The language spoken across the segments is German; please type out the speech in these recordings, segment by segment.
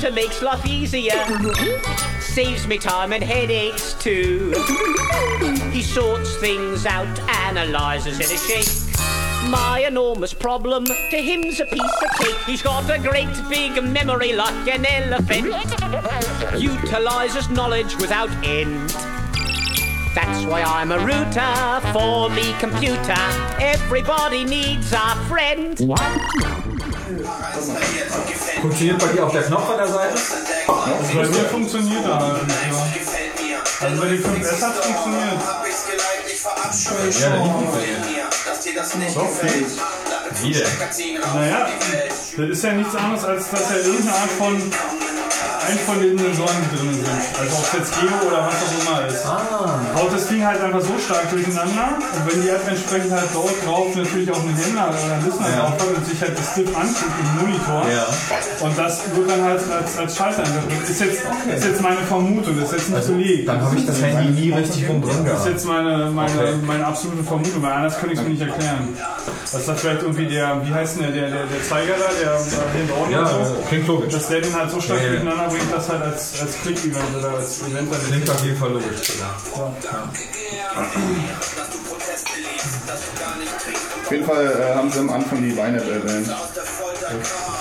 computer makes life easier. Saves me time and headaches too. He sorts things out, analyzes in a shake. My enormous problem to him's a piece of cake. He's got a great big memory like an elephant. Utilizes knowledge without end. That's why I'm a router for me computer. Everybody needs a friend. Funktioniert bei dir auch der Knopf an der Seite? Also bei mir funktioniert er halt nicht. Ja. Also bei den 5S hat es funktioniert. Ja, nicht funktioniert. Wie denn? Naja, das ist ja nichts anderes, als dass ja irgendeine Art von einvollenden Sensoren drin sind. Also ob es jetzt Geo oder was auch immer ist. Ah. Haut das Ding halt einfach so stark durcheinander und wenn die App entsprechend halt dort drauf natürlich auch einen Händler oder einen Listener Ja. drauf hat und sich halt das Stift anguckt im Monitor Ja. und das wird dann halt als, als Schalter interpretiert. Ist jetzt, ist jetzt meine Vermutung, das ist jetzt nicht Also, belegt. dann habe ich das Handy nie richtig rum drin Das ist gehabt. jetzt meine, meine, Okay. meine absolute Vermutung, weil anders kann ich es mir nicht erklären. Dass das vielleicht irgendwie der, wie heißt denn der, der, der, der Zeiger da, der äh, Hand-on Ja, so, klingt logisch. dass der den halt so stark ja. durcheinander bringt, dass halt als, als Click-Event oder als Event dann Klingt auf jeden Fall logisch. Auf jeden Fall äh, haben sie am Anfang die Wein-App erwähnt.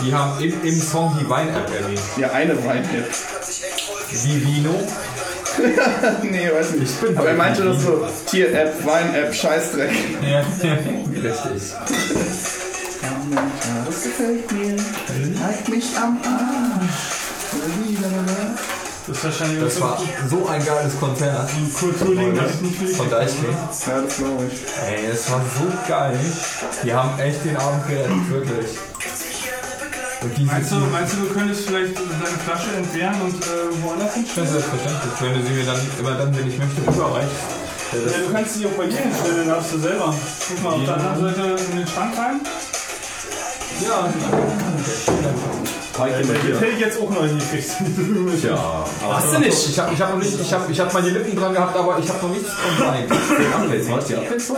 Die haben im, im Song die Wein-App erwähnt. Ja, eine Wein-App. Wie Vino. nee, weiß nicht. bin Aber er bei meinte das so: Tier-App, Wein-App, Scheißdreck. Ja, richtig. Das gefällt mir. Halt mich am Arsch. Das ist wahrscheinlich Das war so ein geiles Konzert. ein Kulturding, das ich nicht will. Von Deichkind. Ja, das glaube ich. Ey, es war so geil. Die haben echt den Abend gerettet, wirklich. Und diese Meinst du, meinst du, du könntest vielleicht deine Flasche entbehren und äh, woanders hinstellen? Selbstverständlich, wenn du sie mir dann immer dann, wenn ich möchte, rüberreichst. Ja, das- Ja, du kannst sie auch bei dir hinstellen, dann darfst du selber. Guck mal auf der anderen Seite in den Schrank rein. Ja, Mike immer Das hier. hätte ich jetzt auch noch nicht gekriegt. Ja, aber Hast du nicht? Ich habe ich hab noch nicht, ich habe ich hab meine Lippen dran gehabt, aber ich habe noch nichts online. die Updates, machst du die Updates noch?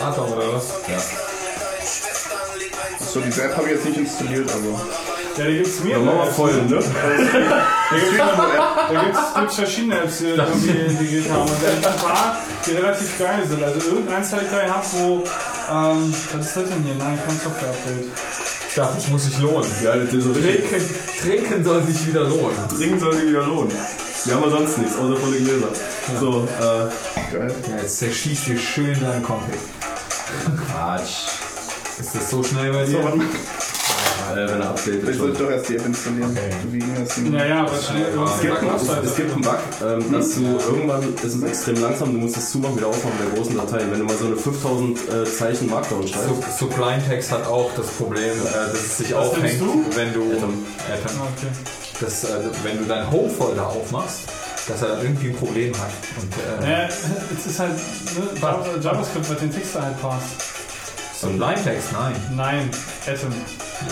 Atom oder was? Ja. Achso, diese App habe ich jetzt nicht installiert, aber. Ja, da gibt es Ja, mehrere. mach mal Apps. voll, ne? Da gibt es verschiedene Apps, die irgendwie integriert haben. Und ein paar, die relativ geil sind. Also irgendeins habe ich da gehabt, wo. Ähm, was ist das denn hier? Nein, kein Software-Update. Ich dachte, es muss sich lohnen. Ja, das ist so. Trinken, trinken soll sich wieder lohnen. Trinken soll sich wieder lohnen. Wir haben ja sonst nichts, außer volle Gläser. So, äh, Geil. Ja, jetzt zerschießt dir schön deinen Comic. Quatsch. Ist das so schnell bei dir? So. Äh, wenn er updatet. Ich doch erst die App installieren. Wie ging das denn? Ja, ja, aber Es gibt, es, es gibt einen Bug, ähm, dass du irgendwann, es ist extrem langsam, du musst das zumachen, wieder aufmachen der großen Datei. Wenn du mal so eine 5000 äh, Zeichen Markdown schreibst, So, Supply Text hat auch das Problem, äh, dass es sich Was aufhängt, du? wenn du, Atom. Atom. Okay. dass, äh, wenn du deinen Home-Folder aufmachst, dass er irgendwie ein Problem hat. Und, äh, Ja, es ist halt ne, Java- JavaScript, was den Text da halt passt. Supply Text, nein. Nein, Atom.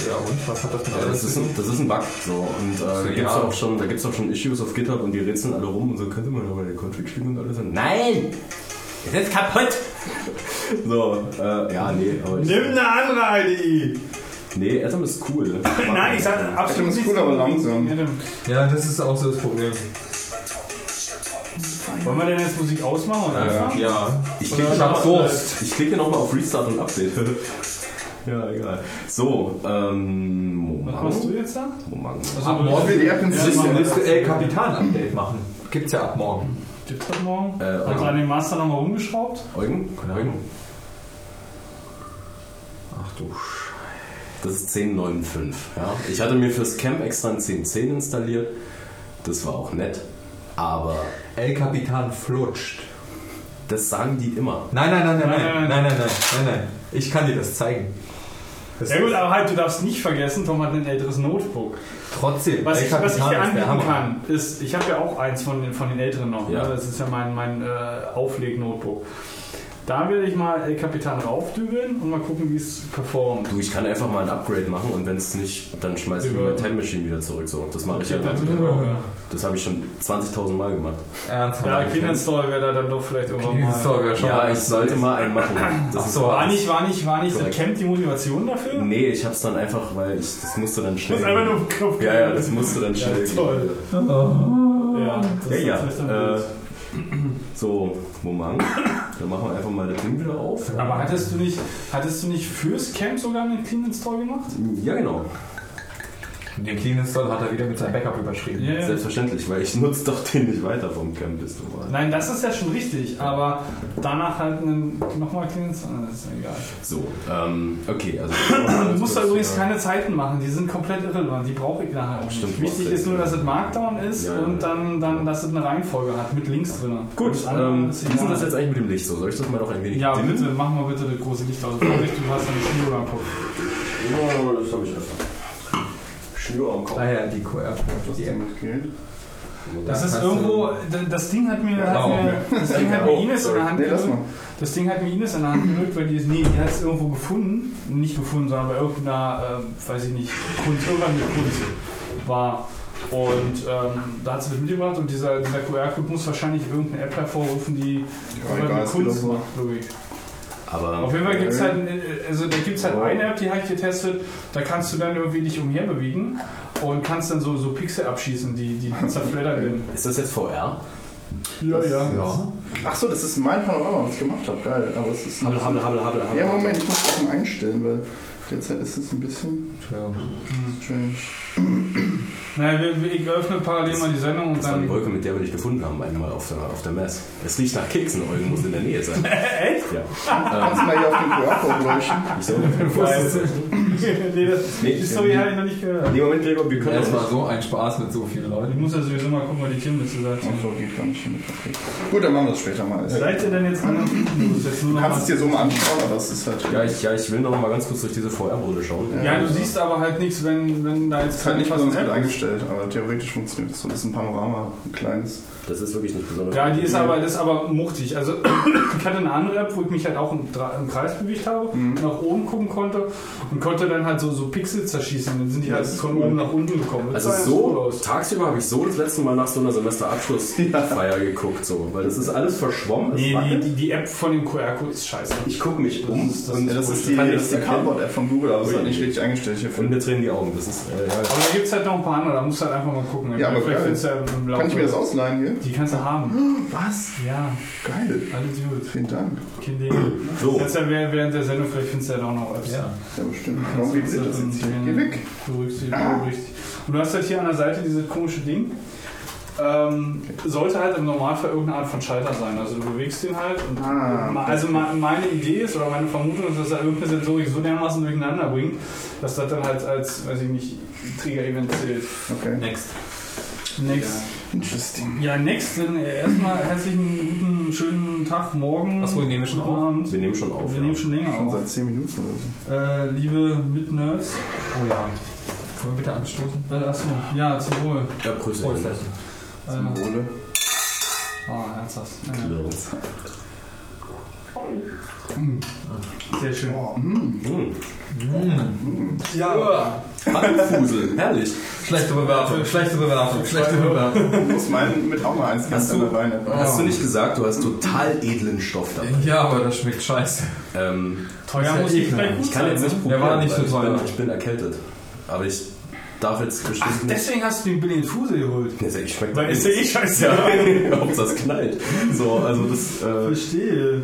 Ja, und was hat das mit Ja, das, ist ein, das ist ein Bug. So. Und äh, da So, gibt es ja. auch, schon- da gibt's auch schon Issues auf GitHub und die rätseln alle rum und so, könnte man aber den Config schicken und alles. Nein! Es ist kaputt! So, äh, ja, nee, aber ich, Nimm eine andere IDE. nee, Atom ist cool. Nein, ich Atom absolut ist nicht. cool, aber langsam. Atom. Ja, das ist auch so das Problem. Wollen wir denn jetzt Musik ausmachen oder anfangen? Ja. Ich klicke was? Wurst. Ich klicke nochmal auf Restart und Update. ja, egal. So, ähm, Was Moment. machst du jetzt da? Moment. Ab morgen will die El Capitan Update machen. Gibt's ja ab morgen. Gibt's das morgen? Äh, Hat Eugen. an dem Master nochmal rumgeschraubt? Eugen? Eugen? Ach du Sch... Das ist 10.9.5. Ja? Ich hatte mir fürs Camp extra ein 10.10 installiert. Das war auch nett. Aber El Capitan flutscht. das sagen die immer. Nein, nein, nein, nein, Nein, nein, nein, nein, nein, nein, nein, nein. Ich kann dir das zeigen. Das Ja gut, aber halt, du darfst nicht vergessen, Tom hat ein älteres Notebook. Trotzdem, Was ich, was ich dir anbieten kann, ist, ich habe ja auch eins von den, von den älteren noch. Ja. Ne? Das ist ja mein, mein äh, Aufleg-Notebook. Da werde ich mal El Capitan raufdübeln und mal gucken, wie es performt. Du, ich kann einfach mal ein Upgrade machen und wenn es nicht, dann schmeiß ich mir meine Time Machine wieder zurück. So, das mache ich ja. dann. Das habe ich schon 20.000 Mal gemacht. Ernsthaft? ja, Clean Install wäre da dann doch vielleicht irgendwann mal. Install wäre schon Ja, mal ich sollte mal einen machen. Das so, War nicht, war nicht, war nicht das Korrekt. Camp die Motivation dafür? Nee, ich hab's dann einfach, weil ich, das musste dann schnell. hast einfach nur den Knopf ja, ja, das musste dann Ja, schnell. toll. Ja, das Ja, ist ja. Äh, gut. so, Moment. Dann machen wir einfach mal das Ding wieder auf. Aber hattest du nicht, hattest du nicht fürs Camp sogar einen Clean Install gemacht? Ja, genau. Den Clean Install hat er wieder mit seinem Backup überschrieben. Ja, ja. Selbstverständlich, weil ich nutze doch den nicht weiter vom Camp bis du mal. Nein, das ist ja schon richtig, aber danach halt einen, nochmal Clean Install, das ist ja egal. So, ähm, okay, also. Du musst da übrigens keine Zeiten machen, die sind komplett irrelevant, die brauche ich nachher auch nicht. Wichtig ist nur, dass es Markdown ist Ja, ja. und dann, dann, dass es eine Reihenfolge hat mit Links drin. Gut, ähm, ist wie ist denn das jetzt eigentlich mit dem Licht? So, soll ich das mal noch ein wenig Ja, dimmen? bitte, mach mal bitte das große Licht aus. Vorsicht, du hast eine Schnur am Kopf. Ja, das habe ich öfter. Schnür am Kopf. Ah ja, die QR-Code. Die App. Das ist hast irgendwo, das Ding hat mir, hat Oh, mir das Ding hat mir Oh, Ines in der Hand gedrückt. Das Ding hat mir Ines in der Hand gedrückt, weil die ist, nee, die hat es irgendwo gefunden. Nicht gefunden, sondern bei irgendeiner, ähm, weiß ich nicht, Kunst, irgendwann mit Kunst war. Und ähm, da hat sie das mitgebracht und dieser, dieser QR-Code muss wahrscheinlich irgendeine App hervorrufen, die Ja, egal, Kunst macht. Aber. Auf jeden Fall gibt es halt, also da gibt's halt eine App, die habe ich getestet, da kannst du dann irgendwie dich umherbewegen und kannst dann so, so Pixel abschießen, die, die zerfleddern werden. Ist das jetzt VR? Ja, ja. Ja. Achso, das ist mein Panorama, was ich gemacht habe. Geil. Aber es ist. Habel, habel, habel, habel, habel. Ja, Moment, ich muss das mal einstellen, weil derzeit ist es ein bisschen strange. Naja, wir, wir, ich öffne parallel mal die Sendung und Das war die dann. Wolke, mit der wir dich gefunden haben, einmal auf der, auf der Mess. Es riecht nach Keksen, Eugen muss in der Nähe sein. Echt? Ja. Kannst du mal hier auf den QR-Code leuchten? Ich soll nee, das, Nee, die Story habe ich noch nicht gehört. Nee, Moment, Gregor, wir können Das das war so ein Spaß mit so vielen Ich Leuten. muss ja sowieso mal gucken, was die Kirmes gesagt haben. Achso, geht gar nicht. Okay. Gut, dann machen wir das später mal. Seid ihr denn jetzt an Du kannst es dir so mal anschauen, aber es ist halt. Ja ich, ja, ich will noch mal ganz kurz durch diese VR-Brille schauen. Ja, du siehst aber halt nichts, wenn, wenn da jetzt ist halt nicht was besonders gut eingestellt, aber theoretisch funktioniert es so. Das ist ein Panorama, ein kleines. Das ist wirklich nicht besonders. Ja, die ist aber, das ist aber muchtig. Also ich hatte eine andere App, wo ich mich halt auch im, Dra- im Kreis bewegt habe, nach oben gucken konnte und konnte dann halt so, so Pixel zerschießen. Dann sind die halt das von oben nach unten gekommen. Das Also ganz cool so, aus. tagsüber habe ich so das letzte Mal nach so einer Semesterabschlussfeier geguckt, so, weil das ist alles verschwommen. Nee, die, die, die App von dem QR-Code ist scheiße. Ich gucke mich um Das ist- das und das ist die, das die. Cardboard-App von Google, aber es ist halt Ui. nicht richtig eingestellt hierfür. Und mir drehen die Augen. Das ist, äh, ja. Aber da gibt es halt noch ein paar andere, da musst du halt einfach mal gucken. Ja, aber Vielleicht geil. findest du ja im Laufe- Kann ich mir das ausleihen hier? Die kannst du haben. Was? Ja, Geil. alles gut. Vielen Dank. Kein Ding. So. Kannst ja während der Sendung, vielleicht findest du ja da auch noch Apps. Ja. Ja, bestimmt. Warum geht das jetzt hier? Geh weg. Berücksichtigt, berücksichtigt. Und du hast halt hier an der Seite dieses komische Ding. Ähm, sollte halt im Normalfall irgendeine Art von Schalter sein. Also du bewegst den halt und Ah, also meine Idee ist oder meine Vermutung ist, dass er irgendeine Sensorik so dermaßen durcheinander bringt, dass das dann halt als, weiß ich nicht, Trigger-Event zählt. Okay. Next. Next. Interesting. Ja, next. Äh, erstmal herzlichen guten, schönen Tag, morgen. Achso, wir nehmen schon auf? Abend. Wir nehmen schon auf. Wir ja. nehmen schon länger Schon auf. seit 10 Minuten oder so. Äh, liebe Mitnerds. Oh ja. Können wir bitte anstoßen? Äh, achso, ja, zum Wohl. Ja, Grüße. Vollfläche. Zum Äh, Wohle. oh, herzhaft. Ja. Klirrens. Sehr schön. Oh, mm. Hm. Ja. Handfusel, herrlich. Schlechte Bewertung, schlechte Bewertung, schlechte Bewertung. Du musst meinen mit auch mal eins Hast du- der Beine. Hast du nicht gesagt, du hast total edlen Stoff dabei? Ja, aber das schmeckt scheiße. Ähm, Teuer muss nicht gleich gut ich kann jetzt nicht sein. ne? probieren, war nicht so ich teuer. bin, ich bin erkältet. Aber ich darf jetzt bestimmt Ach, nicht... deswegen hast du den Billy Fuse geholt. Ja, ist ja- ich schmeckt Weil ist ja eh scheiße. Ja, ob das knallt. So, also das... Äh, Verstehe.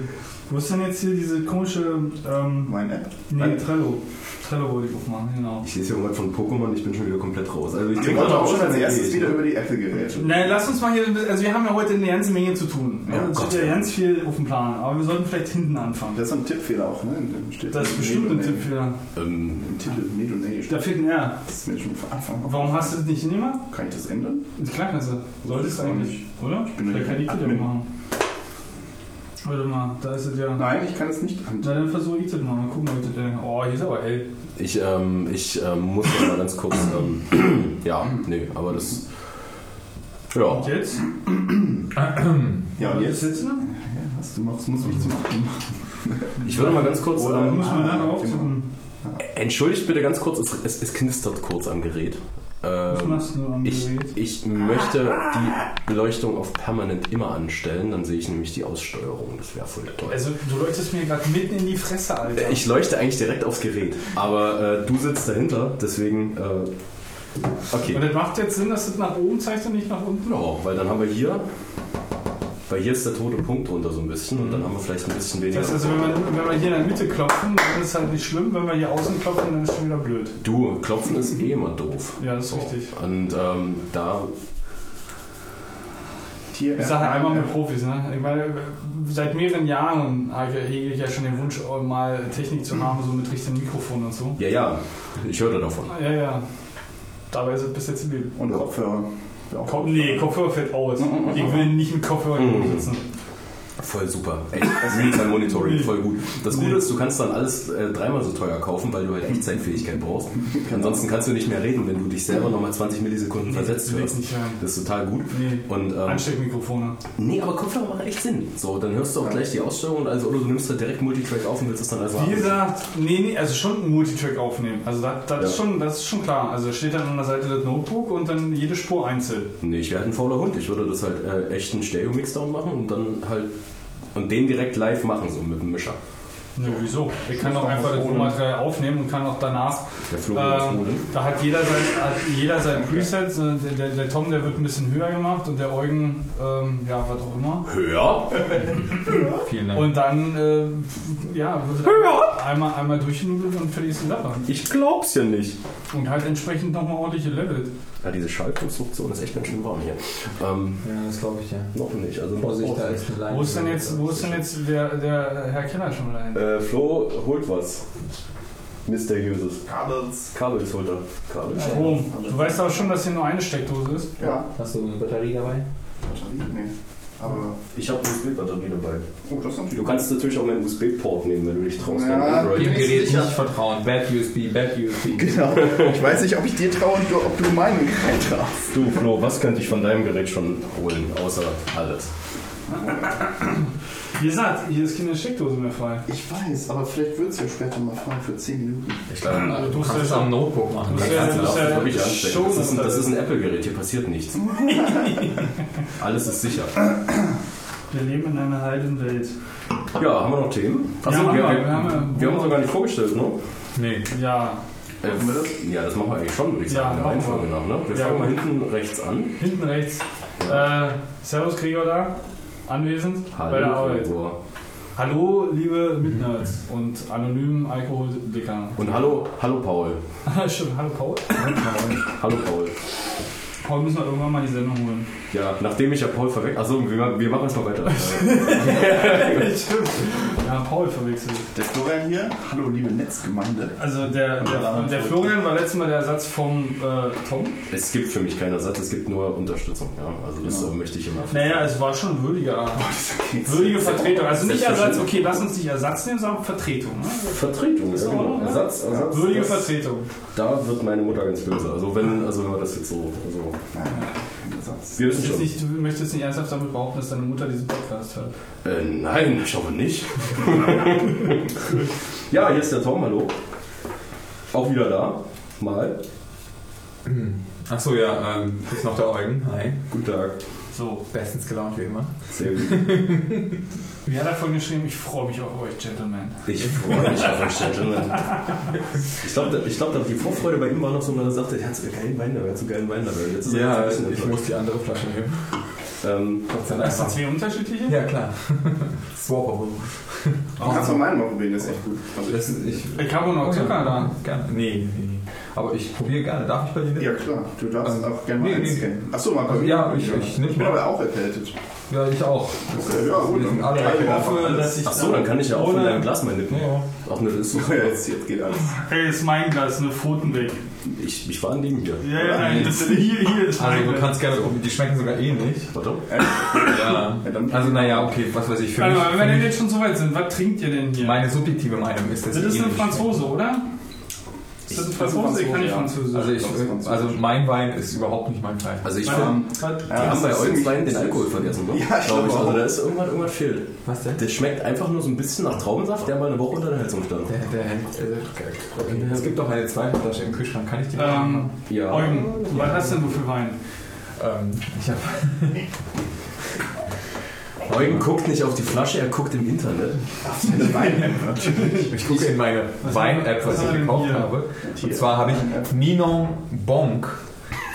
Wo ist denn jetzt hier diese komische. Ähm, Meine App. nee, Trello. Trello wollte ich aufmachen, genau. ich lese hier irgendwas von Pokémon, ich bin schon wieder komplett raus. Also ich heute auch schon als erstes wieder über die Apple-Geräte. Na, lass uns mal hier. Also, wir haben ja heute eine ganze Menge zu tun. Oh Ja, es Gott. ja ganz viel auf dem Plan. Aber wir sollten vielleicht hinten anfangen. Das ist ein Tippfehler auch, ne? Das ist bestimmt ein Tipp für. Ähm, Im Titel Need und Nee. Da fehlt ein R. Das ist mir schon von Anfang. Warum hast du das nicht hingebracht? Kann ich das ändern? Klar kannst du. Solltest du ich eigentlich, oder? bin Vielleicht ja ich ja Admin. machen. Warte mal, da ist es ja. Nein, ich kann es nicht an. Na, dann versuche ich das mal. Mal gucken, ob ich das denn. Oh, hier ist aber hell. ich ähm, ich ähm, muss noch mal ganz kurz... Ähm, ja, nee, aber das... Ja. Und jetzt? Ja, und jetzt? sitzen? hast. Du machst, musst mich zum Achten Ich würde mal ganz kurz. Da Ähm, muss man dann auch suchen. entschuldigt bitte ganz kurz, es, es, es knistert kurz am Gerät. Was Ähm, machst du am ich, Gerät? ich möchte die Beleuchtung auf permanent immer anstellen, dann sehe ich nämlich die Aussteuerung. Das wäre voll toll. Also, du leuchtest mir gerade mitten in die Fresse, Alter. Ich leuchte eigentlich direkt aufs Gerät, aber äh, du sitzt dahinter, deswegen. Äh, okay. Und das macht jetzt Sinn, dass das nach oben zeigt und nicht nach unten? Ja, weil dann haben wir hier. Weil hier ist der tote Punkt drunter so ein bisschen und dann haben wir vielleicht ein bisschen weniger. Das heißt also, wenn wir, wenn wir hier in der Mitte klopfen, dann ist es halt nicht schlimm. Wenn wir hier außen klopfen, dann ist es schon wieder blöd. Du, Klopfen ist eh immer doof. Ja, das ist So. richtig. Und ähm, da. Tier. Ich sage einmal mit Profis, ne? Ich meine, seit mehreren Jahren hege ich ja schon den Wunsch, mal Technik zu haben, so mit richtigen Mikrofon und so. Ja, ja, ich hörte davon. Ja, ja. Dabei ist es bis jetzt geblieben. Und Kopfhörer. Ja, auch Ko nee, Kopfhörer fällt aus. Ich will nicht mit Kopfhörer Mhm. hier sitzen. Voll super. Echt, Realtime Monitoring, voll gut. Das Gute ist, du kannst dann alles äh, dreimal so teuer kaufen, weil du halt Echtzeitfähigkeit brauchst. Ansonsten kannst du nicht mehr reden, wenn du dich selber nochmal 20 Millisekunden versetzt hörst. Das ist total gut. Nee. Und, ähm, Ansteckmikrofone. nee, aber Kopfhörer machen echt Sinn. So, dann hörst du auch gleich die Aussteuerung und alles, oder du nimmst halt direkt Multitrack auf und willst es dann also Wie gesagt, nee, nee, also schon ein Multitrack aufnehmen. Also das, das, ist Ja. schon, das ist schon klar. Also steht dann an der Seite das Notebook und dann jede Spur einzeln. Nee, ich wäre halt ein fauler Hund. Ich würde das halt äh, echt einen Stereo-Mixdown machen und dann halt und den direkt live machen, so mit dem Mischer. Nö, wieso? Ich kann doch einfach das Rohmaterial aufnehmen und kann auch danach. Der Florian ist Ähm, da hat jeder sein, hat jeder sein Preset. Äh, Der, der, der Tom, der wird ein bisschen höher gemacht und der Eugen, ähm, ja, was auch immer. Höher? Vielen Dank. Und dann, äh, ja, wird es einmal, einmal durchgenudelt und fertig ist die Sache. Ich glaub's ja nicht. Und halt entsprechend nochmal ordentlich gelevelt. Ja, diese Schallkonstruktion ist echt ganz schön warm hier. Ähm, ja, das glaube ich ja. noch nicht. Also Vorsicht, da ist eine Leine. Wo ist denn jetzt, wo ist denn jetzt der, der Herr Keller schon nicht. Äh, Flo holt was. Mysteriöses. Kabels. Kabels holt er. Kabels. Strom. Du weißt aber schon, dass hier nur eine Steckdose ist. Ja. Hast du eine Batterie dabei? Batterie? Nee. Aber. Ich habe USB-Batterie dabei. Oh, das ist natürlich. Du kannst natürlich auch meinen USB-Port nehmen, wenn du dich traust. Ja. Dem Gerät nicht vertrauen. Bad USB, bad USB. Genau. Ich weiß nicht, ob ich dir traue und ob du meinen Gerät traust. Du, Flo, was könnte ich von deinem Gerät schon holen, außer alles? Wie gesagt, hier ist keine Steckdose mehr frei. Ich weiß, aber vielleicht wird es ja später mal frei für 10 Minuten. Ich glaube, Also, du Du musst es ja am Notebook machen. Du das, musst ja- kannst du auch musst ja wirklich anstecken. Das ist ein, das ist ein. Apple-Gerät, hier passiert nichts. Alles ist sicher. Wir leben in einer heiligen Welt. Ja, haben wir noch Themen? Ja, Achso, haben wir, wir. wir, haben- wir haben uns noch gar nicht vorgestellt, ne? Nee. Ja, Äh, ja, das machen wir eigentlich schon, würde ich Ja, sagen, machen Reihenfolge wir. nach. Ne? Wir Ja. fangen mal hinten rechts an. hinten rechts. Äh, Servus Gregor da, anwesend bei der Arbeit. Gregor. Hallo, liebe Mitnerds und anonymen Alkoholdicker. Und hallo, hallo Paul. Stimmt, hallo Paul. Hallo Paul. Paul müssen wir irgendwann mal die Sendung holen. Ja, nachdem ich ja Paul verwechselt. Achso, wir, wir machen es mal weiter. Stimmt. Ja, Paul verwechselt. Der Florian hier. Hallo, liebe Netzgemeinde. Also der, der, der Florian war letztes Mal der Ersatz vom äh, Tom. es gibt für mich keinen Ersatz, es gibt nur Unterstützung. Ja? Also das Genau. äh, möchte ich immer. Naja, es war schon würdiger, würdige Vertretung. Also nicht Ersatz, okay, lass uns nicht Ersatz nehmen, sondern Vertretung. Ne? Vertretung, ja, genau. Ersatz, Ersatz. Würdige das- Vertretung. Da wird meine Mutter ganz böse. Also wenn, also wenn wir das jetzt so. Also. Wir Du wissen möchtest, schon. nicht, du möchtest nicht ernsthaft damit behaupten, dass deine Mutter diesen Podcast hört. Äh, nein, ich hoffe nicht. ja, hier ist der Tom, hallo. Auch wieder da. Mal. Achso, ja, ähm, ist noch der Eugen. Hi. Guten Tag. So, Bestens gelaunt wie immer. Sehr gut. wie hat vorhin geschrieben? Ich freue mich auf euch, Gentlemen. Ich freue mich auf euch, Gentlemen. Ich glaube, ich glaub, die Vorfreude bei ihm war noch so, wenn er sagte, er hat so geilen Wein dabei, er hat so geilen Wein dabei. Jetzt ist Ja, jetzt ein bisschen ich enttäuscht. muss die andere Flasche nehmen. ähm, du Dank. zwei unterschiedliche? Ja, klar. Swapable. Du kannst mal meinen mal probieren, das ist echt gut. Also Das ist, ich, Ich habe noch Zucker da. Gerne. Nee, nee, nee. Aber ich probiere gerne. Darf ich bei dir? ja, klar. Du darfst Ähm, auch gerne mal nee, eins nee. Achso, mal bei Also, mir. ja, ich- ich nehm ich bin aber auch erkältet. Ja, ich auch. Okay, ja, gut. Alle Dann- dass ich ach so, dann kann ich ja auch von deinem Glas mal nippen. Ja. Ach ne, das ist so. Ja, jetzt, jetzt geht alles. Hey, ist mein Glas, eine Pfoten weg. Ich, ich war neben dir. Ja, ja, nein, das, hier, hier ist Also du kannst gerne probieren. Die schmecken sogar ähnlich. Warte. Ja. Also naja, okay, was weiß ich. Für Warte mich, wenn wir jetzt schon so weit sind, was trinkt ihr denn hier? meine subjektive Meinung ist, das sie ist eine ähnlich Franzose, oder? Ist das ein Franzose? Ich kann nicht. Französisch. Also, ich, also mein Wein ist überhaupt nicht mein Fall. Also ich finde, wir haben bei ist euren ziemlich Wein den. Alkohol vergessen, ne? Ja, ich Glaub glaube Also auch. da ist irgendwas, irgendwas fehlt. Was denn? Der schmeckt einfach nur so ein bisschen nach Traubensaft, der mal eine Woche unter der Heizung stand. Der, der hält. Äh, okay. Es gibt doch eine zweite Flasche im Kühlschrank. Kann ich die Ähm? Ja. Eugen, was hast denn du für Wein? Ähm, ich habe. Eugen guckt nicht auf die Flasche, er guckt im Internet. Ich gucke in meine Wein-App, was ich gekauft hier? habe. Und zwar habe ich Ninon Bonk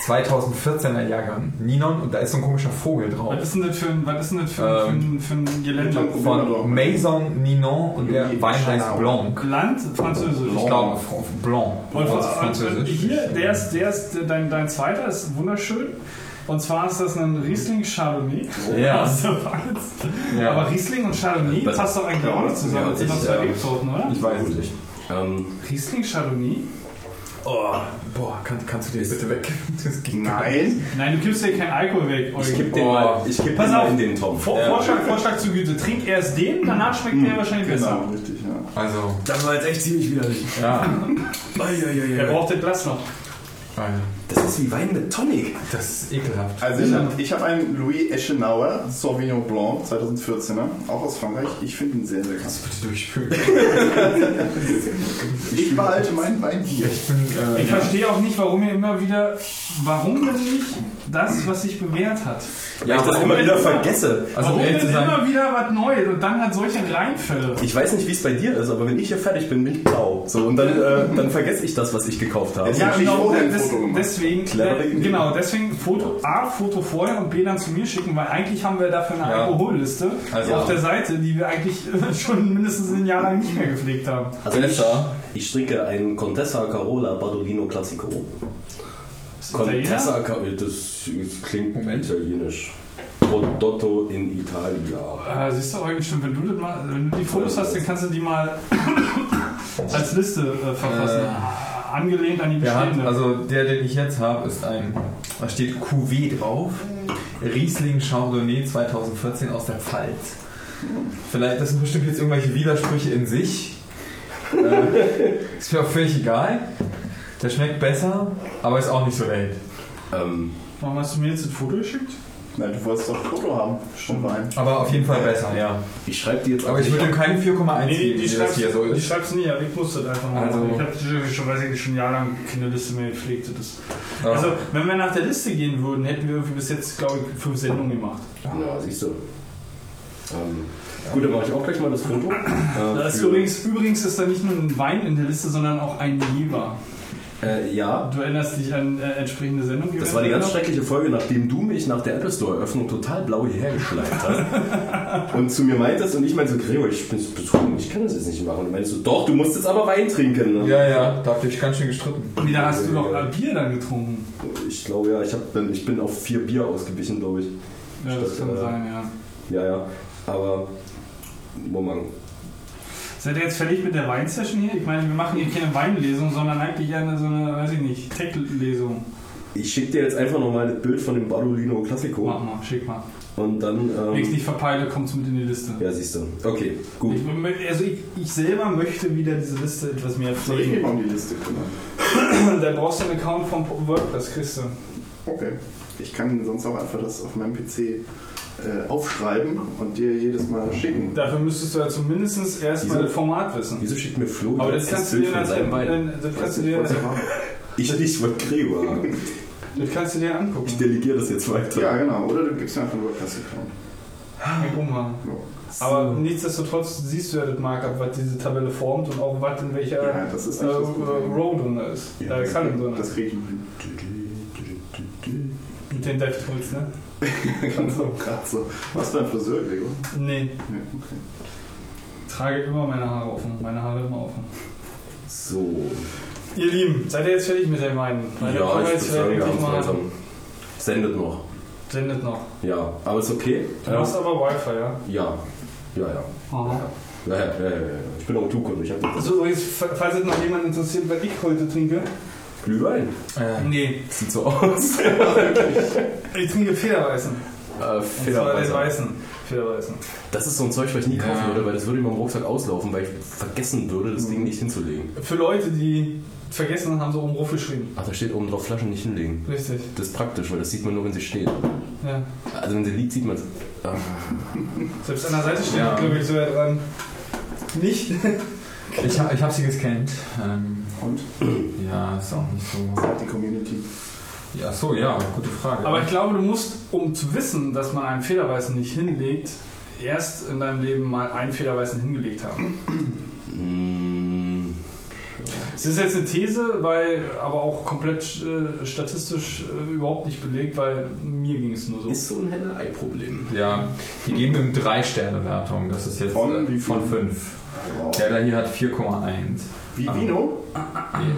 2014er Jahrgang. Ninon, und da ist so ein komischer Vogel drauf. Was ist denn das für ein, was ist denn das für, ein- Ähm, für, ein, für ein Gelände? Von Maison Ninon und der Wein heißt Blanc. Land? Französisch. Ich glaube, Blanc. Und, und, und Französisch. hier, der ist, der ist dein, dein zweiter, ist wunderschön. Und zwar ist das ein Riesling Chardonnay Ja. aus der Pfalz. Ja. Aber Riesling und Chardonnay Das- passt doch eigentlich auch nicht zusammen. Ja, Das sind doch ich, zwei ähm, Rebsorten, oder? Ich weiß es nicht. Ähm, Riesling Chardonnay? Oh, boah, kann, kannst du den bitte weg? Nein. Nein, du gibst dir keinen Alkohol weg. ich Eugen. kipp den Oh. mal, ich Pass den auf. in den Topf. Vor, Ja. Vorschlag, Vorschlag zur Güte. Trink erst den, danach schmeckt der wahrscheinlich besser. Genau, richtig, ja. Also, Das war jetzt echt ziemlich widerlich. ja. Der braucht das Glas noch. Also, Das ist wie Wein mit Tonic. Das ist ekelhaft. Also ich habe ich hab einen Louis Eschenauer Sauvignon Blanc 2014er, auch aus Frankreich. Ich finde ihn sehr, sehr krass. Bitte durchspülen. Ich behalte meinen Wein hier. Ich bin. Äh, Ich verstehe auch nicht, warum ihr immer wieder, warum denn nicht das, was sich bewährt hat. Ja, ich das immer wieder vergesse. Also, um warum denn immer wieder was Neues und dann hat solche Reinfälle. Ich weiß nicht, wie es bei dir ist, aber wenn ich hier fertig bin, bin ich blau. So, und dann, äh, dann vergesse ich das, was ich gekauft habe. Ja, Ja, genau, des, deswegen, äh, genau, deswegen Foto, A, Foto vorher und B dann zu mir schicken, weil eigentlich haben wir dafür eine Ja. Alkoholliste Also- auf der Seite, die wir eigentlich schon mindestens ein Jahr lang nicht mehr gepflegt haben. Also ich, ich trinke einen Contessa Carola Badolino Classico. Contessa das, klingt italienisch. Prodotto in Italia. Äh, siehst du, Eugen, stimmt, wenn du, das mal, wenn du die Fotos hast, dann kannst du die mal als Liste äh, verfassen. Äh, Angelehnt an die bestehende. also der, den ich jetzt habe, ist ein, da steht Cuvée drauf. Riesling Chardonnay 2014 aus der Pfalz. Vielleicht, das sind bestimmt jetzt irgendwelche Widersprüche in sich. äh, ist mir auch völlig egal. Der schmeckt besser, aber ist auch nicht so late. Ähm, Warum hast du mir jetzt ein Foto geschickt? Nein, du wolltest doch ein Foto haben vom Wein. Aber auf jeden Fall besser, ja. ich schreibe die jetzt Aber ich würde ihm keine 4,1 Nee, die, geben, die, wie das hier so die ist. schreibst nie, aber ich muss das einfach mal Also-. Ich habe schon, weiß ich nicht, schon jahrelang keine Liste mehr gepflegt. Das. Ja. Also, wenn wir nach der Liste gehen würden, hätten wir bis jetzt, glaube ich, fünf Sendungen gemacht. Ja, siehst du. Ähm, gut, dann mache ich auch gleich mal das Foto. Äh, Da ist übrigens, übrigens ist da nicht nur ein Wein in der Liste, sondern auch ein Jeber. Äh, ja, Du erinnerst dich an äh, entsprechende Sendung? das war die ganz noch- schreckliche Folge, nachdem du mich nach der Apple Store Eröffnung total blau hierher geschleift hast. und zu mir meintest, und ich meinte so, Gregor, ich bin betrunken, ich kann das jetzt nicht machen. Und du meinst so, doch, du musst jetzt aber Wein trinken. Ne? Ja, ja, da habt ihr euch ganz schön gestritten. Wie, da hast du doch äh, Bier dann getrunken. Ich glaube ja, ich, hab, dann- ich bin auf vier Bier ausgewichen, glaube ich. Ja, das Statt, kann äh, sein, ja. Ja, ja. Aber, Moment. Seid ihr jetzt fertig mit der Weinsession hier? Ich meine, wir machen hier keine Weinlesung, sondern eigentlich eine, so eine, weiß ich nicht, Tech-Lesung. Ich schicke dir jetzt einfach nochmal das Bild von dem Badolino Mach Classico. mal, schick mal. Und dann. Wenn ich Ähm, nicht verpeile, kommt es mit in die Liste. ja, siehst du. Okay, gut. Ich, also ich, ich selber möchte wieder diese Liste etwas mehr Soll ich mir pflegen. mal um die Liste kümmern? Da brauchst du einen Account vom WordPress, kriegst du. Okay. Ich kann sonst auch einfach das auf meinem PC äh, aufschreiben und dir jedes Mal schicken. Dafür müsstest du ja zumindest erstmal das Format wissen. Wieso schickt mir Flo Aber das kannst du dir Wein? dann, das kannst du dir, Was ich. Ich nicht, wollte Gregor haben. das kannst du dir Ich angucken. delegiere das jetzt weiter. Ja, genau. Oder du gibst mir einfach einen. Ja, guck mal. Ja. Aber nichtsdestotrotz siehst du ja das Markup, was diese Tabelle formt und auch was in welcher Ja, das ist äh, das. Row drin ist. Ja, äh, drin Das kriege ich. Mit den DevTools, ne? So, gerade so. Was für ein Friseur, Gregor? Nee, Ja, okay. trage immer meine Haare offen. Meine Haare immer offen. So. Ihr Lieben, seid ihr jetzt fertig mit dem Weinen? Ja, ich jetzt sagen, wir haben langsam. Sendet noch. Sendet noch. Ja, aber ist okay. Du Ja, hast aber Wi-Fi, ja? ja, ja. ja. Aha. Ja, ja, ja, ja, ja. Ich bin auch Tukunde. Ich das Also falls es noch jemand interessiert, was ich heute trinke. Glühwein. Äh, Nee, Sieht so aus. ich trinke Federweißen. äh, Und zwar den Federweißer. weißen. Federweißen. Das ist so ein Zeug, was ich nie Ja. kaufen würde, weil das würde in meinem Rucksack auslaufen, weil ich vergessen würde, das Ding nicht hinzulegen. Für Leute, die vergessen haben, haben sie oben drauf geschrieben. Ach, da steht oben drauf Flaschen nicht hinlegen. Richtig. Das ist praktisch, weil das sieht man nur, wenn sie steht. Ja. Also wenn sie liegt, sieht man es. Ah. Selbst an der Seite steht, Ja. glaube ich, so dran. Nicht? Ich, hab- ich habe sie gescannt. Ähm, Und? ja, ist auch nicht so. Sagt die Community. Ja, so, ja, gute Frage. Aber ich glaube, du musst, um zu wissen, dass man einen Federweißen nicht hinlegt, erst in deinem Leben mal einen Federweißen hingelegt haben. Mm, Es ist jetzt eine These, weil aber auch komplett äh, statistisch äh, überhaupt nicht belegt, weil mir ging es nur so. Ist so ein Henne-Ei-Problem. ja, die geben ihm 3 Sterne Wertung. Das ist jetzt Von äh, wie von viel? 5. Wow. Der da hier hat 4,1. Wie Vino?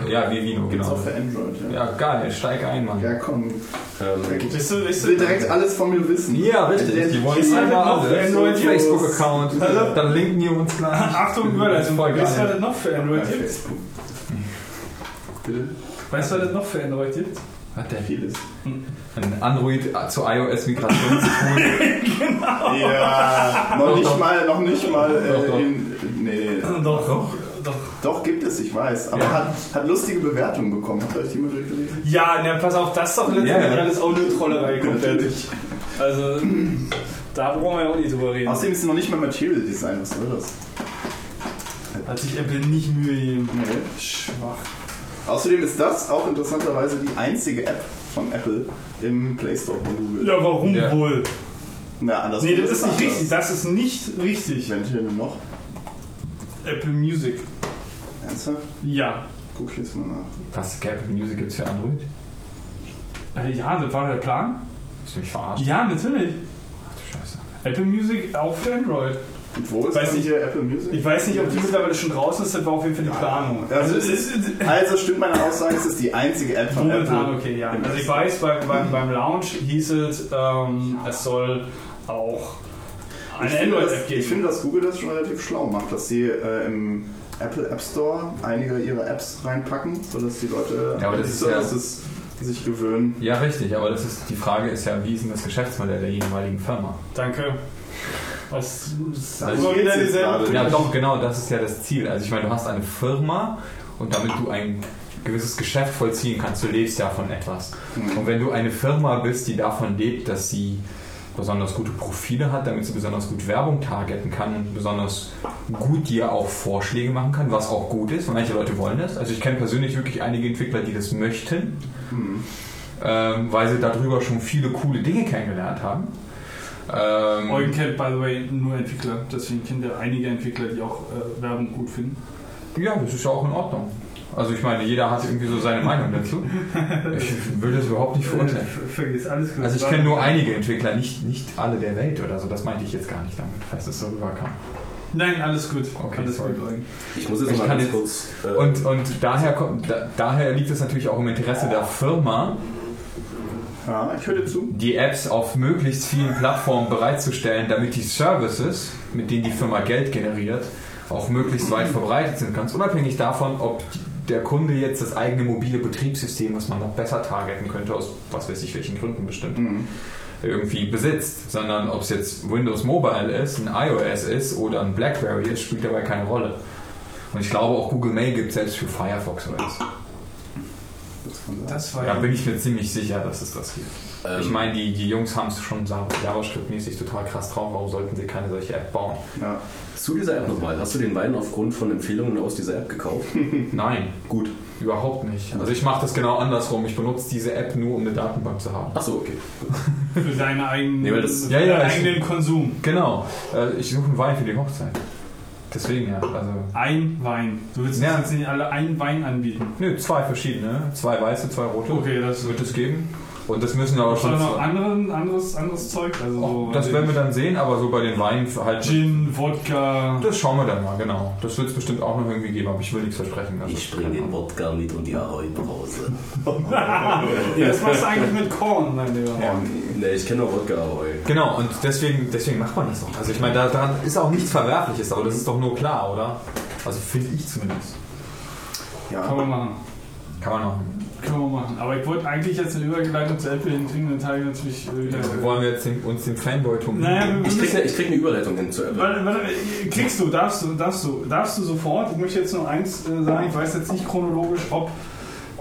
Ja, wie Vino, Gibt's genau. auch für Android, ja. Ja, geil, steig ein, Mann. Ja, komm. Ähm, Weißt du, du, will direkt alles von mir wissen. Ja, richtig. Die wollen Ist alles. Android Facebook-Account. Dann linken die uns gleich. Achtung, Überleitung. Voll geil. Weißt du, was es noch für Android gibt? Bitte? Weißt du, was es noch für Android gibt? Hat der Vieles. ein Android zu iOS-Migrationstool? Ja, noch nicht mal, noch nicht mal Doch, doch. äh, in. Nee. Doch, doch. doch. Doch, gibt es, ich weiß. Aber Ja. hat, hat lustige Bewertungen bekommen. Habt ihr euch die mal durchgelesen? Ja, ne, pass auf, das ist doch letztendlich Ja, ja. alles auch nur Trollerei komplett. Also, da brauchen wir ja auch nicht drüber reden. Außerdem ist es noch nicht mal Material Design. Was soll das? Hat sich Apple nicht Mühe gegeben. Nee. Schwach. Außerdem ist das auch interessanterweise die einzige App von Apple im Play Store von Google. Ja, warum Ja. wohl? Na, anders Nee, das ist nicht anders. richtig. Das ist nicht richtig. Welche denn noch? Apple Music. Ernsthaft? Ja. Guck ich jetzt mal nach. Was, Apple Music gibt's für Android? Äh, Ja, das war der Plan. Hast du mich verarscht? Ja, natürlich. Ach du Scheiße. Apple Music auch für Android. Und wo ist Weiß nicht. hier Apple Music? Ich weiß nicht, ob die mittlerweile schon draußen ist, das war auf jeden Fall die Planung. Also, es es ist, also stimmt meine Aussage, es ist die einzige App von momentan Apple. okay, ja. Also ich App Store. weiß, beim, beim, beim Launch hieß es, ähm, es soll auch eine Ich finde, Android-App das, geben. ich finde, dass Google das schon relativ schlau macht, dass sie äh, im Apple App Store einige ihrer Apps reinpacken, sodass die Leute Ja, aber das ist ja- Services sich gewöhnen. Ja, richtig, aber das ist, die Frage ist ja, wie ist denn das Geschäftsmodell der jeweiligen Firma? Danke. Was, das Also jetzt dieselbe. Ja, doch, genau, das ist ja das Ziel. Also ich meine, du hast eine Firma und damit du ein gewisses Geschäft vollziehen kannst, du lebst ja von etwas. Mhm. Und wenn du eine Firma bist, die davon lebt, dass sie besonders gute Profile hat, damit sie besonders gut Werbung targeten kann und besonders gut dir auch Vorschläge machen kann, was auch gut ist. Und manche Leute wollen das. Also ich kenne persönlich wirklich einige Entwickler, die das möchten, Mhm. ähm, weil sie darüber schon viele coole Dinge kennengelernt haben. Ähm, Eugen kennt, by the way, nur Entwickler. Deswegen kennt er einige Entwickler, die auch äh, Werbung gut finden. Ja, das ist ja auch in Ordnung. Also ich meine, jeder hat irgendwie so seine Meinung dazu. Ich will das überhaupt nicht verurteilen. Vergiss alles gut. Also ich kenne nur einige Entwickler, nicht, nicht alle der Welt oder so. Das meinte ich jetzt gar nicht damit, falls es so rüberkam. Nein, alles gut. Okay, alles sorry. gut, Eugen. Ich muss jetzt Ich mal ganz kurz. Äh, Und, und daher, kommt, da, daher liegt es natürlich auch im Interesse der Firma, Ja, ich höre zu. die Apps auf möglichst vielen Plattformen bereitzustellen, damit die Services, mit denen die Firma Geld generiert, auch möglichst weit verbreitet sind. Ganz unabhängig davon, ob der Kunde jetzt das eigene mobile Betriebssystem, was man noch besser targeten könnte, aus was weiß ich welchen Gründen bestimmt, Mhm. irgendwie besitzt, sondern ob es jetzt Windows Mobile ist, ein iOS ist oder ein BlackBerry ist, spielt dabei keine Rolle. Und ich glaube auch Google Mail gibt es selbst für Firefox oder so. Das kann sein. Das war Da ja. bin ich mir ziemlich sicher, dass es das gibt. ähm, Ich meine, die, die Jungs haben es schon JavaScript-mäßig total krass drauf. Warum sollten sie keine solche App bauen? Ja. zu dieser App nochmal. Hast du den Wein aufgrund von Empfehlungen aus dieser App gekauft? Nein, Gut. überhaupt nicht. Also ich mache das genau andersrum. Ich benutze diese App nur, um eine Datenbank zu haben. Achso, okay. Für deinen eigenen, Nee, das- für Ja, ja, deinen eigenen Konsum. Genau. Äh, Ich suche einen Wein für die Hochzeit. Deswegen ja. Also, Ein Wein. Du willst Ja. jetzt nicht alle einen Wein anbieten. nö, zwei verschiedene. Zwei weiße, zwei rote. Okay, das wird es geben. Und das müssen aber Schon schon. noch anderen, anderes, anderes Zeug? Also Oh, so, das werden wir dann sehen, aber so bei den Weinen halt. Gin, Wodka. Das schauen wir dann mal, genau. Das wird es bestimmt auch noch irgendwie geben, aber ich will nichts versprechen. Also, Ich bring den Wodka mit und die Ahoi Brause. Ja, das machst du eigentlich mit Korn, mein Lieber. Ja. Ne, ich kenne nur Wodka Ahoi. Genau, und deswegen, deswegen macht man das doch. Also ich meine, da- daran ist auch nichts Verwerfliches, aber das ist doch nur klar, oder? Also finde ich zumindest. Kann ja. man machen. Kann man machen. Können wir machen. Aber ich wollte eigentlich jetzt eine Überleitung zu Apple hinkriegen, dann teile ich natürlich äh, wieder. Wollen wir jetzt den, uns den Fanboy-Tum Naja, wir Ich krieg, ich krieg eine Überleitung hin zu Apple. Warte, warte, kriegst du, darfst du, darfst du, darfst du sofort. Ich möchte jetzt noch eins äh, sagen, ich weiß jetzt nicht chronologisch, ob.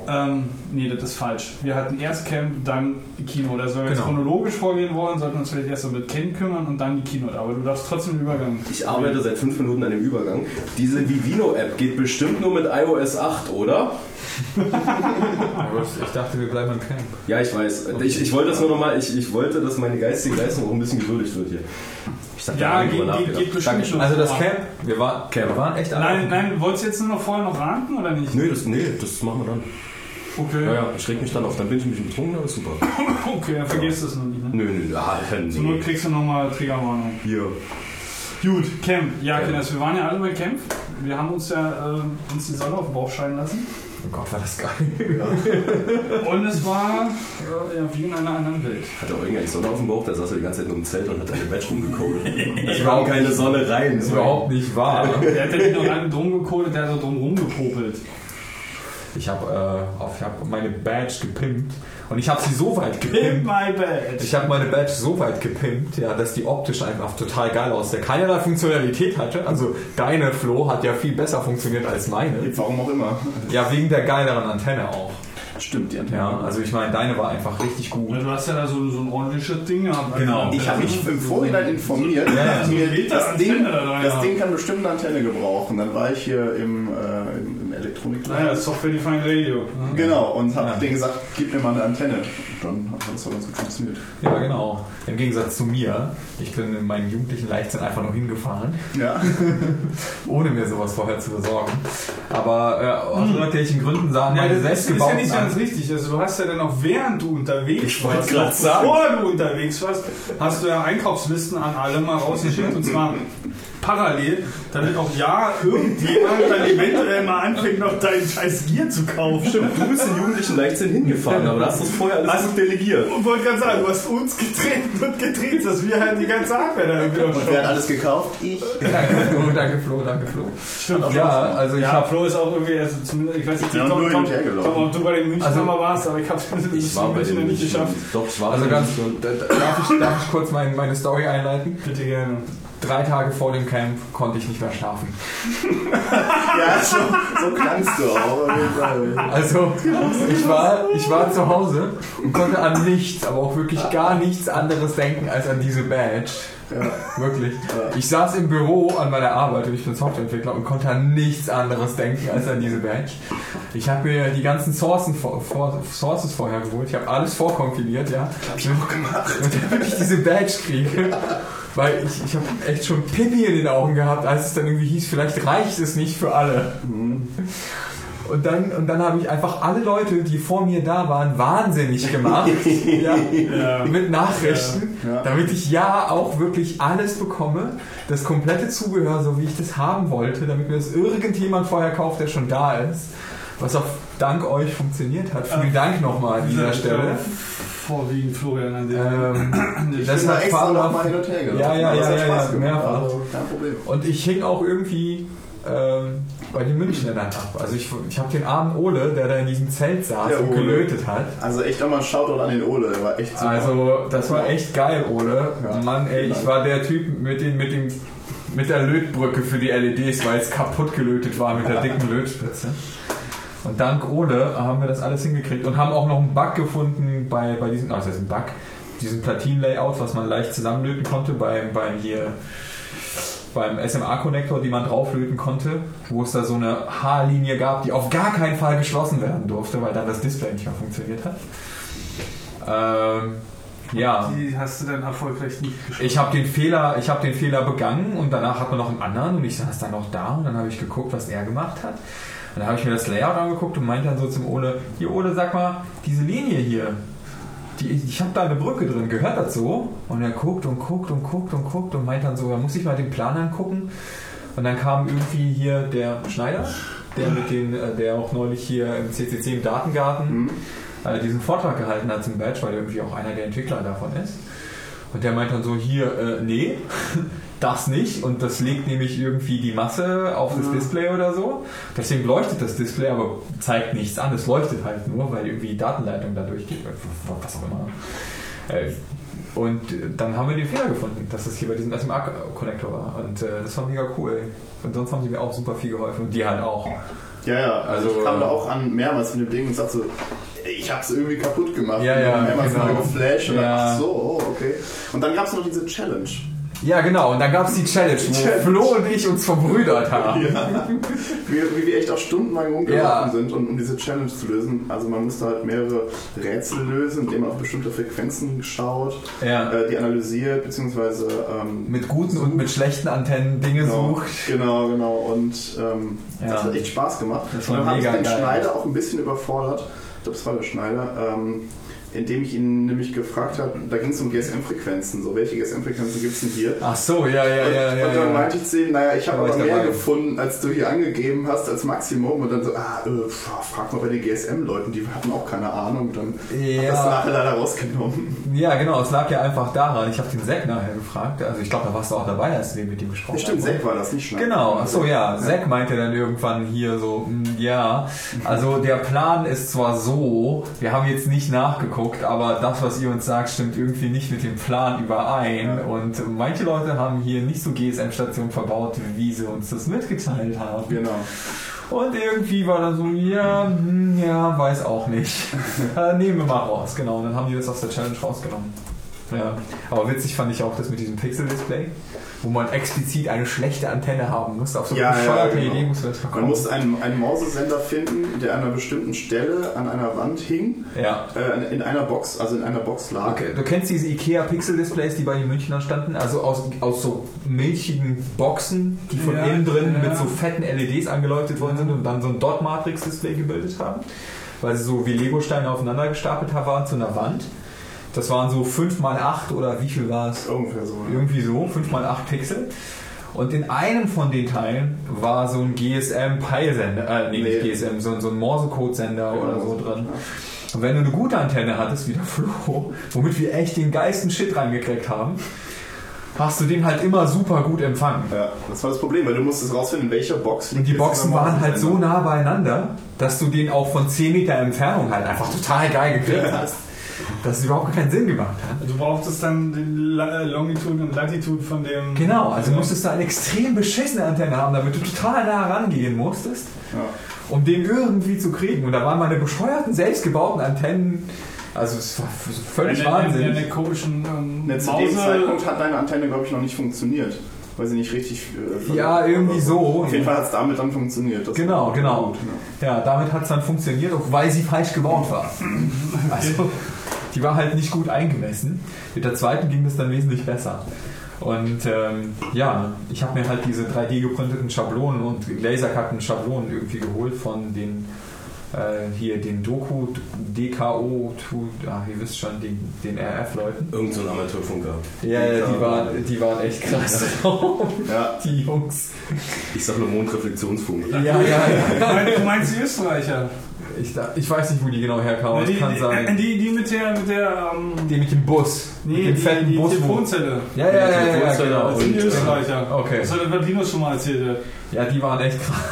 Ähm, nee, das ist falsch. Wir hatten erst Camp, dann Kino. Oder wenn wir jetzt Genau. chronologisch vorgehen wollen, sollten wir uns vielleicht erst so mit Camp kümmern und dann die Kino. Aber du darfst trotzdem den Übergang. Ich arbeite seit fünf Minuten an dem Übergang. Diese Vivino-App geht bestimmt nur mit iOS 8, oder? Ich dachte, wir bleiben im Camp. Ja, ich weiß. Ich, ich wollte das nur nochmal, ich, ich wollte, dass meine geistige Leistung auch ein bisschen gewürdigt wird hier. Ich hab da Ja, geht, geht, nachgedacht. geht bestimmt Danke. schon. Also das. Camp, wir waren, Camp. wir waren echt alle. Nein, nein, wolltest du jetzt nur noch vorher noch ranken oder nicht? Nö, das, nee, das machen wir dann. Okay. Ja, ja, ich reg mich dann auf. Dann bin ich ein bisschen betrunken, aber ist super. Okay, dann vergisst du es noch nicht. Ne? Nö, nö, ah, Zur Not nee. kriegst du nochmal Triggerwarnung. Hier. Gut, Camp. Ja, Camp. Kinders, wir waren ja alle bei Camp. Wir haben uns ja äh, uns die Sonne auf den Bauch scheinen lassen. Oh Gott, war das geil. Und es war ja, wie in einer anderen Welt. Hat der Eugen eigentlich Sonne auf dem Bauch? Der saß ja die ganze Zeit nur im Zelt und hat eine Batch rumgekodet. Es Überhaupt kam keine Sonne rein. Das ist überhaupt nicht wahr. Der hat ja nicht nur alle drum gekodet, der hat so drum rumgepopelt. Ich habe äh, ich hab meine Badge gepimpt und ich habe sie so weit gepimpt. Ich habe meine Badge so weit gepimpt, ja, dass die optisch einfach total geil aussah. Keinerlei Funktionalität hatte. Also deine Flo hat ja viel besser funktioniert als meine. Warum auch immer. Ja, wegen der geileren Antenne auch. Stimmt, die Antenne. Ja, also ich meine, deine war einfach richtig gut. Du hast ja da so, so ein ordentliches Ding gehabt. Genau. Ich habe mich im Vorhinein informiert. Ja, ja. mir das, Ding, da dran das. Ding kann bestimmt eine Antenne gebrauchen. Dann war ich hier im, äh, im, im Elektronikladen. Naja, Software Defined Radio. Genau, und habe Ja. denen gesagt, gib mir mal eine Antenne. Und dann hat das so ganz gut funktioniert. Ja, genau. Im Gegensatz zu mir. Ich bin in meinen jugendlichen Leichtsinn einfach nur hingefahren, Ja. ohne mir sowas vorher zu besorgen. Aber äh, aus irgendwelchen Gründen sahen Ja, meine das ist ja selbstgebauten nicht ganz an. richtig. Also du hast ja dann auch während du unterwegs warst, grad noch sagen. bevor du unterwegs warst, hast du ja Einkaufslisten an alle mal rausgeschickt und zwar parallel, damit auch ja irgendjemand dann eventuell mal anfängt, noch deinen scheiß Gier zu kaufen. Stimmt, du bist in jugendlichen Leichtsinn hingefahren, aber du hast das vorher alles gut delegiert. Und wollte gerade sagen, du hast uns getreten und getreten, dass wir halt die ganze Hardware da irgendwie Und wer hat alles gekauft? Ich. Danke Flo, danke Flo, danke Flo. Stimmt, Ja, also ich ja, habe Flo ist auch irgendwie, also zumindest, ich weiß nicht, her gelaufen. Tom, ob du bei den München Also- mal warst, aber ich habe es Ich bei München den nicht geschafft. Doch, ich war also ganz den da- da- darf ich, darf ich kurz mein, meine Story einleiten? Bitte gerne. Drei Tage vor dem Camp konnte ich nicht mehr schlafen. Ja, so, so klangst du auch. Also ich war, ich war zu Hause und konnte an nichts, aber auch wirklich gar nichts anderes denken als an diese Badge. Ja. Wirklich. Ich saß im Büro an meiner Arbeit und ich bin Softwareentwickler und konnte an nichts anderes denken als an diese Badge. Ich habe mir die ganzen Sourcen, vor, vor, Sources vorher geholt. Ich habe alles vorkompiliert, ja. Hab ich auch gemacht. Damit ich diese Badge kriege. Weil ich, ich habe echt schon Pipi in den Augen gehabt, als es dann irgendwie hieß, vielleicht reicht es nicht für alle. Und dann, und dann habe ich einfach alle Leute, die vor mir da waren, wahnsinnig gemacht. ja, Ja. mit Nachrichten, Ja. damit ich ja auch wirklich alles bekomme. Das komplette Zubehör, so wie ich das haben wollte, damit mir das irgendjemand vorher kauft, der schon da ist. Was auch dank euch funktioniert hat. Vielen Dank nochmal an dieser Stelle. Vorwiegend Florian an der Ähm, Ich das hat extra noch mal hin und her. Ja, ja, ja, ja, ja, mehrfach. Also, kein Problem. Und ich hing auch irgendwie ähm, bei den Münchnern ab. Also ich, ich habe den armen Ole, der da in diesem Zelt saß Der und Ole. gelötet hat. Also echt nochmal ein Shoutout an den Ole, der war echt super. Also das war echt geil, Ole. Ja. Mann, ey, ich war der Typ mit, den, mit, dem, mit der Lötbrücke für die LEDs, weil es kaputt gelötet war mit der dicken Lötspitze. Und dank Ole haben wir das alles hingekriegt und haben auch noch einen Bug gefunden bei, bei diesem, also das ist ein Bug, diesem Platin-Layout, was man leicht zusammenlöten konnte beim, beim hier beim SMA-Konnektor, die man drauflöten konnte, wo es da so eine Haarlinie gab, die auf gar keinen Fall geschlossen werden durfte, weil dann das Display nicht mehr funktioniert hat. Ähm, ja. Die hast du dann erfolgreich nicht geschafft. Ich habe den Fehler, ich habe den Fehler begangen und danach hat man noch einen anderen und ich saß dann noch da und dann habe ich geguckt, was er gemacht hat. Und dann habe ich mir das Layout angeguckt und meinte dann so zum Ole, hier Ole, sag mal, diese Linie hier, die, ich habe da eine Brücke drin, gehört das so? Und er guckt und guckt und guckt und guckt und meint dann so, ja, muss ich mal den Plan angucken. Und dann kam irgendwie hier der Schneider, der mit den, äh, der auch neulich hier im CCC im Datengarten äh, diesen Vortrag gehalten hat zum Badge, weil er irgendwie auch einer der Entwickler davon ist. Und der meint dann so, hier, äh, nee, das nicht und das legt nämlich irgendwie die Masse auf das Display oder so. Deswegen leuchtet das Display, aber zeigt nichts an. Es leuchtet halt nur, weil irgendwie die Datenleitung da durchgeht. Was auch immer. Äh, Und dann haben wir den Fehler gefunden, dass es hier bei diesem SMA-Connector war. Und äh, das war mega cool. Und sonst haben sie mir auch super viel geholfen. Und die halt auch. Ja, ja, also, Also, ich kam da auch an mehrmals mit dem Ding und sagte so, ich hab's irgendwie kaputt gemacht. Ja, ja, mehrmals genau. geflasht und dann, Ja. ach so, oh, okay. Und dann gab's noch diese Challenge. Ja, genau. Und dann gab es die Challenge, wo Challenge. Flo und ich uns verbrüdert haben. Ja. Wie, wie wir echt auch stundenlang rumgelaufen Ja. sind, um, um diese Challenge zu lösen. Also man musste halt mehrere Rätsel lösen, indem man auf bestimmte Frequenzen schaut, Ja. äh, die analysiert, beziehungsweise ähm, Mit guten und mit schlechten Antennen Dinge Genau, sucht. genau, genau. Und ähm, das hat echt Spaß gemacht. Das und war dann habe ich mega den geil. Schneider auch ein bisschen überfordert. Ich glaube, das war der Schneider. Ähm, indem ich ihn nämlich gefragt habe, da ging es um GSM-Frequenzen. So, welche GSM-Frequenzen gibt es denn hier? Ach so, ja, ja, ja, und, ja. und dann ja. meinte ich zu ihm, naja, ich habe aber mehr dabei. gefunden, als du hier angegeben hast, als Maximum. Und dann so, ah, äh, frag mal bei den GSM-Leuten, die hatten auch keine Ahnung. Dann Ja. hat das nachher leider rausgenommen. Ja, genau, es lag ja einfach daran. Ich habe den Zack nachher gefragt. Also ich glaube, da warst du auch dabei, als wir mit ihm gesprochen Ja, stimmt, haben. Zack war das, nicht Schneider. Genau, ach so ja. Zack meinte dann irgendwann hier so, "Mm, ja, also der Plan ist zwar so, wir haben jetzt nicht nachgeguckt, aber das, was ihr uns sagt, stimmt irgendwie nicht mit dem Plan überein. Und manche Leute haben hier nicht so GSM-Stationen verbaut, wie sie uns das mitgeteilt haben. Genau. Und irgendwie war dann so, ja, hm, ja, weiß auch nicht. äh, nehmen wir mal raus, genau. Und dann haben die das aus der Challenge rausgenommen. Ja. Aber witzig fand ich auch das mit diesem Pixel-Display, wo man explizit eine schlechte Antenne haben muss. Auf so eine Ja, ja, bescheuerte genau. Idee muss man das Man verkaufen. musste einen, einen Mausesender finden, der an einer bestimmten Stelle an einer Wand hing, Ja. äh, in einer Box, also in einer Box lag. Okay, du kennst diese IKEA Pixel-Displays, die bei den Münchnern standen? Also aus, aus so milchigen Boxen, die von Ja, innen drin ja. mit so fetten LEDs angeleuchtet worden sind und dann so ein Dot-Matrix-Display gebildet haben. Weil sie so wie Lego-Steine aufeinander gestapelt waren zu einer Wand. Das waren so 5x8 oder wie viel war es? Ungefähr so. Ja. Irgendwie so, 5x8 Pixel. Und in einem von den Teilen war so ein GSM-Peilsender, äh, nee, nicht Nee. GSM, so, so ein Morsecode-Sender Genau, oder so drin. ja. Und wenn du eine gute Antenne hattest, wie der Flo, womit wir echt den geilsten Shit reingekriegt haben, hast du den halt immer super gut empfangen. Ja, das war das Problem, weil du musstest rausfinden, in welcher Box Und die Boxen waren halt so nah beieinander, dass du den auch von 10 Meter Entfernung halt einfach total geil gekriegt hast. Dass es überhaupt keinen Sinn gemacht hat. Du brauchtest dann die äh, Longitude und Latitude von dem. Genau, also musstest du eine extrem beschissene Antenne haben, damit du total nah rangehen musstest, Ja. um den irgendwie zu kriegen. Und da waren meine bescheuerten, selbstgebauten Antennen, also es war völlig in, in, in wahnsinnig. der komischen ähm, Ne, zu dem Zeitpunkt hat deine Antenne, glaube ich, noch nicht funktioniert. Weil sie nicht richtig. Äh, Ja, irgendwie so. Auf jeden Fall hat es damit dann funktioniert. Das Genau, genau. gut, ja. Ja, damit hat es dann funktioniert, auch weil sie falsch gebaut war. Also, die war halt nicht gut eingemessen. Mit der zweiten ging es dann wesentlich besser. Und ähm, ja, ich habe mir halt diese 3D geprinteten Schablonen und lasercutten Schablonen irgendwie geholt von den äh, hier den Doku, DKO, tu- ah, ihr wisst schon, den, den RF-Leuten. Irgend so ein Amateurfunker. Ja, ja, die waren, die waren echt krass. Ja. die Jungs. Ich sag nur Mondreflexionsfunk. Ja, ja, ja. Du meinst die Österreicher? Ich, da- ich weiß nicht, wo die genau herkamen, die, es kann die, sein. die, die mit der, mit der, ähm, Die mit dem Bus. mit nee, dem die, fetten die Bus. wo- Telefonzelle. Ja, ja, ja, ja, ja, genau. Das sind die äh, Österreicher. okay. Das hat der Linus schon mal erzählt. Ja, die waren echt krass.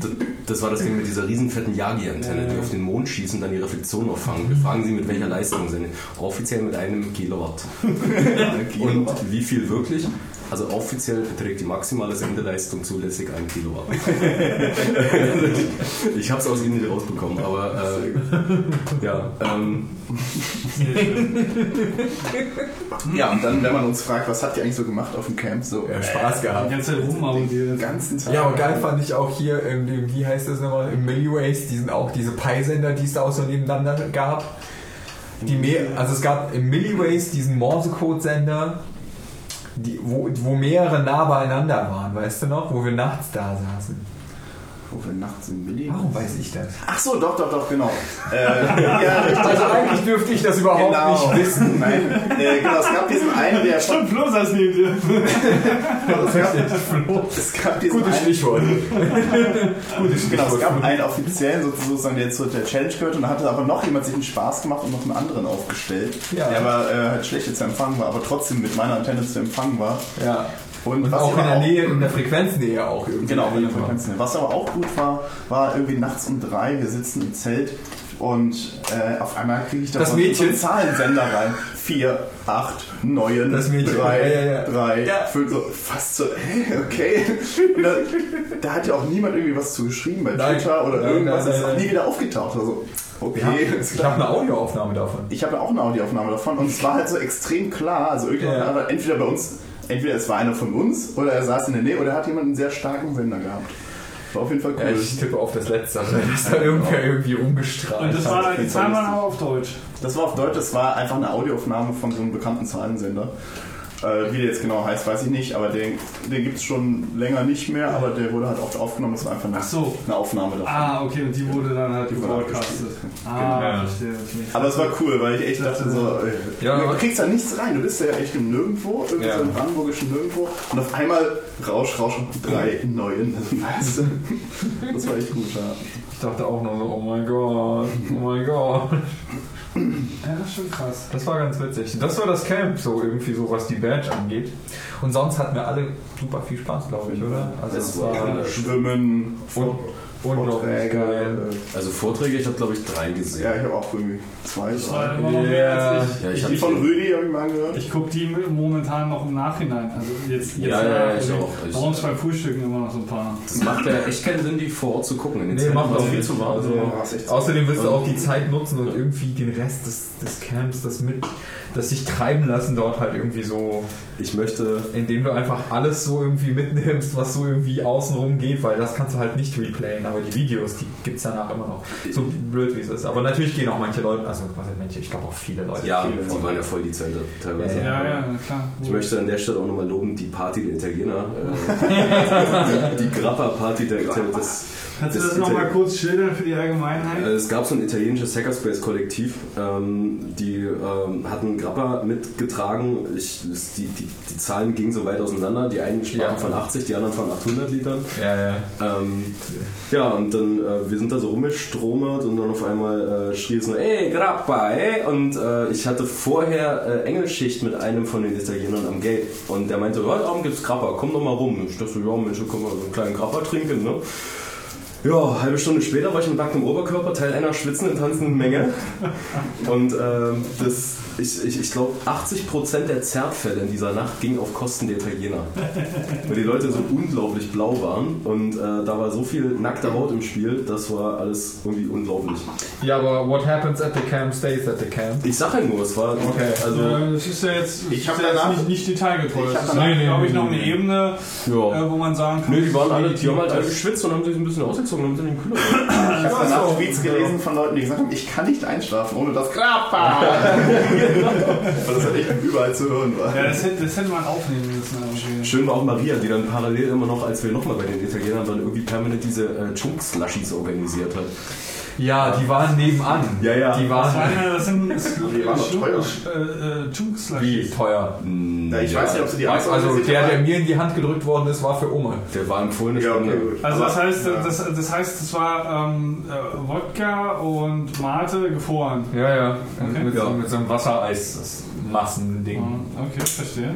Das, das war das Ding mit dieser riesen fetten Yagi-Antenne, die auf den Mond schießen und dann die Reflexion auffangen. Wir fragen sie, mit welcher Leistung sind. Offiziell mit einem Kilowatt. Und wie viel wirklich? Also offiziell beträgt die maximale Sendeleistung zulässig ein Kilowatt. ich habe es aus ihnen nicht rausbekommen, aber äh, ja. Ähm, ja, und dann, wenn man uns fragt, was habt ihr eigentlich so gemacht auf dem Camp? So, Ja, Spaß Die gehabt. ganze Zeit rummachen die. den ganzen Tag. Ja, und geil fand ich auch hier, im, dem- wie heißt das nochmal, im Milliways, die sind auch diese Pi-Sender, die es da auch so nebeneinander gab. Die mehr, also es gab im Milliways diesen Morsecode-Sender, die, wo, wo mehrere nah beieinander waren, weißt du noch, wo wir nachts da saßen. Wir nachts im Milli. Warum weiß ich das? Ach so, doch, doch, doch, genau. äh, ja. Also eigentlich dürfte ich das überhaupt Genau. nicht wissen. Nein, äh, genau, es gab diesen einen, der Stimmt, Flo saß neben dir. es gab, es gab diesen Gutes einen, Stichwort. Gutes Genau, es gab einen offiziellen sozusagen, der zu der Challenge gehört und da hatte aber noch jemand sich einen Spaß gemacht und noch einen anderen aufgestellt, Ja. der aber äh, halt schlechter zu empfangen war, aber trotzdem mit meiner Antenne zu empfangen war. Ja. Und, was auch in der Nähe, in der Frequenznähe auch irgendwie. Genau, in der war. Frequenz. Was aber auch gut war, war irgendwie nachts um drei, wir sitzen im Zelt und äh, auf einmal kriege ich da Das so, so Mädchen. einen Zahlensender rein. Vier, acht, neun, Das Mädchen. drei, Ja, ja, ja. drei, Ja. fünf, so fast so, hä, okay. Da, da hat ja auch niemand irgendwie was zu geschrieben bei Nein. Twitter oder Nein, irgendwas. nein, Das ist nein, auch nie nein. wieder aufgetaucht. Also, okay, Ja, ich habe eine Audioaufnahme davon. Ich habe ja auch eine Audioaufnahme davon und es war halt so extrem klar. Also irgendjemand Ja. hat entweder bei uns, entweder es war einer von uns oder er saß in der Nähe oder er hat jemand einen sehr starken Sender gehabt. War auf jeden Fall cool. Ja, ich tippe auf das Letzte, dass da irgendwer irgendwie rumgestrahlt Und das war, die Zahlen waren aber auf Deutsch. Das war auf Deutsch, das war einfach eine Audioaufnahme von so einem bekannten Zahlensender. Äh, wie der jetzt genau heißt, weiß ich nicht, aber den, den gibt es schon länger nicht mehr, aber der wurde halt oft aufgenommen, das war einfach eine, Ach so. eine Aufnahme davon. Ah, okay, und die wurde dann halt gebroadcastet. Ah, Genau. verstehe. verstehe. Aber es war cool, weil ich echt dachte so, Ja, du kriegst da nichts rein, du bist ja echt im Nirgendwo, irgendwie Ja. so im brandenburgischen Nirgendwo und auf einmal Rausch, Rausch und drei neuen. Das war echt gut, ja. Ich dachte auch nur so, oh mein Gott, oh mein Gott. Ja, das ist schon krass. Das war ganz witzig. Das war das Camp, so irgendwie so, was die Badge angeht. Und sonst hatten wir alle super viel Spaß, glaube ich, oder? Also Es war Schwimmen, un unglaublich Vorträge. geil. Also Vorträge, ich habe glaube ich drei gesehen. Ja, ich habe auch irgendwie zwei, drei. immer noch mehr als ich. Ja, ich Die von Rüdi habe ich mal angehört. Ich gucke die momentan noch im Nachhinein. Also jetzt, jetzt Ja, ja, ja, ich auch. Ich- Bei uns beim Frühstücken immer noch so ein paar. Das macht ja echt keinen Sinn, die vor Ort zu gucken. In den Nee, Zeiten macht auch viel zu warm. Also, Ja, außerdem willst du auch die Zeit nutzen und irgendwie den Rest des, des Camps, das mit, das sich treiben lassen dort halt irgendwie so, Ich möchte indem du einfach alles so irgendwie mitnimmst, was so irgendwie außenrum geht, weil das kannst du halt nicht replayen, aber die Videos, die gibt es danach immer noch. So blöd wie es ist. Aber natürlich gehen auch manche Leute, also manche, ich glaube auch viele Leute. Ja, viele die waren ja voll die Zelte teilweise. Ja, Ja, ja, klar. Ich möchte an der Stelle auch nochmal loben, die Party der Italiener. Die die Grappa-Party der Italiener. Das, Kannst du das das nochmal kurz schildern für die Allgemeinheit? Äh, Es gab so ein italienisches Hackerspace-Kollektiv, ähm, die ähm, hatten Grappa mitgetragen. Ich, die, die, die Zahlen gingen so weit auseinander. Die einen sprachen Ja. von 80, die anderen von 800 Litern. Ja, ja. Ähm, ja, und dann, äh, wir sind da so rumgestromert und dann auf einmal äh, schrie es nur, ey, Grappa, ey! Und äh, ich hatte vorher äh, Engelschicht mit einem von den Italienern am Gate. Und der meinte, heute Abend gibt's Grappa, komm doch mal rum. Ich dachte so, ja Mensch, können wir so einen kleinen Grappa trinken, ne? Ja, halbe Stunde später war ich mit nacktem Oberkörper, Teil einer schwitzenden, tanzenden Menge. Und ähm, das, ich, ich, ich glaube, 80% der Zerrfälle in dieser Nacht gingen auf Kosten der Italiener. Weil die Leute so unglaublich blau waren und äh, da war so viel nackte Haut im Spiel, das war alles irgendwie unglaublich. Ja, aber what happens at the camp stays at the camp. Ich sag ja nur, es war Okay. also Ja, das ist ja jetzt, Ich ist hab ja jetzt danach- nicht, nicht detailgetreu. Ich hab Das ist, danach- glaube ich, noch eine Ebene, ja. äh, wo man sagen kann. Nö, die waren alle, die haben halt alle geschwitzt und haben sich ein bisschen ausgezogen und haben sie in den Kühler. Ich habe danach. Tweets gelesen von Leuten, die gesagt haben, ich kann nicht einschlafen ohne das Grappa. Weil das halt echt überall zu hören war. Ja, das hätte, das hätte man aufnehmen müssen. irgendwie. Schön war auch Maria, die dann parallel immer noch, als wir nochmal bei den Italienern waren, irgendwie permanent diese äh, Chunk-Slushies organisiert hat. Ja, die waren nebenan. Ja, ja. Die Das, waren waren, ja- das sind Die waren doch teuer. äh, Chunks wie teuer. Ja, ich weiß nicht, ob sie die Also organisiert der, der mir in die Hand gedrückt worden ist, war für Umme. Der war empfohlene Ja, Stunde. okay. Also das heißt, ja. das, das heißt, es war ähm, äh, Wodka und Mate gefroren. Ja, ja. Okay. Mit, Ja. So, mit so einem Wassereis, das Massending. Ja, Okay, verstehe.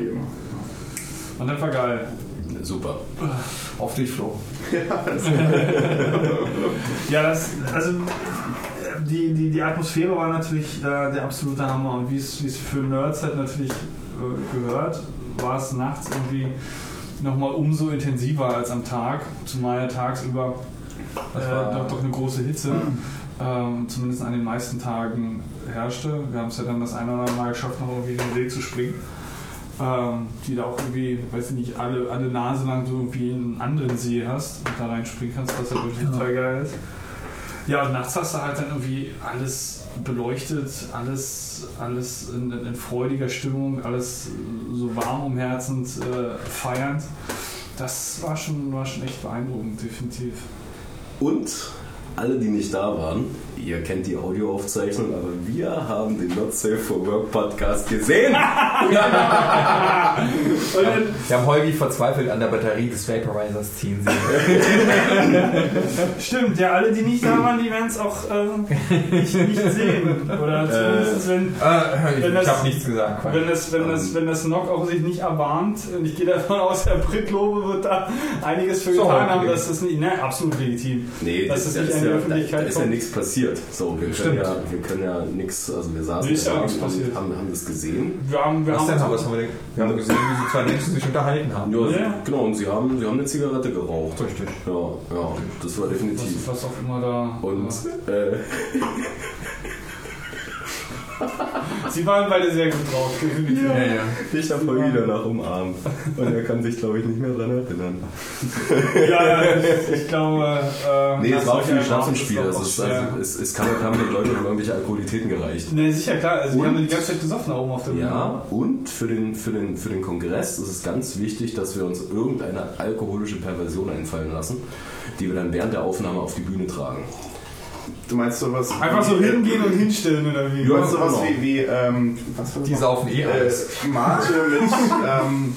Und das war geil. Super. Auf dich, Flo. Ja, das, also die, die, die Atmosphäre war natürlich äh, der absolute Hammer und wie es wie es für Nerds halt natürlich äh, gehört, war es nachts irgendwie nochmal umso intensiver als am Tag, zumal ja tagsüber Das äh, war- doch, doch eine große Hitze, ähm, zumindest an den meisten Tagen herrschte. Wir haben es ja dann das eine oder andere Mal geschafft, noch irgendwie den See zu springen. Ähm, die da auch irgendwie, weiß ich nicht, alle, alle Nase lang so irgendwie in einen anderen See hast und da reinspringen kannst, was ja wirklich total geil ist. Ja, und nachts hast du halt dann irgendwie alles beleuchtet, alles, alles in, in freudiger Stimmung, alles so warm umherzend, äh, feiernd. Das war schon, war schon echt beeindruckend, definitiv. Und alle, die nicht da waren, ihr kennt die Audioaufzeichnung, aber wir haben den Not Safe for Work Podcast gesehen. Wir haben Holgi verzweifelt an der Batterie des Vaporizers ziehen sehen. stimmt, ja, alle, die nicht da waren, die werden es auch äh, nicht, nicht sehen. Oder zumindest, wenn, Äh, ich Wenn das- ich habe nichts gesagt. wenn, das, wenn, das, wenn das Nock auch sich nicht erbarmt, und ich gehe davon aus, Herr Bricklobe wird da einiges für So, getan haben, dass das nicht, ne, absolut legitim. Nee, Dass es da nicht ist an die ja, Öffentlichkeit da ist ja nichts passiert. So, wir können Stimmt. ja, wir können ja nichts, also wir saßen ist ja da nichts und passiert. haben, haben das gesehen. Wir haben, wir Was denn? haben Was haben wir, denn? wir haben gesehen, wie sie zwei Menschen sich unterhalten haben. Ja, Ja. genau, und sie haben, sie haben eine Zigarette geraucht. Richtig. Ja, ja, das war was, definitiv. was auch immer da. Und äh, Sie waren beide sehr gut drauf. Ja, ja. ich habe Holgi danach umarmt. Und er kann sich, glaube ich, nicht mehr daran erinnern. Ja, ja, ich, ich glaube. Äh, Nee, es war auch viel Schnaps im Spiel. ist Also auch es, also es, es kam, kamen den Leuten irgendwelche Alkoholitäten gereicht. Ne, sicher, klar. Also, die Und- haben die ganze Zeit gesoffen da oben auf der Bühne. Ja, und für den, für, den, für den Kongress ist es ganz wichtig, dass wir uns irgendeine alkoholische Perversion einfallen lassen, die wir dann während der Aufnahme auf die Bühne tragen. Du meinst sowas. Einfach so wie- hingehen und hinstellen oder wie? Du meinst sowas genau. wie, wie ähm, was Die saufen eh alles. Äh, Mate mit ähm,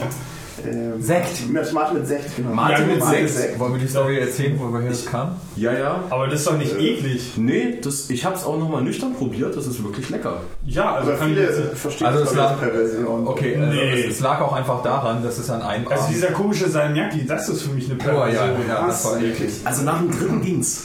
ähm, Sekt. Mit Mate mit Sekt, genau. Mate Ja, mit Mate Sekt. Wollen wir die Story erzählen, woher das kam? Ja, ja. Aber das ist doch nicht eklig. Nee, das, ich habe es auch nochmal nüchtern probiert, das ist wirklich lecker. Ja, also Aber kann ich viele jetzt. verstehen Also das es ich, lag- Perversion. Okay, also Nee. es, es lag auch einfach daran, dass es an einem Also Abend- dieser komische Salmiakki, das ist für mich eine Oh Perversion. ja, ja, das war eklig. Also nach dem dritten ging's.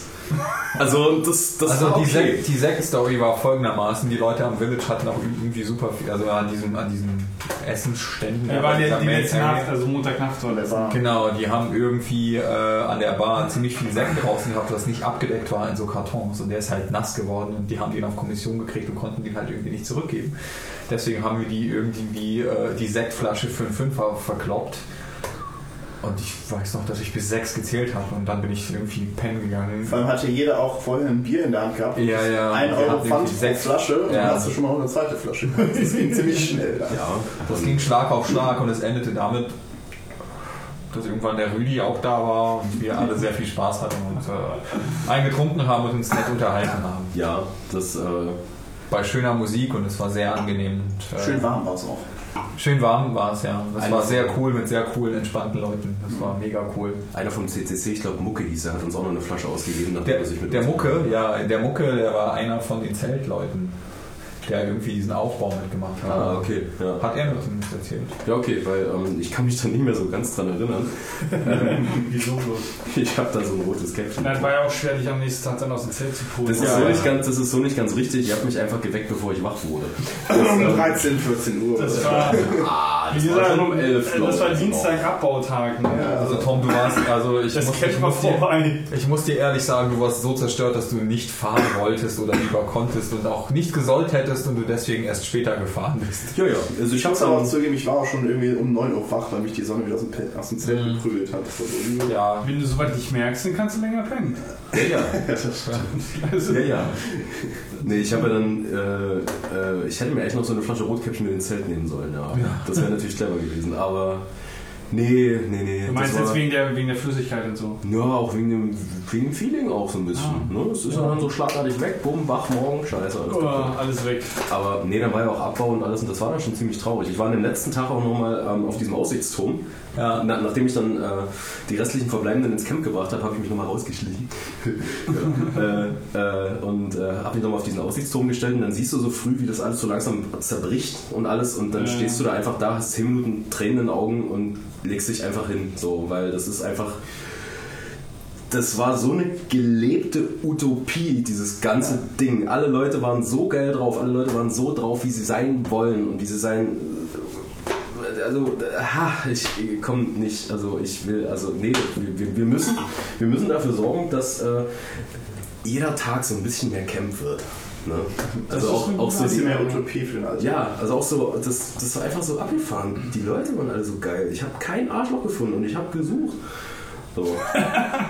Also das, das Also war die, okay. Sekt, die Sekt-Story war folgendermaßen, die Leute am Village hatten auch irgendwie super viel, also an diesen, an diesen Essensständen. Wir waren ja dieser die letzte Nacht, also Montagnacht war das. war. Genau, die haben irgendwie äh, an der Bar ziemlich viel Sekt draußen gehabt, was nicht abgedeckt war in so Kartons und der ist halt nass geworden und die haben den auf Kommission gekriegt und konnten den halt irgendwie nicht zurückgeben. Deswegen haben wir die irgendwie äh, die Sektflasche für einen Fünfer verkloppt. Und ich weiß noch, dass ich bis sechs gezählt habe und dann bin ich irgendwie pennen gegangen. Vor allem hatte jeder auch vorher ein Bier in der Hand gehabt. Ja, ja. Ein Euro Pfand sechs- Flasche und Ja. dann hast du schon mal eine zweite Flasche. Das ging ziemlich schnell. dann. Ja, Das ging Schlag auf Schlag und es endete damit, dass irgendwann der Rüdi auch da war und wir alle sehr viel Spaß hatten und äh, eingetrunken haben und uns nett unterhalten haben. ja, das äh, Bei schöner Musik und es war sehr angenehm. Und, äh, Schön warm war es auch. Schön warm war es, ja. Das Einer war sehr cool mit sehr coolen, entspannten Leuten. Das war mega cool. einer vom CCC, ich glaube Mucke hieß er, hat uns auch noch eine Flasche ausgegeben, Der, er der Mucke, ja, der Mucke, der war einer von den Zeltleuten, der irgendwie diesen Aufbau mitgemacht hat. Ah, okay. Ja. Hat er mir zumindest erzählt. Ja, okay, weil ähm, ich kann mich da nicht mehr so ganz dran erinnern. Wieso bloß? Ich habe da so ein rotes Käppchen. Das war ja auch schwer, dich am nächsten Tag dann aus dem Zelt zu holen. Das ist, Ja, so ja. nicht ganz, das ist so nicht ganz richtig. Ihr habt mich einfach geweckt, bevor ich wach wurde. Um 13, 14 Uhr. Das war, Ah, wie gesagt, schon um 11. das war glaub ich. Dienstag Abbautag. Ne? Also Tom, du warst, also ich Das muss, ich, muss dir, vorbei. ich muss dir ehrlich sagen, du warst so zerstört, dass du nicht fahren wolltest oder lieber konntest und auch nicht gesollt hättest und du deswegen erst später gefahren bist. Ja, ja. Also ich muss aber auch zugeben, ich war auch schon irgendwie um 9 Uhr wach, weil mich die Sonne wieder aus dem, Pe- aus dem Zelt Mhm. geprügelt hat. Das war so übel. Ja, Wenn du soweit nicht merkst, dann kannst du länger pennen. Ja, ja. Also, Ja, ja. Nee, ich habe ja dann, äh, äh, ich hätte mir echt noch so eine Flasche Rotkäppchen mit ins Zelt nehmen sollen, ja. Das wäre natürlich clever gewesen, aber nee, nee, nee. Du meinst jetzt wegen der, wegen der Flüssigkeit und so. Ja, auch wegen dem, wegen dem Feeling auch so ein bisschen. Ah. Ne? Es ist ja. dann so schlagartig weg, bumm, wach, morgen, scheiße, alles Oh, alles weg. Aber nee, dann war ja auch Abbau und alles und das war dann schon ziemlich traurig. Ich war an dem letzten Tag auch nochmal ähm, auf diesem Aussichtsturm. Ja. Na, nachdem ich dann äh, die restlichen Verbleibenden ins Camp gebracht habe, habe ich mich nochmal rausgeschlichen. ja. äh, äh, und äh, habe mich nochmal auf diesen Aussichtsturm gestellt und dann siehst du so früh, wie das alles so langsam zerbricht und alles und dann Ja. stehst du da einfach da, hast 10 Minuten Tränen in den Augen und legst dich einfach hin. So, weil das ist einfach das war so eine gelebte Utopie, dieses ganze Ding. Alle Leute waren so geil drauf, alle Leute waren so drauf, wie sie sein wollen und wie sie sein. Also, ha, ich komme nicht, also ich will, also nee, wir, wir- müssen, wir müssen dafür sorgen, dass äh, jeder Tag so ein bisschen mehr Camp wird. Ne? Also auch, auch so Ein bisschen die, mehr Utopie für den Alltag. ja, also auch so, das, das war einfach so abgefahren. Die Leute waren alle so geil. Ich habe kein Arschloch gefunden und ich habe gesucht. So. ja,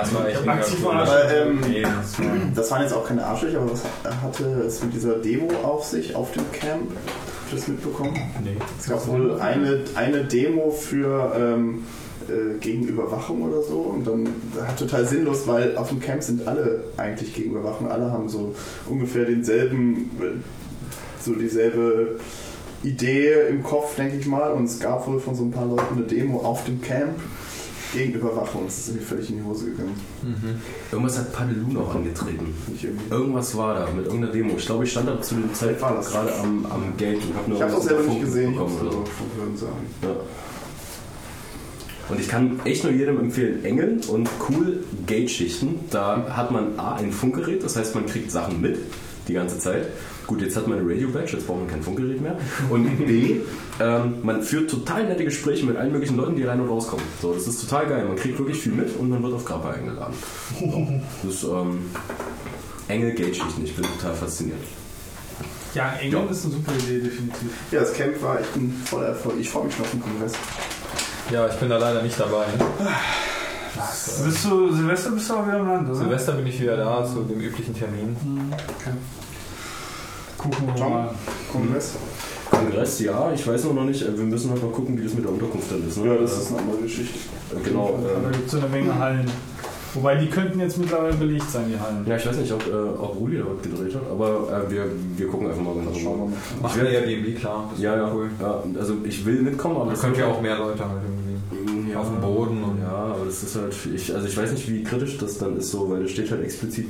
das war echt mega aktiv cool. war- Aber, ähm, Nee, das war- Das waren jetzt auch keine Arschlöcher, aber was hatte es mit dieser Demo auf sich auf dem Camp? Habt ihr das mitbekommen? nee. Es gab wohl eine, eine Demo für ähm, äh, gegen Überwachung oder so. Und dann hat total sinnlos, weil auf dem Camp sind alle eigentlich gegen Überwachung. Alle haben so ungefähr denselben, äh, so dieselbe Idee im Kopf, denke ich mal. Und es gab wohl von so ein paar Leuten eine Demo auf dem Camp gegen Überwachung. Das ist irgendwie völlig in die Hose gegangen. Irgendwas hat Padelou noch angetreten. Irgendwas war da mit irgendeiner Demo. Ich glaube, ich stand da zu dem Zeitpunkt gerade am, am Gate und habe nur Ich habe das irgendwas selber nicht gesehen. Ich hab's bekommen nur von Hören sagen. Ja. Und ich kann echt nur jedem empfehlen, Engel und cool Gate-Schichten. Da hat man A, ein Funkgerät, das heißt, man kriegt Sachen mit die ganze Zeit. Gut, jetzt hat man eine Radio-Badge, jetzt braucht man kein Funkgerät mehr. Und B, ähm, man führt total nette Gespräche mit allen möglichen Leuten, die rein und rauskommen. So, das ist total geil. Man kriegt wirklich viel mit und man wird auf Grappa eingeladen. So, das ist ähm, Engel Gate-Schichten. Ich bin total fasziniert. Ja, England ist eine super Idee, definitiv. Ja, das Camp war echt ein voller Erfolg. Ich freue mich schon auf den Kongress. Ja, ich bin da leider nicht dabei. Bist du, Silvester bist du auch wieder im Land, oder? Silvester bin ich wieder da zu dem üblichen Termin. Gucken wir mal. Kongress? Kongress, ja, ich weiß noch nicht. Wir müssen halt mal gucken, wie das mit der Unterkunft dann ist. Ne? Ja, das ist eine andere Geschichte. Äh, Genau. Da Äh, gibt es so eine Menge Hallen. Wobei die könnten jetzt mittlerweile belegt sein, die Hallen. ja, ich weiß nicht, ob, äh, ob Rudi da was gedreht hat, aber äh, wir, wir gucken einfach mal ganz Schauen wir normal. mal. Macht mir Airbnb klar. Das Ja, ist ja, cool. ja. Also ich will mitkommen, aber Da das könnt ihr halt- auch mehr Leute halt irgendwie. ja, auf dem Boden und- ja, aber das ist halt, ich, also ich weiß nicht, wie kritisch das dann ist, so, weil da steht halt explizit,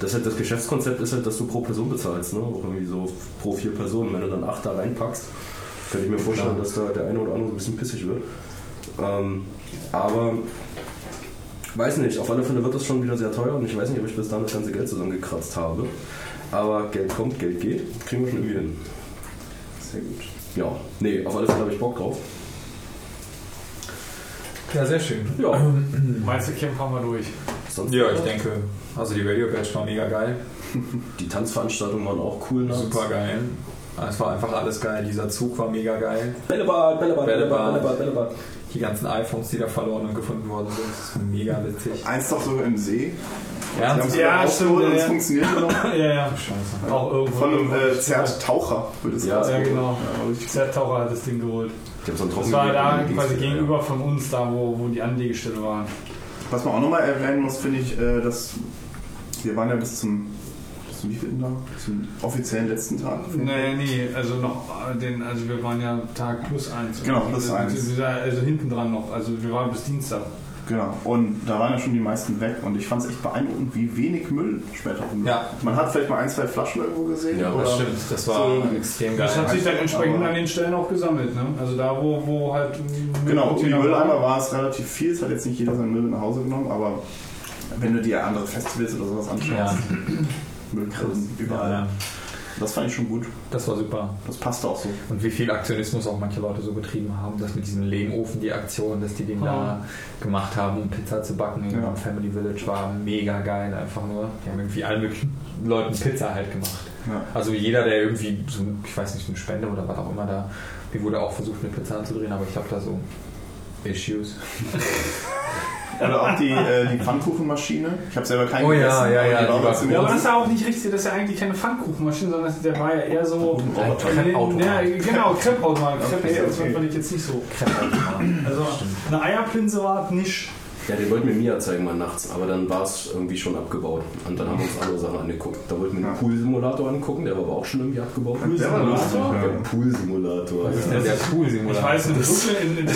das, halt, das Geschäftskonzept ist halt, dass du pro Person bezahlst, ne? auch irgendwie so pro vier Personen. Wenn du dann acht da reinpackst, könnte ich mir vorstellen, Klar. dass da der eine oder andere so ein bisschen pissig wird. Ähm, aber weiß nicht, auf alle Fälle wird das schon wieder sehr teuer und ich weiß nicht, ob ich bis dahin das ganze Geld zusammengekratzt habe. Aber Geld kommt, Geld geht, kriegen wir schon irgendwie hin. Sehr gut. Ja, nee, auf alle Fälle habe ich Bock drauf. Ja, sehr schön. Ja, Meinst du, Camp haben wir durch? Sonst Ja, ich denke. Also die Radio Badge war mega geil. Die Tanzveranstaltungen waren auch cool. nachts. Super geil. Es war einfach alles geil. Dieser Zug war mega geil. Bällebad, Bällebad, Bällebad. Bällebad, Bällebad. Die ganzen iPhones, die da verloren und gefunden worden sind, das ist mega witzig. Eins doch sogar im See. Ja, Ja, stimmt, ja, es ja. funktioniert noch. Ja, ja. Scheiße. Auch irgendwo. Von einem äh, Zert-Taucher wird es Ja. Ja, genau. Ja, richtig. Zertaucher hat das Ding geholt. Ich hab so einen Das war da quasi gegenüber von uns, da wo, wo die Anlegestelle waren. Was man auch nochmal erwähnen muss, finde ich, äh, dass wir waren ja bis zum, zum wievielten Tag? Zum offiziellen letzten Tag. Nee, nee, also noch äh, den, also wir waren ja Tag plus eins. Genau, plus eins. Also, also hinten dran noch, also wir waren bis Dienstag. Genau. Und da waren ja schon die meisten weg und ich fand es echt beeindruckend, wie wenig Müll später rumliegt. Ja. Man hat vielleicht mal ein, zwei Flaschen irgendwo gesehen. Ja, oder Das stimmt, das war So- extrem geil. Das hat sich dann entsprechend Aber- an den Stellen auch gesammelt, ne? Also da, wo, wo halt. Genau, um die Container Mülleimer war es relativ viel. Es hat jetzt nicht jeder seinen Müll mit nach Hause genommen, aber wenn du dir andere Festivals oder sowas anschaust, Ja. Müllgrillen überall. Ja, Das fand ich schon gut. das war super. Das passte auch so. Und wie viel Aktionismus auch manche Leute so betrieben haben, das mit diesem Lehmofen, die Aktion, dass die den da gemacht haben, um Pizza zu backen Ja. im Family Village, war mega geil, einfach nur. Die haben irgendwie allen möglichen Leuten Pizza halt gemacht. Ja. Also jeder, der irgendwie, so, ich weiß nicht, eine Spende oder was auch immer da, mir wurde auch versucht, eine Pizza anzudrehen, aber ich habe da so Issues. Oder auch die, äh, die Pfannkuchenmaschine. Ich habe selber keinen Oh ja, gegessen, ja, aber ja, die war die war trotzdem Ja, aber das ist ja auch nicht richtig, das ist ja eigentlich keine Pfannkuchenmaschine, sondern das- der war ja eher so. Ein Crepe-Automat. Ja, genau, Crepe-Automat. Crepe, Okay, das okay. fand ich jetzt nicht so. Also eine Eierplinse war nicht. Ja, den wollten wir Mia zeigen mal nachts, aber dann war es irgendwie schon abgebaut. Und dann haben wir uns andere Sachen angeguckt. Da wollten wir einen Ja. Pool-Simulator angucken, der war aber auch schon irgendwie abgebaut. Der lustig, Der. Pool-Simulator. Das ist ja. der Ich Pool-Simulator. weiß nicht, wirklich- in- in-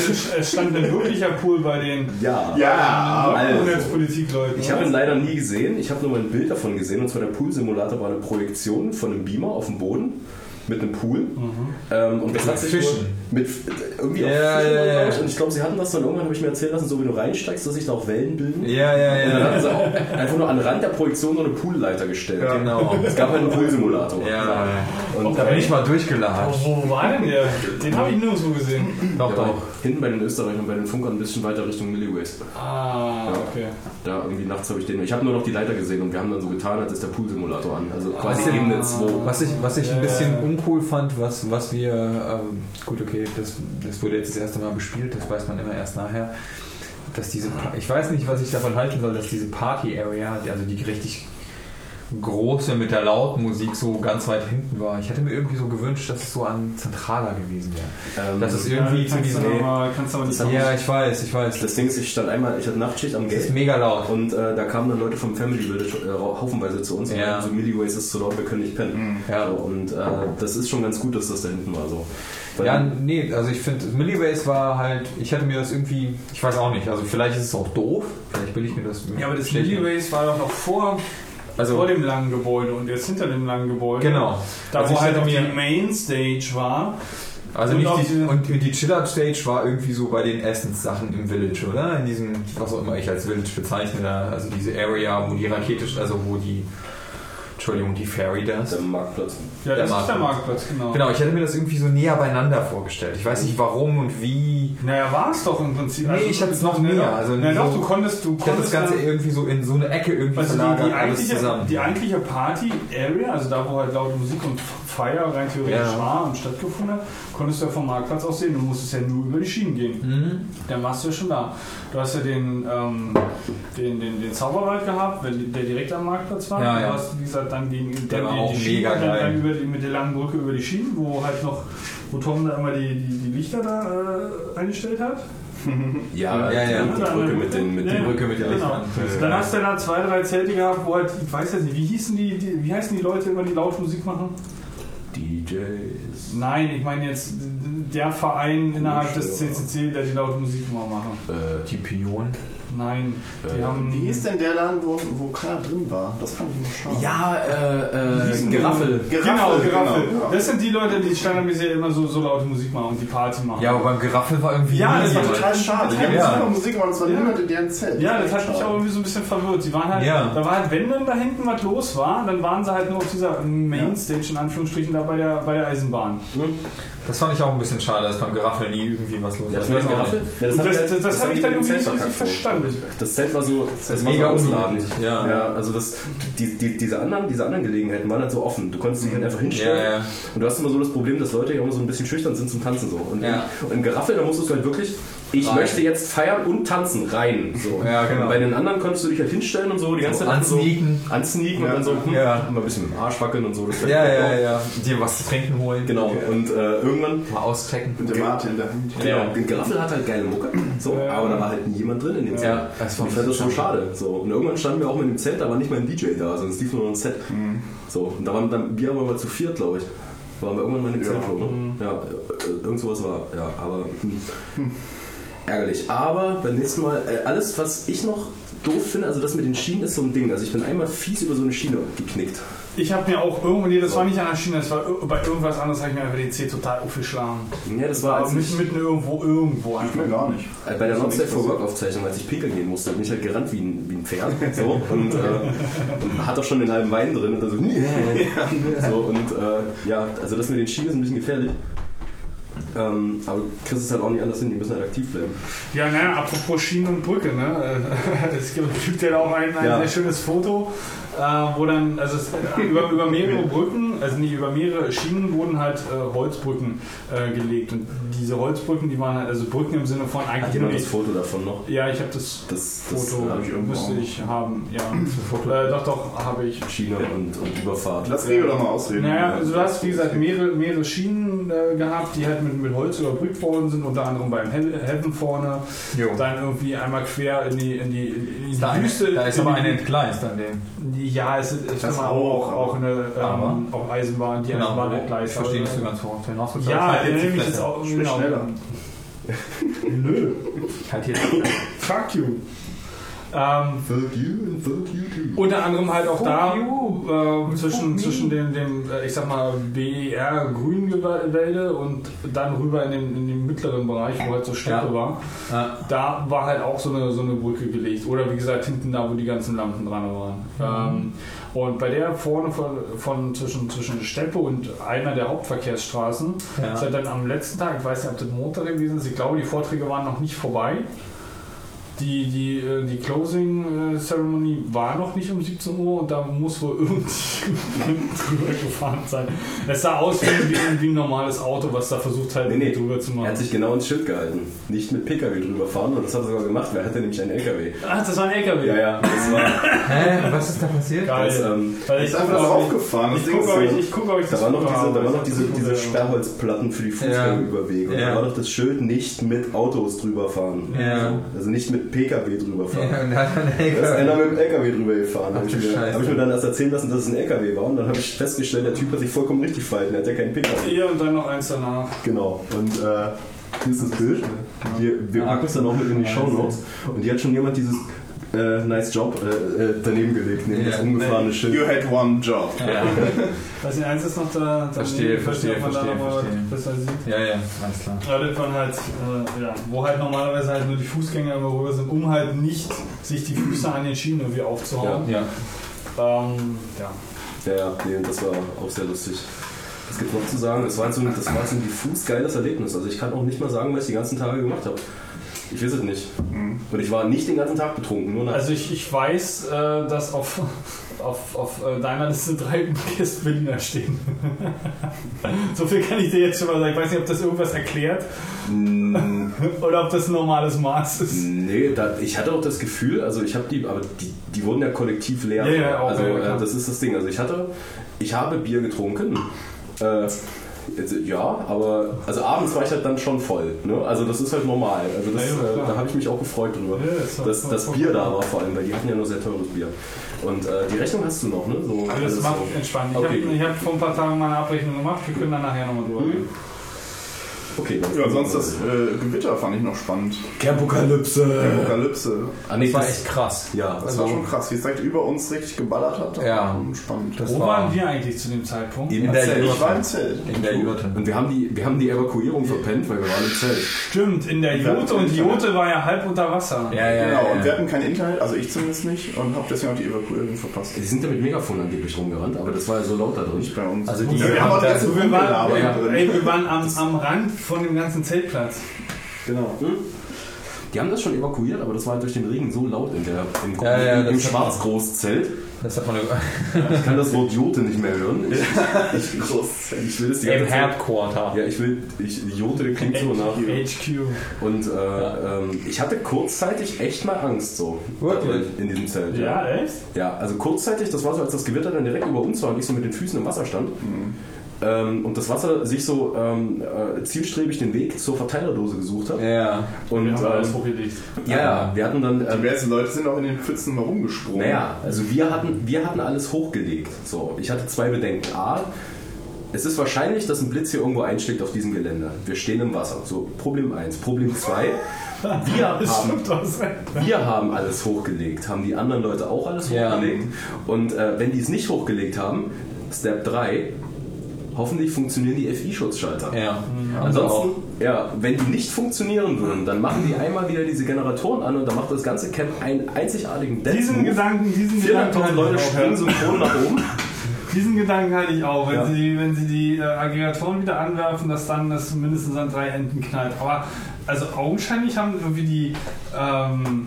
es stand ein wirklicher Pool bei den Ja. Ja, also. Netzpolitikleuten. Ich habe ihn leider nie gesehen. Ich habe nur mal ein Bild davon gesehen. Und zwar der Pool-Simulator war eine Projektion von einem Beamer auf dem Boden mit einem Pool. Ähm, und das hat sich Fischen. Nur mit irgendwie Ja, auch Fischen ja, ja. und, ich glaube, sie hatten das dann irgendwann, habe ich mir erzählen lassen, so wie du reinsteigst, dass sich da auch Wellen bilden. Ja, ja, Und dann ja. hatten sie auch einfach nur an den Rand der Projektion so eine Poolleiter gestellt. Ja. Genau. Es gab halt einen Pool-Simulator. Ja, Und da bin ich mal durchgelatscht. Wo war denn der? Den habe ich nirgendwo gesehen. Doch, ja, doch. hinten bei den Österreichern, bei den Funkern ein bisschen weiter Richtung Milliways. Ah, okay. Da irgendwie nachts habe ich den. Ich habe nur noch die Leiter gesehen und wir haben dann so getan, als ist der Pool-Simulator an. Also quasi Was denn- Ebene 2. Was ich, was ich ein Ja, bisschen ja. uncool fand, was, was wir, ähm, gut, okay, das, das wurde jetzt das erste Mal bespielt, das weiß man immer erst nachher, dass diese, Pa- ich weiß nicht, was ich davon halten soll, dass diese Party-Area, die- also die richtig große mit der Lautmusik so ganz weit hinten war. Ich hätte mir irgendwie so gewünscht, dass es so an zentraler gewesen wäre. Ähm, Das ist irgendwie zu kannst, du diesem. aber kannst du aber nicht Ja, ich weiß, ich weiß. das Ding ist, ich stand einmal, ich hatte Nachtschicht am Das ist Gate mega laut. und äh, da kamen dann Leute vom Family Village äh, haufenweise zu uns und Ja. meinten so Milliways ist zu laut, wir können nicht pennen. Ja. So, und äh, das ist schon ganz gut, dass das da hinten war so. Weil- Ja, nee, also ich finde, Milliways war halt, ich hätte mir das irgendwie, ich weiß auch nicht, also vielleicht ist es auch doof, vielleicht will ich mir das. Ja, aber das Milliways war doch noch vor, Also- vor dem langen Gebäude und jetzt hinter dem langen Gebäude. Genau. Da Also wo halt auch die Mainstage war. Also Und nicht die, und die Chill-Out-Stage war irgendwie so bei den Essenssachen im Village, oder? In diesem, was auch immer ich als Village bezeichne, also diese Area, wo die Rakete, also wo die, Entschuldigung, die Ferry das. Der Marktplatz. Ja, Der das ist der Marktplatz. Genau. Genau, ich hätte mir das irgendwie so näher beieinander vorgestellt. Ich weiß nicht warum und wie. Naja, war es doch im Prinzip. Nee, ich hatte es noch nee, näher, also na, so- doch, du konntest, du Ich hätte das konntest Ganze dann- irgendwie so in so eine Ecke irgendwie Also die, verlagert, die, alles eigentliche, zusammen. die eigentliche Party-Area, also da, wo halt laute Musik und Feier rein theoretisch Ja. war und stattgefunden hat, konntest du ja vom Marktplatz aus sehen. Du musstest ja nur über die Schienen gehen. Mhm. Dann warst du ja schon da. Du hast ja den, ähm, den, den, den Zauberwald gehabt, der direkt am Marktplatz war. Ja, ja. Du hast, wie gesagt, dann gegen Der dann war die, auch die Schienen mega geil. dann über die, mit der langen Brücke über die Schienen, wo halt noch, wo Tom da immer die, die, die Lichter da äh, eingestellt hat. Ja, Ja, ja. die Brücke mit den, mit Ja, ja. Brücke mit den Genau. Lichtern. Dann hast du da zwei, drei Zelte gehabt, wo halt, ich weiß jetzt nicht, wie hießen die, die wie heißen die Leute immer, die laut Musik machen? DJs. Nein, ich meine jetzt der Verein innerhalb des CCC, der die laute Musik immer machen. Äh, Die Pionen. Nein, die Äh, haben. Wie hieß denn der Laden, wo, wo keiner drin war? Das fand ich immer schade. ja, äh, äh, denn Geraffel. der? Genau, Geraffel, Geraffel. genau. Das sind die Leute, die standardisiert immer so, so laute Musik machen und die Party machen. Ja, aber beim Geraffel war irgendwie. Ja, das war. Total schade. Die haben Ja. super Musik gemacht, es war Ja. niemand in deren Zelt. Ja, das hat mich auch irgendwie so ein bisschen verwirrt. Sie waren halt, Ja. da war halt, wenn dann da hinten was los war, dann waren sie halt nur auf dieser Mainstage in Anführungsstrichen da bei der, bei der Eisenbahn. Das fand ich auch ein bisschen schade, dass beim Geraffel nie irgendwie was los Ja, war. das, Geraffel? Ja, das- das- das hab haben ich die dann irgendwie nicht verstanden. Das Zelt war so, das war mega so ausladend. ja. ja, also das, die, die, diese, anderen, diese anderen Gelegenheiten waren halt so offen. Du konntest dich halt einfach hinstellen. Ja, ja. Und du hast immer so das Problem, dass Leute ja immer so ein bisschen schüchtern sind zum Tanzen so. Und, Ja. in, und in Geraffel, da musstest du halt wirklich, ich Rein. möchte jetzt feiern und tanzen, rein. So. Ja, genau. Bei den anderen konntest du dich halt hinstellen und so die ganze So Zeit ansneaken. So ansneaken Ja. und dann so hm, Ja. mal ein bisschen mit dem Arsch wackeln und so. Das Ja, ja, ja. Dir was zu trinken holen. Genau. Und äh, irgendwann Mal auschecken. Mit dem Martin in der Hand. Genau. Und Geraffel hat halt geile Mucke, so, Ja. aber da war halt niemand drin in dem Zelt. Ja, das war und ich fand das so schade. So. Und irgendwann standen wir auch mit dem Zelt, da war nicht mal ein DJ da, sondern es lief nur noch ein Set. So. Und da waren dann, wir aber mal zu viert, glaube ich. Waren wir irgendwann mal in dem Ja. Zelt, ne? Ja, äh, irgend sowas war. Ja, aber hm. Ärgerlich. Aber beim nächsten Mal, äh, alles, was ich noch doof finde, also das mit den Schienen ist so ein Ding. Also ich bin einmal fies über so eine Schiene geknickt. Ich habe mir auch irgendwo, nee, das war nicht an der Schiene, das war bei irgendwas anderes, habe ich mir einfach den C total aufgeschlagen. Ja, das war Aber als mitten, ich, irgendwo, irgendwo Ich einfach. mir gar nicht. äh, bei der Not Safe for Work Aufzeichnung, als ich pinkeln gehen musste, bin ich halt gerannt wie ein, wie ein Pferd. So, und, äh, und hat auch schon den halben Wein drin und dann so, so und äh, ja, also das mit den Schienen ist ein bisschen gefährlich. Ähm, aber du kriegst es halt auch nicht anders hin, die müssen halt aktiv bleiben. Ja, naja, apropos Schienen und Brücke, ne? Es gibt ja auch ein, ein Ja. sehr schönes Foto, äh, wo dann, also es, über, über mehrere Brücken, also nicht über mehrere Schienen wurden halt äh, Holzbrücken äh, gelegt. Und diese Holzbrücken, die waren halt, also Brücken im Sinne von Hat eigentlich nur jemand das Foto davon noch? Ja, ich habe das, Das, das Foto, habe ich irgendwo müsste auch. ich haben, ja. Äh, doch, doch, habe ich. Schiene und, und Überfahrt. Lass Gregor doch mal ausreden. Naja, also du hast, wie gesagt, mehrere, mehrere Schienen äh, gehabt, die halt mit, mit Holz überbrückt worden sind, unter anderem beim He- Heaven vorne. Jo. Dann irgendwie einmal quer in die, in die, in die Da, eine, Wüste. da ist aber eine entgleist an dem. Ja, es ist, Das ist auch, auch, auch, eine ähm, auch Eisenbahn, die Eisenbahn Genau. gleich. Ich verstehe nicht so ganz, worauf du hinaus willst. Ja, halt nehme ich jetzt auch genau. schneller. Nö. Halt jetzt. Fuck you. Ähm, Fuck you and fuck you too. Unter anderem halt auch Fuck da you. äh, zwischen, zwischen dem, dem, äh, ich sag mal, BER Grünwälde und dann rüber in den, in den mittleren Bereich, wo halt so Steppe Ja. war. Ja. Da war halt auch so eine, so eine Brücke gelegt. Oder wie gesagt, hinten da, wo die ganzen Lampen dran waren. Ähm, und bei der vorne von, von zwischen, zwischen Steppe und einer der Hauptverkehrsstraßen Ja. ist halt dann am letzten Tag, ich weiß nicht, ob das Montag gewesen ist, ich glaube, die Vorträge waren noch nicht vorbei. Die, die, äh, die Closing äh, Ceremony war noch nicht um 17 Uhr und da muss wohl irgendjemand drüber gefahren sein. Es sah aus wie, wie, ein- normales Auto, was da versucht halt Nee, nee. drüber zu Er machen. hat sich genau ins Schild gehalten. Nicht mit PKW drüber fahren und das hat er sogar gemacht, weil er hatte nämlich einen LKW. Ach, das war ein LKW. Ja, ja, das war. Hä? Was ist da passiert? Geil. Das, ähm, Weil Ist ich einfach gucke, ob ich, draufgefahren. ich Das Ding gucke, ist ob ich, so- ich gucke, ob ich Da das waren noch diese, habe. da waren noch Das diese, ist diese ja- Sperrholzplatten für die Fußgängerüberwege. Und Ja. da war doch das Schild nicht mit Autos drüber fahren. Ja. Also nicht mit PKW drüber fahren. Ja, und da ist einer mit dem LKW drüber gefahren. Habe ich, hab ich mir dann erst erzählen lassen, dass es ein LKW war. Und dann habe ich festgestellt, der Typ hat sich vollkommen richtig verhalten. Er hat ja keinen PKW. Hier und dann noch eins danach. Genau. Und äh, hier ist das Bild. Wir, wir packen es dann auch mit in die. Show Notes. Und hier hat schon jemand dieses äh, Nice Job äh, äh, daneben gelegt, neben Ja. das umgefahrene Schild. You had one job. Ja. Weiß nicht, eins ist noch da. Verstehe, verstehe, da noch mal verstehe. besser sieht. ja, ja, alles klar. Ja, das waren halt, äh, ja, wo halt normalerweise halt nur die Fußgänger immer rüber sind, um halt nicht sich die Füße an den Schienen irgendwie aufzuhauen. Ja. Ähm, ja. Ja, ja, nee, das war auch sehr lustig. Was gibt noch zu sagen? Das war so ein, das war so ein diffus geiles Erlebnis. Also ich kann auch nicht mal sagen, was ich die ganzen Tage gemacht habe. Ich weiß es nicht. Und ich war nicht den ganzen Tag betrunken, nur. Also ich, ich weiß, äh, dass auf, auf, auf äh, deiner Liste drei Gäste Berliner stehen. so viel kann ich dir jetzt schon mal sagen. Ich weiß nicht, ob das irgendwas erklärt Mm, oder ob das ein normales Maß ist. Nee, da, ich hatte auch das Gefühl, also ich habe die, aber die, die wurden ja kollektiv leer. Ja, ja, auch, also ja, äh, das ist das Ding. Also ich hatte, ich habe Bier getrunken. Äh, ja, aber also abends war ich halt dann schon voll. Ne? Also das ist halt normal. Also das, Ja, äh, da habe ich mich auch gefreut drüber. Ja, dass das voll- Bier da war vor allem, weil die hatten ja nur sehr teures Bier. Und äh, die Rechnung hast du noch, ne? So, Aber das macht so. entspannt. Ich Okay. habe hab vor ein paar Tagen meine Abrechnung gemacht. Wir können dann nachher nochmal drüber reden. Okay, Ja, sonst das äh, Gewitter fand ich noch spannend. Campokalypse. Apokalypse. Ah, nee, Das war echt krass. Ja, Das Also- war schon krass, wie es direkt über uns richtig geballert hat. Das Ja. war schon spannend. Das Wo war- waren wir eigentlich zu dem Zeitpunkt? Im In der Zelt. ich war im Zelt. In der Jurte. Und wir haben, die, wir haben die Evakuierung verpennt, weil wir waren im Zelt. Stimmt, in der Jote und die Jote war ja halb unter Wasser. Ja, ja, Genau, ja. und wir hatten kein Internet, also ich zumindest nicht, und habe deswegen auch die Evakuierung verpasst. Die sind ja mit Megafon angeblich rumgerannt, aber das war ja so laut da drin. Nicht bei uns. Also die- ja, wir haben auch die ganze wir waren, Rumgelabert ja, drin. ey, wir waren am, am Rand von dem ganzen Zeltplatz. Genau. Die haben das schon evakuiert, aber das war halt durch den Regen so laut in der, im, Ja, ja, im, im Schwarzgroßzelt. Das hat man Ich kann das Wort Jote nicht mehr hören. Ich, ich, ich will das die ganze im. Headquarter. Ja, ich will, ich, Jote klingt so nach. HQ. Und äh, ähm, ich hatte kurzzeitig echt mal Angst so. Wirklich? In diesem Zelt. Ja, echt? Ja, also kurzzeitig, das war so, als das Gewitter dann direkt über uns war und ich so mit den Füßen im Wasser stand. Ähm, und das Wasser sich so ähm, äh, zielstrebig den Weg zur Verteilerdose gesucht hat. Ja. Und Wir haben alles ähm, hochgelegt. ja, ja, wir hatten dann. Die Ähm, meisten Leute sind auch in den Pfützen mal rumgesprungen. naja, also wir hatten, wir hatten alles hochgelegt. So, ich hatte zwei Bedenken. A, es ist wahrscheinlich, dass ein Blitz hier irgendwo einschlägt auf diesem Gelände. Wir stehen im Wasser. So, Problem 1. Problem 2. Wir haben, wir haben alles hochgelegt. Haben die anderen Leute auch alles Ja. hochgelegt? Und äh, wenn die es nicht hochgelegt haben, Step 3, hoffentlich funktionieren die FI-Schutzschalter. Ja. Ansonsten, ja, wenn die nicht funktionieren würden, dann machen die einmal wieder diese Generatoren an und dann macht das ganze Camp einen einzigartigen Dance Diesen Move. Gedanken, diesen Gedanken 400.000 hatte Leute ich auch, springen synchron nach oben. Diesen Gedanken hatte ich auch, wenn, Ja. sie, wenn sie die äh, Aggregatoren wieder anwerfen, dass dann das mindestens an drei Enden knallt. Aber also augenscheinlich haben irgendwie die, ähm,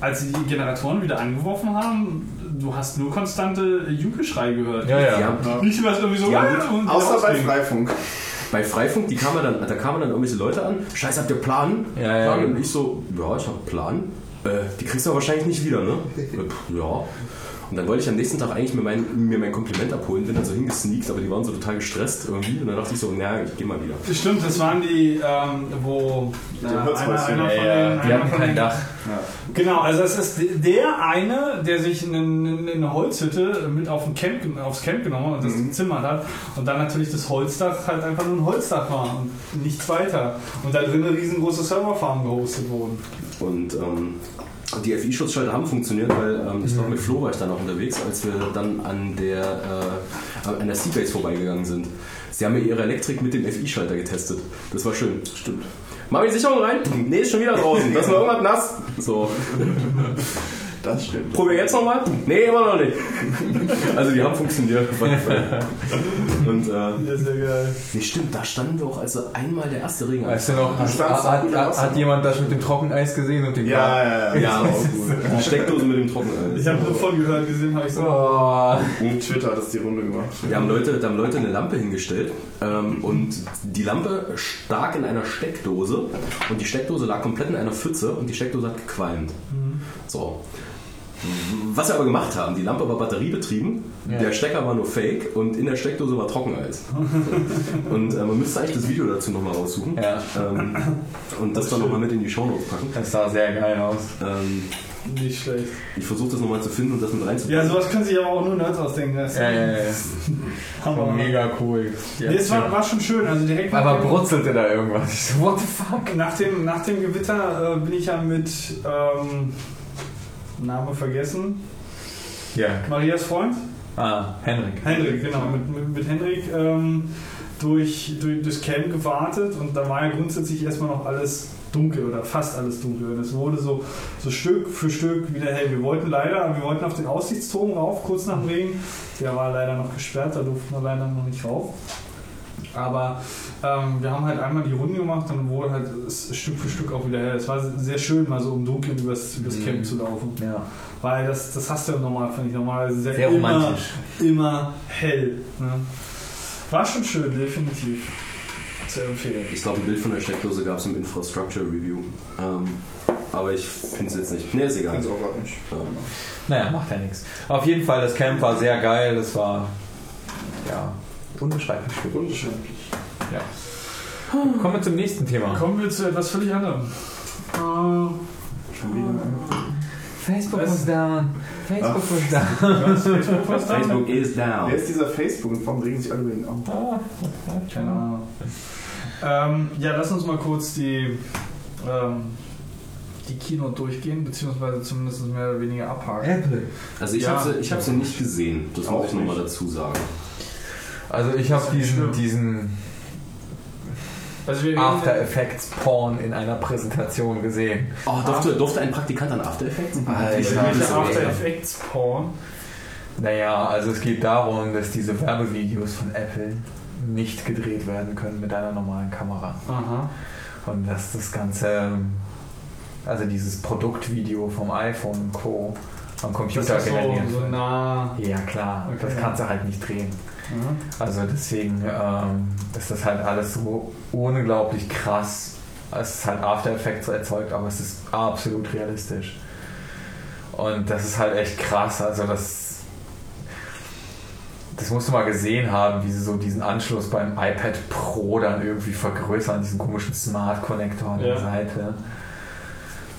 als sie die Generatoren wieder angeworfen haben, du hast nur konstante Jubelschrei gehört. Ja, ja. Haben, Nicht was irgendwie so. Ja, "Ah", und Außer bei. Freifunk. bei Freifunk, die kamen dann, da kamen dann irgendwelche Leute an, Scheiße, habt ihr Plan? Ja, ja, Und ich so, ja, ich hab einen Plan. Äh, die kriegst du aber wahrscheinlich nicht wieder, ne? Äh, ja. Und dann wollte ich am nächsten Tag eigentlich mir mein, mir mein Kompliment abholen, bin dann so hingesneakt, aber die waren so total gestresst irgendwie. Und dann dachte ich so, naja, ich geh mal wieder. Stimmt, das waren die, ähm, wo äh, einer, einer von Ja, den, die einer hatten kein Dach. Genau, also es ist der eine, der sich eine, eine eine Holzhütte mit auf ein Camp, aufs Camp genommen hat und das Mhm. gezimmert hat und dann natürlich das Holzdach halt einfach nur ein Holzdach war und nichts weiter. Und da drin riesengroße Serverfarmen gehostet wurden. Und ähm, die FI-Schutzschalter haben funktioniert, weil ähm, ich glaube, mit Flo war ich dann auch unterwegs, als wir dann an der, äh, an der Seabase vorbeigegangen sind. Sie haben ja ihre Elektrik mit dem FI-Schalter getestet. Das war schön. Stimmt. Machen wir die Sicherung rein? Nee, ist schon wieder draußen. Das noch irgendwas nass. So. Das stimmt. Probier jetzt nochmal? Nee, immer noch nicht. Also die haben funktioniert. Und äh, Ja, sehr geil. nee, stimmt, da standen wir auch also einmal der erste Regen. Weißt du noch, hat, hat, hat, hat jemand das mit dem Trockeneis gesehen und den Ja, ja, ja. Ja, ist auch gut. die Steckdose mit dem Trockeneis. Ich habe nur von gehört, gesehen habe ich so. Oh. Und Twitter hat das die Runde gemacht. Da haben Leute, da haben Leute eine Lampe hingestellt ähm, und die Lampe stak in einer Steckdose und die Steckdose lag komplett in einer Pfütze und die Steckdose hat gequalmt. So. Was wir aber gemacht haben, die Lampe war batteriebetrieben, Ja. der Stecker war nur fake und in der Steckdose war Trockeneis. und äh, man müsste eigentlich das Video dazu nochmal raussuchen Ja, ähm, und das dann nochmal mit in die Shownotes packen. das sah sehr geil aus. Ähm, Nicht schlecht. ich versuche das nochmal zu finden und das mit reinzupacken. Ja, sowas können sich aber auch nur Nerds ausdenken. Das Ja, ja, ja. Hammer. War mega cool. Die Nee, es war, war schon schön. Also direkt Aber brutzelte da irgendwas. Ich so, what the fuck? Nach dem, nach dem Gewitter äh, bin ich ja mit ähm, Name vergessen. Ja. Marias Freund? Ah, Henrik. Hendrik, genau. Mit, mit, mit Hendrik ähm, durch, durch das Camp gewartet und da war ja grundsätzlich erstmal noch alles dunkel oder fast alles dunkel. Und es wurde so, so Stück für Stück wieder hell. Wir wollten leider, wir wollten auf den Aussichtsturm rauf, kurz nach dem Regen. Der war leider noch gesperrt, da durften wir leider noch nicht rauf. Aber ähm, wir haben halt einmal die Runde gemacht und wurde halt Stück für Stück auch wieder hell. Es war sehr schön, mal so im Dunkeln übers, übers Mhm. Camp zu laufen. Ja. Weil das, das hast du ja normal, finde ich, normalerweise sehr, Sehr immer, romantisch. immer hell. Ne? War schon schön, definitiv. Zu empfehlen. Ich glaube, ein Bild von der Steckdose gab es im Infrastructure Review. Ähm, aber ich finde es jetzt nicht. Nee, ist egal. Ganz auch gar nicht. Ähm, Naja, macht ja nichts. Auf jeden Fall, das Camp war sehr geil. Das war, ja, unbeschreiblich. Unbeschreiblich. Kommen wir zum nächsten Thema. Kommen wir zu etwas völlig anderem. Äh, Schon wieder. Facebook Was? was down. Facebook was down. was? Facebook was da? Facebook is down. Wer ist dieser Facebook und warum regen sich alle über ihn auf? Keine Ahnung. Ähm, ja, lass uns mal kurz die, ähm, die Keynote durchgehen, beziehungsweise zumindest mehr oder weniger abhaken. Apple. Also ich Ja. habe sie, ich hab sie nicht gesehen. Das muss ich nochmal dazu sagen. Also ich habe diesen, diesen Also After Effects Porn in einer Präsentation gesehen. Oh, durfte, durfte ein Praktikant an After Effects? Alter. Ich After Effects Porn. Naja, also es geht darum, dass diese Werbevideos von Apple nicht gedreht werden können mit einer normalen Kamera. Aha. Und dass das Ganze, also dieses Produktvideo vom iPhone und Co. am Computer Das ist so, generiert so nah. Ja klar, Okay. das kannst du halt nicht drehen. Ja. Also deswegen ähm, ist das halt alles so unglaublich krass. Es ist halt After Effects erzeugt, aber es ist absolut realistisch. Und das ist halt echt krass. Also das, das musst du mal gesehen haben, wie sie so diesen Anschluss beim iPad Pro dann irgendwie vergrößern, diesen komischen Smart Connector an der Ja. Seite.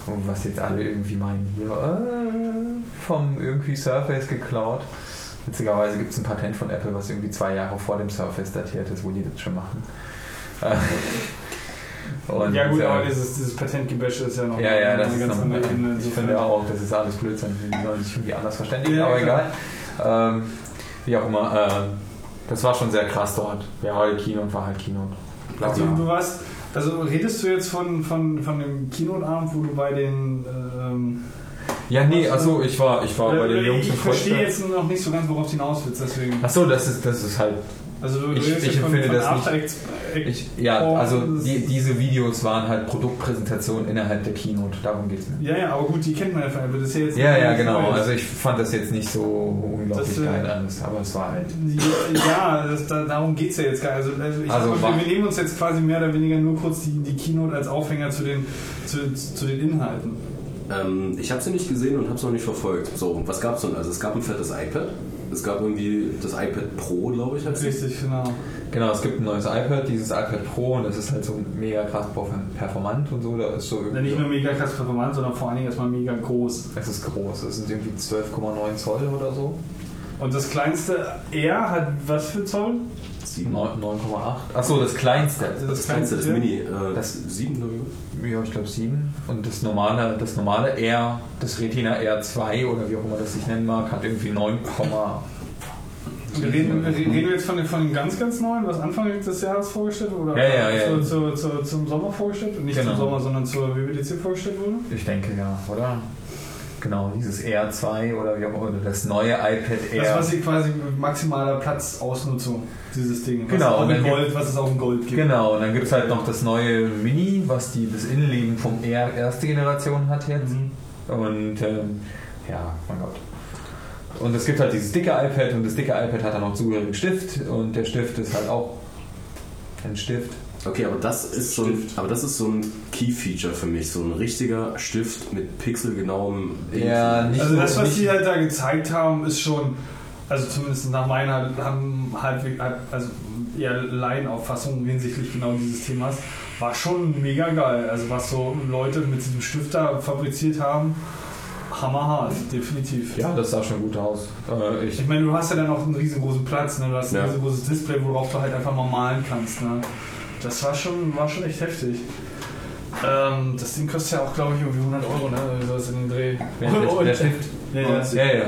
Und was jetzt alle irgendwie meinen, hier äh, vom irgendwie Surface geklaut. Witzigerweise gibt es ein Patent von Apple, was irgendwie zwei Jahre vor dem Surface datiert ist, wo die das schon machen. Äh, Und, ja gut, äh, aber dieses, dieses Patentgebäsche ist ja noch ja, ja, das ist ganz noch, andere Ebene. Ich finde auch, das ist alles Blödsinn. Die sollen sich irgendwie anders verständigen, Ja, aber egal. Ähm, wie auch immer, ähm, das war schon sehr krass dort. Ja, halt Kino und war halt Kino. Also du warst, also redest du jetzt von, von, von dem Kinoabend, wo du bei den ähm, Ja, nee, achso, ich war, ich war bei den äh, Jungs Ich im verstehe Kreuzberg. jetzt noch nicht so ganz, worauf du hinaus willst, deswegen. Achso, das ist, das ist halt Also du Ich- ich von, empfinde von das Effects- Ich, ja, also die, diese Videos waren halt Produktpräsentationen innerhalb der Keynote, darum geht's mir. Ja, ja, aber gut, die kennt man ja von Apple. Das ist ja jetzt Ja, ja, genau. Neues. Also ich fand das jetzt nicht so unglaublich Das, äh, geil alles, aber es war halt. Ja, das, da, darum geht es ja jetzt gar nicht. Also, also ich Also also, wa- wir nehmen uns jetzt quasi mehr oder weniger nur kurz die, die Keynote als Aufhänger zu den, zu, zu den Inhalten. Ähm, ich habe sie nicht gesehen und habe es noch nicht verfolgt. So, was gab es denn? Also es gab ein fettes iPad. Es gab irgendwie das iPad Pro, glaube ich, es. Richtig, genau. Genau, es gibt ein neues iPad, dieses iPad Pro und das ist halt so mega krass performant und so. Da ist so Ja, nicht nur mega krass performant, sondern vor allen Dingen erstmal mega groß. Es ist groß, es sind irgendwie 12,9 Zoll oder so. Und das kleinste R hat was für Zoll? Sieben. 9 9,8. Achso, das kleinste. Das kleinste, das. Mini. Äh, Das- das sieben, glaube ich. Ja, ich glaube 7. Und das normale, das normale R, das Retina R2 oder wie auch immer das sich nennen mag, hat irgendwie 9, Wir reden, wir reden wir jetzt von dem, von dem ganz, ganz neuen, was Anfang des Jahres vorgestellt wurde? Oder Ja, ja, ja. Zu, zu, zu, zum Sommer vorgestellt? Nicht Genau. zum Sommer, sondern zur WWDC vorgestellt wurde? ich denke ja, oder? Genau, dieses R2 oder wie auch immer, das neue iPad Air. Das, was sie quasi mit maximaler Platzausnutzung, dieses Ding. Was, Genau, in Gold, was es auch in Gold gibt. Genau, und dann gibt es halt noch das neue Mini, was die, das Innenleben vom R erste Generation hat jetzt. Mhm. Und ähm, ja, mein Gott. Und es gibt halt dieses dicke iPad und das dicke iPad hat dann noch zugehörigen Stift und der Stift ist halt auch ein Stift. Okay, aber das ist so ein, aber das ist so ein Key-Feature für mich, so ein richtiger Stift mit pixelgenauem. Ja, nicht Also das, was nicht, sie halt da gezeigt haben, ist schon, also zumindest nach meiner haben halbwegs, also eher Laienauffassung hinsichtlich genau dieses Themas, war schon mega geil. Also was so Leute mit diesem Stift da fabriziert haben, hammerhart, definitiv. Ja, das sah schon gut aus. Äh, ich, Ich meine, du hast ja dann auch einen riesengroßen Platz, ne? du hast ein Ja. riesengroßes Display, worauf du halt einfach mal malen kannst. Ne? Das war schon, war schon echt heftig. Ähm, das Ding kostet ja auch, glaube ich, irgendwie 100 Euro, ne? So ist in den Dreh. Wer- der- Stift? Ja, ja. ja.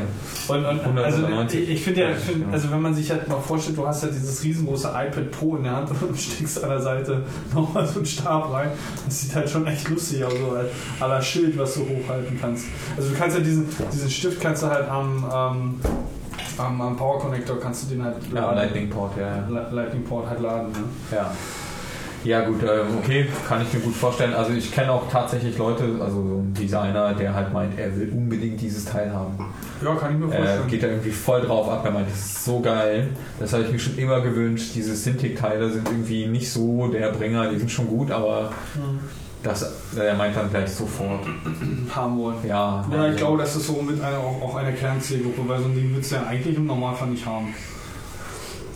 Und, und 100 also oder 90. ich, finde ja, ich find, Genau. also wenn man sich halt mal vorstellt, du hast ja dieses riesengroße iPad Pro in der Hand und steckst an der Seite nochmal so einen Stab rein, das sieht halt schon echt lustig aus, so halt la Schild, was du hochhalten kannst. Also du kannst ja diesen, diesen Stift kannst du halt am, am, am Power Connector kannst du den halt Ja, Lightning Port, ja, ja. Li- Lightning Port halt laden. Ne? Ja. Ja gut, ähm, okay, kann ich mir gut vorstellen. Also ich kenne auch tatsächlich Leute, also so ein Designer, der halt meint, er will unbedingt dieses Teil haben. Ja, kann ich mir Er vorstellen. geht da irgendwie voll drauf ab, er meint, das ist so geil. Das habe ich mir schon immer gewünscht. Diese Cintiq-Teile sind irgendwie nicht so der Bringer, die sind schon gut, aber Mhm. das, er meint dann gleich sofort. haben wollen. Ja, Ja, ich glaube, das ist so mit einer, auch, auch einer Kernzielgruppe, weil so ein Ding willst du ja eigentlich im Normalfall nicht haben.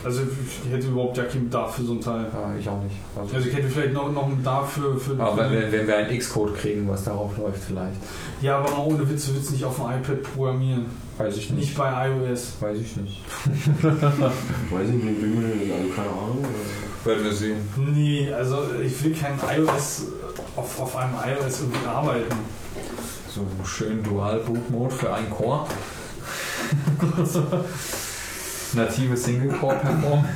Also ich hätte überhaupt ja keinen Bedarf für so ein Teil. Ja, ich auch nicht. Also, Also ich hätte vielleicht noch, noch einen Bedarf für... für, aber für wenn, wenn wir einen X-Code kriegen, was darauf läuft vielleicht. ja, aber mal ohne Witz, du willst nicht auf dem iPad programmieren. Weiß ich nicht. Nicht bei iOS. Weiß ich nicht. Weiß ich nicht, bin mir also keine Ahnung. Werden wir sehen. Nee, also ich will kein iOS auf, auf einem iOS irgendwie arbeiten. So schön Dual-Boot-Mode für einen Core. Native Single-Core-Performance.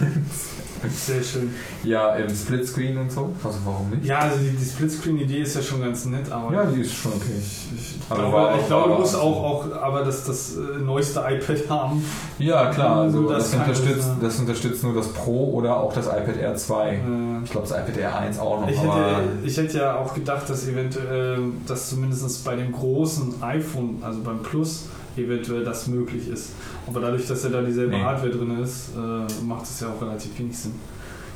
Sehr schön. Ja, im Splitscreen und so. Also warum nicht? Ja, also die, die Splitscreen-Idee ist ja schon ganz nett, aber... Ja, die ist schon okay. Ich Aber glaube, war- ich glaube, du musst auch, auch aber das, das äh, neueste iPad haben. Ja, klar. Also das, das unterstützt, das, ja. das unterstützt nur das Pro oder auch das iPad Air 2. Äh, Ich glaube, das iPad Air 1 auch noch. Ich hätte, ich hätte ja auch gedacht, dass eventuell, dass zumindest bei dem großen iPhone, also beim Plus, eventuell das möglich ist. Aber dadurch, dass ja da dieselbe Nee. Hardware drin ist, äh, macht es ja auch relativ wenig Sinn.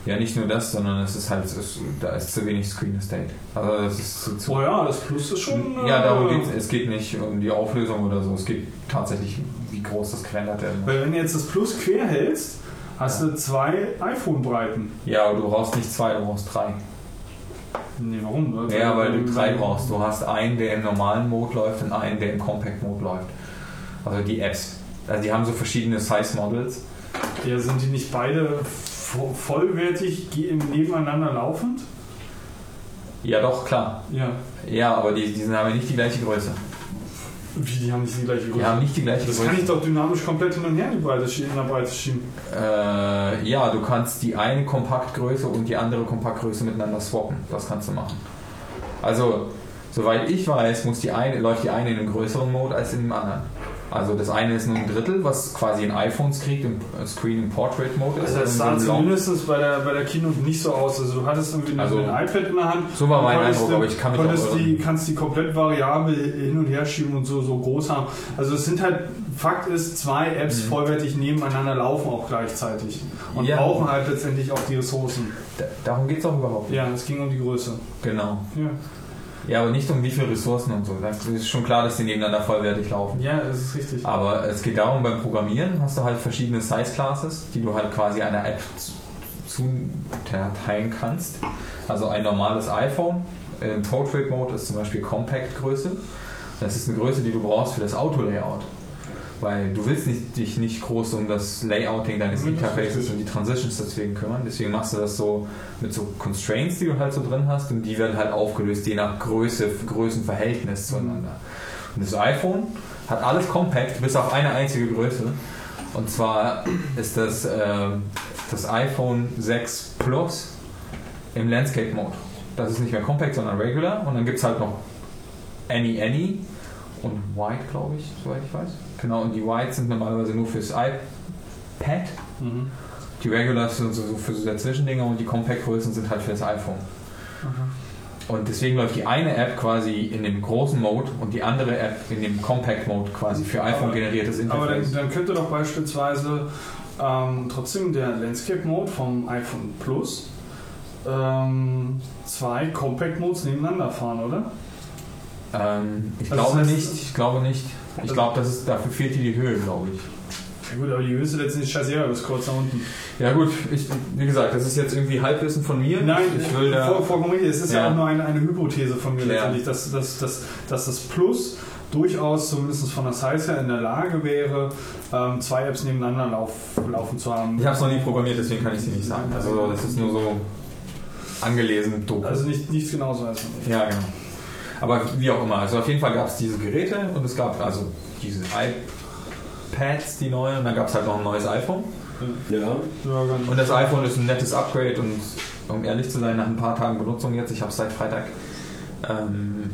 ja, nicht nur das, sondern es ist halt, es ist, da ist zu wenig Screen Estate. Also das ist zu, zu Oh ja, das Plus ist schon. Ja, darum äh, geht es. Es geht nicht um die Auflösung oder so. Es geht tatsächlich, wie groß das gerendert werden muss. Weil wenn du jetzt das Plus quer hältst, hast du zwei iPhone-Breiten. Ja, aber du brauchst nicht zwei, du brauchst drei. Nee, warum? Ja, weil du drei brauchst. Du hast einen, der im normalen Mode läuft und einen, der im Compact Mode läuft. Also die Apps. Also die haben so verschiedene Size Models. Ja, sind die nicht beide vo- vollwertig nebeneinander laufend? Ja, doch, klar. Ja. Ja, aber die, die sind- haben ja nicht die gleiche Größe. Wie, die haben nicht die gleiche Die Größe? haben nicht die gleiche Das kann ich Größe. doch dynamisch komplett hin und her in, die Breite, in der Breite schieben. Äh, ja, du kannst die eine Kompaktgröße und die andere Kompaktgröße miteinander swappen. Das kannst du machen. Also, soweit ich weiß, muss die eine, läuft die eine in einem größeren Mode als in dem anderen. Also das eine ist nur ein Drittel, was quasi ein iPhone-Screen im, äh, Screen im Portrait-Mode ist. Also das sah zumindest bei der, bei der Keynote nicht so aus. Also du hattest irgendwie Also, ein iPad in der Hand. so war mein Eindruck, aber ich kann mich auch die, kannst die komplett variabel hin und her schieben und so, so groß haben. Also es sind halt, Fakt ist, zwei Apps Mhm. vollwertig nebeneinander laufen auch gleichzeitig. Und Ja. brauchen halt letztendlich auch die Ressourcen. Da- Darum geht es auch überhaupt nicht. Ja, es ging um die Größe. Genau. Ja, Ja, aber nicht um wie viele Ressourcen und so. Das ist schon klar, dass die nebeneinander vollwertig laufen. ja das ist richtig. Aber es geht darum, beim Programmieren hast du halt verschiedene Size-Classes, die du halt quasi einer App zu- zuteilen kannst. Also ein normales iPhone im Portrait-Mode ist zum Beispiel Compact-Größe. Das ist eine Größe, die du brauchst für das Auto-Layout. Weil du willst nicht, dich nicht groß um das Layouting deines Mhm, Interfaces und die Transitions deswegen kümmern. Deswegen machst du das so mit so Constraints, die du halt so drin hast und die werden halt aufgelöst, je nach Größe, Größenverhältnis zueinander. Und das iPhone hat alles compact, bis auf eine einzige Größe. Und zwar ist das ähm, das iPhone 6 Plus im Landscape Mode. Das ist nicht mehr compact, sondern regular. Und dann gibt es halt noch Any Any und White, glaube ich, soweit ich weiß. Genau, und die White sind normalerweise nur fürs iPad. Mhm. Die Regulars sind so so für so Dazwischendinger und die Compact-Größen sind halt für das iPhone. Und deswegen läuft die eine App quasi in dem großen Mode und die andere App in dem Compact Mode quasi für iPhone generiertes Aber dann, Interface. dann könnte doch beispielsweise ähm, trotzdem der Landscape Mode vom iPhone Plus ähm, zwei Compact Modes nebeneinander fahren, oder? Ähm, ich Also glaube das heißt- nicht, ich glaube nicht. Ich glaube, das ist, dafür fehlt dir die Höhe, glaube ich. Ja gut, aber die Höhe ist letztendlich scheißegal, bis kurz nach unten. Ja gut, ich, wie gesagt, das ist jetzt irgendwie Halbwissen von mir. Nein, ich will da... vor, vollkommen richtig. Es ist ja, Ja. auch nur eine, eine Hypothese von mir Ja. letztendlich, dass, dass, dass, dass das Plus durchaus zumindest von der Size her in der Lage wäre, ähm, zwei Apps nebeneinander lauf, laufen zu haben. Ich habe es noch nie programmiert, deswegen kann ich es dir nicht sagen. Also das ist nur so angelesen, doof. Also nicht, nichts genaues weiß man nicht. Ja, genau. Aber wie auch immer, also auf jeden Fall gab es diese Geräte und es gab also diese iPads, die neuen, und dann gab es halt noch ein neues iPhone. Ja. Ja, ganz- Und das iPhone ist ein nettes Upgrade und um ehrlich zu sein, nach ein paar Tagen Benutzung jetzt, ich habe es seit Freitag, ähm,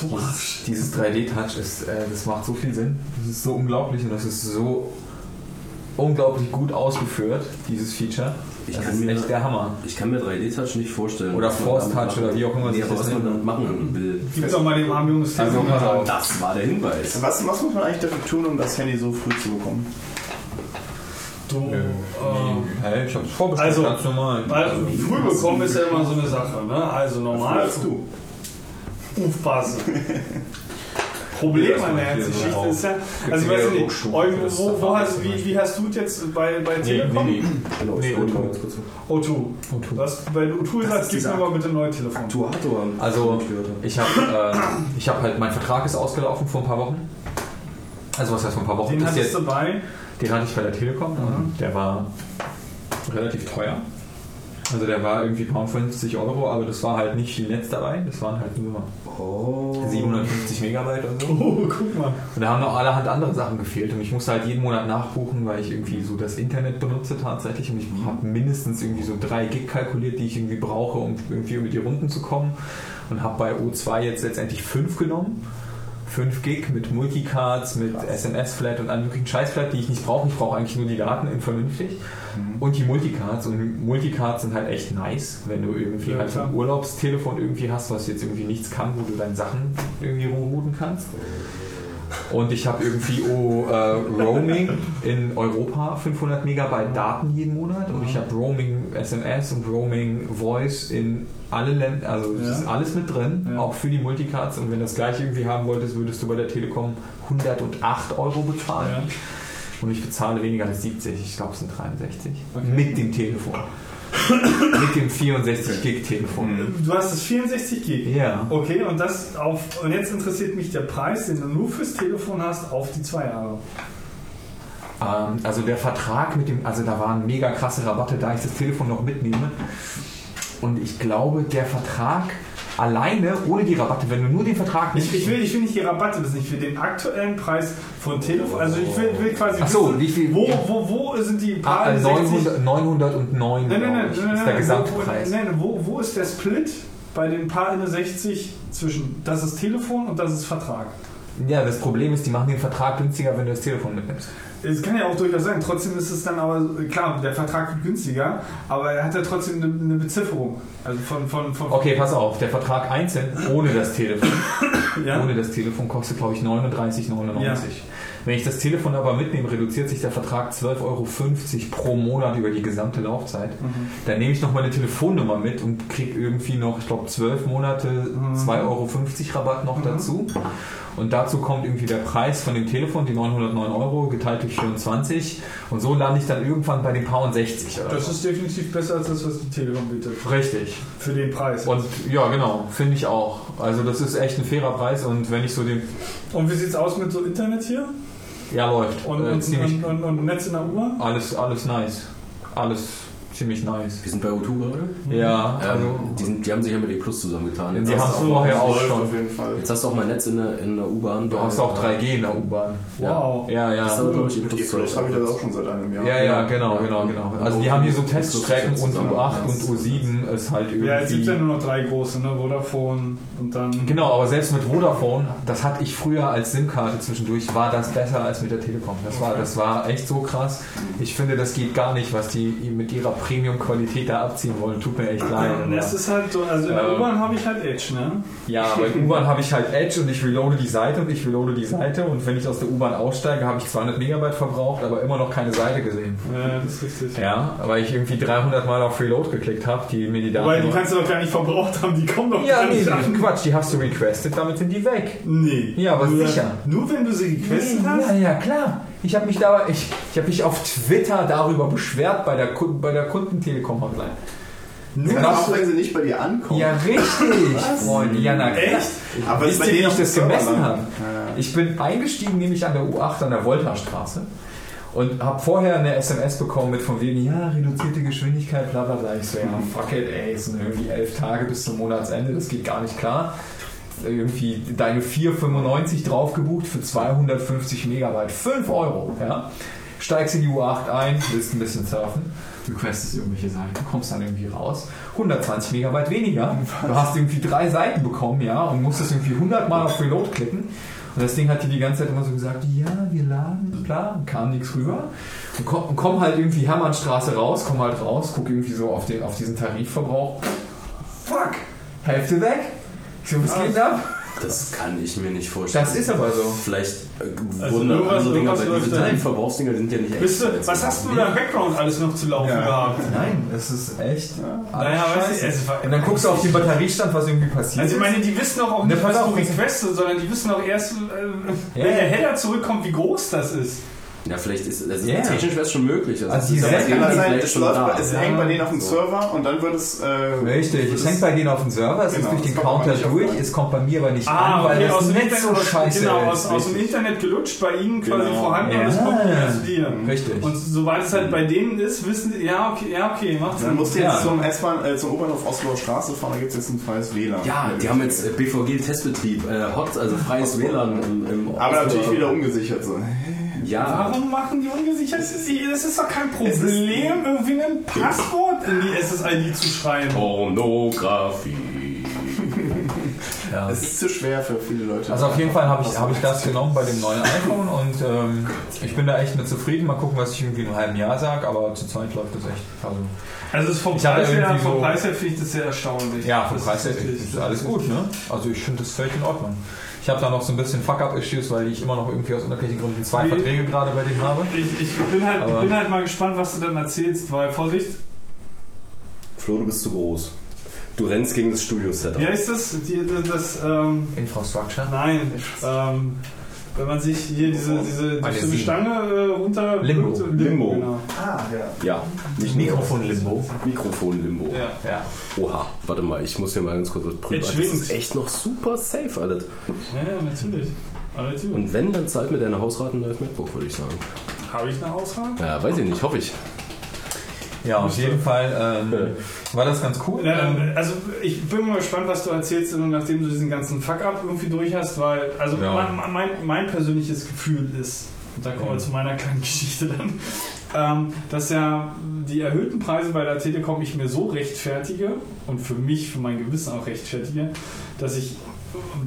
dieses, dieses 3D-Touch, ist, äh, das macht so viel Sinn. Das ist so unglaublich und das ist so unglaublich gut ausgeführt, dieses Feature. Ich das kann ist mir- echt der Hammer. Ich kann mir 3D-Touch nicht vorstellen. Oder was man Force damit Touch machen- oder wie auch immer Nee, was man damit machen will. Gib doch mal dem armen Jungen das Also. Das war der Hinweis. Was, was muss man eigentlich dafür tun, um das Handy so früh zu bekommen? Du, Nö, äh, Hey, ich hab's vorbestellt, Also, ganz normal. weil früh bekommen ist ja immer so eine Sache. Ne? Also normal. als du. Aufpassen. Problem an der ganzen Geschichte ist ja, also ich weiß nicht, wo, wo hast, wie, wie hast du jetzt bei, bei Nee, Telekom? nee, nee. Nee, wollte O2. mal ganz kurz- O2. O2. Du hast bei O2 gesagt, gib mir mal bitte ein neues Telefon. Also, Ich habe. ich habe äh, ich hab halt, mein Vertrag ist ausgelaufen vor ein paar Wochen. Also, was heißt vor ein paar Wochen? Den hattest jetzt, du bei. den hatte ich bei der Telekom. Mhm. Der war relativ teuer. Also, der war irgendwie paar 50 Euro, aber das war halt nicht viel Netz dabei. Das waren halt nur Oh. 750 Megabyte oder so. Oh, guck mal. Und da haben noch allerhand andere Sachen gefehlt und ich musste halt jeden Monat nachbuchen, weil ich irgendwie so das Internet benutze tatsächlich und ich habe mindestens irgendwie so drei Gig kalkuliert, die ich irgendwie brauche, um irgendwie über die Runden zu kommen und habe bei O2 jetzt letztendlich fünf genommen. 5 Gig mit Multicards, mit SMS-Flat und allen möglichen Scheiß-Flat, die ich nicht brauche. Ich brauche eigentlich nur die Daten in vernünftig. Und die Multicards. Und Multicards sind halt echt nice, wenn du irgendwie Ja, halt ein. Urlaubstelefon irgendwie hast, was jetzt irgendwie nichts kann, wo du deine Sachen irgendwie rumrouten kannst. Und ich habe irgendwie oh, äh, Roaming in Europa, 500 Megabyte Daten jeden Monat. Und ich habe Roaming SMS und Roaming Voice in alle Länder, also es Ja. ist alles mit drin, Ja. auch für die Multicards. Und wenn du das gleiche irgendwie haben wolltest, würdest du bei der Telekom 108 Euro bezahlen. Ja. Und ich bezahle weniger als 70, ich glaube es sind 63. Okay. Mit dem Telefon. Mit dem 64 Gig Telefon. Du hast das 64 Gig. Ja. Okay, und das auf. Und jetzt interessiert mich der Preis, den du nur fürs Telefon hast, auf die zwei Jahre. Ähm, also der Vertrag mit dem, also da waren mega krasse Rabatte, da ich das Telefon noch mitnehme. Und ich glaube, der Vertrag alleine, ohne die Rabatte, wenn du nur den Vertrag Ich, ich, will, ich will nicht die Rabatte wissen, ich will den aktuellen Preis von Telefon. Also ich will, will quasi Ach so, wissen, wie viel- wo, wo, wo sind die Ah, paar äh, 60 900, 909 Nein, nein, nein, ich, nein, ist der Gesamtpreis. Wo, nein, wo, wo ist der Split bei den paar 60 zwischen das ist Telefon und das ist Vertrag? Ja, das Problem ist, die machen den Vertrag günstiger, wenn du das Telefon mitnimmst. Es kann ja auch durchaus sein. Trotzdem ist es dann aber, klar, der Vertrag wird günstiger, aber er hat ja trotzdem eine, eine Bezifferung. Also von, von, von Okay, pass auf, der Vertrag einzeln ohne das Telefon, ja? ohne das Telefon kostet glaube ich 39,99. Ja. Wenn ich das Telefon aber mitnehme, reduziert sich der Vertrag 12,50 Euro pro Monat über die gesamte Laufzeit. Mhm. Dann nehme ich noch meine Telefonnummer mit und kriege irgendwie noch, ich glaube, 12 Monate Mhm. 2,50 Euro Rabatt noch dazu. Und dazu kommt irgendwie der Preis von dem Telefon, die 909 Euro, geteilt durch 24. Und so lande ich dann irgendwann bei den Paar 60 oder Das so. ist definitiv besser als das, was die Telekom bietet. Richtig. Für den Preis. Und ja, genau, finde ich auch. Also das ist echt ein fairer Preis und wenn ich so den... Und wie sieht's aus mit so Internet hier? Ja, läuft. Und, äh, und, und, und, und Netz in der Uhr? alles, alles nice. Alles ziemlich nice. Wir sind bei O2 gerade. Ja, also Ähm, die, sind, die haben sich ja mit E Plus zusammengetan. Jetzt, Die hast, du, vorher auch läuft schon. auf jeden Fall. jetzt hast du auch mal Netz in der, in der U-Bahn. du hast auch 3G in der U-Bahn. Wow. Ja, ja. Das ist aber, glaube ich, E Mit Plus E-Plus habe ich das auch schon seit einem Jahr. Ja, ja, genau, genau, genau. Also die haben hier so Teststrecken und U8 und U7 ist halt Ja, jetzt gibt es ja irgendwie... nur noch drei große, ne? Vodafone und dann. Genau, aber selbst mit Vodafone, das hatte ich früher als SIM-Karte zwischendurch, war das besser als mit der Telekom. Das war, das war echt so krass. Ich finde, das geht gar nicht, was die mit ihrer Premium-Qualität da abziehen wollen. Tut mir echt leid. Es ist halt so, also in der Ähm, U-Bahn habe ich halt Edge, ne? Ja, bei U-Bahn habe ich halt Edge und ich reloade die Seite und ich reloade die Seite und wenn ich aus der U-Bahn aussteige, habe ich 200 Megabyte verbraucht, aber immer noch keine Seite gesehen. Ja, das ist richtig. Ja, weil ich irgendwie 300 Mal auf Reload geklickt habe, die mir die Daten... Wobei, die kannst du doch gar nicht verbraucht haben, die kommen doch ja, gar nee, nicht an. Quatsch, die hast du requested, damit sind die weg. Nee. Ja, aber nur, sicher. Nur wenn du sie requestet Ja, hast? ja, klar. Ich habe mich da, ich, ich habe mich auf Twitter darüber beschwert bei der, bei der Kundentelekom-Hotline. Nur Ja, auch wenn sie nicht bei dir ankommen. Ja, richtig, Freunde. Ja, na klar. Echt? Aber Wisst bei ihr, wie denen ich das gemessen habe? Ja. Ich bin eingestiegen, nämlich an der U8 an der Volta-Straße und habe vorher eine SMS bekommen mit von wegen, ja, reduzierte Geschwindigkeit, bla bla bla. Ich so, ja, fuck it, ey, es sind irgendwie elf Tage bis zum Monatsende, das geht gar nicht klar. Irgendwie deine 4,95 drauf gebucht für 250 Megabyte, 5 Euro, ja. Steigst in die U8 ein, willst ein bisschen surfen, requestest irgendwelche Seiten, kommst dann irgendwie raus, 120 Megabyte weniger. Du hast irgendwie drei Seiten bekommen, ja, und musstest irgendwie 100 Mal auf Reload klicken. Und das Ding hat dir die ganze Zeit immer so gesagt, ja, wir laden, und kam nichts rüber. Und komm, und komm halt irgendwie Hermannstraße raus, komm halt raus, guck irgendwie so auf, den, auf diesen Tarifverbrauch. Fuck, Hälfte weg. Ich so, was geht ab? Das kann ich mir nicht vorstellen. Das ist aber so. Vielleicht äh, Also wurden irgendwas- andere Dinger, weil diese da. Tarifverbrauchsdinger sind ja nicht Bist du, was hast du da im Background alles noch zu laufen Ja. gehabt? Nein, es ist echt. Naja, weißt du, scheiße. es war- Und dann guckst du auf den Batteriestand, was irgendwie passiert Also ich ist. meine, die wissen doch auch Ne, nicht, was auf, du requestest, sondern die wissen auch erst, äh, Ja, wenn der ja. Header zurückkommt, wie groß das ist. Ja, vielleicht ist also Ja. technisch wäre es schon möglich. Also es die Kann sein, es, schon läuft, da. bei- es Ja. hängt bei denen auf dem So. Server und dann wird es. Äh, Richtig, wird es hängt bei denen auf dem Server, es Genau, ist durch den es Counter durch, es kommt bei mir aber nicht Ah, an, weil okay, das aus dem Netz Internet, so scheiße genau, ist. aus, aus dem. Internet gelutscht, bei ihnen quasi Genau. vorhanden und es Ja. kommt wieder zu dir. Richtig. Und sobald es halt bei denen ist, wissen die, ja, okay, ja, okay, macht Dann musst du jetzt Ja. zum S-Bahn, äh, zum U-Bahnhof Osloer Straße fahren, da gibt es jetzt ein freies WLAN. Ja, die haben jetzt äh, BVG-Testbetrieb, äh, Hot, also freies WLAN im, im Aber natürlich wieder ungesichert so. Ja, Warum machen die ungesichert? Das ist, das ist doch kein Problem, irgendwie ein Passwort in die SSID zu schreiben. Pornografie. Ja. Es ist zu schwer für viele Leute. Also auf jeden Fall habe ich, hab ich das genommen bei dem neuen iPhone und ähm, ich bin da echt mit zufrieden. Mal gucken, was ich irgendwie in einem halben Jahr sage, aber zurzeit läuft das echt. Also, Also es ist vom Preis her, vom so- Preis her finde ich das sehr erstaunlich. ja, vom Das Preis her ist ist alles gut, ne? Also ich finde das völlig in Ordnung. Ich habe da noch so ein bisschen Fuck-Up-Issues, weil ich immer noch irgendwie aus unterschiedlichen Gründen zwei Wie- Verträge gerade bei denen habe. Ich, ich bin, halt, Aber- bin halt mal gespannt, was du dann erzählst, weil Vorsicht, Flo, du bist zu groß. Du rennst gegen das Studio-Setup. wie heißt das? Die, das ähm, Infrastructure. nein, ähm, wenn man sich hier diese, diese, diese. Stange äh, runter... Limbo. runter- Limbo. Genau. ah, ja. Ja, nicht Mikrofon-Limbo. Mikrofon-Limbo. Ja. Ja. Oha, warte mal, ich muss hier mal ganz kurz was prüfen. Jetzt Das ist echt noch super safe, alles. ja, ja, natürlich. Alles gut. Und wenn, dann zahlt mir deine Hausrat ein neues MacBook, würde ich sagen. Habe ich eine Auswahl? Ja, weiß ich nicht, hoffe ich. Ja, auf jeden Fall ähm, war das ganz cool. Ja, Ähm, also ich bin mal gespannt, was du erzählst, nachdem du diesen ganzen Fuck-up irgendwie durch hast, weil also Ja. mein, mein, mein persönliches Gefühl ist, und da kommen wir zu meiner kleinen Geschichte dann, ähm, dass ja die erhöhten Preise bei der Telekom ich mir so rechtfertige und für mich, für mein Gewissen auch rechtfertige, dass ich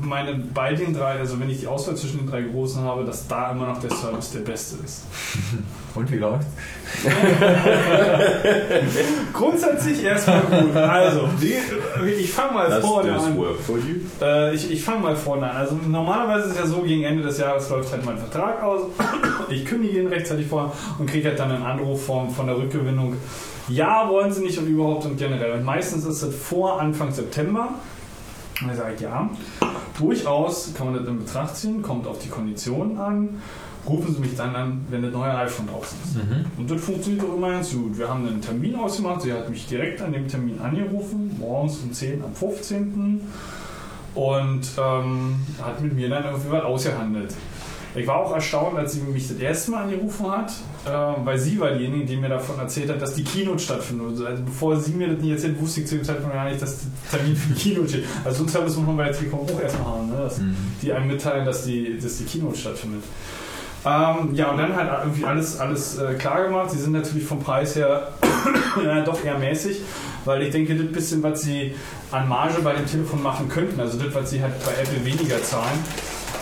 meine bei den drei, also wenn ich die Auswahl zwischen den drei großen habe, dass da immer noch der Service der beste ist. und wie läuft's? Grundsätzlich erstmal gut. Also, die, ich fange mal vorne an. Äh, ich ich fange mal vorne an. Also normalerweise ist es ja so, gegen Ende des Jahres läuft halt mein Vertrag aus. Ich kündige ihn rechtzeitig vor und kriege halt dann einen Anruf von, von der Rückgewinnung. Ja, wollen sie nicht und überhaupt und generell. Und meistens ist es vor Anfang September. Und sage ich ja. Durchaus kann man das in Betracht ziehen, kommt auf die Konditionen an. Rufen Sie mich dann an, wenn das neue iPhone draußen ist. Mhm. Und das funktioniert auch immer ganz gut. Wir haben einen Termin ausgemacht. Sie hat mich direkt an dem Termin angerufen, morgens um 10 am 15. Und ähm, hat mit mir dann irgendwie was ausgehandelt. Ich war auch erstaunt, als sie mich das erste Mal angerufen hat. Äh, weil sie war diejenige, die mir davon erzählt hat, dass die Keynote stattfindet. Also also bevor sie mir das nicht erzählt, wusste ich zu dem Zeitpunkt gar nicht, dass der Termin für die Keynote steht. Also so einen Service muss man bei der Telekom auch erstmal haben, ne? dass die einem mitteilen, dass die, dass die Keynote stattfindet. Ähm, ja, und dann halt irgendwie alles, alles äh, klar gemacht. Sie sind natürlich vom Preis her ja, doch eher mäßig, weil ich denke, das bisschen, was sie an Marge bei dem Telefon machen könnten, also das, was sie halt bei Apple weniger zahlen,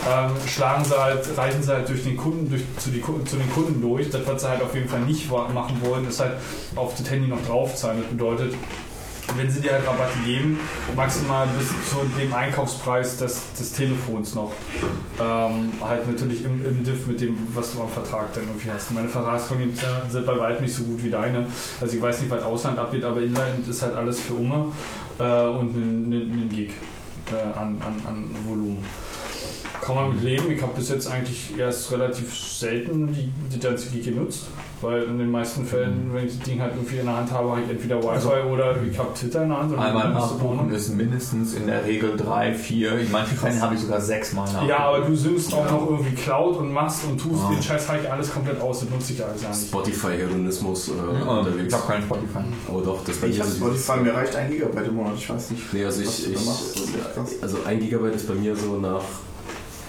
ähm, schlagen sie halt, reichen sie halt durch den Kunden, durch, zu, die, zu den Kunden durch. Das, was sie halt auf jeden Fall nicht machen wollen, ist halt auf das Handy noch draufzahlen. Das bedeutet, wenn sie dir halt Rabatte geben, maximal bis zu dem Einkaufspreis des, des Telefons noch. Ähm, halt natürlich im, im Diff mit dem, was du am Vertrag dann irgendwie hast. Meine Vertragskonditionen sind bei weitem nicht so gut wie deine. Also ich weiß nicht, was Ausland abgeht, aber Inland ist halt alles für Umme äh, und ein, ein, ein Gig äh, an, an, an Volumen. Kann man mit leben. Ich habe bis jetzt eigentlich erst relativ selten die, die ganze Gig genutzt. Weil in den meisten Fällen, wenn ich das Ding halt irgendwie in der Hand habe, habe ich entweder Wi-Fi oder ich habe Twitter in der Hand. und Einmal nachbuchen ist mindestens in der Regel drei, vier. In manchen Fällen habe ich sogar sechs Mal nachbuchen. Ja, aber du synkst auch noch irgendwie Cloud und machst und tust Ah. den Scheiß halt alles komplett aus. Das nutze ich ja alles gar nicht. Spotify-Hedonismus äh, Ja, unterwegs. ich habe keinen Spotify. Oh doch, das bei Ich mir habe Spotify, mir reicht ein Gigabyte im Monat, ich weiß nicht. Nee, also was ich, ich also ein Gigabyte ist bei mir so nach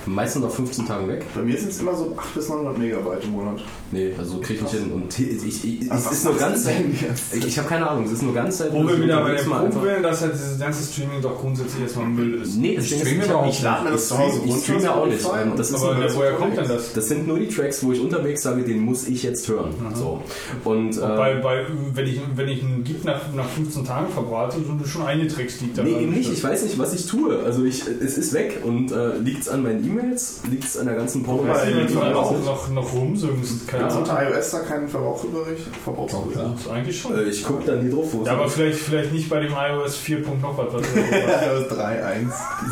meistens nach 15 Tagen weg. Bei mir sind es immer so 800 bis 900 Megabyte im Monat. Nee, also krieg ich nicht hin. Und ich, ich, es ist nur ganz selten. Ich, ich habe keine Ahnung, es ist nur ganz selten. Wo wir wieder bei dem mal Punkt wären, dass halt dieses ganze Streaming doch grundsätzlich erstmal Müll ist. Nee, das Ich Ding ist, ich, auch ich, Ich lade mir das zu Hause ich streame ja auch nicht. Das ist Aber der, woher kommt denn das? das sind nur die Tracks, wo ich unterwegs sage, den muss ich jetzt hören. So. Und, äh, bei, bei, wenn, ich, wenn ich einen Gig nach, nach 15 Tagen verbrate, sind schon einige Tracks, die ich da Nee, eben nicht. Ich weiß nicht, was ich tue. Also ich, es ist weg und äh, liegt es an meinen E-Mails, liegt es an der ganzen Porno. Noch, noch rumsüngst, keine Gibt es unter iOS da keinen Verbrauchsbericht? Verbrauchsbericht. Ja. Eigentlich schon. Äh, Ich gucke da nie drauf, wo Ja, aber vielleicht, vielleicht nicht bei dem iOS 4. noch was. was iOS 3.1.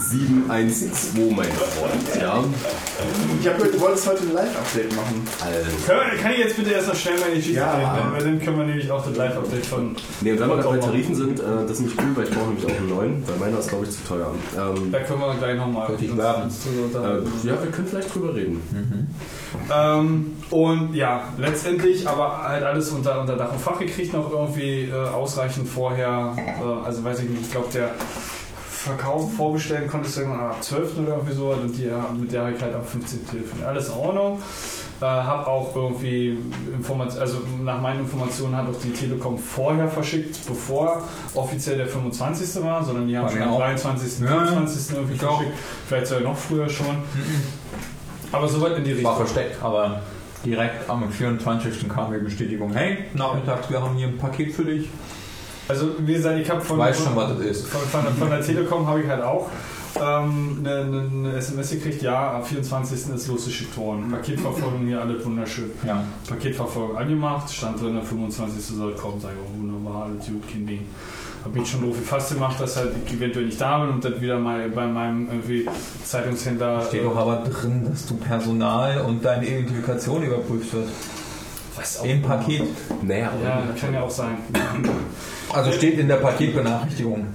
712, mein Freund. Ja, Ich habe gehört, du wolltest heute ein Live-Update machen. also. Kann ich jetzt bitte erst noch schnell meine Geschichte Ja. Weil dann können wir nämlich auch das Live-Update von. Nee, und wenn wir gerade bei. Tarifen sind, äh, das ist nicht cool, weil ich brauche nämlich auch einen neuen, weil meiner ist, glaube ich, zu teuer. Ähm, Da können wir gleich nochmal. Äh, ja, wir können vielleicht drüber reden. Ähm, und ja, letztendlich aber halt alles unter, unter Dach und Fach gekriegt, noch irgendwie äh, ausreichend vorher. Äh, also weiß ich nicht, ich glaube, der Verkauf vorbestellen konntest du irgendwann ab 12. oder irgendwie so und die, ja, mit der habe ich halt am 15. telefoniert. Alles in Ordnung. Äh, habe auch irgendwie Informationen, also nach meinen Informationen hat auch die Telekom vorher verschickt, bevor offiziell der 25. war, sondern die haben schon mir am auch. 23. Ja, 25. irgendwie verschickt. Vielleicht sogar noch früher schon. Aber soweit in die Richtung. War versteckt, aber direkt am 24. kam die Bestätigung, hey, nachmittags, wir haben hier ein Paket für dich. Also wie gesagt, ich habe von, von, von, von, der Telekom habe ich halt auch ähm, eine, eine, eine SMS gekriegt, ja, am 24. ist losgeschickt worden. Paketverfolgung hier, alles wunderschön. Ja. Paketverfolgung angemacht, stand drin, der 25. soll kommen, sag ich, oh, wunderbar, alles gut, kein Ding. Hab mich schon doof gefasst gemacht, dass halt ich eventuell nicht da bin und dann wieder mal bei meinem irgendwie Zeitungshändler. Steht doch aber drin, dass du Personal und deine Identifikation überprüft wird. was auch Im Paket. Naja, Ja, kann ja auch sein. Also steht in der Paketbenachrichtigung,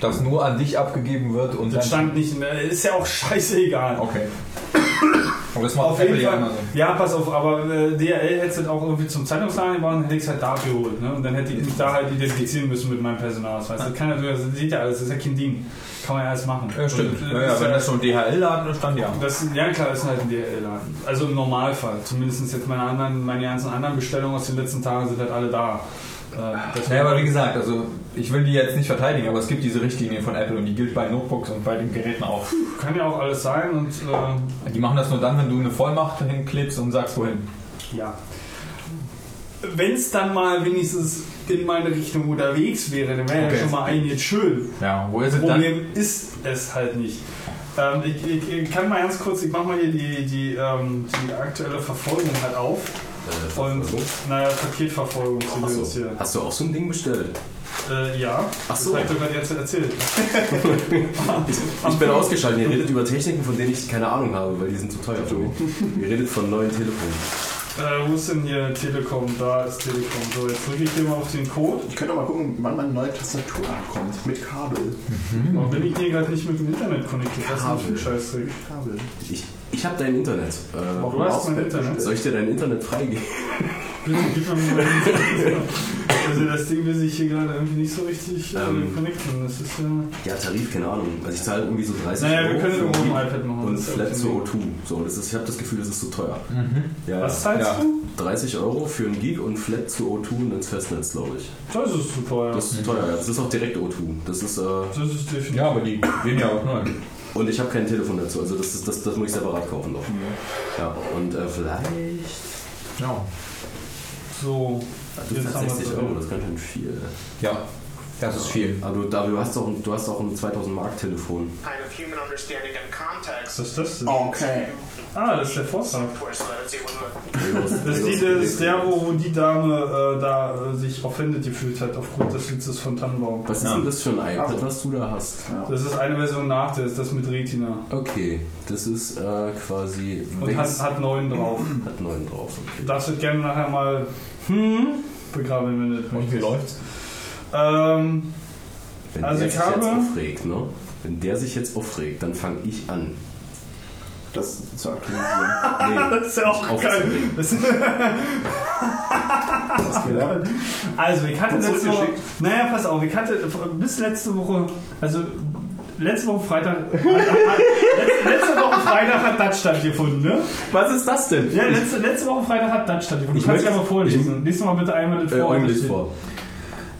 dass nur an dich abgegeben wird und Das dann. stand nicht, in der- ist ja auch scheißegal. Okay. Aber das macht Auf jeden Fall. Ja, pass auf, aber äh, DRL hätte es auch irgendwie zum Zeitungsladen gebracht und hätte ich es halt da geholt. Ne? Und dann hätte ich mich da halt identifizieren müssen mit meinem Personalausweis. Das kann natürlich, das sieht ja alles, das ist ja kein Ding. Kann man ja alles machen. Ja, stimmt. Und, äh, Ja, ja, wenn ja- das so ein DHL-Laden ist, dann ja. das, ja klar, das ist halt ein DRL-Laden. Also im Normalfall. Zumindest jetzt meine anderen, meine ganzen anderen Bestellungen aus den letzten Tagen sind halt alle da. Äh, das Naja, aber wie gesagt, also ich will die jetzt nicht verteidigen, aber es gibt diese Richtlinie von Apple und die gilt bei Notebooks und bei den Geräten auch. kann ja auch alles sein und äh, Die machen das nur dann, wenn du eine Vollmacht hinklebst und sagst, wohin. Ja. Wenn es dann mal wenigstens in meine Richtung unterwegs wäre, dann wäre Okay. ja schon mal einiges schön. Ja, wo ist es dann? Problem ist es halt nicht. Ähm, ich, ich, ich kann mal ganz kurz, ich mache mal hier die, die, ähm, die aktuelle Verfolgung halt auf. Äh, Und, naja, Paketverfolgung zu Achso, jetzt hier. hast du auch so ein Ding bestellt? Äh, ja, Ach so. das habe ich doch gerade jetzt erzählt. Ich bin ausgeschaltet. Ihr redet über Techniken, von denen ich keine Ahnung habe, weil die sind zu teuer für mich. Ihr redet von neuen Telefonen. Äh, wo ist denn hier Telekom? Da ist Telekom. So, jetzt drücke ich hier mal auf den Code. Ich könnte mal gucken, wann meine neue Tastatur ankommt. Mit Kabel. Warum bin ich hier gerade nicht mit dem Internet connected? Was ist denn für ein Scheißdreck? Kabel. Ich, Ich habe dein Internet. Äh, Du hast mein Internet. Soll ich dir dein Internet freigeben? Bitte, gib mir mal den Also das Ding will sich hier gerade irgendwie nicht so richtig äh, Ähm. connecten. Das ist ja. Ja, Tarif, keine Ahnung. Also ich zahle irgendwie so 30 Naja, wir Euro können für irgendwo ein iPad machen. und Flat zu O2. So, das ist, ich habe das Gefühl, das ist zu teuer. Ja, Was zahlst Ja. du? 30 Euro für ein Gig und Flat zu O2 und ins Festnetz, glaube ich. Das ist zu teuer. Das ist zu teuer, ja. Das ist auch direkt O2. Das ist, äh, Das ist definitiv. Ja, aber die gehen ja auch neu. Und ich habe kein Telefon dazu, also das, ist, das, das muss ich separat kaufen noch. Ja, und äh, vielleicht. Ja. So. Wir 60 es Euro, das ist ganz schön viel. Ja, das ist viel. Aber du, du, hast auch, ein- du hast auch ein 2000 Mark Telefon. kind of human understanding and context. Was ist das denn? Okay. Ah, das ist der Vortrag. To Das ist, die, das ist der, wo, wo die Dame äh, da äh, sich offended gefühlt hat aufgrund des Witzes von Tannenbaum. Was ist Ja. denn das für ein iPad, was du da hast? Das ist eine Version nach, das ist das mit Retina. Okay, das ist äh, quasi. Und hat, hat neun drauf. hat 9 drauf. Okay. Darfst du gerne nachher mal Hm? begraben, wenn du das Und wie möchtest. läuft's? Ähm, Wenn Also der ich sich jetzt habe- aufregt, ne? Wenn der sich jetzt aufregt, dann fange ich an. Das zu aktualisieren. Nee, das ist ja auch geil. aufzuregen. Das Hast du gelernt? Also, ich hatte letzte Woche. zurückgeschickt? Naja, pass auf, ich hatte bis letzte Woche. Also, letzte Woche Freitag. letzte, letzte Woche Freitag hat das stattgefunden, ne? Was ist das denn? Ja, letzte, letzte Woche Freitag hat das stattgefunden. Ich Ich kann es möchte- ja mal vorlesen. Lies mal bitte einmal das Äh, vor. Das steht- vor.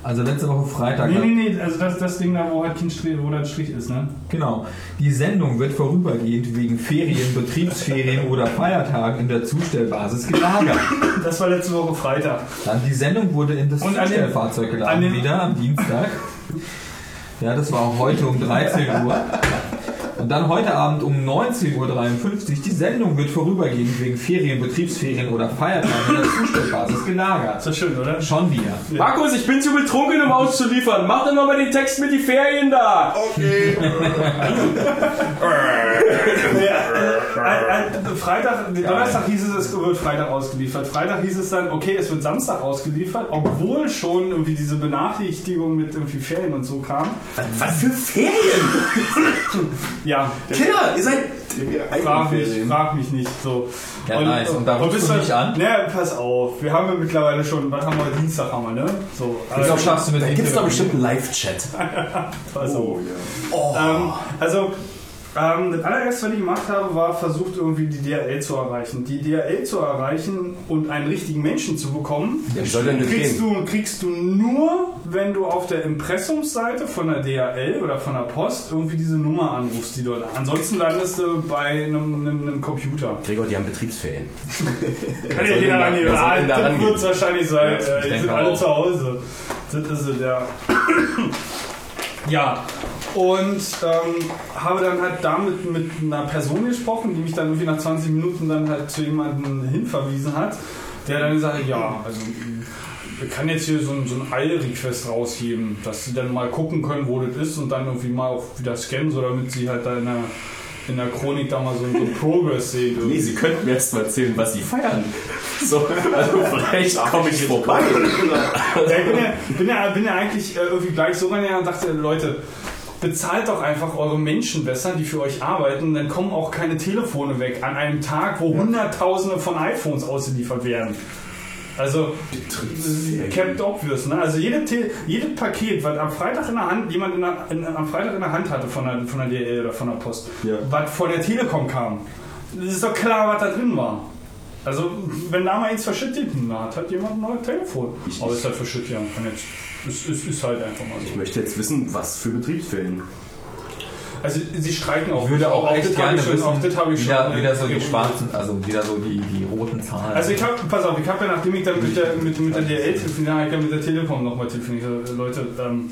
Also letzte Woche Freitag. Nee, nee, nee, also das, das Ding da, wo halt kein Strich, wo ein Strich ist, ne? Genau. Die Sendung wird vorübergehend wegen Ferien, Betriebsferien oder Feiertagen in der Zustellbasis gelagert. Das war letzte Woche Freitag. Dann die Sendung wurde in das Und Zustellfahrzeug geladen, den- wieder am Dienstag. Ja, das war auch heute um 13 Uhr. Und dann heute Abend um 19.53 Uhr. Die Sendung wird vorübergehend wegen Ferien, Betriebsferien oder Feiertagen in der Zustellbasis Ist gelagert. das schön, oder? Schon wieder. Markus, ich bin zu betrunken, um auszuliefern. Mach doch nochmal den Text mit die Ferien da. Okay. Ein, Freitag, Donnerstag hieß es, es wird Freitag ausgeliefert. Freitag hieß es dann, okay, es wird Samstag ausgeliefert, obwohl schon irgendwie diese Benachrichtigung mit irgendwie Ferien und so kam. Was für Ferien? Ja, Kinder, ihr seid. frag mich, frag mich nicht. So. Ja, nice. Und da rufst bist du mich an? Ne, pass auf. Wir haben ja mittlerweile schon, was haben wir, Dienstag haben wir, ne? So. Wieso schaffst du mit Da gibt es doch bestimmt einen Live-Chat. Pass auf. Oh, ja. Ähm, also, ähm, das allererste, was ich gemacht habe, war versucht, irgendwie die DRL zu erreichen. Die DRL zu erreichen und einen richtigen Menschen zu bekommen, das kriegst du, kriegst du nur, wenn du auf der Impressumsseite von der DHL oder von der Post irgendwie diese Nummer anrufst, die dort. Ansonsten landest du bei einem, einem, einem Computer. Gregor, die haben Betriebsferien. Kann die wer soll denn da Das rangehen? wird es wahrscheinlich sein. Ja, äh, die sind alle auch. zu Hause. Das ist es, ja. ja. Und ähm, habe dann halt damit mit einer Person gesprochen, die mich dann irgendwie nach 20 Minuten dann halt zu jemandem hinverwiesen hat, der dann gesagt hat, ja, also wir kann jetzt hier so ein, so ein Eil-Request rausheben, dass sie dann mal gucken können, wo das ist und dann irgendwie mal auch wieder scannen, so damit sie halt da in der, in der Chronik da mal so, so einen Progress sehen. Nee, Sie könnten mir erst mal erzählen, was Sie feiern. So, also vielleicht komme ich vorbei. Ja, ich bin ja, bin ja, bin ja eigentlich äh, irgendwie gleich so rangegangen und dachte, Leute, bezahlt doch einfach eure Menschen besser, die für euch arbeiten, dann kommen auch keine Telefone weg an einem Tag, wo Hunderttausende von iPhones ausgeliefert werden. Also, kept obvious, ne? Also jede Te jedes Paket, was am Freitag in der Hand, jemand in der, in, am Freitag in der Hand hatte von der, von der DL oder von der Post, Ja. was von der Telekom kam, das ist doch klar, was da drin war. Also, wenn da mal eins verschüttet hat, hat jemand ein neues Telefon. Ich- Aber ist halt verschüttet, ja. Jetzt, ist, ist, ist halt einfach mal Ich so. möchte jetzt wissen, was für Betriebsferien. Also, sie streiken auch. Ich würde auch echt das hab gerne ich schon, wissen, auch das habe ich wieder, schon. äh, wieder so die schwarzen, also wieder so die, die roten Zahlen. Also ich habe, pass auf, ich habe ja nachdem ich dann mit der, mit, mit der DL telefoniert habe, ich ja mit der Telekom nochmal telefoniert. Ich so, Leute, ähm,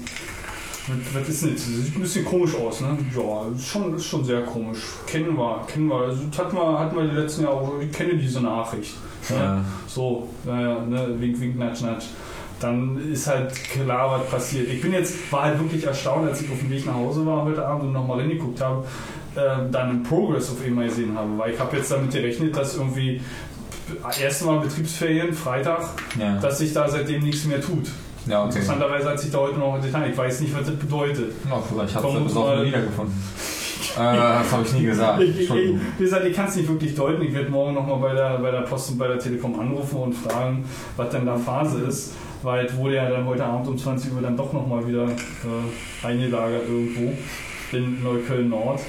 was ist denn jetzt? Das sieht ein bisschen komisch aus, ne? Ja, ist schon, ist schon sehr komisch. Kennen wir, kennen wir. Also das hatten wir, hatten wir die letzten Jahre auch, ich kenne diese Nachricht. Ne? Ja. So, naja, ne, wink, wink, natsch, natsch. Dann ist halt klar, was passiert. Ich bin jetzt, war halt wirklich erstaunt, als ich auf dem Weg nach Hause war heute Abend und nochmal reingeguckt habe, äh, dann einen Progress auf einmal gesehen habe. Weil ich habe jetzt damit gerechnet, dass irgendwie erste Mal Betriebsferien, Freitag, ja. dass sich da seitdem nichts mehr tut. Ja, okay. Interessanterweise hat sich da heute noch getan. Ich weiß nicht, was das bedeutet. Ja, vielleicht du Vermutlich das wiedergefunden. das habe ich nie gesagt. Ich, ich, ich, wie gesagt, ich kann es nicht wirklich deuten. Ich werde morgen nochmal bei der, bei der Post und bei der Telekom anrufen und fragen, was denn da Phase ist. Weil es wurde ja dann heute Abend um 20 Uhr dann doch nochmal wieder äh, eingelagert irgendwo in Neukölln Nord.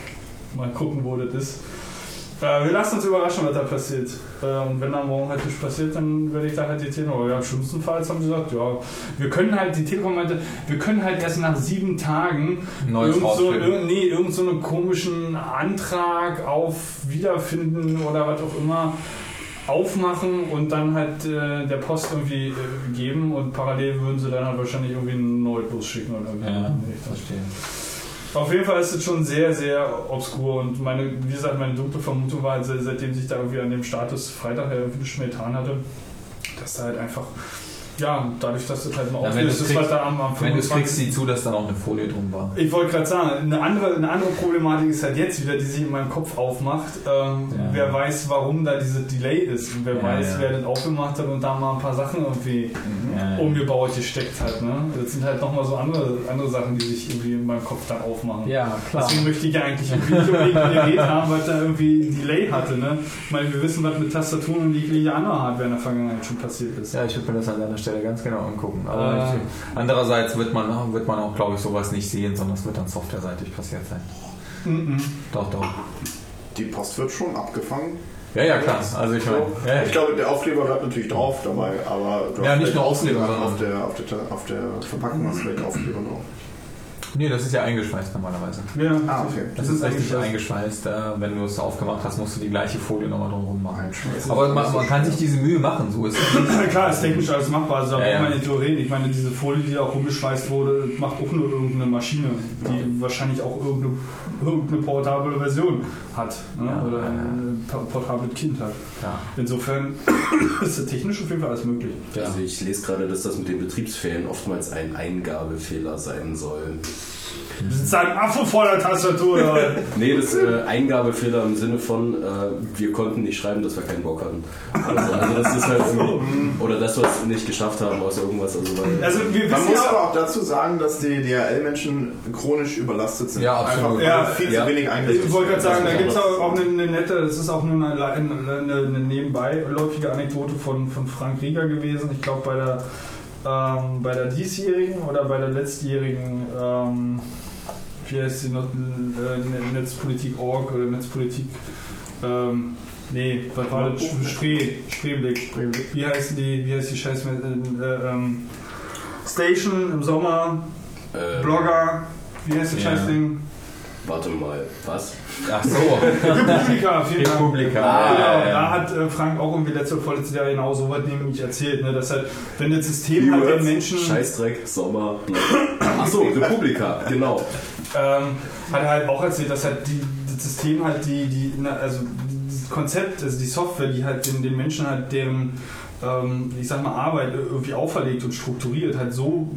Mal gucken, wo das ist. Äh, wir lassen uns überraschen, was da passiert. Äh, und wenn dann morgen halt nichts passiert, dann werde ich da halt die Telekom. Ja, schlimmstenfalls haben sie gesagt, ja, wir können halt, die Telekom meinte, wir können halt erst nach sieben Tagen Neues irgend so, irgend, nee, irgend so einen komischen Antrag auf Wiederfinden oder was auch immer aufmachen und dann halt äh, der Post irgendwie äh, geben und parallel würden sie dann halt wahrscheinlich irgendwie einen Neubus schicken oder irgendwie. Ja, verstehe. Auf jeden Fall ist es schon sehr, sehr obskur und meine, wie gesagt, meine dunkle Vermutung war, halt, se- seitdem sich da irgendwie an dem Status Freitag irgendwie nichts mehr getan hatte, dass da halt einfach, ja, dadurch, dass das halt mal du's ist, was da am, am Wenn du es 25. kriegst, sieh zu, dass da noch eine Folie drum war. Ich wollte gerade sagen, eine andere, eine andere Problematik ist halt jetzt wieder, die sich in meinem Kopf aufmacht. Ähm, Ja. Wer weiß, warum da diese Delay ist und wer Ja, weiß, ja. wer das aufgemacht hat und da mal ein paar Sachen irgendwie umgebaut gesteckt hat. Ne? Das sind halt nochmal so andere, andere Sachen, die sich irgendwie in meinem Kopf dann aufmachen. Ja, klar. Deswegen möchte ich ja eigentlich nicht unbedingt ein Gerät haben, weil es da irgendwie ein Delay hatte. Ne? Ich meine, wir wissen, was mit Tastaturen und jegliche andere Hardware in der Vergangenheit schon passiert ist. Ja, ich würde mir das an deiner Stelle ganz genau angucken. Aber Äh. andererseits wird man, wird man auch, glaube ich, sowas nicht sehen, sondern es wird dann softwareseitig passiert sein. Mhm. Doch, doch. Die Post wird schon abgefangen. Ja, ja, klar. Also ich meine, ja, ja. Ich glaube, der Aufkleber bleibt natürlich drauf dabei, aber du Ja, hast nicht nur Aufkleber, auf sondern- der, auf, der, auf der Verpackung hast du vielleicht Aufkleber drauf. Nee, das ist ja eingeschweißt normalerweise. Ja, Ah, okay. Das, Das ist ist richtig eingeschweißt. eingeschweißt. Äh, wenn du es aufgemacht hast, musst du die gleiche Folie nochmal drumherum machen. Aber man, man kann sich diese Mühe machen, so ist es. Ja, klar, ist technisch alles machbar. Also, Ja, ja. nicht drüber reden. Ich meine, diese Folie, die da auch rumgeschweißt wurde, macht auch nur irgendeine Maschine, die wahrscheinlich auch irgendeine, irgendeine portable Version hat. Ne? Ja, Oder ja, ja. ein pa- portables Kind hat. Ja. Insofern ist das technisch auf jeden Fall alles möglich. Also ich lese gerade, dass das mit den Betriebsferien oftmals ein Eingabefehler sein soll. Das ist ein Affe vor der Tastatur. oder? Nee, das äh, Eingabefehler im Sinne von, äh, wir konnten nicht schreiben, dass wir keinen Bock hatten. Also, also das ist halt irgendwie, oder dass wir es nicht geschafft haben aus irgendwas. Also weil, also wir Man muss ja, aber auch dazu sagen, dass die DHL-Menschen chronisch überlastet sind. Ja, absolut. Einfach Ja, viel ja. zu wenig eingesetzt ich wollte gerade sagen, da gibt es auch auch eine, eine nette, das ist auch nur eine, eine, eine, eine nebenbeiläufige Anekdote von, von Frank Rieger gewesen. Ich glaube bei der ähm, bei der diesjährigen oder bei der letztjährigen ähm, wie heißt sie noch äh, Netzpolitik.org oder Netzpolitik ähm, nee, was war das? Spree, Spreeblick. Wie heißt die, wie heißt die scheiß äh, äh, ähm, Station im Sommer, äh, Blogger, wie heißt das Ja. Scheißding? Warte mal, was? Ach so. Republika, vielen Dank. Republika. Ah, genau, ja, da hat äh, Frank auch irgendwie letzte oder vorletztes Jahr genau so was nämlich erzählt, ne, dass halt, wenn das System halt den Menschen Scheißdreck, Sommer. Achso, Republika, genau. ähm, hat er halt auch erzählt, dass halt die, das System halt die, die na, also das Konzept, also die Software, die halt den, den Menschen halt deren, ähm, ich sag mal, Arbeit irgendwie auferlegt und strukturiert, halt so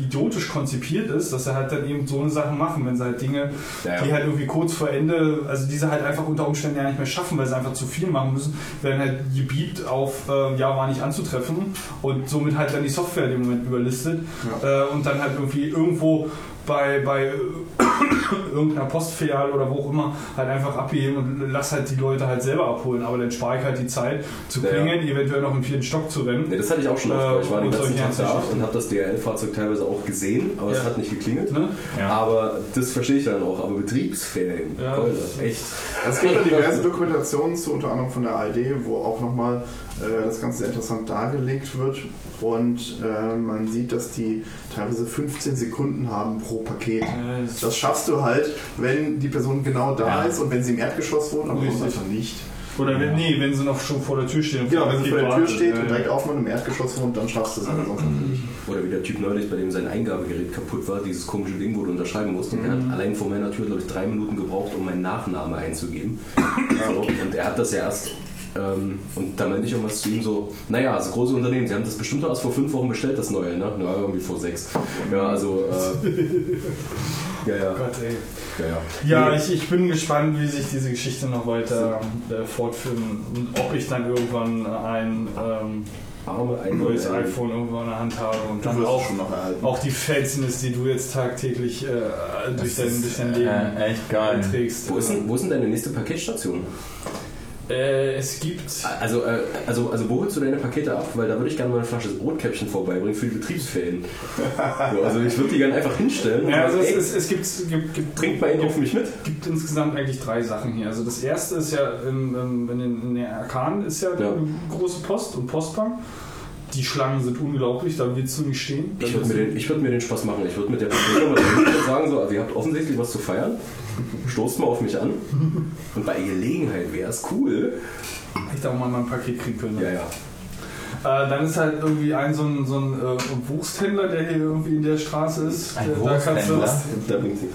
idiotisch konzipiert ist, dass er halt dann eben so eine Sachen machen, wenn sie halt Dinge, Ja, ja. die halt irgendwie kurz vor Ende, also diese halt einfach unter Umständen ja nicht mehr schaffen, weil sie einfach zu viel machen müssen, werden halt gebiet auf äh, ja war nicht anzutreffen und somit halt dann die Software in dem Moment überlistet äh, und dann halt irgendwie irgendwo bei, bei äh, irgendeiner Postfiliale oder wo auch immer halt einfach abgeben und lass halt die Leute halt selber abholen, aber dann spare ich halt die Zeit zu Ja, ja. klingeln, eventuell noch im vierten Stock zu rennen. Nee, das hatte ich auch schon oft. Äh, ich war den und ganzen solche Tag da und habe das DHL-Fahrzeug teilweise auch gesehen, aber es Ja. hat nicht geklingelt. Ne? Aber das verstehe ich dann auch. Aber Betriebsferien, Ja, ist- echt. Es gibt ja diverse Dokumentationen zu, unter anderem von der ARD, wo auch nochmal äh, das Ganze interessant dargelegt wird. Und äh, man sieht, dass die teilweise 15 Sekunden haben pro Paket. Äh, das- schaffst du halt, wenn die Person genau da Ja. ist und wenn sie im Erdgeschoss wohnt, aber Richtig. einfach nicht. Oder wenn, nee, wenn sie noch schon vor der Tür stehen. und Genau, wenn sie vor der Tür steht Ja, und ja. direkt aufmacht und im Erdgeschoss wohnt, dann schaffst du es aber sonst nicht. Oder wie der Typ neulich, bei dem sein Eingabegerät kaputt war, dieses komische Ding, wo du unterschreiben musst. Und er Mhm. hat allein vor meiner Tür, glaube ich, drei Minuten gebraucht, um meinen Nachname einzugeben. So, und er hat das ja erst. Ähm, und da meinte ich irgendwas zu ihm so, naja, also große Unternehmen, sie haben das bestimmt erst vor fünf Wochen bestellt, das neue, ne? Ja, irgendwie vor sechs. Ja, also, äh, ja, ja, Gott, ey. ja, ja. Ja, Nee, ich, ich bin gespannt, wie sich diese Geschichte noch weiter äh, fortführen und ob ich dann irgendwann ein ähm, arme ein neues ein- iPhone irgendwo in der Hand habe und Du dann auch, schon noch erhalten. auch die Fanciness, die du jetzt tagtäglich äh, durch, dein, durch dein Leben äh, echt geil. trägst. Wo ist, denn, wo ist denn deine nächste Paketstation? Äh, es gibt. Also, äh, also, also wo holst du deine Pakete ab? Weil da würde ich gerne mal eine Flasche Rotkäppchen vorbeibringen für die Betriebsferien. so, also ich würde die gerne einfach hinstellen Ja, also es, es, es gibt, gibt, gibt, trinkt mal einen auf mich mit. gibt insgesamt eigentlich drei Sachen hier. Also das erste ist ja im, in, den, in den Arkanen ist ja, Ja. eine große Post und Postbank. Die Schlangen sind unglaublich, da willst du nicht stehen. Ich würde mir, würd mir den Spaß machen. Ich würde mit der mal und sagen, so, also ihr habt offensichtlich was zu feiern. Stoßt mal auf mich an. Und bei Gelegenheit wäre es cool. Ich da auch mal mein Paket kriegen können. Ja, ja. Äh, dann ist halt irgendwie ein so ein, so ein äh, Wursthändler, der hier irgendwie in der Straße ist. Ein Der- da kannst du- Wursthändler? Da bringt sie.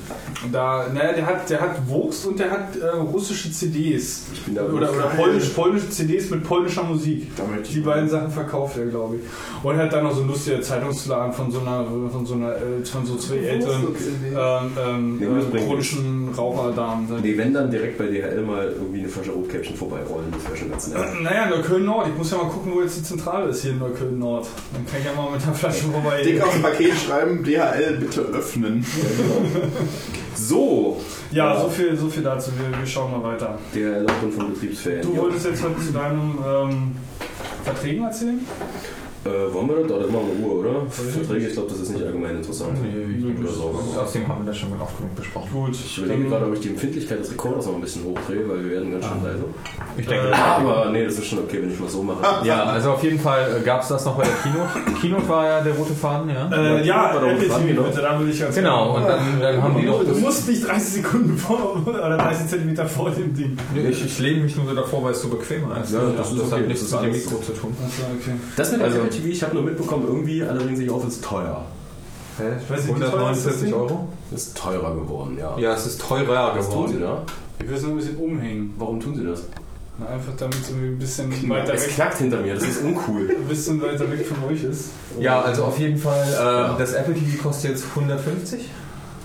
Da, naja, der hat, der hat Wurst und der hat äh, russische CDs. Ich bin da Oder, oder polnisch, polnische CDs mit polnischer Musik. Die beiden Sachen verkauft er, glaube ich. Und er hat dann noch so einen lustigen Zeitungsladen von so einer, von so einer, äh, von so zwei älteren ähm, ähm, äh, chronischen Raucherdamen. Nee, wenn dann direkt bei DHL mal irgendwie eine Flasche Rotkäppchen vorbeirollen, das wäre schon ganz nett. Naja, Neukölln-Nord. Ich muss ja mal gucken, wo jetzt die Zentrale ist hier in Neukölln-Nord. Dann kann ich ja mal mit der Flasche vorbei. Dick auf dem Paket schreiben, DHL bitte öffnen. So, Ja, so viel, so viel dazu. Wir, wir schauen mal weiter. der Lockdown von Betriebsferien. Du wolltest jetzt heute zu deinem ähm, Verträgen erzählen? Äh, wollen wir das? Oder machen wir in Ruhe, oder? Ich Verträge, ich glaube, das ist nicht allgemein interessant. Nö, Oder so. Außerdem haben wir das schon oft genug besprochen. Gut. Ich überlege gerade, ob ich die Empfindlichkeit des Rekorders noch ein bisschen hochdrehe, weil wir werden ganz schön leise. Ich denke, denke, Aber nee, das ist schon okay, wenn ich mal so mache. ja, also auf jeden Fall gab es das noch bei der Kino. Kino war ja der rote Faden, ja. Äh, ja, doch TV, genau. bitte, da will ich ganz Genau, und dann, dann haben die noch Du das. musst nicht 30 Sekunden vor oder 30 Zentimeter vor dem Ding. Ich, ich lehne mich nur so davor, weil es so bequemer ist. Ja, das das hat nichts das mit dem Mikro zu tun. Achso, okay. Das mit Also- Apple TV, ich habe nur mitbekommen, irgendwie alle regen sich auf, ist teuer. Hä? weiß nicht, wie teuer ist das 149 Ding? Euro? Ist teurer geworden, ja. Ja, es ist teurer Was tun sie geworden. da? Ich will es nur ein bisschen umhängen. Warum tun sie das? Na, Einfach damit es irgendwie ein bisschen weiter Es weg, knackt hinter mir, das ist uncool. ein bisschen weiter weg von euch ist. Ja, also auf jeden Fall, äh, Ja. das Apple TV kostet jetzt 150.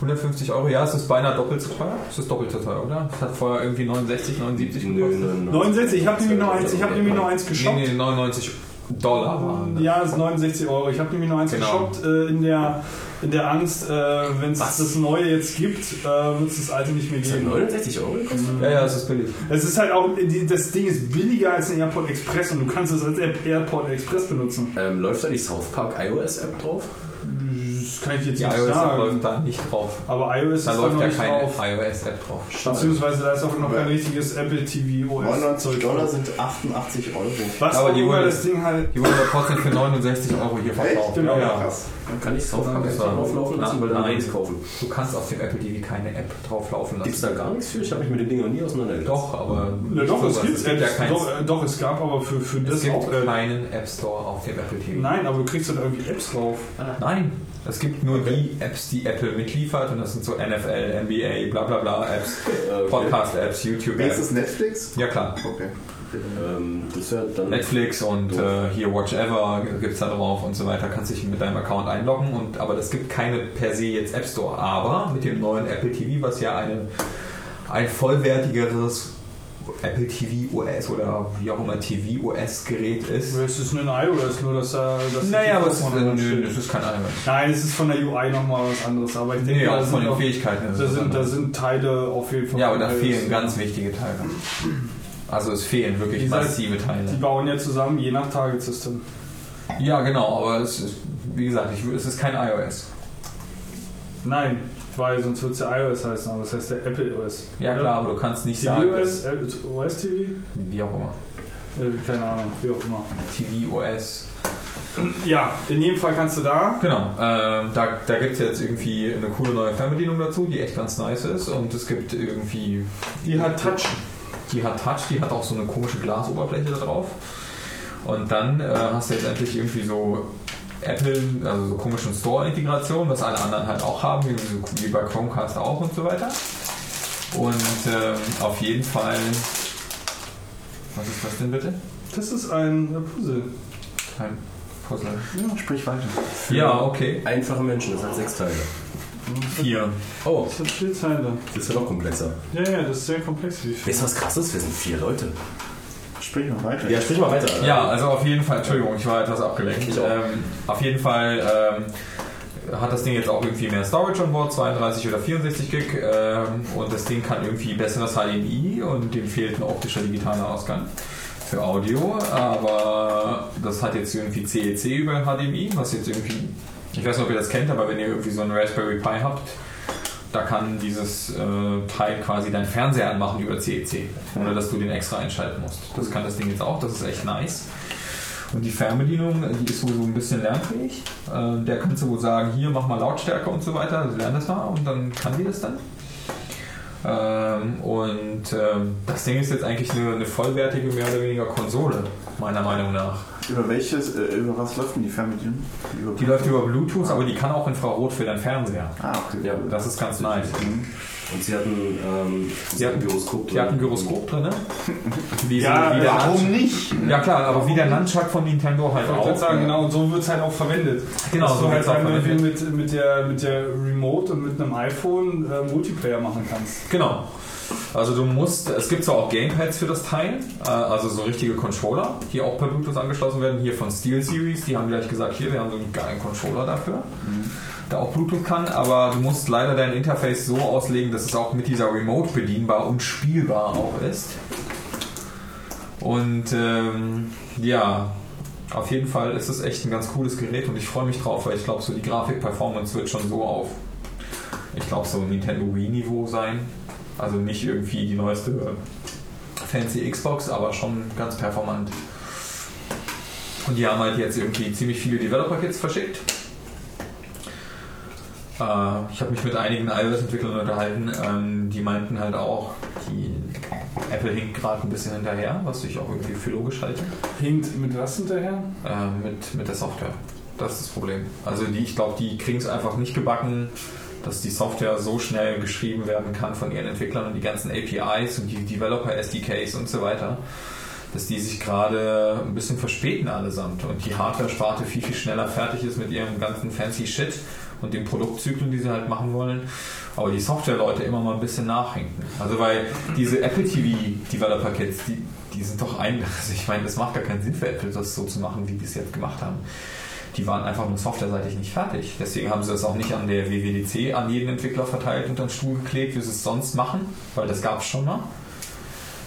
150 Euro, ja, es ist beinahe doppelt so teuer. Es ist doppelt so teuer, oder? Es hat vorher irgendwie 69, 79 Nö, gekostet. nö, nö. 69, ich habe nämlich noch eins, ich habe nämlich noch eins Nee, geshoppt. nee, 99 Dollar waren das. Ja, es ist 69 Euro. Ich habe nämlich noch eins Genau. geshoppt äh, in, der, in der Angst, äh, wenn es das Neue jetzt gibt, äh, wird es das Alte nicht mehr Das geben. 69 Euro gekostet? Ja, ja, es ist billig. Es ist halt auch, die- das Ding ist billiger als ein AirPod Express und du kannst es als App AirPod Express benutzen. Ähm, läuft da die South Park iOS App drauf? Das kann ich jetzt Die nicht iOS sagen. läuft da nicht drauf. Aber iOS Da ist läuft noch ja nicht keine drauf. iOS-App drauf. Beziehungsweise da ist auch noch kein richtiges Apple TV OS. 99 Dollar sind 88 Euro. Was Aber die wollen- das Ding halt. Die wurden aber trotzdem für 69 Euro hier verkauft. Genau. Ja, ja. Krass. Kann ich war- drauflaufen lassen, weil dann nichts kaufen? Du kannst auf dem Apple TV keine App drauflaufen Gibt es lassen. da gar nichts für? Ich habe mich mit den Dingen noch nie auseinandergesetzt. Doch, aber Ja, doch, es gibt, es gibt ja keins. doch, äh, doch, es gab aber für, für Es das gibt auch. Äh, keinen App Store auf dem Apple TV. nein, aber du kriegst dann irgendwie Apps drauf. Nein, es gibt nur die Apps, die Apple mitliefert und das sind so NFL, NBA, bla bla bla Apps, Okay. Podcast-Apps, YouTube-Apps. Ist es Netflix? Ja klar. Okay. Ähm, dann. Netflix und äh, hier Watch Ever gibt es da drauf und so weiter. Kannst dich mit deinem Account einloggen und aber das gibt keine per se jetzt App Store. Aber mit dem neuen Apple TV, was ja eine, ein vollwertigeres Apple TV OS oder wie auch immer TV OS Gerät ist. Es ist nur ein iOS, nur dass da. Dass Naja, aber es ist, das nö, das ist kein iOS. Nein, es ist von der UI nochmal was anderes, aber ich denke, Nee, auch von sind den Fähigkeiten. da, sind, da sind Teile auf jeden Fall. Ja, aber da fehlen ganz wichtige Teile. Also es fehlen wirklich Die seid- massive Die Teile. bauen ja zusammen, je nach Target System. Ja, genau, aber es ist, wie gesagt, ich, es ist kein iOS. Nein, weil sonst wird es ja iOS heißen, aber das heißt ja Apple OS. Ja oder? klar, aber du kannst nicht sagen, TV-OS, äh, OS-TV? wie auch immer. Äh, keine Ahnung, wie auch immer. TV OS. Ja, in jedem Fall kannst du da. Genau, ähm, da, da gibt es jetzt irgendwie eine coole neue Fernbedienung dazu, die echt ganz nice ist. Und es gibt irgendwie. Die hat Touch. Die hat Touch, die hat auch so eine komische Glasoberfläche da drauf. Und dann äh, hast du jetzt endlich irgendwie so Apple, also so komischen Store-Integration, was alle anderen halt auch haben, wie, wie bei Chromecast auch und so weiter. Und ähm, auf jeden Fall. Was ist das denn bitte? Das ist ein Puzzle. Kein Puzzle. Sprich weiter. Ja, okay. Einfache Menschen, das hat sechs Teile. Vier. Oh, Das hat vier Teile. das ist ja noch komplexer. Ja, ja, das ist sehr komplex. Weißt du was krasses? Wir sind vier Leute. Sprich mal weiter. Ja, sprich mal weiter. Ja, also auf jeden Fall, Entschuldigung, ich war etwas abgelenkt. Ich auch. Ähm, auf jeden Fall ähm, hat das Ding jetzt auch irgendwie mehr Storage an Bord, 32 oder 64 Gig. Ähm, und das Ding kann irgendwie besseres HDMI und dem fehlt ein optischer digitaler Ausgang für Audio. Aber das hat jetzt irgendwie CEC über HDMI, was jetzt irgendwie, ich weiß nicht, ob ihr das kennt, aber wenn ihr irgendwie so einen Raspberry Pi habt, da kann dieses äh, Teil quasi deinen Fernseher anmachen über CEC, ohne dass du den extra einschalten musst. Das kann das Ding jetzt auch, das ist echt nice. Und die Fernbedienung, die ist so ein bisschen lernfähig. Äh, der kannst du wohl sagen, hier mach mal Lautstärke und so weiter, also lern das mal und dann kann die das dann. Ähm, und ähm, das Ding ist jetzt eigentlich eine, eine vollwertige, mehr oder weniger Konsole, meiner Meinung nach. Über welches, äh, über was läuft denn die Fernbedienung? Die läuft über Bluetooth, aber die kann auch Infrarot für deinen Fernseher. Ah, okay. Ja, Das ist ganz nice. Und sie hatten, ähm, Sie hatten- ein Gyroskop Die hat ein Gyroskop drin, ne? Wie, Ja, wie der warum nicht? Ja klar, aber wie der Nunchuck von Nintendo halt Ich auch. gerade sagen, genau, und so wird es halt auch verwendet. Genau, Dass so du halt auch dann irgendwie verwendet. mit, mit, der, mit der Remote und mit einem iPhone äh, Multiplayer machen kannst. Genau. Also du musst, es gibt zwar auch Gamepads für das Teil, äh, also so richtige Controller, die auch per Bluetooth angeschlossen werden, hier von Steel Series, die haben gleich gesagt, hier, wir haben so einen geilen Controller dafür, der auch Bluetooth kann, aber du musst leider dein Interface so auslegen, dass es auch mit dieser Remote bedienbar und spielbar auch ist. Und ähm, ja, auf jeden Fall ist es echt ein ganz cooles Gerät und ich freue mich drauf, weil ich glaube, so die Grafik-Performance wird schon so auf, ich glaube, so Nintendo Wii-Niveau sein. Also nicht irgendwie die neueste fancy Xbox, aber schon ganz performant. Und die haben halt jetzt irgendwie ziemlich viele Developer-Kits verschickt. Äh, ich habe mich mit einigen iOS-Entwicklern unterhalten, ähm, die meinten halt auch, die Apple hinkt gerade ein bisschen hinterher, was ich auch irgendwie für logisch halte. Hinkt mit was hinterher? Äh, mit, mit der Software. Das ist das Problem. Also die, ich glaube, die kriegen es einfach nicht gebacken, dass die Software so schnell geschrieben werden kann von ihren Entwicklern und die ganzen APIs und die Developer SDKs und so weiter, dass die sich gerade ein bisschen verspäten allesamt und die Hardware-Sparte viel, viel schneller fertig ist mit ihrem ganzen fancy Shit und den Produktzyklen, die sie halt machen wollen. Aber die Software-Leute immer mal ein bisschen nachhinken. Also weil diese Apple TV Developer Kits, die, die sind doch ein, also ich meine, das macht gar keinen Sinn für Apple, das so zu machen, wie die es jetzt gemacht haben. Die waren einfach nur softwareseitig nicht fertig. Deswegen haben sie das auch nicht an der WWDC an jeden Entwickler verteilt und an Stuhl geklebt, wie sie es sonst machen, weil das gab es schon mal.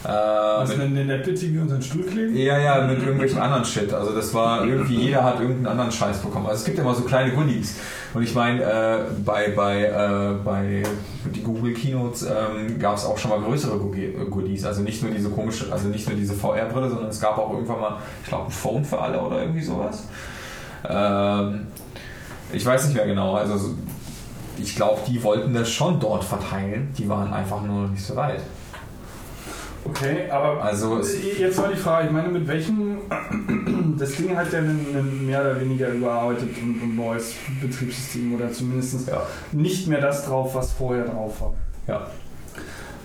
Äh, Was mit- denn den Apple TV unter den Stuhl kleben? ja, ja, mit irgendwelchen anderen Shit. Also das war irgendwie, jeder hat irgendeinen anderen Scheiß bekommen. Also es gibt immer so kleine Goodies. Und ich meine, äh, bei, bei, äh, bei die Google Keynotes ähm, gab es auch schon mal größere Go- Goodies. Also nicht nur diese komische, also nicht nur diese VR-Brille, sondern es gab auch irgendwann mal, ich glaube, ein Phone für alle oder irgendwie sowas. Ähm, ich weiß nicht mehr genau. Also so- ich glaube, die wollten das schon dort verteilen. Die waren einfach nur noch nicht so weit. Okay, aber Also es, jetzt war die Frage, ich meine, mit welchem, das Ding hat ja ein mehr oder weniger überarbeitet und ein neues Betriebssystem oder zumindest ja, nicht mehr das drauf, was vorher drauf war. ja.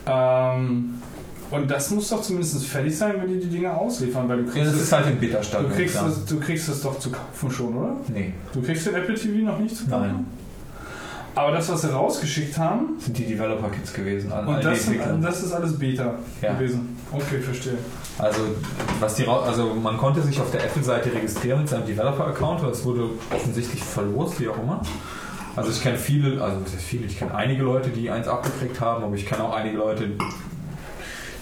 Ähm, und das muss doch zumindest fertig sein, wenn die die Dinge ausliefern, weil du Ja, kriegst, das es, ist halt in Beta-Stand. du, kriegst klar. es, du kriegst es doch zu kaufen schon, oder? Nee, Du kriegst den Apple TV noch nicht zu kaufen? Nein. Aber das, was sie rausgeschickt haben, sind die Developer-Kits gewesen. An und das, sind, das ist alles Beta Ja. gewesen. Okay, verstehe. Also, was die, also man konnte sich auf der Apple-Seite registrieren mit seinem Developer-Account. Das wurde offensichtlich verlost, wie auch immer. Also ich kenne viele, also viele, ich kenne einige Leute, die eins abgekriegt haben, aber ich kenne auch einige Leute,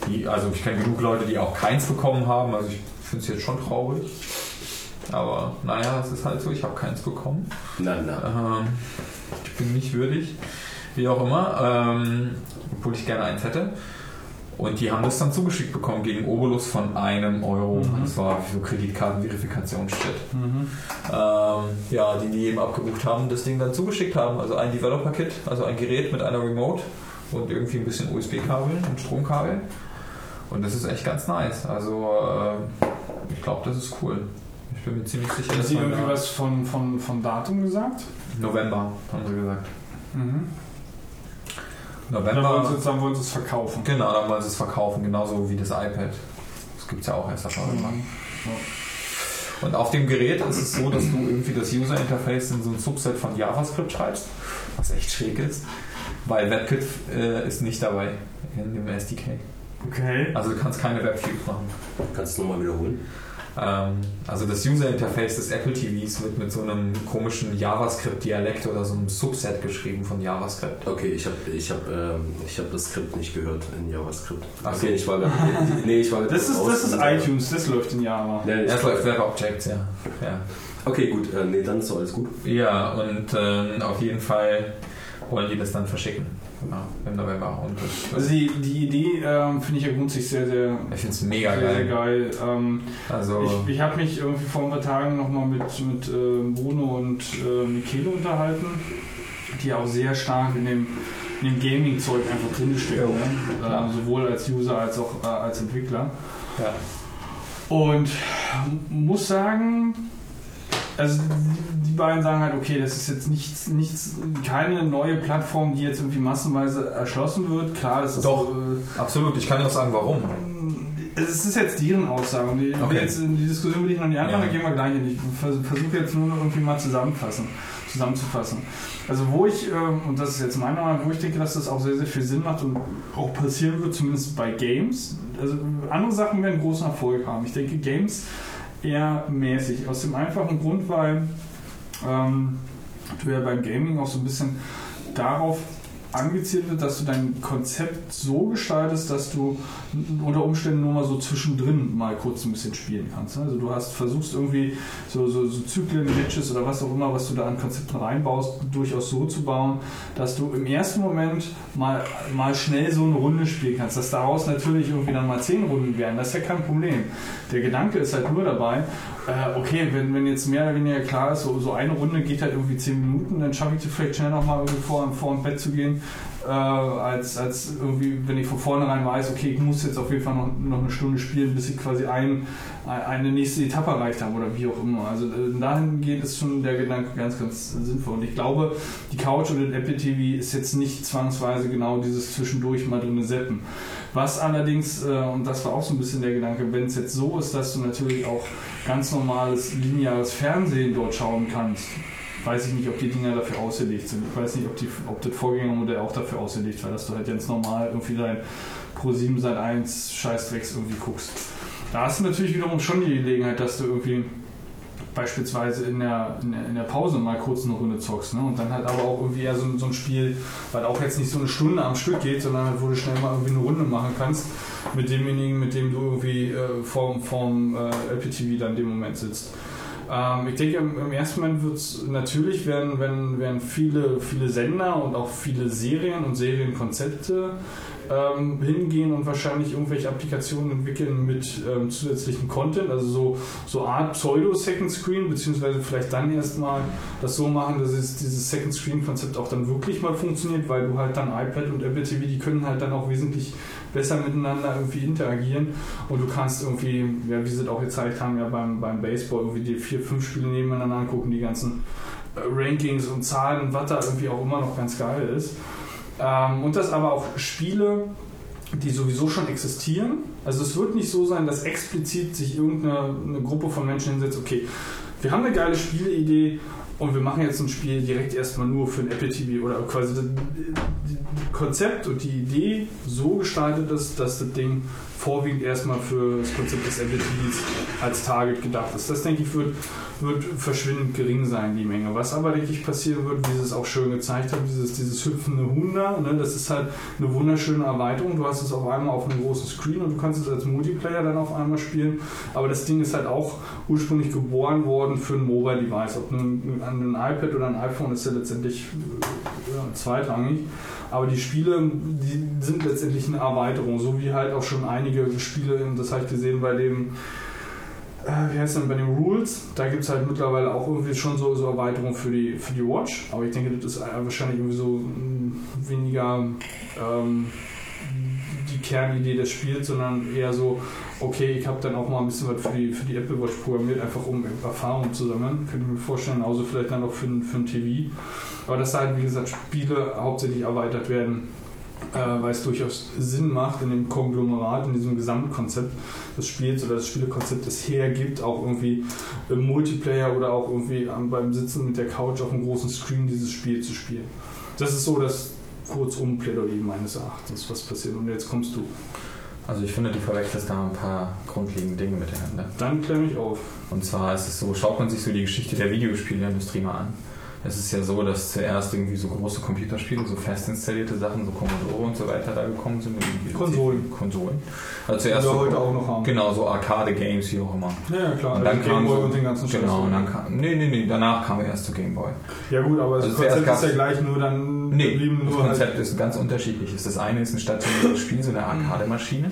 die, also ich kenne genug Leute, die auch keins bekommen haben. Also ich finde es jetzt schon traurig. Aber naja, es ist halt so, ich habe keins bekommen. Na, na. Ähm, ich bin nicht würdig, wie auch immer, ähm, obwohl ich gerne eins hätte. Und die haben das dann zugeschickt bekommen gegen Obolus von einem Euro. Das war so Kreditkartenverifikationsshit. Mhm. Ähm, ja, die die eben abgebucht haben, das Ding dann zugeschickt haben. Also ein Developer-Kit, also ein Gerät mit einer Remote und irgendwie ein bisschen USB-Kabel und Stromkabel. Und das ist echt ganz nice. Also äh, ich glaube, das ist cool. Ich bin mir ziemlich sicher, Haben dass Sie irgendwie da was von, von, von Datum gesagt? November, haben sie gesagt. Mhm. Dann wollen, November. sie, dann wollen sie es verkaufen. Genau, dann wollen sie es verkaufen, genauso wie das iPad. Das gibt es ja auch erst ab irgendwann. Und auf dem Gerät ist es so, dass du irgendwie das User Interface in so ein Subset von JavaScript schreibst, was echt schräg ist, weil WebKit äh, ist nicht dabei in dem SDK. Okay. Also du kannst keine Webviews machen. Kannst du nochmal wiederholen? Ähm, also das User Interface des Apple TVs wird mit so einem komischen JavaScript-Dialekt oder so einem Subset geschrieben von JavaScript. Okay, ich habe ich hab, ähm, ich hab das Skript nicht gehört in JavaScript. Ach so. okay, ich war gerade. Nee, ich war Das ist, das ist iTunes, das läuft in Java. Nee, war- läuft Web Objects, ja. ja. Okay, gut, äh, nee, dann ist doch alles gut. Ja, und ähm, auf jeden Fall wollen die das dann verschicken. Genau, im November. Und das, Also die, die Idee ähm, finde ich ja grundsätzlich sehr, sehr, ich finde es mega sehr, sehr geil. geil. Ähm, Also, ich ich habe mich irgendwie vor ein paar Tagen nochmal mit, mit äh, Bruno und äh, Michele unterhalten, die auch sehr stark in dem, in dem Gaming-Zeug einfach drinstecken. Ne? klar. Äh, sowohl als User als auch äh, als Entwickler. ja. Und muss sagen, also die, die beiden sagen halt, okay, das ist jetzt nichts, nichts, keine neue Plattform, die jetzt irgendwie massenweise erschlossen wird. Klar, das ist Doch. Äh, absolut. Ich kann dir auch sagen, warum. es ist jetzt deren Aussage. Und die, Okay. jetzt in die Diskussion will ich noch nicht anfangen, Ja. da gehen wir gleich hin. Ich vers- versuche jetzt nur noch irgendwie mal zusammenfassen, zusammenzufassen. Also wo ich, ähm, und das ist jetzt meine Meinung, wo ich denke, dass das auch sehr, sehr viel Sinn macht und auch passieren wird, zumindest bei Games. Also andere Sachen werden großen Erfolg haben. Ich denke, Games eher mäßig. Aus dem einfachen Grund, weil ähm, du ja beim Gaming auch so ein bisschen darauf angezielt wird, dass du dein Konzept so gestaltest, dass du unter Umständen nur mal so zwischendrin mal kurz ein bisschen spielen kannst. Also du hast versuchst irgendwie so, so, so Zyklen, Glitches oder was auch immer, was du da an Konzepten reinbaust, durchaus so zu bauen, dass du im ersten Moment mal, mal schnell so eine Runde spielen kannst. Dass daraus natürlich irgendwie dann mal zehn Runden werden, das ist ja kein Problem. Der Gedanke ist halt nur dabei, äh, okay, wenn, wenn jetzt mehr oder weniger klar ist, so, so eine Runde geht halt irgendwie zehn Minuten, dann schaffe ich es vielleicht schnell nochmal irgendwie vor, vor dem Bett zu gehen, äh, als, als irgendwie, wenn ich von vornherein weiß, okay, ich muss jetzt auf jeden Fall noch, noch eine Stunde spielen, bis ich quasi ein, eine nächste Etappe erreicht habe oder wie auch immer. Also äh, dahingehend ist schon der Gedanke ganz, ganz sinnvoll. Und ich glaube, die Couch oder der Apple TV ist jetzt nicht zwangsweise genau dieses zwischendurch mal drin seppen. Was allerdings, äh, und das war auch so ein bisschen der Gedanke, wenn es jetzt so ist, dass du natürlich auch ganz normales lineares Fernsehen dort schauen kannst, weiß ich nicht, ob die Dinger dafür ausgelegt sind. Ich weiß nicht, ob, die, ob das Vorgängermodell auch dafür ausgelegt war, dass du halt ganz normal irgendwie dein Pro 7 seit 1 Scheißdrecks irgendwie guckst. Da hast du natürlich wiederum schon die Gelegenheit, dass du irgendwie beispielsweise in der, in der, in der Pause mal kurz eine Runde zockst. Ne? Und dann halt aber auch irgendwie eher so, so ein Spiel, weil auch jetzt nicht so eine Stunde am Stück geht, sondern halt, wo du schnell mal irgendwie eine Runde machen kannst mit demjenigen, mit dem du irgendwie äh, vorm, vorm äh, LPTV dann in dem Moment sitzt. Ähm, ich denke, im, im ersten Moment wird es natürlich werden, werden, werden viele, viele Sender und auch viele Serien und Serienkonzepte ähm, hingehen und wahrscheinlich irgendwelche Applikationen entwickeln mit ähm, zusätzlichem Content, also so, so Art Pseudo-Second Screen, beziehungsweise vielleicht dann erstmal das so machen, dass es dieses Second Screen-Konzept auch dann wirklich mal funktioniert, weil du halt dann iPad und Apple TV, die können halt dann auch wesentlich besser miteinander irgendwie interagieren und du kannst irgendwie, ja, wie sie es auch gezeigt haben, ja beim, beim Baseball irgendwie die vier, fünf Spiele nebeneinander angucken, die ganzen äh, Rankings und Zahlen und was da irgendwie auch immer noch ganz geil ist. Ähm, und das aber auch Spiele, die sowieso schon existieren. Also es wird nicht so sein, dass explizit sich irgendeine eine Gruppe von Menschen hinsetzt, okay, wir haben eine geile Spieleidee und wir machen jetzt ein Spiel direkt erstmal nur für ein Apple TV oder quasi das Konzept und die Idee so gestaltet ist, dass das Ding vorwiegend erstmal für das Konzept des TVs als Target gedacht ist. Das denke ich wird, wird verschwindend gering sein, die Menge. Was aber, denke ich, passieren wird, wie sie es auch schön gezeigt haben, dieses, dieses hüpfende Huhn da, ne, das ist halt eine wunderschöne Erweiterung. Du hast es auf einmal auf einem großen Screen und du kannst es als Multiplayer dann auf einmal spielen. Aber das Ding ist halt auch ursprünglich geboren worden für ein Mobile Device. Ob ein, ein iPad oder ein iPhone ist ja letztendlich äh, ja, zweitrangig. Aber die Spiele, die sind letztendlich eine Erweiterung, so wie halt auch schon einige Spiele, das habe ich gesehen bei dem, äh, wie heißt denn, bei den Rules, da gibt es halt mittlerweile auch irgendwie schon so, so Erweiterungen für die, für die Watch. Aber ich denke, das ist wahrscheinlich irgendwie so mh, weniger ähm, die Kernidee des Spiels, sondern eher so, okay, ich habe dann auch mal ein bisschen was für die, für die Apple Watch programmiert, einfach um Erfahrung zu sammeln. Könnte ich mir vorstellen, genauso vielleicht dann auch für, für ein TV. Aber dass da halt, wie gesagt, Spiele hauptsächlich erweitert werden, äh, weil es durchaus Sinn macht, in dem Konglomerat, in diesem Gesamtkonzept des Spiels oder des Spielekonzepts es hergibt, auch irgendwie im Multiplayer oder auch irgendwie beim Sitzen mit der Couch auf einem großen Screen dieses Spiel zu spielen. Das ist so das kurzum Plädoyer meines Erachtens, was passiert. Und jetzt kommst du. Also ich finde, du verwechselst da ein paar grundlegende Dinge miteinander. Dann klär mich auf. Und zwar ist es so, schaut man sich so die Geschichte der Videospielindustrie mal an. Es ist ja so, dass zuerst irgendwie so große Computerspiele, so fest installierte Sachen, so Commodore und so weiter da gekommen sind. Konsolen. Konsolen. Also zuerst Die wir so, heute auch noch haben. Genau, so Arcade-Games, wie auch immer. Ja, klar. Und dann Also kam Gameboy so, und den ganzen Scheiß. Genau, und dann kam, nee, nee, nee, danach kam er erst zu Gameboy. Ja gut, aber das Also Konzept ist ja gleich, nur dann Nee, blieben das nur halt Konzept ist ganz unterschiedlich. Das eine ist ein stationäres Spiel, so eine Arcade-Maschine,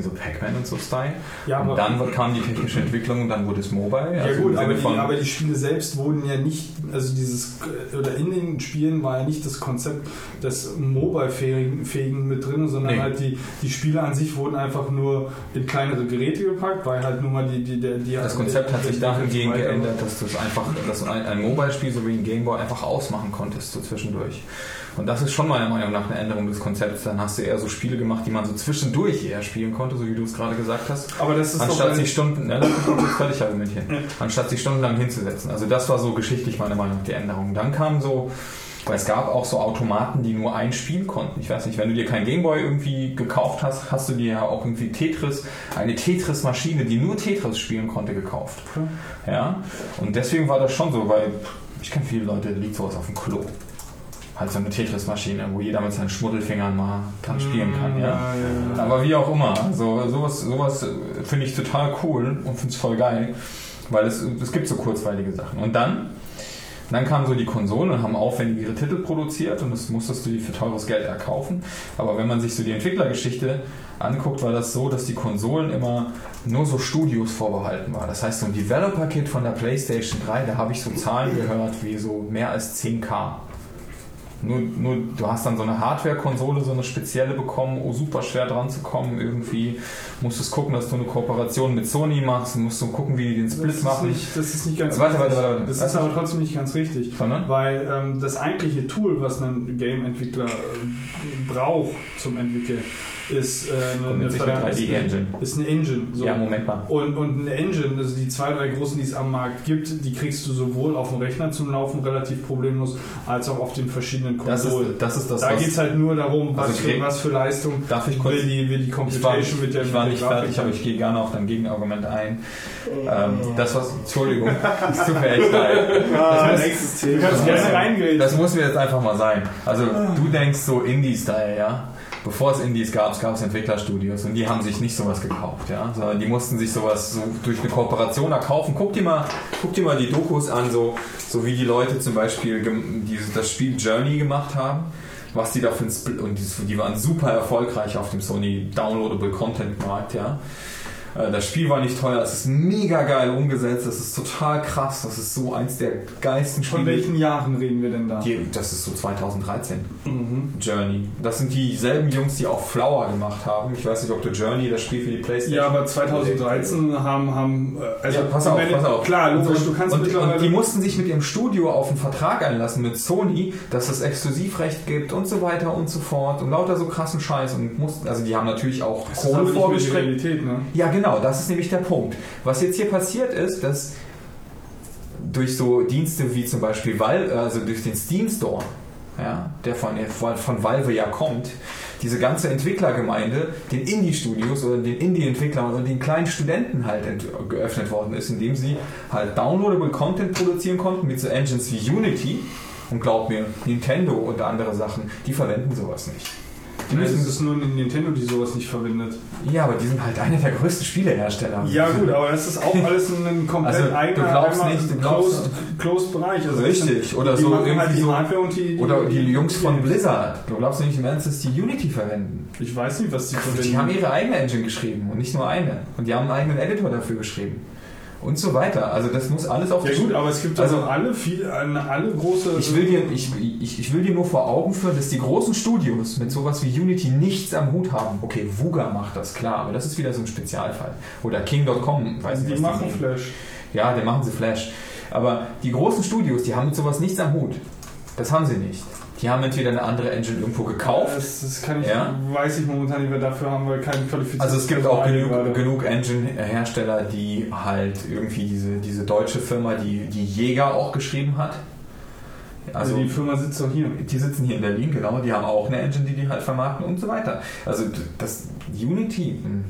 so Pac-Man und so Style. Ja, und dann kam die technische Entwicklung und dann wurde es Mobile. Ja also gut, aber die, aber die Spiele selbst wurden ja nicht, also dieses, oder in den Spielen war ja nicht das Konzept des Mobile-Fähigen mit drin, sondern Nee. halt die, die Spiele an sich wurden einfach nur in kleinere Geräte gepackt, weil halt nur mal die... die, die, die Das Konzept hat sich dahingehend der- geändert, dass du es einfach, dass ein, ein Mobile-Spiel so wie ein Gameboy einfach ausmachen konntest, so zwischendurch. Und das ist schon meiner Meinung nach eine Änderung des Konzepts. Dann hast du eher so Spiele gemacht, die man so zwischendurch eher spielen konnte, so wie du es gerade gesagt hast. Aber das ist Anstatt sich Stunden, ne, mal kurz fertig argumentieren, anstatt sich stundenlang hinzusetzen. Also das war so geschichtlich meiner Meinung nach die Änderung. Dann kam so, weil es gab auch so Automaten, die nur ein Spiel konnten. Ich weiß nicht, wenn du dir kein Gameboy irgendwie gekauft hast, hast du dir ja auch irgendwie Tetris, eine Tetris-Maschine, die nur Tetris spielen konnte, gekauft. Ja, und deswegen war das schon so, weil ich kenne viele Leute, da liegt sowas auf dem Klo. Halt so eine Tetris-Maschine, wo jeder mit seinen Schmuddelfingern mal dran spielen kann. Ja? Ja, ja. Aber wie auch immer, also sowas, sowas äh, finde ich total cool und finde es voll geil, weil es, es gibt so kurzweilige Sachen. Und dann, dann kamen so die Konsolen und haben aufwendigere Titel produziert und das musstest du dir für teures Geld erkaufen. Aber wenn man sich so die Entwicklergeschichte anguckt, war das so, dass die Konsolen immer nur so Studios vorbehalten war. Das heißt, so ein Developer-Kit von der PlayStation 3, da habe ich so Zahlen gehört wie so mehr als 10k. Nur, nur, du hast dann so eine Hardware-Konsole, so eine spezielle bekommen, oh, super schwer dran zu kommen irgendwie. Musstest gucken, dass du eine Kooperation mit Sony machst, musst du gucken, wie die den Das Split ist, machen. nicht, das ist nicht ganz Warte, richtig. warte, warte. Das ist aber trotzdem nicht ganz richtig. Sondern? Weil ähm, das eigentliche Tool, was ein Game-Entwickler äh, braucht zum Entwickeln, ist, äh, eine, Kommt jetzt nicht Ver- mit ist 3D-Engine. Ist eine Engine. So. Ja, Moment mal. Und, und eine Engine, also die zwei, drei großen, die es am Markt gibt, die kriegst du sowohl auf dem Rechner zum Laufen relativ problemlos, als auch auf den verschiedenen Das ist, Konsolen. das ist das, da was... geht es halt nur darum, was, Also, für, was für Leistung Darf ich kurz... will die, will die Ich war, Computation mit der ich war nicht fertig, aber ich gehe gerne auf dein Gegenargument ein. Ähm, das was... Entschuldigung, es tut mir echt leid. Ah, Das muss- Thema. kannst gerne reingehen. Das muss mir jetzt einfach mal sein. Also du denkst so Indie-Style, ja? Bevor es Indies gab, gab es Entwicklerstudios und die haben sich nicht sowas gekauft, ja? Sondern die mussten sich sowas so durch eine Kooperation erkaufen. Guck dir mal, guck dir mal die Dokus an, so, so wie die Leute zum Beispiel dieses, das Spiel Journey gemacht haben. Was die da für ein und die, die waren super erfolgreich auf dem Sony Downloadable Content Markt, ja. Äh, Das Spiel war nicht teuer, es ist mega geil umgesetzt, es ist total krass, das ist so eins der geilsten Von Spiele. welchen Jahren reden wir denn da? Die, das ist so 2013. Mhm. Journey. Das sind dieselben Jungs, die auch Flower gemacht haben. Ich weiß nicht, ob du Journey, das Spiel für die Playstation. Ja, aber 2013 haben, haben äh, also ja, pass auf, pass auf. Klar, logisch, du kannst und, und die mussten sich mit ihrem Studio auf einen Vertrag einlassen mit Sony, dass es Exklusivrecht gibt und so weiter und so fort und lauter so krassen Scheiß und mussten, also die haben natürlich auch Das ist Kohle vorgestreckt. Ne? Ja, genau, das ist nämlich der Punkt. Was jetzt hier passiert ist, dass durch so Dienste wie zum Beispiel Valve, also durch den Steam Store, ja, der von, von Valve ja kommt, diese ganze Entwicklergemeinde den Indie-Studios oder den Indie-Entwicklern und den kleinen Studenten halt geöffnet worden ist, indem sie halt downloadable Content produzieren konnten mit so Engines wie Unity. Und glaub mir, Nintendo und andere Sachen, die verwenden sowas nicht. Die müssen, ist nur Nintendo, die sowas nicht verwendet. ja, aber die sind halt einer der größten Spielehersteller. Ja gut, aber das ist auch alles ein komplett Also, du eigener glaubst nicht, du glaubst- closed, closed Bereich. Also Richtig, das oder die so halt irgendwie die so- die, die Oder die Jungs von Games. Blizzard. Du glaubst nicht im Ernst, dass die Unity verwenden? Ich weiß nicht, was die verwenden. Die haben ihre eigene Engine geschrieben und nicht nur eine. Und die haben einen eigenen Editor dafür geschrieben. Und so weiter. Also das muss alles auf ja die gut, aber es gibt Also- alle viel, alle große. ich will, dir, ich, ich, ich will dir nur vor Augen führen, dass die großen Studios mit sowas wie Unity nichts am Hut haben. Okay, Vuga macht das, klar, aber das ist wieder so ein Spezialfall. Oder King.com, weiß nicht, die machen nehmen. Flash. Ja, dann machen sie Flash. Aber die großen Studios, die haben mit sowas nichts am Hut. Das haben sie nicht. Die haben entweder eine andere Engine irgendwo gekauft. Das, das kann ich, Ja. weiß ich momentan nicht, wir dafür haben wir keinen qualifizierten Also es gibt auch genug, genug Engine-Hersteller, die halt irgendwie diese, diese deutsche Firma, die, die Jäger auch geschrieben hat. Also die Firma sitzt doch hier. die sitzen hier in Berlin, genau, die haben auch eine Engine, die die halt vermarkten und so weiter. Also das Unity, hm,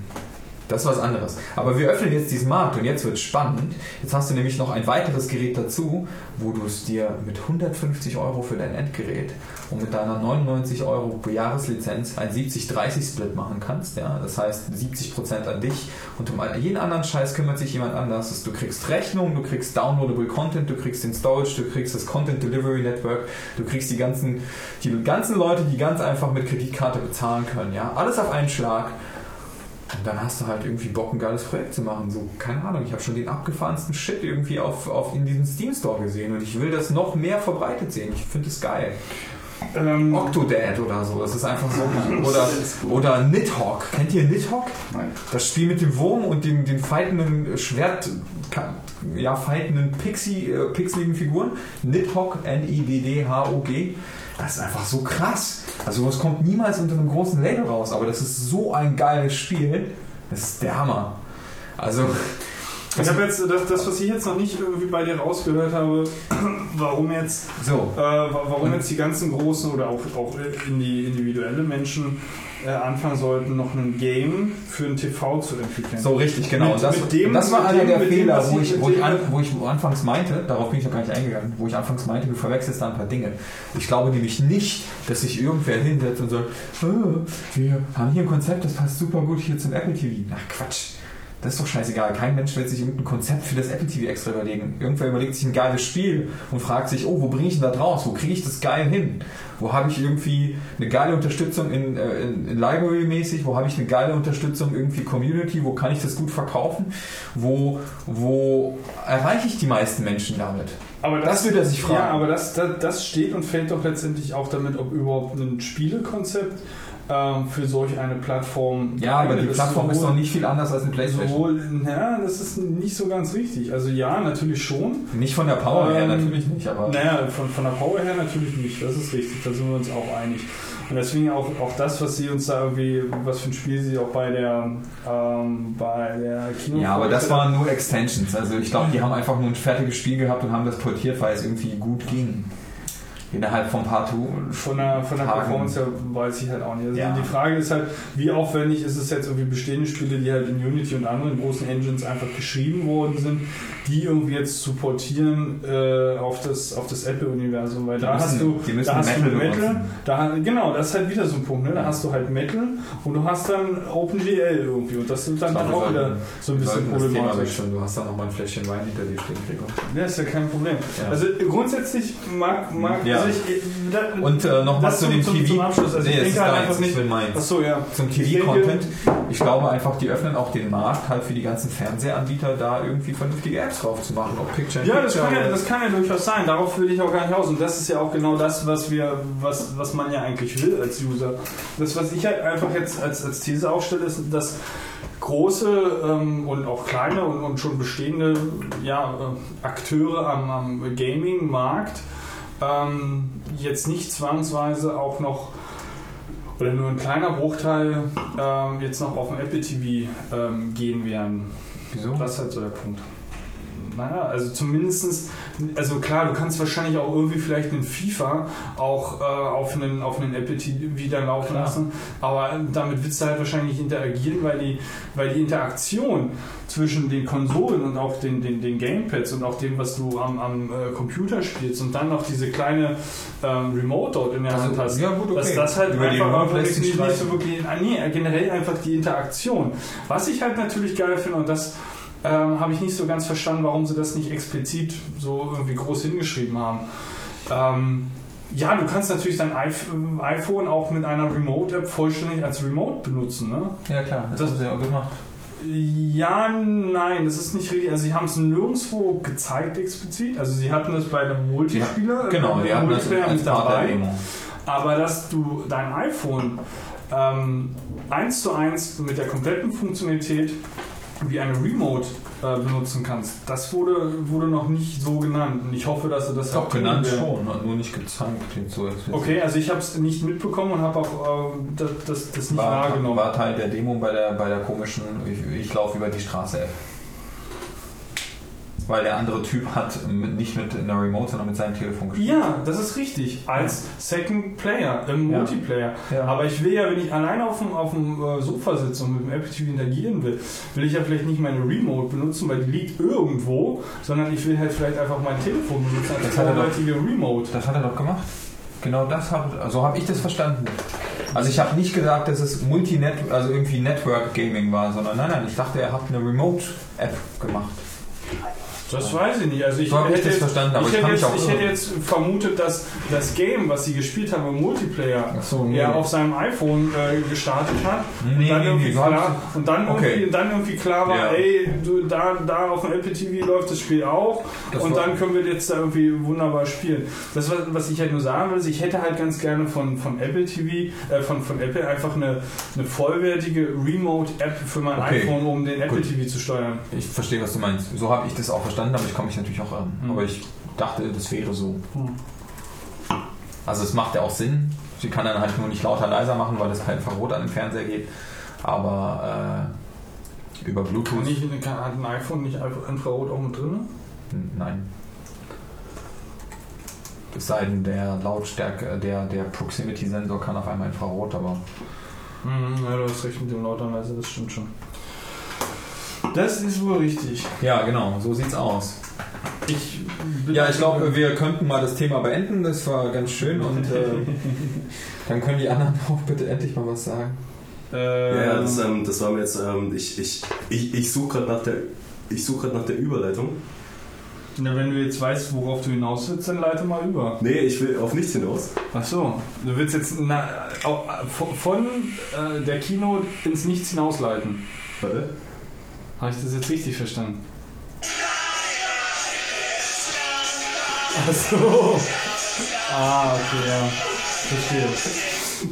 das ist was anderes. Aber wir öffnen jetzt diesen Markt und jetzt wird spannend. Jetzt hast du nämlich noch ein weiteres Gerät dazu, wo du es dir mit 150 Euro für dein Endgerät und mit deiner 99 Euro pro Jahreslizenz ein 70-30-Split machen kannst. Ja? Das heißt 70% an dich und um jeden anderen Scheiß kümmert sich jemand anders. Du kriegst Rechnung, du kriegst downloadable Content, du kriegst den Storage, du kriegst das Content Delivery Network, du kriegst die ganzen, die ganzen Leute, die ganz einfach mit Kreditkarte bezahlen können. Ja? Alles auf einen Schlag. Und dann hast du halt irgendwie Bock, ein geiles Projekt zu machen. So, keine Ahnung, ich habe schon den abgefahrensten Shit irgendwie auf, auf in diesem Steam Store gesehen und ich will das noch mehr verbreitet sehen. Ich finde es geil. Ähm, Octodad oder so, das ist einfach so. Oder, oder Nidhogg. Kennt ihr Nidhogg? Nein. Das Spiel mit dem Wurm und den, den fightenden Schwert, ja, fightenden Pixie, äh, pixeligen Figuren. Nidhogg, N-I-D-D-H-O-G. Das ist einfach so krass. Also, das kommt niemals unter einem großen Label raus, aber das ist so ein geiles Spiel. Das ist der Hammer. Also, ich habe jetzt das, das, was ich jetzt noch nicht irgendwie bei dir rausgehört habe, warum jetzt, so. äh, wa- warum jetzt die ganzen großen oder auch, auch in die individuelle Menschen äh, anfangen sollten, noch ein Game für ein TV zu entwickeln. So richtig, genau. Mit- das, mit dem- das war einer dem- der dem, Fehler, was wo ich- wo, ich dem- an, wo ich anfangs meinte, darauf bin ich noch gar nicht eingegangen, wo ich anfangs meinte, du verwechselst da ein paar Dinge. Ich glaube nämlich nicht, dass sich irgendwer hinsetzt und sagt, oh, wir haben hier ein Konzept, das passt super gut hier zum Apple TV. Na Quatsch. Das ist doch scheißegal. Kein Mensch wird sich irgendein Konzept für das Apple TV extra überlegen. Irgendwer überlegt sich ein geiles Spiel und fragt sich, oh, wo bringe ich denn da draus? Wo kriege ich das geil hin? Wo habe ich irgendwie eine geile Unterstützung in, äh, in, in Library-mäßig? Wo habe ich eine geile Unterstützung irgendwie Community? Wo kann ich das gut verkaufen? Wo, wo erreiche ich die meisten Menschen damit? Aber Das wird er sich fragen. Ja, aber das, das, das steht und fällt doch letztendlich auch damit, ob überhaupt ein Spielekonzept ähm, für solch eine Plattform. Ja, aber die Plattform ist doch nicht viel anders als eine Playstation. Sowohl, ja, das ist nicht so ganz richtig. Also ja, natürlich schon. Nicht von der Power her Ähm, natürlich nicht, aber Naja, von, von der Power her natürlich nicht, das ist richtig, da sind wir uns auch einig. Und deswegen auch, auch das, was sie uns da irgendwie, was für ein Spiel sie auch bei der, ähm, bei der Kino Ja, aber das waren nur Extensions. Also ich glaube, die haben einfach nur ein fertiges Spiel gehabt und haben das portiert, weil es irgendwie gut ging. Innerhalb von Tu- Von der, von der Tagen. Performance her weiß ich halt auch nicht. Also Ja. die Frage ist halt, wie aufwendig ist es jetzt irgendwie bestehende Spiele, die halt in Unity und anderen großen Engines einfach geschrieben worden sind, die irgendwie jetzt zu portieren äh, auf das, auf das Apple-Universum, weil Die da müssen- hast du, da hast Metal du Metal, benutzen. da, genau, das ist halt wieder so ein Punkt, ne? da hast du halt Metal und du hast dann OpenGL irgendwie und das ist dann, dann glaube, auch wieder so ein bisschen problematisch. Du hast da noch mal ein Fläschchen Wein hinter dir stehen, Gregor. Ja, ist ja kein Problem. Ja. Also grundsätzlich mag, mag Ja. Also ich, da, Und äh, nochmal zu dem TV. zum Abschluss. Also nee, ich denke halt einfach nicht- ich. Achso, ja. Zum TV-Content. Ich glaube einfach, die öffnen auch den Markt halt für die ganzen Fernsehanbieter, da irgendwie vernünftige Apps drauf zu machen. Ob Picture Ja, das Picture kann ja, das kann ja durchaus sein. Darauf will ich auch gar nicht aus. Und das ist ja auch genau das, was wir, was, was man ja eigentlich will als User. Das, was ich halt einfach jetzt als, als These aufstelle, ist, dass große ähm, und auch kleine und, und schon bestehende ja, äh, Akteure am, am Gaming-Markt ähm, jetzt nicht zwangsweise auch noch oder nur ein kleiner Bruchteil ähm, jetzt noch auf dem Apple TV ähm, gehen werden. Wieso? Das ist halt so der Punkt. Naja, also zumindestens, also klar, du kannst wahrscheinlich auch irgendwie vielleicht einen FIFA auch äh, auf, einen, auf einen Apple TV wieder laufen Klar. lassen, aber damit willst du halt wahrscheinlich nicht interagieren, weil die, weil die Interaktion zwischen den Konsolen und auch den, den, den Gamepads und auch dem, was du am, am äh, Computer spielst und dann noch diese kleine ähm, Remote dort in der Also, Hand hast, ja, gut, okay. dass das halt Über einfach nicht, nicht so wirklich, ah, nee, generell einfach die Interaktion. Was ich halt natürlich geil finde und das ähm, habe ich nicht so ganz verstanden, warum sie das nicht explizit so irgendwie groß hingeschrieben haben. Ähm, ja, du kannst natürlich dein iPh- iPhone auch mit einer Remote-App vollständig als Remote benutzen. Ne? Ja, klar, das, Das- haben sie ja auch gemacht. Ja, nein, das ist nicht richtig. Also sie haben es nirgendwo gezeigt explizit. Also sie hatten es bei einem Multispieler, Genau, die hatten das Multiplayer als mit dabei. Aber dass du dein iPhone ähm, eins zu eins mit der kompletten Funktionalität wie eine Remote äh, benutzen kannst, das wurde, wurde noch nicht so genannt. Und ich hoffe, dass sie das Doch, genannt werden. schon, nur nicht gezeigt. Klingt so, Okay, also ich habe es nicht mitbekommen und habe auch ähm, das, das, das nicht war, wahrgenommen. war Teil der Demo bei der, bei der komischen Ich, ich laufe über die Straße App. Weil der andere Typ hat mit, nicht mit einer Remote, sondern mit seinem Telefon gespielt. Ja, das ist richtig. Als Second Player im. Multiplayer. Ja. Aber ich will ja, wenn ich alleine auf dem, auf dem äh, Sofa sitze und mit dem Apple TV interagieren will, will ich ja vielleicht nicht meine Remote benutzen, weil die liegt irgendwo, sondern ich will halt vielleicht einfach mein Telefon benutzen als Das hat er doch- zweideutige Remote. Das hat er doch gemacht. Genau das habe so habe ich das verstanden. Also ich habe nicht gesagt, dass es Multinet, also irgendwie Network Gaming war, sondern nein, nein, ich dachte, er hat eine Remote App gemacht. Das weiß ich nicht. Also ich So ich hätte das jetzt, verstanden, aber ich, ich hätte jetzt, auch ich hätte jetzt vermutet, dass das Game, was sie gespielt haben im Multiplayer, so, nee. er auf seinem iPhone äh, gestartet hat Nee, und dann nee, irgendwie klar, und dann, Okay. irgendwie, dann irgendwie klar war, Ja. ey, du, da, da auf dem Apple TV läuft das Spiel auch Das und dann können wir jetzt da irgendwie wunderbar spielen. Das, was, was ich halt nur sagen will, ist, ich hätte halt ganz gerne von, von Apple TV, äh, von, von Apple einfach eine, eine vollwertige Remote-App für mein Okay. iPhone, um den Apple Gut. TV zu steuern. Ich verstehe, was du meinst. So habe ich das auch verstanden, aber ich komme mich natürlich auch an. Hm. Aber ich dachte, das wäre so. Hm. Also es macht ja auch Sinn. Sie kann dann halt nur nicht lauter leiser machen, weil es per Infrarot an den Fernseher geht. Aber äh, über Bluetooth. Kann ich, kann, hat ein iPhone nicht Infra- Infrarot auch mit drin? Nein. Es sei denn, der Lautstärke, der, der Proximity-Sensor kann auf einmal Infrarot, aber Mhm, ja, du hast recht mit dem Lauterleise, das stimmt schon. Das ist wohl richtig. ja, genau, so sieht's aus. Ich Ja, ich glaube, wir könnten mal das Thema beenden. Das war ganz schön und äh, dann können die anderen auch bitte endlich mal was sagen. Äh, Ja, das, ähm, das war mir jetzt, ähm, ich, ich, ich, ich suche gerade nach der ich suche gerade nach der Überleitung. na, wenn du jetzt weißt, worauf du hinaus willst, dann leite mal über. Nee, ich will auf nichts hinaus. Ach so, du willst jetzt na, von äh, der Kino ins Nichts hinausleiten. Warte. Habe ich das jetzt richtig verstanden? Ach so. Ah, okay, ja. Verstehe.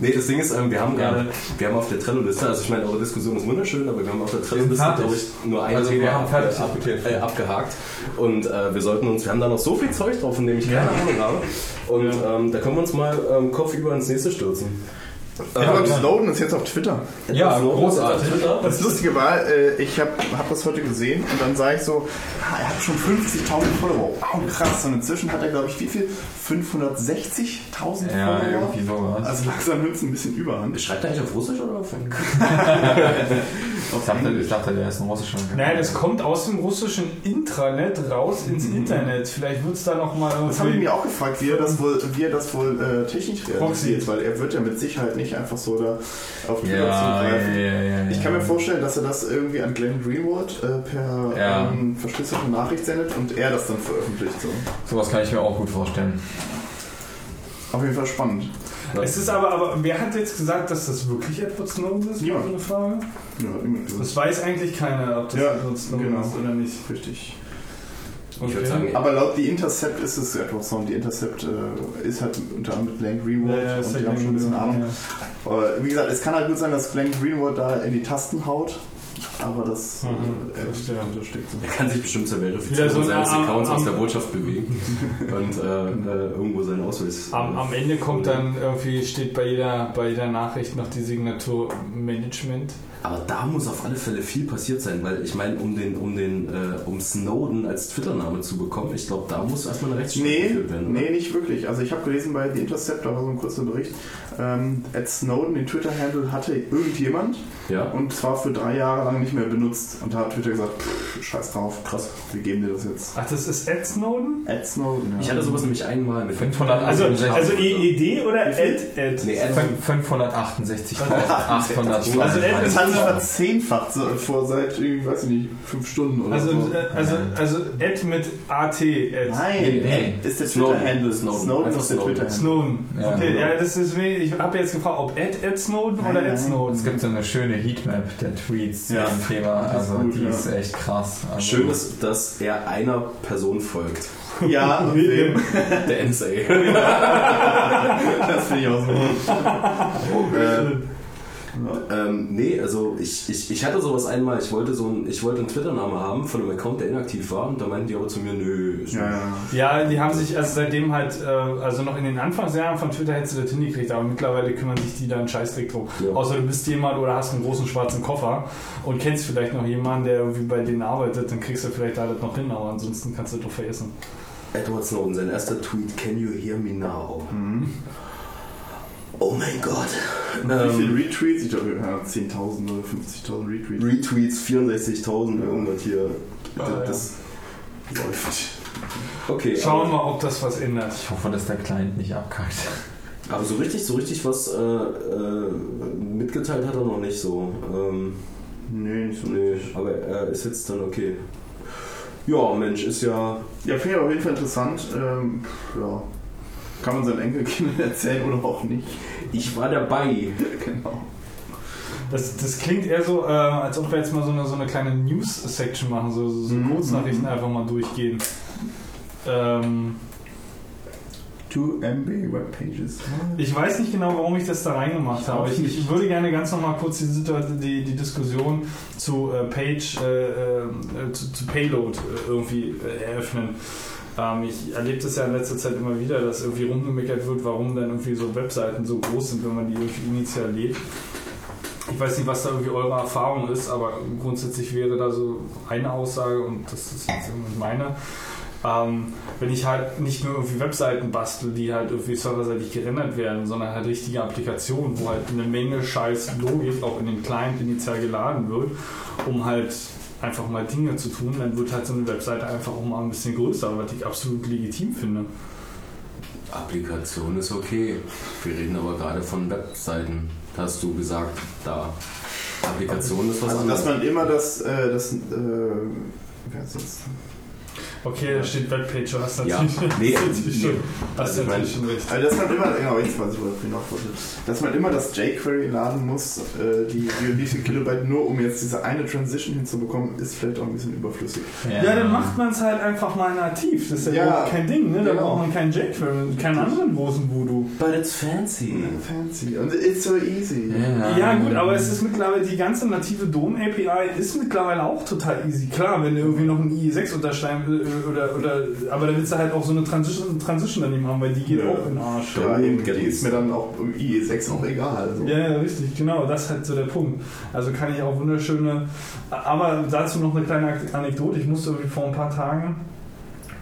Nee, das Ding ist, ähm, wir haben Ja. gerade, wir haben auf der Trello-Liste, also ich meine, eure Diskussion ist wunderschön, aber wir haben auf der Trello-Liste, glaube ich, nur ein Also wir Thema haben fertig ab, äh, abgehakt. Und äh, wir sollten uns, wir haben da noch so viel Zeug drauf, von dem ich keine Ahnung habe. Und ähm, da können wir uns mal ähm, kopfüber ins nächste stürzen. Edward Ähm, Snowden ist jetzt auf Twitter. Ja, Snowden großartig. Das Lustige war, äh, ich habe hab das heute gesehen und dann sah ich so, ah, er hat schon 50.000 Follower. Wow, krass. Und inzwischen hat er, glaube ich, wie viel? 560.000 Ja, Follower? irgendwie sowas. Also langsam nimmt es ein bisschen überhand. Schreibt er eigentlich auf Russisch oder auf Englisch? Ich dachte, ich dachte, der ist ein russischer. Nein, das kommt aus dem russischen Intranet raus ins Internet. Vielleicht wird es da nochmal Das habe ich mir auch gefragt, wie er das wohl, wie er das wohl äh, technisch realisiert, weil er wird ja mit Sicherheit nicht einfach so da auf Twitter Ja, ja, zugreifen. ja, ja, ja. Ich kann mir vorstellen, dass er das irgendwie an Glenn Greenwald äh, per Ja. ähm, verschlüsselte Nachricht sendet und er das dann veröffentlicht. So. Sowas kann ich mir auch gut vorstellen. Auf jeden Fall spannend. Es ist aber, aber, wer hat jetzt gesagt, dass das wirklich Edward Snowden ist? So eine Frage. Ja. Das weiß eigentlich keiner, ob das Ja, Edward Snowden genau. ist oder nicht. Richtig. Ich würde sagen, Aber laut The Intercept ist es Edward Snowden. Die Intercept äh, ist halt unter anderem mit Glenn Greenwald Ja, ja, und ja die haben schon ein bisschen Ahnung. Greenwald, Aber wie gesagt, es kann halt gut sein, dass Glenn Greenwald da in die Tasten haut, aber das Mhm, äh, verstehe. er kann sich bestimmt zur Verifizierung so ein seines Am- Accounts aus der Botschaft bewegen und äh, äh, irgendwo seinen Ausweis. Am, am Ende kommt dann irgendwie, steht bei jeder, bei jeder Nachricht noch die Signatur Management. Aber da muss auf alle Fälle viel passiert sein, weil ich meine, um den, um den, äh, um Snowden als Twitter-Name zu bekommen, ich glaube, da muss erstmal eine Rechtsstreit Nee, geführt werden. oder? nee, nicht wirklich. Also ich habe gelesen bei The Intercept, da war so ein kurzer Bericht, ähm, Ed Snowden, den Twitter-Handle hatte irgendjemand Ja. und zwar für drei Jahre lang nicht mehr benutzt. Und da hat Twitter gesagt, pff, scheiß drauf, krass, wir geben dir das jetzt. Ach, das ist Ed Snowden? Ed Snowden, ja. Ich hatte sowas nämlich einmal mit 500 Also, Also, also EED oder? Ed? Ed? Nee, Ed- 568.800 Also Ed ist- hat sich verzehnfacht so, vor seit, irgendwie, weiß ich nicht, fünf Stunden oder Also, so. äh, also, also Ed mit AT. Ed. Nein, Nee. Ed ist der Snowden. Twitter-Handle. Snowden. Snowden, ist der. Twitter-Handle. Snowden. Okay, genau. ja, das ist, ich habe jetzt gefragt, ob Ed Ed Snowden Nein, oder nein. Ed Snowden. Es gibt so eine schöne Heatmap der Tweets Ja. zum Thema. Ist Also gut, die ja. ist echt krass. Also, Schön ist, dass er einer Person folgt. Ja, und wem? Der NSA. das finde ich auch so. äh, Ähm, nee, also ich, ich, ich hatte sowas einmal, ich wollte so ein, ich wollte einen Twitter-Name haben von einem Account, der inaktiv war und da meinten die aber zu mir, nö, Ja, ja. Ja, die haben sich also seitdem halt, äh, also noch in den Anfangsjahren von Twitter hättest du das hingekriegt, aber mittlerweile kümmern sich die da einen Scheißdreck drum. Ja. Außer du bist jemand oder hast einen großen schwarzen Koffer und kennst vielleicht noch jemanden, der irgendwie bei denen arbeitet, dann kriegst du vielleicht da das noch hin, aber ansonsten kannst du das doch vergessen. Edward Snowden, sein erster Tweet, can you hear me now? Oh mein Gott. Wie viele Ähm, Retweets? Ich glaube, ja, 10.000 oder 50.000 Retweets. Retweets 64.000, irgendwas hier. Ja, das läuft. Okay, Schauen wir mal, ob das was ändert. Ich hoffe, dass der Client nicht abkackt. aber so richtig, so richtig was äh, äh, mitgeteilt hat er noch nicht so. Ähm, Nee, nicht so nee, aber er ist jetzt dann okay. Ja, Mensch, ist ja. Ja, finde ich aber auf jeden Fall interessant. Ähm, ja. Kann man seinen Enkelkindern erzählen oder auch nicht. Ich war dabei. genau. Das, das klingt eher so, äh, als ob wir jetzt mal so eine, so eine kleine News-Section machen, so, so Mhm. Kurznachrichten einfach mal durchgehen. Ähm, 2 MB Webpages. Ich weiß nicht genau, warum ich das da reingemacht habe. Ich, ich würde gerne ganz nochmal kurz die, die, die Diskussion zu äh, Page, äh, äh, zu, zu Payload äh, irgendwie äh, eröffnen. Ähm, ich erlebe das ja in letzter Zeit immer wieder, dass irgendwie rumgemeckert wird, warum dann irgendwie so Webseiten so groß sind, wenn man die irgendwie initial lädt. Ich weiß nicht, was da irgendwie eure Erfahrung ist, aber grundsätzlich wäre da so eine Aussage und das ist jetzt meine. Ähm, wenn ich halt nicht nur irgendwie Webseiten bastel, die halt irgendwie serverseitig gerendert werden, sondern halt richtige Applikationen, wo halt eine Menge scheiß Logik auch in den Client initial geladen wird, um halt einfach mal Dinge zu tun, dann wird halt so eine Webseite einfach auch mal ein bisschen größer, was ich absolut legitim finde. Applikation ist okay. Wir reden aber gerade von Webseiten. Hast du gesagt, da. Applikation ist was Also, anderes. dass man immer das, äh, das, äh, wie heißt das? Okay, da steht Webpage, du hast Ja, natürlich, nee, hast natürlich schon, hast Also ich natürlich schon recht. Also, dass man immer, genau, jetzt weiß ich, worauf ich hinaus wollte. Dass man immer das jQuery laden muss, äh, die, die wie viel Kilobyte, nur um jetzt diese eine Transition hinzubekommen, ist vielleicht auch ein bisschen überflüssig. Ja, dann macht man es halt einfach mal nativ. Das ist ja, Ja, kein Ding, ne? Da genau. braucht man keinen jQuery und keinen anderen großen Voodoo. But it's fancy. Fancy. Und it's so easy. Ja, gut, aber es ist mittlerweile, die ganze native DOM-API ist mittlerweile auch total easy. Klar, wenn du irgendwie noch ein IE6 unterschreiben äh, oder, oder, aber da willst du halt auch so eine Transition, Transition daneben haben, weil die geht Ja. auch in den Arsch. Ja, eben, die ist mir dann auch im IE6 auch egal. Also. Ja, ja, richtig, genau, das ist halt so der Punkt. Also kann ich auch wunderschöne, aber dazu noch eine kleine Anekdote. Ich musste irgendwie vor ein paar Tagen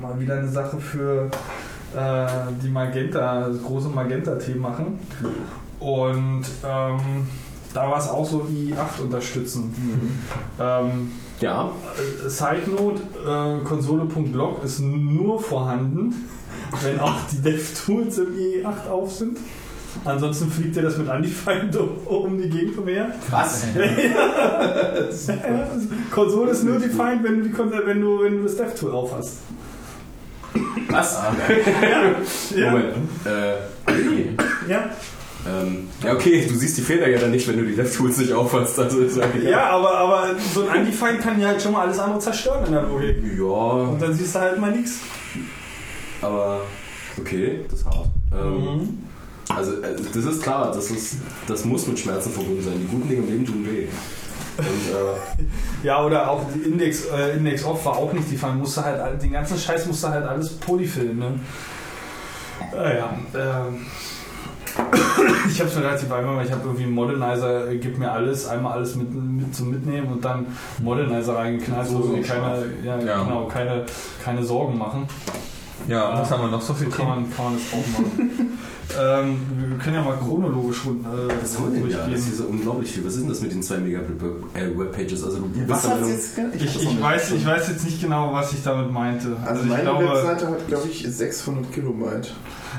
mal wieder eine Sache für äh, die Magenta, das große Magenta-Tee machen. Und ähm, da war es auch so i8 unterstützen. Ähm, Ja, Side Note, äh, Konsole.blog ist nur vorhanden, wenn auch die DevTools im IE8 auf sind. Ansonsten fliegt dir das mit Undefined um die Gegend umher. was? Konsole ist nur defined, wenn du, die Konsole, wenn du, wenn du das DevTool auf hast. Was? Ja, Moment. Äh, ja. Ähm, ja, okay, du siehst die Fehler ja dann nicht, wenn du die DevTools nicht auffasst. Also ja, ja aber, aber so ein Undefined kann ja halt schon mal alles andere zerstören in der Logik. ja, Und dann siehst du halt mal nichts. aber okay, das ist hart. Ähm, Mhm. Also äh, das ist klar, das, ist, das muss mit Schmerzen verbunden sein. Die guten Dinge im Leben tun weh. Und äh, Ja, oder auch die Index, äh, Index Off war auch nicht defined. Musste halt, den ganzen Scheiß musste halt alles polyfilmen. Ne? Äh, ja, ähm. Ich habe es mir relativ einfach, weil ich habe irgendwie einen Modernizer, äh, gib mir alles, einmal alles mit, mit zum Mitnehmen und dann Modernizer reingeknallt, so, So so keine, ja, Ja. Genau, keine, keine Sorgen machen. Ja, was haben wir noch so So viel kann man, kann man das auch machen. ähm, wir können ja mal chronologisch rund, äh, was haben wir denn da? Das ist so unglaublich viel. Was ist denn das mit den 2 Megabit äh, Webpages? Also du bist Was jetzt Ich, ich, weiß, ich weiß jetzt nicht genau, was ich damit meinte. Also, ich meine glaube, Webseite hat, glaube ich, 600 Kilobyte.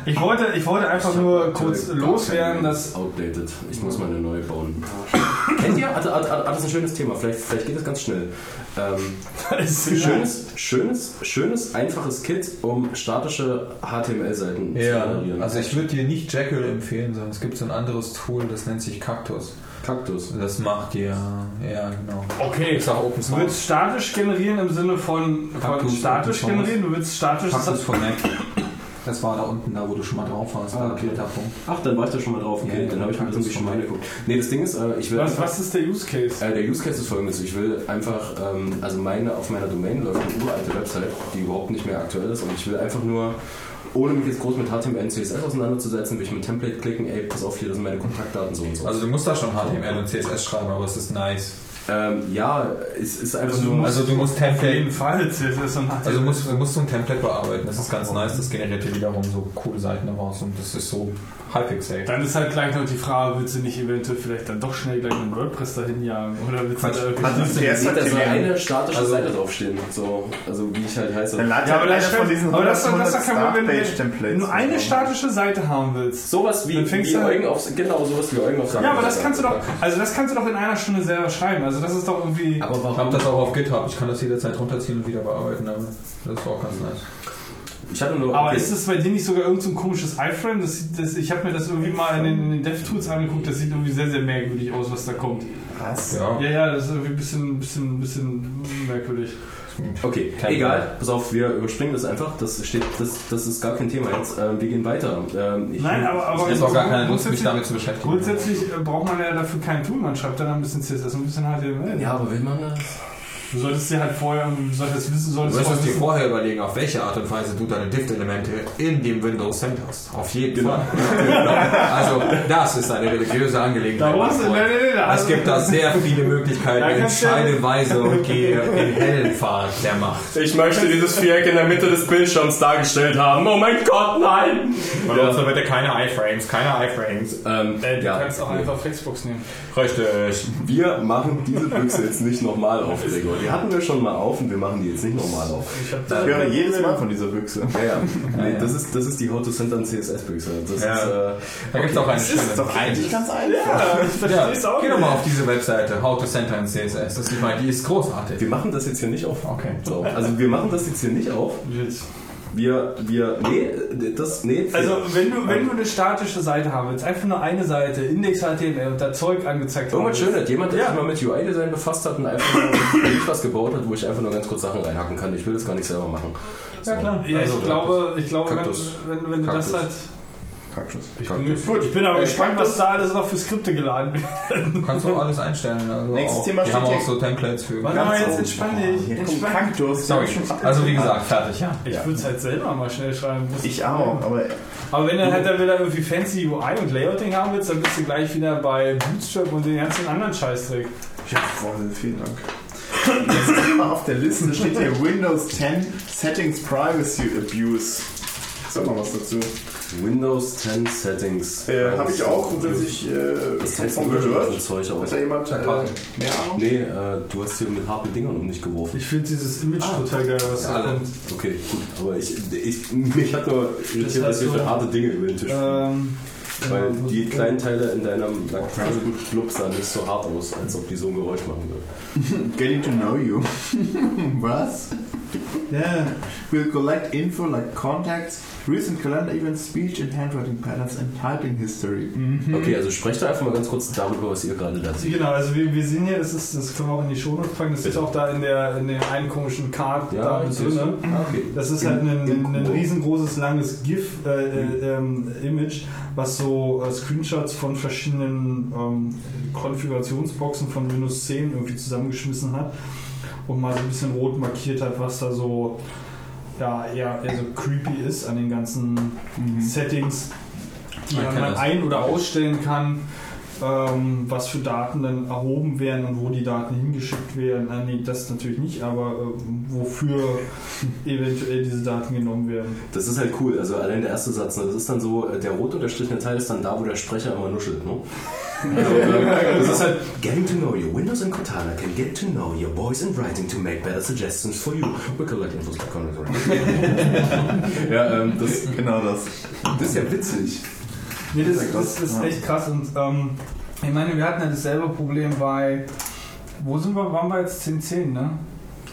Ich wollte, ich wollte einfach nur kurz loswerden, dass Outdated. Ich muss mal eine neue bauen. Kennt ihr? Hat das ein schönes Thema. Vielleicht, vielleicht geht das ganz schnell. Ähm, schönes, schönes, schönes, einfaches Kit, um statische HTML-Seiten zu Ja, generieren. also ich würde dir nicht Jekyll empfehlen, sondern es gibt so ein anderes Tool, das nennt sich Cactus. Kaktus. Das macht dir, ja genau. Okay, Ist auch Open du willst statisch generieren im Sinne von, von Kaktus, statisch Source. generieren, du willst statisch. Cactus von Mac. Das war da unten, da wo du schon mal drauf warst. Ah, da okay. Ach, dann war ich da schon mal drauf. Okay, Ja, dann habe ich mir das schon mal angeguckt. Nee, das Ding ist, äh, ich will Was, einfach, was ist der Use Case? Äh, der Use Case ist folgendes. Ich will einfach, ähm, also meine, auf meiner Domain läuft eine uralte Website, die überhaupt nicht mehr aktuell ist und ich will einfach nur, ohne mich jetzt groß mit HTML und CSS auseinanderzusetzen, will ich mit Template klicken, ey, pass auf, hier, das sind meine Kontaktdaten so und so. Also du musst da schon HTML und CSS schreiben, aber es ist nice. Ähm, ja, es ist einfach Also du nur... Also du musst Auf Template jeden Fall. Das ist so ein Also du musst, du musst so ein Template bearbeiten, das ist ganz nice, das generiert dir wiederum so coole Seiten daraus und das ist so halbwegs safe. Dann ist halt gleich noch die Frage, willst du nicht eventuell vielleicht dann doch schnell gleich einen WordPress dahin jagen? Oder willst Quatsch. du da Also der ist Sieht da so halt eine statische Also- Seite draufstehen, so, also wie ich halt heiße. Dann lad Ja, aber das einer von diesen Aber das ist doch- das 100 kein Problem, wenn du- du eine statische Seite haben willst. Sowas wie, Dann fängst wie du- Eugen auf, genau, sowas wie Eugen auf Ja, aber das kannst du doch, also das kannst du doch in einer Stunde selber schreiben. Also das ist doch irgendwie. Aber Ich warum? habe das auch auf GitHub, ich kann das jederzeit runterziehen und wieder bearbeiten, aber das ist auch ganz nice. Ich hatte nur... Aber okay. ist das bei dir nicht sogar irgend so ein komisches iFrame? Das, das, ich habe mir das irgendwie mal in den, in den DevTools angeguckt, das sieht irgendwie sehr, sehr merkwürdig aus, was da kommt. Was? Ja. Ja, ja, das ist irgendwie ein bisschen, bisschen, bisschen merkwürdig. Okay, Kein egal. Pass auf, wir überspringen das einfach. Das steht, das, das ist gar kein Thema jetzt. Ähm, wir gehen weiter. Ähm, ich- Nein, aber, aber habe auch gar keine Lust, mich grundsätzlich- damit zu beschäftigen. Grundsätzlich äh, braucht man ja dafür kein Tool, man schreibt dann ein bisschen CSS und ein bisschen HTML. Ja, aber will man das? Du solltest dir halt vorher, du solltest wissen, Du solltest solltest dir vorher überlegen, auf welche Art und Weise du deine Diff-Elemente in dem Windows centerst. Auf jeden Fall. also, das ist eine religiöse Angelegenheit. Da hast du- nee, nee, da es hast gibt da sehr viele Möglichkeiten, entscheide Weise und gehe in hellen Pfad der Macht. Ich möchte dieses Viereck in der Mitte des Bildschirms dargestellt haben. Oh mein Gott, nein! Und also bitte keine iframes, keine iframes. Ähm, äh, du ja. kannst auch einfach Flexbox nehmen. Richtig. Wir machen diese Büchse jetzt nicht nochmal auf, Gregor. Die hatten wir schon mal auf und wir machen die jetzt nicht nochmal auf. Ich Ich höre jedes Mal von dieser Büchse. Ja, ja. Nee, ja. Das, ist, das ist die How to Center und CSS-Büchse. Das Ja. ist, äh, Da gibt es auch eine Das ist doch eigentlich ganz einfach. ich Ja, auch geh doch nicht. mal auf diese Webseite, How to Center in CSS. Das ist, die ist großartig. wir machen das jetzt hier nicht auf. Okay. So, also wir machen das jetzt hier nicht auf. Wir, wir, nee, das, nee. Also wenn du, wenn du eine statische Seite haben willst, einfach nur eine Seite, Index HTML und da Zeug angezeigt Irgendwas willst, Schönes. Jemand, der Ja. sich mal mit UI-Design befasst hat und einfach nur mich was gebaut hat, wo ich einfach nur ganz kurz Sachen reinhacken kann. Ich will das gar nicht selber machen. Ja, klar. Ja, Also, ich glaube, ich glaube wenn, Kaktus. wenn, wenn du Kaktus. das halt. Kaktus. Ich bin, gut, ich bin aber gespannt, was da alles noch für Skripte geladen wird. Du kannst auch alles einstellen. Also Nächstes auch, Thema steht haben auch so Templates für. Warte mal, jetzt oben. entspann dich. Entspann. Kaktus. Sorry. Also wie gesagt, fertig, ja. Ich würde es halt selber mal schnell schreiben. Ich das auch, aber Aber wenn du halt dann wieder irgendwie fancy UI und Layouting haben willst, dann bist du gleich wieder bei Bootstrap und den ganzen anderen Scheißdreck. ja, voll, vielen Dank. Jetzt immer auf der Liste steht hier Windows 10 Settings Privacy Abuse. Sag mal was dazu. Windows 10 Settings. Äh, Habe ich auch grundsätzlich äh, Das von heißt von so gehört. Zeug Hat aus. da jemand äh, mehr Ahnung? Nee, äh, du hast hier mit harten Dingern um dich geworfen. Ich finde dieses Image total geil, was da alle. kommt. Okay, gut. Aber ich, ich mich hat nur irritiert, was hier für harte Dinge über den Tisch Ähm, Weil ja, die kleinen Teile in deinem Laktase-Club sahen nicht so hart aus, als ob die so ein Geräusch machen würden. Getting to know you. was? Yeah. We'll collect info like contacts, recent calendar events, speech and handwriting patterns and typing history. Okay, also sprecht da einfach mal ganz kurz darüber, was ihr gerade da seht. Genau, also wir, wir sehen hier, das, ist, das können wir auch in die Show Notes packen, das ist Bitte. auch da in der, in der einen komischen Card Ja, da mit drin. Ah, okay. Das ist halt ein, Im ein, ein riesengroßes, langes GIF-Image, was so äh, Screenshots von verschiedenen ähm, Konfigurationsboxen von Windows 10 irgendwie zusammengeschmissen hat und mal so ein bisschen rot markiert hat, was da so ja, eher, eher so creepy ist an den ganzen Settings, die Man man, ein- oder ausstellen kann. Ähm, was für Daten dann erhoben werden und wo die Daten hingeschickt werden. Äh, nee, das natürlich nicht, aber äh, wofür eventuell diese Daten genommen werden. Das ist halt cool. Also allein der erste Satz, ne? das ist dann so, äh, der rot unterstrichene Teil ist dann da, wo der Sprecher immer nuschelt. Ne? Das ist halt getting to know you. Windows and Cortana can get to know your voice and writing to make better suggestions for you. We collect infos like Ja, ähm, das, Genau das. das ist ja witzig. Nee, das, Das ist echt krass und ähm, ich meine, wir hatten ja dasselbe Problem bei, wo sind wir, waren wir jetzt 10.10, ne?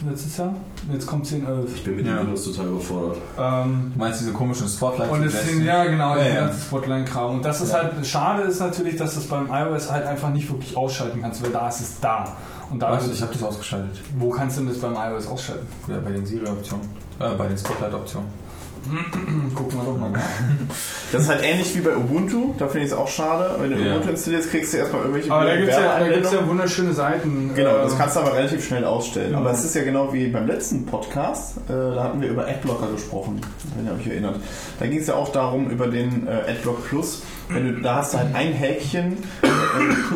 Letztes Jahr? Jetzt kommt 10.11. Ich bin mit Ja. Windows total überfordert. Ähm, Du meinst diese komischen Spotlight Und es sind, ja genau, Ja, ja. ganze Spotline-Kram. Und das ist Ja. halt, schade ist natürlich, dass du es beim iOS halt einfach nicht wirklich ausschalten kannst, weil da ist es da. Und da du, ich habe das ausgeschaltet. wo kannst du denn das beim iOS ausschalten? Ja, bei den Siri-Optionen. Äh, bei den Spotlight-Optionen. Gucken wir doch mal. Das ist halt ähnlich wie bei Ubuntu, da finde ich es auch schade. Wenn du Ja. Ubuntu installierst, kriegst du erstmal irgendwelche Aber da gibt es ja, gibt's ja wunderschöne Seiten. Genau, das äh, kannst du aber relativ schnell ausstellen. Ja. Aber es ist ja genau wie beim letzten Podcast, äh, da hatten wir über Adblocker gesprochen, wenn ihr euch erinnert. Da ging es ja auch darum, über den äh, Adblock Plus. Wenn du, da hast du halt ein Häkchen, äh,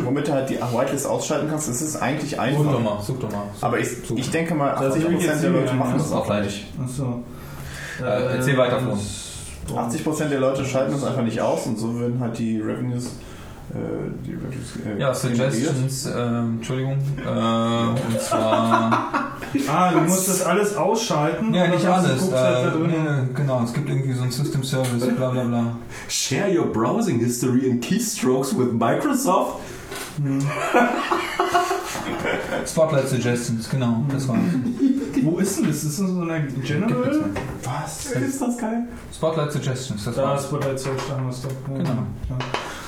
womit du halt die Whitelist ausschalten kannst. Das ist eigentlich Such doch einfach. mal, such doch mal. Aber ich, Such. ich denke mal, Das ist 80% jetzt der Leute machen das auch nicht. Achso. Äh, erzähl weiter, Flo. 80% der Leute schalten das einfach nicht aus und so werden halt die Revenues, äh, die Revenues äh, Ja. Suggestions, ähm, Entschuldigung. Äh, und zwar. Ah, du musst das alles ausschalten. ja, nicht alles. halt da Äh, drin. nee, genau, es gibt irgendwie so ein System Service, bla bla bla. Share your browsing history in keystrokes with Microsoft. Spotlight Suggestions, genau, das war's. Wo ist denn das? Ist das so einer General? Was? Ist das geil? Spotlight Suggestions, das Da war's. Spotlight Search, da haben wir es doch. Ja. Genau. Ja.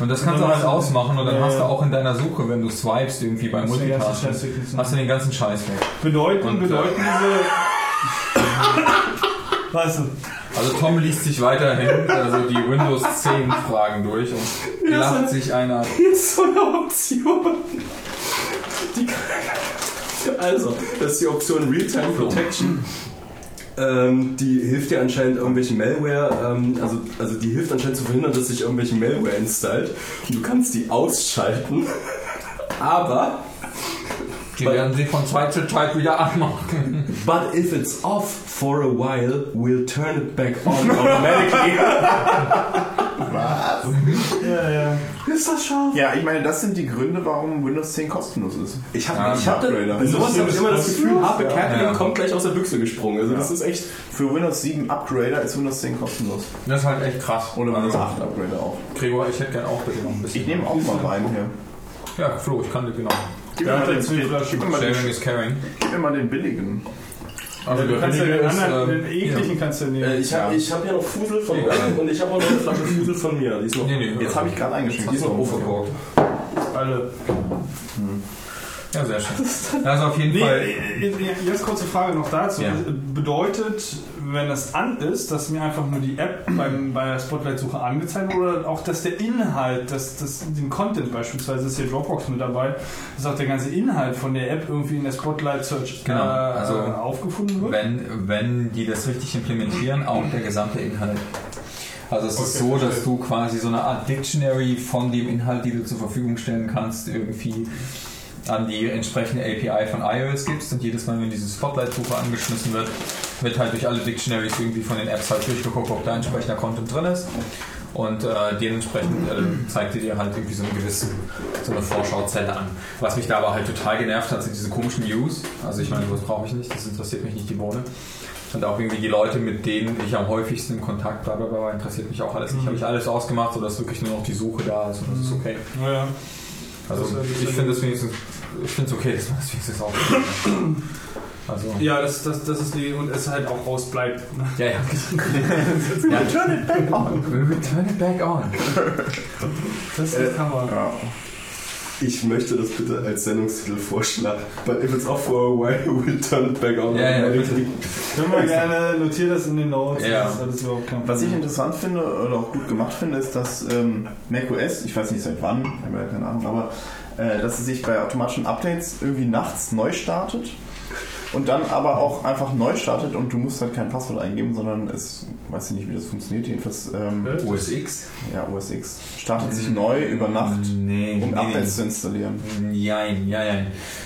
Und das kannst du halt ausmachen und dann Ja, hast du auch in deiner Suche, wenn du swipest irgendwie beim Hast du den ganzen Multitasking, Scheiß hast du den ganzen Scheiß weg. Bedeuten, Und, äh, bedeuten diese. Weißt du? Also Tom liest sich weiterhin also die Windows 10 Fragen durch und lacht sich einer. Hier ist so eine Option. Die, also, das ist die Option Realtime Protection. Ähm, die hilft dir anscheinend irgendwelche Malware, ähm, also, also die hilft anscheinend zu verhindern, dass sich irgendwelche Malware installt. Und du kannst die ausschalten, aber Die werden sie von Zeit zu Zeit wieder anmachen. but if it's off for a while, we'll turn it back on automatically. Ja, ja. ist das scharf? Ja, ich meine, das sind die Gründe, warum Windows 10 kostenlos ist. Ich habe Ja, ich hab bei sowas habe ich immer das Gefühl, Harpe Kerkeling Ja. kommt gleich aus der Büchse gesprungen. Also das ist echt. Für Windows 7 Upgrader ist Windows 10 kostenlos. Das ist halt echt krass. Oder Windows Also, 8 Upgrader auch. Gregor, ich hätte gern auch bitte noch ein bisschen. Ich nehme auch mal Wein hier. Ja, Flo, ich kann dir genau. Gib mir mal jetzt den, zwei Flaschen. gib mir mal Sharing den, is caring. gib mir mal den billigen. Also du kannst ja den ist, anderen, ähm, den ekligen kannst du nehmen. Äh, ich habe ich hab ja noch Fusel von euch und ich habe auch noch eine Flasche Fusel von mir. Die ist noch, Nee, nee, Jetzt habe ich gerade eingeschenkt. die ist noch overcorked. Alle. Ja, sehr schön. Also auf jeden Nee, Fall. äh, äh, jetzt kurze Frage noch dazu. Ja. Bedeutet, wenn das an ist, dass mir einfach nur die App beim, bei der Spotlight-Suche angezeigt wird oder auch, dass der Inhalt, dass, dass den Content beispielsweise ist hier Dropbox mit dabei, dass auch der ganze Inhalt von der App irgendwie in der Spotlight-Search Genau, äh, also aufgefunden wird? wenn, wenn die das richtig implementieren, auch der gesamte Inhalt. Also es ist Okay, so, dass du quasi so eine Art Dictionary von dem Inhalt, die du zur Verfügung stellen kannst, irgendwie an die entsprechende API von iOS gibst und jedes Mal, wenn diese Spotlight-Suche angeschmissen wird, wird halt durch alle Dictionaries irgendwie von den Apps halt durchgeguckt, ob da entsprechender Content drin ist und äh, dementsprechend äh, zeigt die dir halt irgendwie so eine gewisse so eine Vorschauzelle an. Was mich da aber halt total genervt hat, sind diese komischen News. Also ich meine, was brauche ich nicht, das interessiert mich nicht die Bohne. Und auch irgendwie die Leute, mit denen ich am häufigsten in Kontakt bla bla bla, interessiert mich auch alles nicht. Habe ich alles ausgemacht, sodass wirklich nur noch die Suche da ist und das ist okay. Das ist ja- das ist ich finde es wenigstens, ich finde es okay, dass man das wenigstens auch Also, Ja, das, das, das ist die, und es halt auch ausbleibt. ja, ja. ja. Turn it back on. Turn it back on. Das, das kann man. Ja. Ich möchte das bitte als Sendungstitel vorschlagen. But if it's off for a while, we'll turn it back on. Ja, ja. Können wir gerne, notiert das in den Notes. Ja. Das ist alles überhaupt kein Was ich interessant finde oder auch gut gemacht finde, ist, dass ähm, macOS, ich weiß nicht seit wann, ich habe ja keine Ahnung, aber äh, dass es sich bei automatischen Updates irgendwie nachts neu startet und dann aber auch einfach neu startet und du musst halt kein Passwort eingeben, sondern es, weiß ich nicht, wie das funktioniert, jedenfalls ähm, OS X? ja, OS X startet sich neu über Nacht, Nee, um nee, Updates zu nee. installieren. Jein, ja, ja.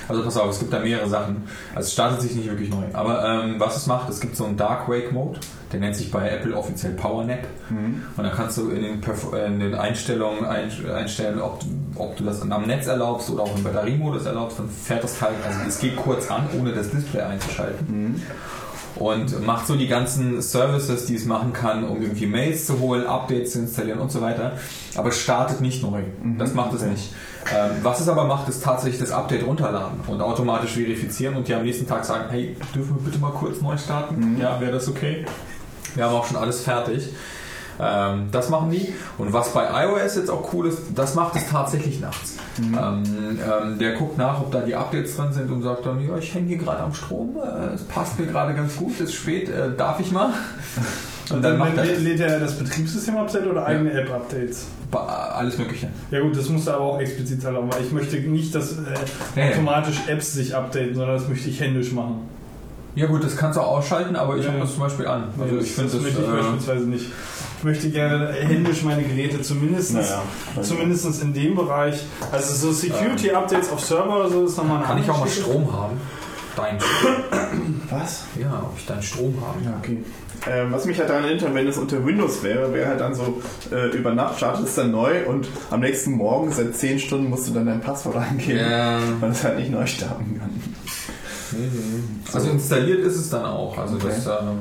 Also pass auf, es gibt da mehrere Sachen. Also es startet sich nicht wirklich neu. Aber ähm, was es macht, es gibt so einen Dark Wake Mode, der nennt sich bei Apple offiziell Power Nap. Mhm. Und da kannst du in den, Perf in den Einstellungen ein einstellen, ob, du- ob du das am Netz erlaubst oder auch im Batteriemodus erlaubst. Dann fährt das Teil, also es geht kurz an, ohne das Display einzuschalten. Mhm. Und macht so die ganzen Services, die es machen kann, um irgendwie Mails zu holen, Updates zu installieren und so weiter. Aber startet nicht neu. Das macht es nicht. Ähm, was es aber macht, ist tatsächlich das Update runterladen und automatisch verifizieren und dir am nächsten Tag sagen, hey, dürfen wir bitte mal kurz neu starten? Ja, wäre das okay? Wir haben auch schon alles fertig. Ähm, das machen die. Und was bei iOS jetzt auch cool ist, das macht es tatsächlich nachts. Ähm, ähm, der guckt nach, ob da die Updates drin sind und sagt dann, ja, ich hänge hier gerade am Strom, äh, es passt mir gerade ganz gut, ist spät, äh, darf ich mal? Und dann macht er lädt, lädt er das Betriebssystem-Update oder eigene App-Updates? alles Mögliche. Ja gut, das musst du aber auch explizit erlauben, weil ich möchte nicht, dass äh, Ja, ja. automatisch Apps sich updaten, sondern das möchte ich händisch machen. Ja gut, das kannst du auch ausschalten, aber ich Ja. habe das zum Beispiel an. Nee, Also das, ich finde das das, möchte ich äh, beispielsweise nicht. Ich möchte gerne händisch meine Geräte zumindest, Naja, zumindest in dem Bereich. Also so Security-Updates auf Server oder so ist nochmal eine kann ich auch mal. Strom haben? Dein Strom. Was? Ja, ob ich deinen Strom habe. Ja, okay. Ähm, was mich halt daran erinnert, wenn es unter Windows wäre, wäre halt dann so, äh, über Nacht startet es dann neu und am nächsten Morgen, seit 10 Stunden, musst du dann dein Passwort eingeben, Ja. weil es halt nicht neu starten kann. Also installiert ist es dann auch. Also das, ähm,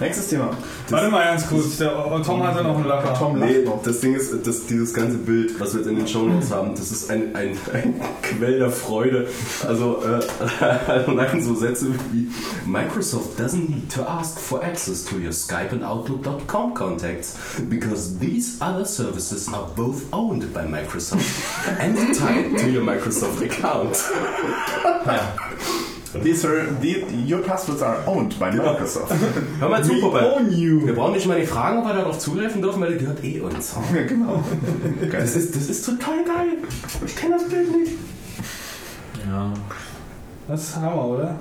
Nächstes Thema. Warte mal ganz kurz, der Tom hatte noch einen Lacher. Tom Nee, lacht noch. das Ding ist, dass dieses ganze Bild, was wir jetzt in den Shownotes haben, das ist ein, ein, ein Quell der Freude. Also äh, allein so Sätze wie Microsoft doesn't need to ask for access to your Skype and Outlook.com contacts because these other services are both owned by Microsoft and tied to your Microsoft account. These are, the, your passwords are owned by Microsoft. Hör mal zu, you. Wir brauchen nicht mal die Fragen, ob wir darauf zugreifen dürfen, weil die gehört eh uns. ja, genau. Das ist, das ist total geil. Ich kenne das Bild nicht. ja. Das ist Hammer, oder?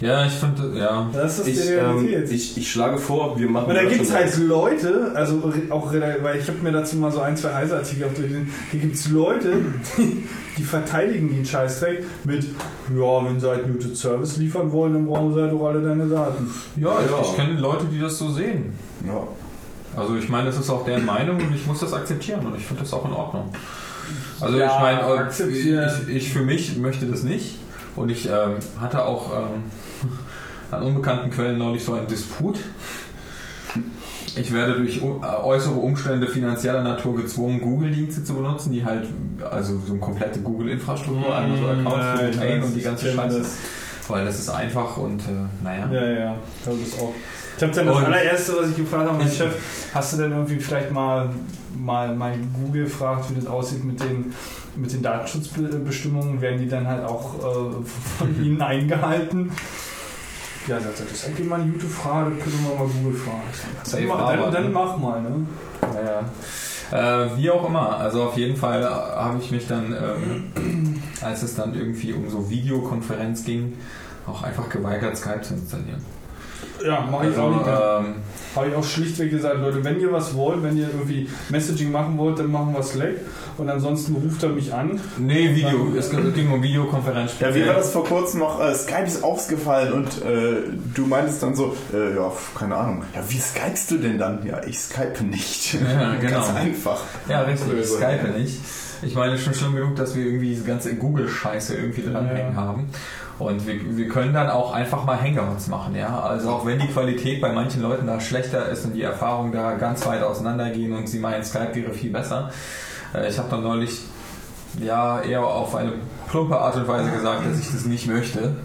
Ja, ich finde, ja. Das ist Ich, die ähm, Realität. ich, ich schlage vor, wir machen Und da gibt es halt. Leute, also auch, weil ich habe mir dazu mal so ein, zwei Heise-Artikel auch durchgelesen, hier gibt es Leute, die, die verteidigen den Scheißdreck mit, ja, wenn sie halt Muted Service liefern wollen, dann brauchen sie halt doch alle deine Daten. Ja, ich, Ja. ich kenne Leute, die das so sehen. Ja. Also ich meine, das ist auch deren Meinung und ich muss das akzeptieren und ich finde das auch in Ordnung. Also Ja, ich meine, äh, ich, ich für mich möchte das nicht und ich ähm, hatte auch ähm, an unbekannten Quellen neulich so einen Disput. Ich werde durch äh, äußere Umstände finanzieller Natur gezwungen, Google-Dienste zu benutzen, die halt, also so eine komplette Google-Infrastruktur, einmal so Accounts Ja, Domain und die ganze Scheiße. das. Weil das ist einfach und äh, naja. Ja, ja, das ist auch. Ich habe dann das Und- allererste, was ich gefragt habe, mein Chef, hast du denn irgendwie vielleicht mal, mal, mal Google gefragt, wie das aussieht mit den, mit den Datenschutzbestimmungen? Werden die dann halt auch äh, von Ihnen eingehalten? Ja, das ist eigentlich mal eine gute Frage, können wir mal Google fragen. Mach, dann, dann mach mal, ne? Naja. Äh, wie auch immer, also auf jeden Fall äh, habe ich mich dann, ähm, als es dann irgendwie um so Videokonferenz ging, auch einfach geweigert, Skype zu installieren. Ja, mache ich Also, auch nicht ähm, Habe ich auch schlichtweg gesagt, Leute, wenn ihr was wollt, wenn ihr irgendwie Messaging machen wollt, dann machen wir Slack und ansonsten ruft er mich an. nee, Video, es ging um Videokonferenz. Ja, wie war das vor kurzem noch? Äh, Skype ist ausgefallen und äh, du meintest dann so, äh, ja, keine Ahnung. Ja, wie skypst du denn dann? Ja, ich skype nicht. Ja, genau. Ganz einfach. Ja, richtig, ich Skype nicht. Ich meine, schon schlimm genug, dass wir irgendwie diese ganze Google-Scheiße irgendwie dranhängen Ja. haben. Und wir, wir können dann auch einfach mal Hangouts machen, ja. Also auch wenn die Qualität bei manchen Leuten da schlechter ist und die Erfahrungen da ganz weit auseinandergehen und sie meinen, Skype wäre viel besser. Äh, Ich habe dann neulich ja eher auf eine plumpe Art und Weise gesagt, dass ich das nicht möchte.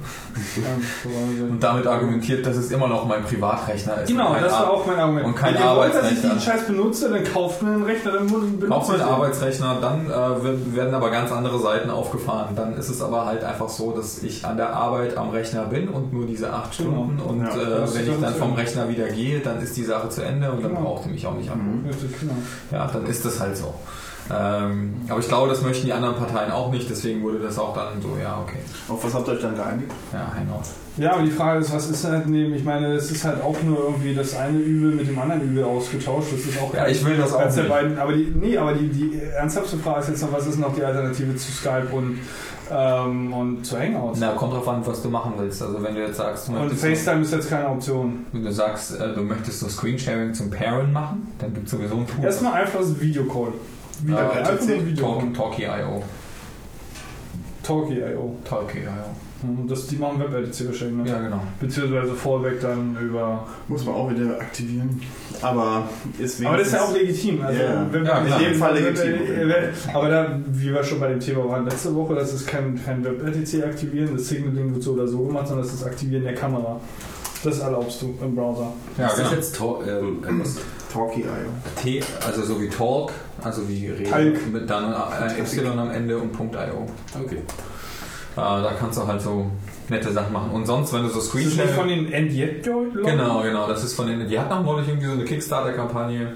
Und damit argumentiert, dass es immer noch mein Privatrechner ist. Genau, das war Ar- auch mein Argument. und kein Wenn ihr wollt, dass ich diesen Scheiß benutze, dann kauft mir einen Rechner, dann benutze Auch mit ich den. Arbeitsrechner, dann äh, werden aber ganz andere Seiten aufgefahren. Dann ist es aber halt einfach so, dass ich an der Arbeit am Rechner bin und nur diese acht Genau. Stunden. Und Ja, äh, wenn ich dann vom. Rechner wieder gehe, dann ist die Sache zu Ende und dann Genau. braucht ihr mich auch nicht anrufen. Genau. Ja, dann ist das halt so. Ähm, aber ich glaube, das möchten die anderen Parteien auch nicht, deswegen wurde das auch dann so, ja, okay. Auf was habt ihr euch dann geeinigt? Ja, Hangout. Ja, aber die Frage ist, was ist halt neben, ich meine, es ist halt auch nur irgendwie das eine Übel mit dem anderen Übel ausgetauscht. Das ist auch Ja, ich will das auch der nicht. beiden, aber die, nee, aber die, die ernsthafte Frage ist jetzt noch, was ist noch die Alternative zu Skype und, ähm, und zu Hangouts? Na, kommt drauf an, was du machen willst. Also wenn du jetzt sagst, du und FaceTime ist jetzt keine Option. wenn du sagst, äh, du möchtest so Screensharing zum Pairen machen, dann gibt es sowieso ein Tool. Erstmal einfach das Videocall. Video, Ja, einfach nur Videocall. Talk, Talkie.io. Talkie.io. Talkie.io. Hm, Das, die machen WebRTC wahrscheinlich. Ne? Ja, genau. Beziehungsweise Fallback dann über. Muss man auch wieder aktivieren. Aber ist Aber das ist ja auch wenigstens- legitim. Also, Ja. wenn, Ja, in dem Fall Legitim. legitim. Aber da, wie wir schon bei dem Thema waren letzte Woche, das ist kein, kein WebRTC aktivieren, das Signaling wird so oder so gemacht, sondern das ist das Aktivieren der Kamera. Das erlaubst du im Browser. Ja, ist genau. das jetzt Tor, ähm, äh, was? Talkie.io. T, also so wie Talk, also wie Rede Talk. mit dann äh, Y am Ende und .io. Okay. da kannst du halt so nette Sachen machen. Und sonst, wenn du so Ist das nicht Screenshare... von den End-Yet-Leuten? Genau, genau, das ist von den... Die hatten auch neulich irgendwie so eine Kickstarter-Kampagne.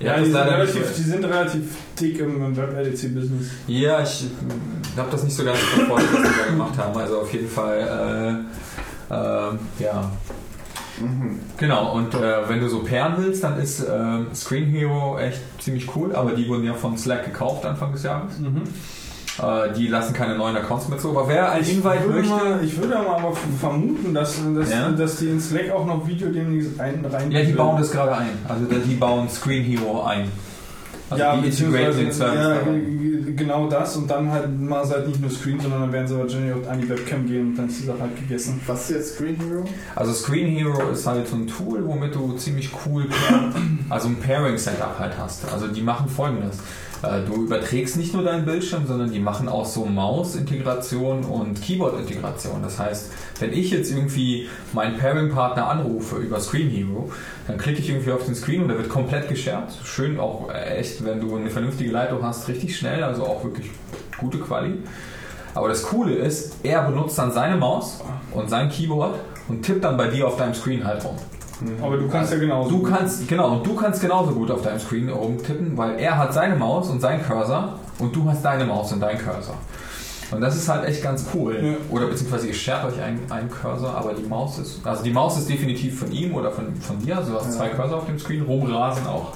Ja, hab die sind, nicht- relativ, die sind relativ dick im, Web-LDC-Business. Ja, ich habe das nicht so ganz verfolgt, was die da gemacht haben. Also auf jeden Fall, äh, äh, ja. Genau, und äh, wenn du so pairen willst, dann ist äh, Screen Hero echt ziemlich cool, aber die wurden ja von Slack gekauft Anfang des Jahres. Äh, die lassen keine neuen Accounts mehr zu. Aber wer ein Invite würde möchte. mal, ich würde aber mal vermuten, dass, dass, Ja? dass die in Slack auch noch Video demnächst ein, rein Ja, die bauen das gerade ein. Also die bauen Screen Hero ein. Also ja, beziehungsweise, ja, genau das und dann halt mal halt nicht nur Screen, sondern dann werden sie wahrscheinlich auch an die Webcam gehen und dann ist die Sache halt gegessen. Was ist jetzt Screen Hero? Also Screen Hero ist halt so ein Tool, womit du ziemlich cool also ein Pairing-Setup halt hast. Also die machen folgendes. Äh, Du überträgst nicht nur deinen Bildschirm, sondern die machen auch so Maus-Integration und Keyboard-Integration. Das heißt, wenn ich jetzt irgendwie meinen Pairing-Partner anrufe über Screen Hero, dann klicke ich irgendwie auf den Screen und der wird komplett geshared. Schön auch äh, echt, wenn du eine vernünftige Leitung hast, richtig schnell, also auch wirklich gute Quali. Aber das Coole ist, er benutzt dann seine Maus und sein Keyboard und tippt dann bei dir auf deinem Screen halt rum. Aber du kannst ja genauso. Du kannst, genau, und du kannst genauso gut auf deinem Screen rumtippen, weil er hat seine Maus und sein Cursor und du hast deine Maus und dein Cursor. Und das ist halt echt ganz cool. Ja. Oder beziehungsweise ihr shared euch einen, einen Cursor, aber die Maus ist, also die Maus ist definitiv von ihm oder von, von dir, also du hast zwei Cursor auf dem Screen, rumrasen auch.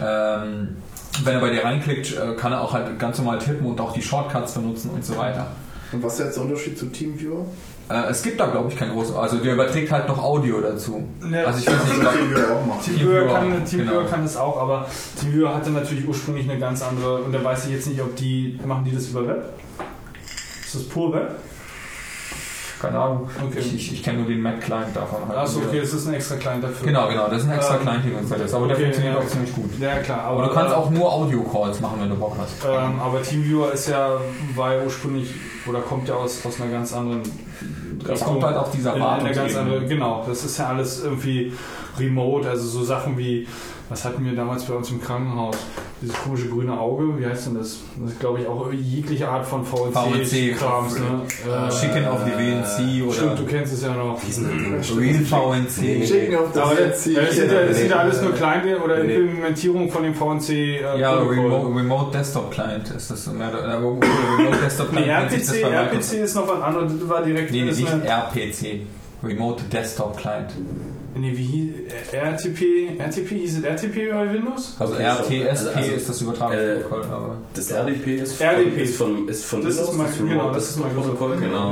Ähm, wenn er bei dir reinklickt, äh, kann er auch halt ganz normal tippen und auch die Shortcuts benutzen und so weiter. Und was ist jetzt der Unterschied zu TeamViewer? Äh, es gibt da, glaube ich, kein großes. Also der überträgt halt noch Audio dazu. Ja. Also ich weiß nicht, TeamViewer auch machen. Teamviewer kann, Teamviewer genau. kann es auch, aber Teamviewer hatte natürlich ursprünglich eine ganz andere, und da weiß ich jetzt nicht, ob die, machen die das über Web? Ist das pur Web? keine Ahnung. Okay. Ich, ich, ich kenne nur den Mac-Client davon. Halt. Achso, okay, das ist ein extra Client dafür. Genau, genau, das ist ein extra Ähm, Client, den uns ist. Aber der okay, funktioniert ja. auch ziemlich gut. Ja, klar, aber, Aber du kannst äh, auch nur Audio-Calls machen, wenn du Bock hast. Ähm, aber TeamViewer ist ja, war ja ursprünglich, oder kommt ja aus, aus einer ganz anderen. Das kommt halt auf dieser andere, Genau, das ist ja alles irgendwie remote, also so Sachen wie, was hatten wir damals bei uns im Krankenhaus? Dieses komische grüne Auge, wie heißt denn das? Das ist, glaube ich, auch jegliche Art von VNC, VNC-Krams. Ne? Äh, Schicken auf die WNC oder Stimmt, du kennst es ja noch. Real VNC. Nee, auf das Aber das, jetzt das sind ja, das sind ja nee, alles nur nee. kleine oder Nee, nee. Implementierung von dem VNC. Äh, Ja. Remote, Remote Desktop Client ist das. Mehr, äh, Remote Desktop Nee, Client das RPC, RPC ist noch was anderes. Das war direkt. Nee, das nicht RPC. Remote Desktop Client. Nee, wie hieß RTP? RTP hieß es RTP bei Windows? Also RTSP also- also, ist das Übertragungsprotokoll. aber Das RDP ist von, RDP. Ist von, ist von Das ist Windows, mal, das genau, Remote das ist mal Protokoll. Genau.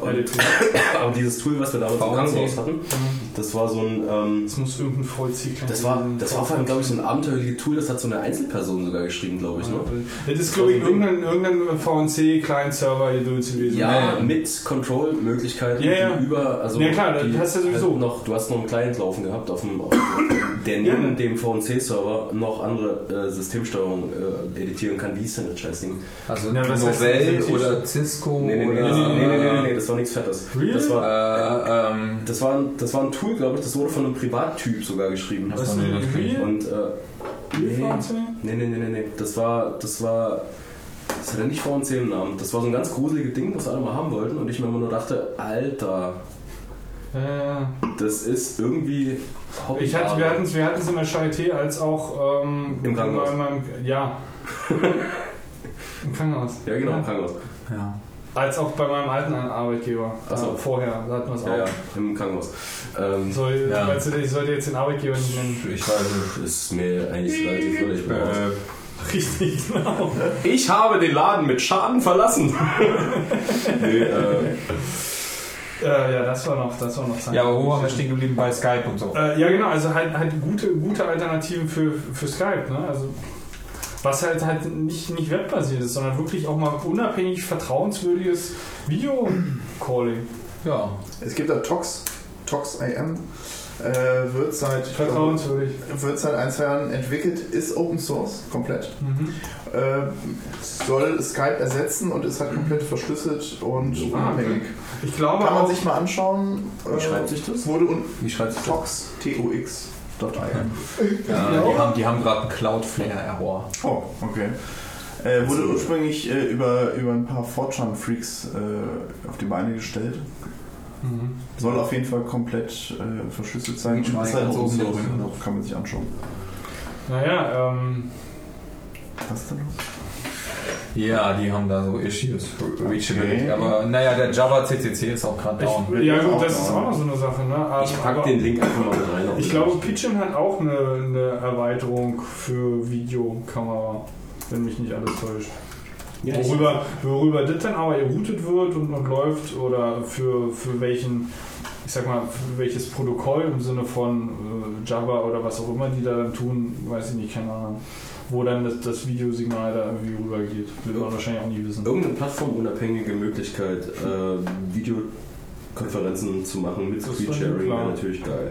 Und, RDP. aber dieses Tool, was wir damals im VNC. Krankenhaus hatten, das war so ein, ähm, Das muss irgendein VC das war, das war vor allem, glaube ich, so ein abenteuerliches Tool, das hat so eine Einzelperson sogar geschrieben, glaube ich. Ne? Das ist, glaube ich, irgendein, irgendein VNC-Client-Server gewesen. Ja, Ja, ja. mit Control-Möglichkeiten Ja, ja. die über, also Ja, klar, das die hast du ja sowieso. halt noch, du hast noch einen Client laufen gehabt, auf dem, auf der Ja. neben dem VNC-Server noch andere äh, Systemsteuerung äh, editieren kann. Wie ist denn das Scheißding? Also Ja, was heißt Novell das? oder Cisco Nee, nee, nee, oder... nee, nee, nee, nee, nee, nee, das war nichts Fettes. Really? Das war, Äh, ähm, das war, ein- das war ein Tool, glaube ich, das wurde von einem Privattyp sogar geschrieben. Was das ist war denn das? Und äh, nee, nee, nee, nee, nee, das war, das war, das hatte nicht VNC im Namen. Das war so ein ganz gruseliges Ding, das alle mal haben wollten und ich mir immer nur dachte, Alter, das ist irgendwie ich hatte, wir hatten es wir hatten's in der Charité als auch ähm, Im Krankenhaus. meinem- ja. Im Krankenhaus. Ja, genau, im Krankenhaus. ja. Als auch bei meinem alten Arbeitgeber. Ach so. Äh, vorher, da hatten wir es Ja, ja, auch. im Krankenhaus. Ähm, Soll, Ja. weißt du, ich sollte jetzt den Arbeitgeber nicht nennen. Ich weiß nicht. ist mir eigentlich relativ völlig Äh, Richtig, genau. Ich habe den Laden mit Schaden verlassen. nee, äh, Äh, ja, das war noch, das war noch Zeit. ja, aber wo waren wir stehen geblieben bei Skype und so? Äh, ja, genau, also halt, halt gute, gute Alternativen für, für Skype, ne? Also was halt halt nicht, nicht webbasiert ist, sondern wirklich auch mal unabhängig vertrauenswürdiges Video-Calling. Ja. Es gibt da Tox, Tox IM, äh, wird seit Vertrauenswürdig. wird seit ein, zwei Jahren entwickelt, ist Open Source komplett. Mhm. Äh, soll Skype ersetzen und ist halt komplett verschlüsselt und Ah, unabhängig. Ich glaube Kann man auch, sich mal anschauen. wie äh, schreibt sich das? Wurde Wie schreibt sich das? Tox, T-O-X.im. Ja, die haben, die haben gerade einen Cloudflare-Error. Oh, okay. Äh, wurde ursprünglich äh, über, über ein paar Fortran-Freaks äh, auf die Beine gestellt. Mhm. Soll auf jeden Fall komplett äh, verschlüsselt sein. Ist mal halt oben drin, also kann man sich anschauen. Naja, ähm, Was denn noch? Ja, die haben da so Issues. Reachability. Okay. Aber naja, der Java CCC ist auch gerade down. ich, ja Ja, gut, auch das ist auch noch so eine Sache. Ne? Aber, Ich pack den Link einfach mal mit rein. Ich glaube, Link. Pitchin hat auch eine, eine Erweiterung für Videokamera, wenn mich nicht alles täuscht. Ja, Worüber, worüber das dann aber geroutet wird und, und läuft oder für, für welchen, ich sag mal, für welches Protokoll im Sinne von äh, Java oder was auch immer die da dann tun, weiß ich nicht, keine Ahnung. Wo dann das, das Videosignal da irgendwie rübergeht. Wird man wahrscheinlich auch nie wissen. Irgendeine plattformunabhängige Möglichkeit, äh, Videokonferenzen zu machen mit Das Screen war mir Sharing klar. wäre natürlich geil.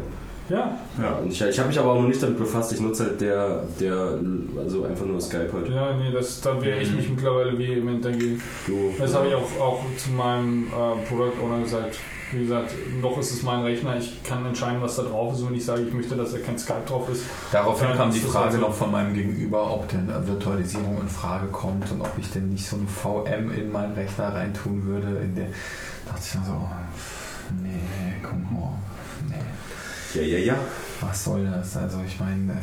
Ja, Ja, und ich, ich habe mich aber auch noch nicht damit befasst. Ich nutze halt der, der also einfach nur Skype halt. ja, nee, das, da wehre ich mich mittlerweile vehement dagegen. Du, Das habe ich auch, auch zu meinem äh, Product Owner gesagt. Wie gesagt, noch ist es mein Rechner, ich kann entscheiden, was da drauf ist. Und wenn ich sage, ich möchte, dass da kein Skype drauf ist, Daraufhin kam die Frage also- noch von meinem Gegenüber, ob denn Virtualisierung in Frage kommt und ob ich denn nicht so ein VM in meinen Rechner reintun würde. In der dachte ich dann so, oh, nee, komm mal, nee, ja, ja, ja. was soll das? Also ich meine, äh,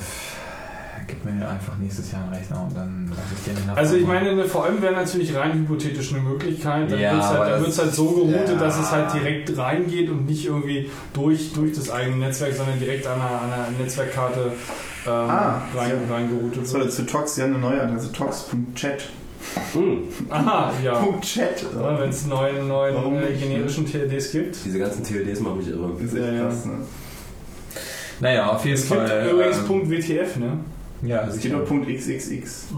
gib mir einfach nächstes Jahr einen Rechner und dann lasse ich dir den Also ich meine, eine VM wäre natürlich rein hypothetisch eine Möglichkeit. Dann Ja, wird es halt, halt so geroutet, ja. dass es halt direkt reingeht und nicht irgendwie durch, durch das eigene Netzwerk, sondern direkt an einer, an einer Netzwerkkarte ähm, Ah, rein, ja. reingeroutet So, zu Tox, ja eine neue Adresse, tox.chat. Hm. Aha, ja. Punkt Chat. Wenn es neuen, neuen Warum äh, nicht, generischen TLDs gibt. Diese ganzen TLDs machen mich irre. Ist echt Ja, ja. krass, ne? naja, auf jeden Es gibt Fall. übrigens ähm, Punkt WTF, ne? Ja, Es gibt nur Punkt XXX.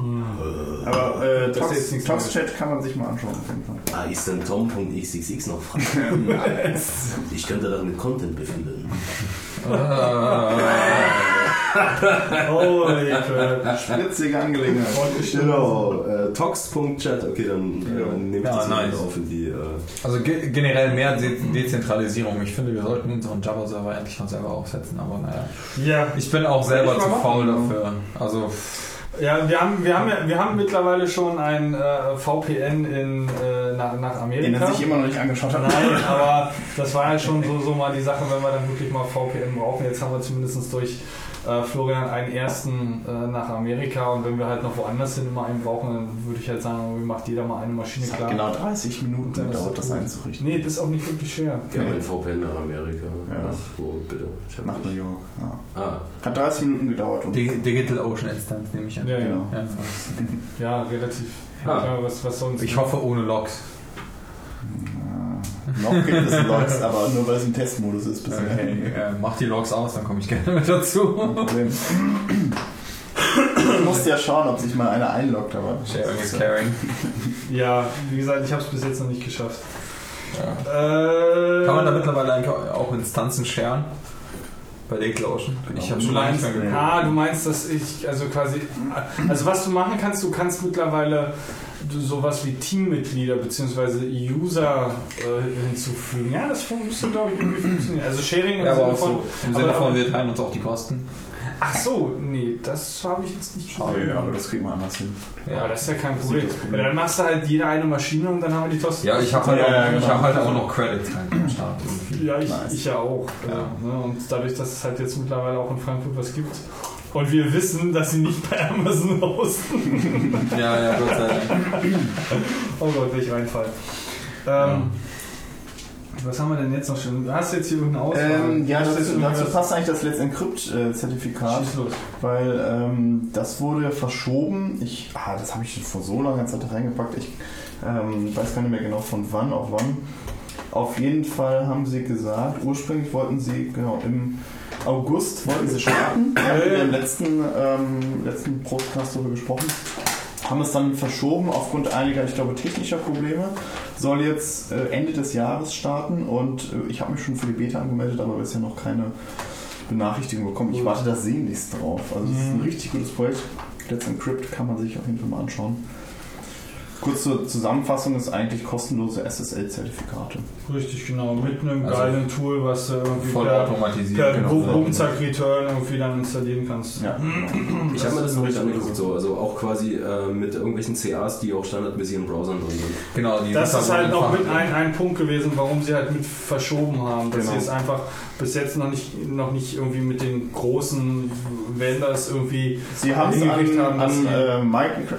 Aber äh, Das Tox. Chat kann man sich mal anschauen auf jeden Fall. Ah, ist denn Tom.xxx noch frei? ich könnte darin mit Content befinden. Holy crap. Spritzige Angelegenheit. Genau, äh, tox.chat, okay, dann äh, nehme ich Ja, das mal nice. auf in die. Äh, Also ge generell mehr De Dezentralisierung. Ich finde, wir sollten unseren Java-Server endlich mal selber aufsetzen, aber naja. Ja, Ich bin auch selber zu machen. faul dafür. Also, Ja, wir haben, wir haben, wir haben mittlerweile schon ein äh, VPN in, äh, nach, nach Den er Amerika. sich immer noch nicht angeschaut hat. Nein, aber das war ja schon so, so mal die Sache, wenn wir dann wirklich mal VPN brauchen. Jetzt haben wir zumindest durch äh, Florian einen ersten äh, nach Amerika und wenn wir halt noch woanders hin immer einen brauchen, dann würde ich halt sagen, macht jeder mal eine Maschine Das klar. hat genau 30 Minuten Dann ist gedauert, das das einzurichten. Nee, das ist auch nicht wirklich schwer. ja, mein VPN nach Amerika. Ja. Ach, wo, bitte? Ich hab Nach New. York. Ja. Ah, Hat 30 Minuten gedauert. Und Dig Digital Ocean Instance nehme ich an. Ja, ja. Genau. Ja. Ja, relativ. Ah. Ja, was, was sonst? Ich hoffe ohne Logs. Noch gibt es Logs, aber nur weil es im Testmodus ist bisher. Okay, äh, mach die Logs aus, dann komme ich gerne mit dazu. Kein Problem. Du musst ja schauen, ob sich mal einer einloggt, aber. Sharing is caring. Ja, wie gesagt, ich habe es bis jetzt noch nicht geschafft. Ja. Äh, Kann man da mittlerweile eigentlich auch Instanzen sharen? Bei Digital Ocean? Ich habe schon lange nicht mehr gehört. ah, du meinst, dass ich, also quasi, also was du machen kannst, du kannst mittlerweile sowas wie Teammitglieder bzw. User äh, hinzufügen. Ja, das müsste, glaube ich, irgendwie funktionieren. Also Sharing im Ja, aber Sinne auch von. so. Im Sinne von, wir teilen uns auch die Kosten. Ach so, nee, das habe ich jetzt nicht Schade, ja, aber das kriegen wir anders hin. Ja, das ist ja kein Problem. Problem. Dann machst du halt jeder eine Maschine und dann haben wir die Kosten. Ja, ich habe halt, Ja, auch, ja, ich genau. hab halt auch noch Credits halt am Start irgendwie. Ja, ich, Nice. ich ja auch. Ja. Ja. ne, Und dadurch, dass es halt jetzt mittlerweile auch in Frankfurt was gibt und wir wissen, dass sie nicht bei Amazon hosten. Ja, ja, Gott sei Dank. Oh Gott, welch Reinfall. Ähm, Was haben wir denn jetzt noch schon? Du hast jetzt hier irgendeine Auswahl. Ähm, ja, du dazu, passt eigentlich das Let's Encrypt-Zertifikat, los. weil ähm, das wurde verschoben. Ich, ah, das habe ich schon vor so langer Zeit reingepackt. Ich ähm, weiß gar nicht mehr genau von wann auf wann. Auf jeden Fall haben sie gesagt, ursprünglich wollten sie, genau, im August wollten sie starten. Da haben wir im letzten, ähm, letzten Podcast darüber gesprochen. Haben es dann verschoben aufgrund einiger, ich glaube, technischer Probleme. Soll jetzt äh, Ende des Jahres starten und äh, ich habe mich schon für die Beta angemeldet, aber bisher noch keine Benachrichtigung bekommen. Ich warte da sehnlichst drauf. Also es ist ein Mhm. richtig gutes Projekt. Let's Encrypt kann man sich auf jeden Fall mal anschauen. Kurze Zusammenfassung ist eigentlich kostenlose SSL-Zertifikate. Richtig, genau. Mit einem Also geilen Tool, was du irgendwie Voll per, automatisiert. per genau. Bo- Bumzack Return irgendwie dann installieren kannst. Ja. Ich habe mir das noch nicht richtig angeguckt, so. also auch quasi äh, mit irgendwelchen CAs, die auch standardmäßig in Browsern drin sind. Genau, die Das ist dann halt noch mit ein, ein Punkt gewesen, warum sie halt mit verschoben haben. Dass Genau. sie es einfach bis jetzt noch nicht, noch nicht irgendwie mit den großen Vendors irgendwie. Sie haben es an, dass an, sie- äh,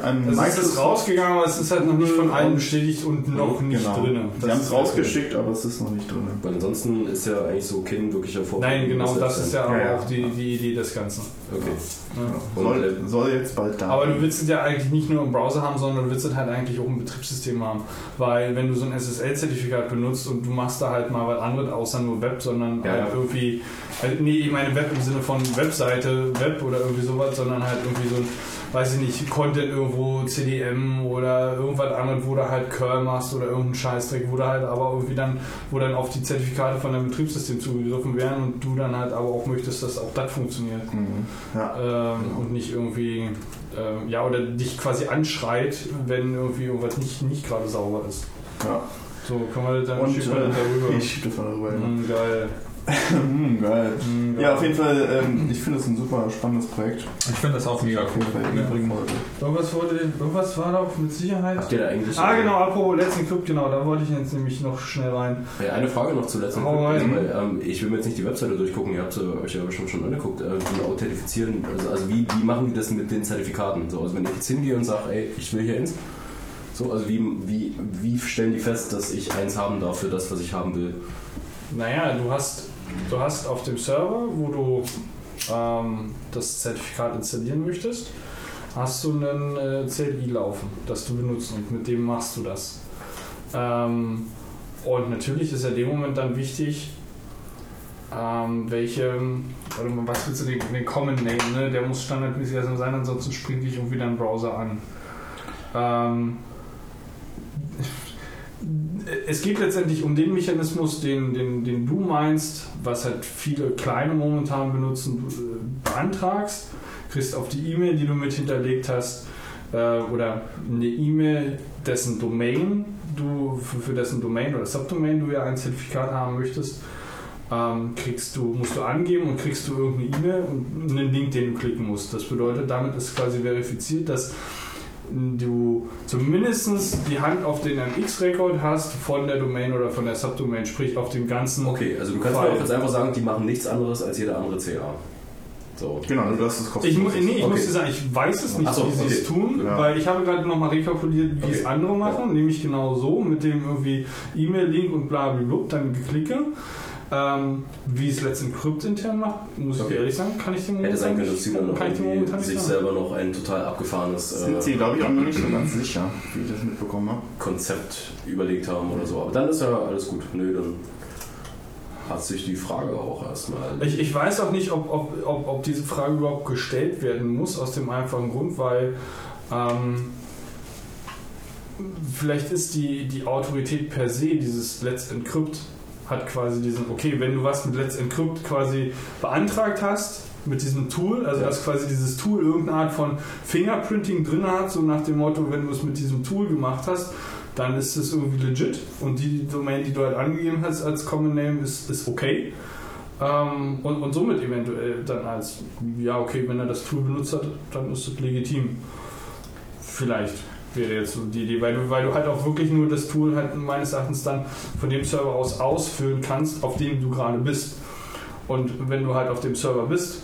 an es ist Microsoft rausgegangen, aber es ist halt noch nicht von allen bestätigt und noch nicht genau. drin. Sie haben es rausgeschickt, aber es ist noch nicht drin. Weil ansonsten ist ja eigentlich so kein wirklicher Vorteil. Nein, genau, das ist ja Ja, aber ja. auch die, die Idee des Ganzen. Okay. Ja. Und, Soll, soll jetzt bald da. Aber du willst es ja eigentlich nicht nur im Browser haben, sondern du willst es halt eigentlich auch im Betriebssystem haben. Weil wenn du so ein SSL-Zertifikat benutzt und du machst da halt mal was anderes außer nur Web, sondern Ja, halt ja. irgendwie, also nee, ich meine Web im Sinne von Webseite, Web oder irgendwie sowas, sondern halt irgendwie so ein, weiß ich nicht, Content irgendwo, CDM oder irgendwas anderes, wo du halt Curl machst oder irgendeinen Scheißdreck, wo du halt aber irgendwie dann, wo dann auf die Zertifikate von deinem Betriebssystem zugegriffen werden und du dann halt aber auch möchtest, dass auch das funktioniert. Mhm. Ja. Ähm, und nicht irgendwie, ähm, ja, oder dich quasi anschreit, wenn irgendwie irgendwas nicht, nicht gerade sauber ist. ja. So, können wir das dann Und wir das äh, darüber. ich schiebe das mal darüber. Mm, geil. Hm, geil. Mm, geil. Ja, auf jeden Fall, ähm, ich finde es ein super spannendes Projekt. Ich finde das auch mega cool. bringen wollte. Irgendwas, wurde, irgendwas war da auch mit Sicherheit. Habt ihr da eigentlich. Ah, genau, apropos letzten Club, genau, da wollte ich jetzt nämlich noch schnell rein. Ja, eine Frage noch zu letzten Hau also, ähm, Ich will mir jetzt nicht die Webseite durchgucken, ihr habt euch ja bestimmt schon angeguckt. Äh, die authentifizieren, also, also wie, wie machen die das mit den Zertifikaten? So, also wenn ich jetzt hingehe und sage, ey, ich will hier ins. So, also wie, wie, wie stellen die fest, dass ich eins haben darf für das, was ich haben will? Naja, du hast, du hast auf dem Server, wo du ähm, das Zertifikat installieren möchtest, hast du einen äh, CLI laufen, das du benutzt und mit dem machst du das. Ähm, und natürlich ist ja in dem Moment dann wichtig, ähm, welche, mal, was willst du den, den Common Name, ne? der muss standardmäßig sein, ansonsten springt dich irgendwie dein Browser an. Ähm, es geht letztendlich um den Mechanismus, den, den, den du meinst, was halt viele kleine momentan benutzen, du äh, beantragst, kriegst auf die E-Mail, die du mit hinterlegt hast, äh, oder eine E-Mail, dessen Domain du, für, für dessen Domain oder Subdomain du ja ein Zertifikat haben möchtest, ähm, kriegst du, musst du angeben und kriegst du irgendeine E-Mail und einen Link, den du klicken musst. Das bedeutet, damit ist quasi verifiziert, dass du zumindest die Hand auf den MX-Rekord hast von der Domain oder von der Subdomain, sprich auf dem ganzen. Okay, also du kannst Fall. mir auch jetzt einfach sagen, die machen nichts anderes als jeder andere CA. So. Genau, nur das ist kostenlos. Ich, mu- nee, ich Okay. muss dir sagen, ich weiß es nicht, so, wie sie es okay. tun, Ja. weil ich habe gerade nochmal rekapituliert, wie es Okay. andere machen, nämlich genau so, mit dem irgendwie E-Mail-Link und bla bla bla, dann geklicke. Ähm, wie es Let's Encrypt intern macht, muss Okay. ich ehrlich sagen, kann ich dir Hätte sein können, nicht, dass sie dann noch irgendwie sich selber noch ein total abgefahrenes äh, Sind sie, glaube ich, auch noch nicht so ganz sicher, wie ich das mitbekommen habe. Konzept überlegt haben oder so. Aber dann ist ja alles gut. Nö, dann hat sich die Frage auch erstmal. Ich, ich weiß auch nicht, ob, ob, ob, ob diese Frage überhaupt gestellt werden muss, aus dem einfachen Grund, weil ähm, vielleicht ist die, die Autorität per se, dieses Let's Encrypt, hat quasi diesen, okay, wenn du was mit Let's Encrypt quasi beantragt hast, mit diesem Tool, also dass quasi dieses Tool irgendeine Art von Fingerprinting drin hat, so nach dem Motto, wenn du es mit diesem Tool gemacht hast, dann ist es irgendwie legit und die Domain, die du halt angegeben hast als Common Name, ist, ist okay. Ähm, und, und somit eventuell dann als, ja, okay, wenn er das Tool benutzt hat, dann ist es legitim. Vielleicht wäre jetzt so die Idee, weil du, weil du halt auch wirklich nur das Tool halt meines Erachtens dann von dem Server aus ausführen kannst, auf dem du gerade bist. Und wenn du halt auf dem Server bist,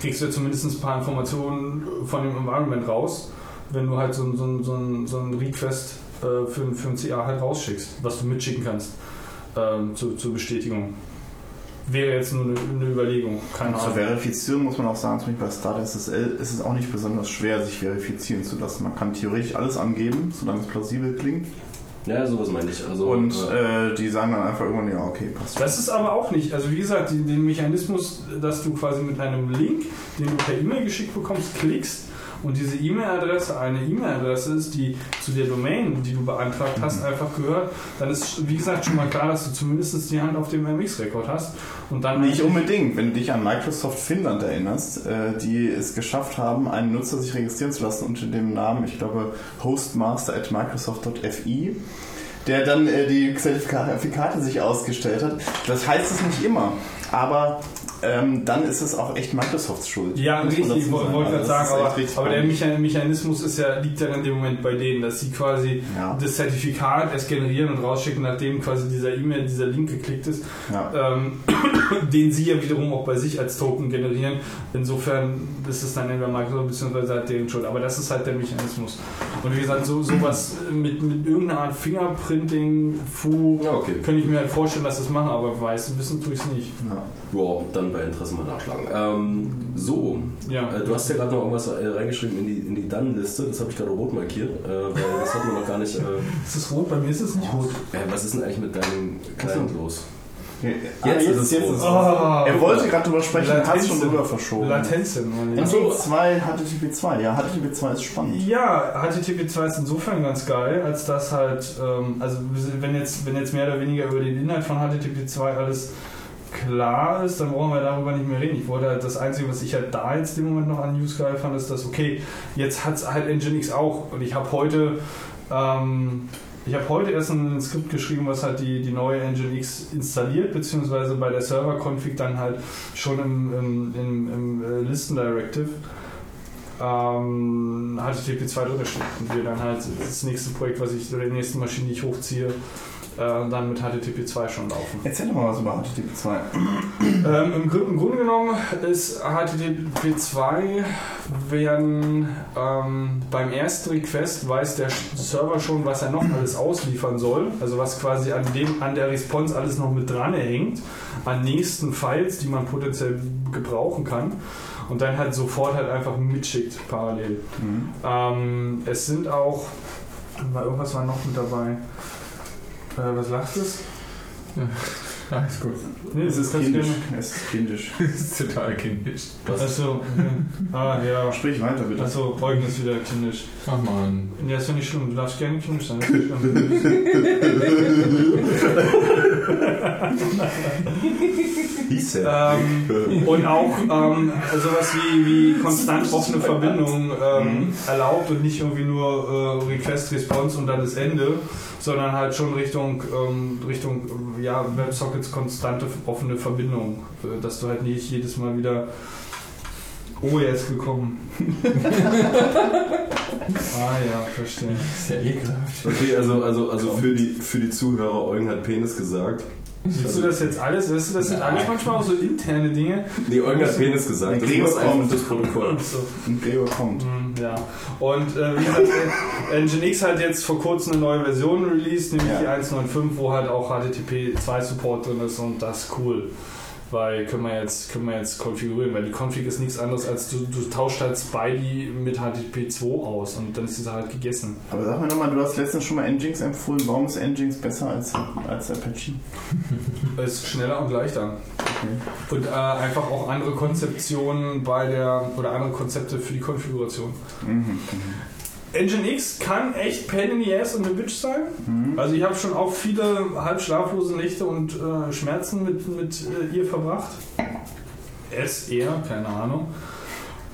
kriegst du zumindest ein paar Informationen von dem Environment raus, wenn du halt so, so, so, so ein Request äh, für, für ein CA halt rausschickst, was du mitschicken kannst ähm, zur, zur Bestätigung. Wäre jetzt nur eine, eine Überlegung, keine zur. Verifizierung muss man auch sagen, zum Beispiel bei Start SSL ist es auch nicht besonders schwer, sich verifizieren zu lassen. Man kann theoretisch alles angeben, solange es plausibel klingt. Ja, sowas meine ich. Also, Und äh, äh, die sagen dann einfach irgendwann, ja, okay, passt. Das ist aber auch nicht, also wie gesagt, die, den Mechanismus, dass du quasi mit einem Link, den du per E-Mail geschickt bekommst, klickst und diese E-Mail-Adresse eine E-Mail-Adresse ist, die zu der Domain, die du beantragt hast, Mhm. einfach gehört, dann ist, wie gesagt, schon mal klar, dass du zumindest die Hand auf dem MX-Rekord hast. Und dann Nicht unbedingt. Wenn du dich an Microsoft Finnland erinnerst, äh, die es geschafft haben, einen Nutzer sich registrieren zu lassen unter dem Namen, ich glaube, hostmaster at microsoft.fi, der dann äh, die Zertifikate sich ausgestellt hat. Das heißt es nicht immer, aber ähm, dann ist es auch echt Microsofts Schuld. Ja, richtig, ich wollte gerade Also das sagen, aber, aber der Mechanismus ist ja, liegt ja in dem Moment bei denen, dass sie quasi Ja. das Zertifikat erst generieren und rausschicken, nachdem quasi dieser E-Mail, dieser Link geklickt ist, Ja. ähm, den sie ja wiederum auch bei sich als Token generieren. Insofern ist es dann entweder Microsoft bzw. halt deren Schuld. Aber das ist halt der Mechanismus. Und wie gesagt, so, sowas mit, mit irgendeiner Art Fingerprinting, Fu, Ja, okay. könnte ich mir halt vorstellen, dass das machen, aber weiß, wissen tue ich es nicht. Ja. Ja, dann bei Interesse mal nachschlagen. Ähm, so, Ja. äh, du hast ja gerade noch irgendwas äh, reingeschrieben in die, in die Dann-Liste. Das habe ich gerade rot markiert, äh, weil das hatten wir noch gar nicht. Äh, Ist es rot? Bei mir ist es nicht rot. äh, was ist denn eigentlich mit deinem Client los? Ah, Jetzt ist es jetzt rot. ist es Oh. rot. Er wollte gerade drüber sprechen, hat es schon Latenzen. drüber verschoben. Latenzen. meine ich. HTTP2, HTTP2, ja, HTTP2 ist spannend. Ja, HTTP2 ist insofern ganz geil, als dass halt, ähm, also wenn jetzt, wenn jetzt mehr oder weniger über den Inhalt von HTTP2 alles klar ist, dann brauchen wir darüber nicht mehr reden. Ich wollte halt, das Einzige, was ich halt da jetzt im Moment noch an News geil fand, ist, dass, okay, jetzt hat es halt Nginx auch und ich habe heute, ähm, ich habe heute erst ein Skript geschrieben, was halt die, die neue Nginx installiert, beziehungsweise bei der Server-Config dann halt schon im, im, im, im äh, Listen-Directive ähm, HTTP2 drunter steht und wir dann halt das nächste Projekt, was ich, oder die nächste Maschine, die ich hochziehe, dann mit HTTP2 schon laufen. Erzähl doch mal was über HTTP2. Ähm, im, Im Grunde genommen ist HTTP2, wenn ähm, beim ersten Request weiß der Server schon, was er noch alles ausliefern soll, also was quasi an, dem, an der Response alles noch mit dran hängt, an nächsten Files, die man potenziell gebrauchen kann und dann halt sofort halt einfach mitschickt parallel. Mhm. Ähm, es sind auch, irgendwas war noch mit dabei. Äh, was lacht es? Alles gut. Nee, Es ist kindisch. Es ist kindisch. Das ist total kindisch. Achso, okay. ah ja. Sprich weiter, bitte. Achso, Eugen ist wieder kindisch. Ach man. Ja, ist ja nicht schlimm, du darfst gerne kindisch sein. Das ist nicht schlimm. Hieß er. ähm, und auch ähm, sowas wie, wie konstant offene Verbindungen ähm, erlaubt und nicht irgendwie nur äh, Request, Response und dann das Ende, sondern halt schon Richtung, ähm, Richtung ja, WebSockets konstante offene Verbindung, äh, dass du halt nicht jedes Mal wieder Oh, er ist gekommen. ah ja, verstehe. Das ist ja ekelhaft. Okay, also, also, also für, die, für die Zuhörer, Eugen hat Penis gesagt. Siehst du das jetzt alles? Weißt du, das sind alles manchmal auch so interne Dinge. Nee, Eugen hat Penis gesagt. Das Gregor kommt. das Protokoll. So. Und Gregor kommt. Mm, Ja, und äh, wie gesagt, Nginx hat jetzt vor kurzem eine neue Version released, nämlich Ja. die 1.9.5, wo halt auch HTTP 2 Support drin ist und das ist cool. Weil können wir jetzt, können wir jetzt konfigurieren, weil die Config ist nichts anderes als du, du tauscht halt Spidey mit HTTP 2 aus und dann ist die Sache halt gegessen. Aber sag mir nochmal, du hast letztens schon mal Nginx empfohlen. Warum ist Nginx besser als, als Apache? Ist schneller und leichter. Und äh, einfach auch andere Konzeptionen bei der, oder andere Konzepte für die Konfiguration. Mhm. Nginx kann echt Pain in the Ass und eine Bitch sein. Mhm. Also ich habe schon auch viele halb schlaflose Nächte und äh, Schmerzen mit, mit äh, ihr verbracht. Es eher, keine Ahnung.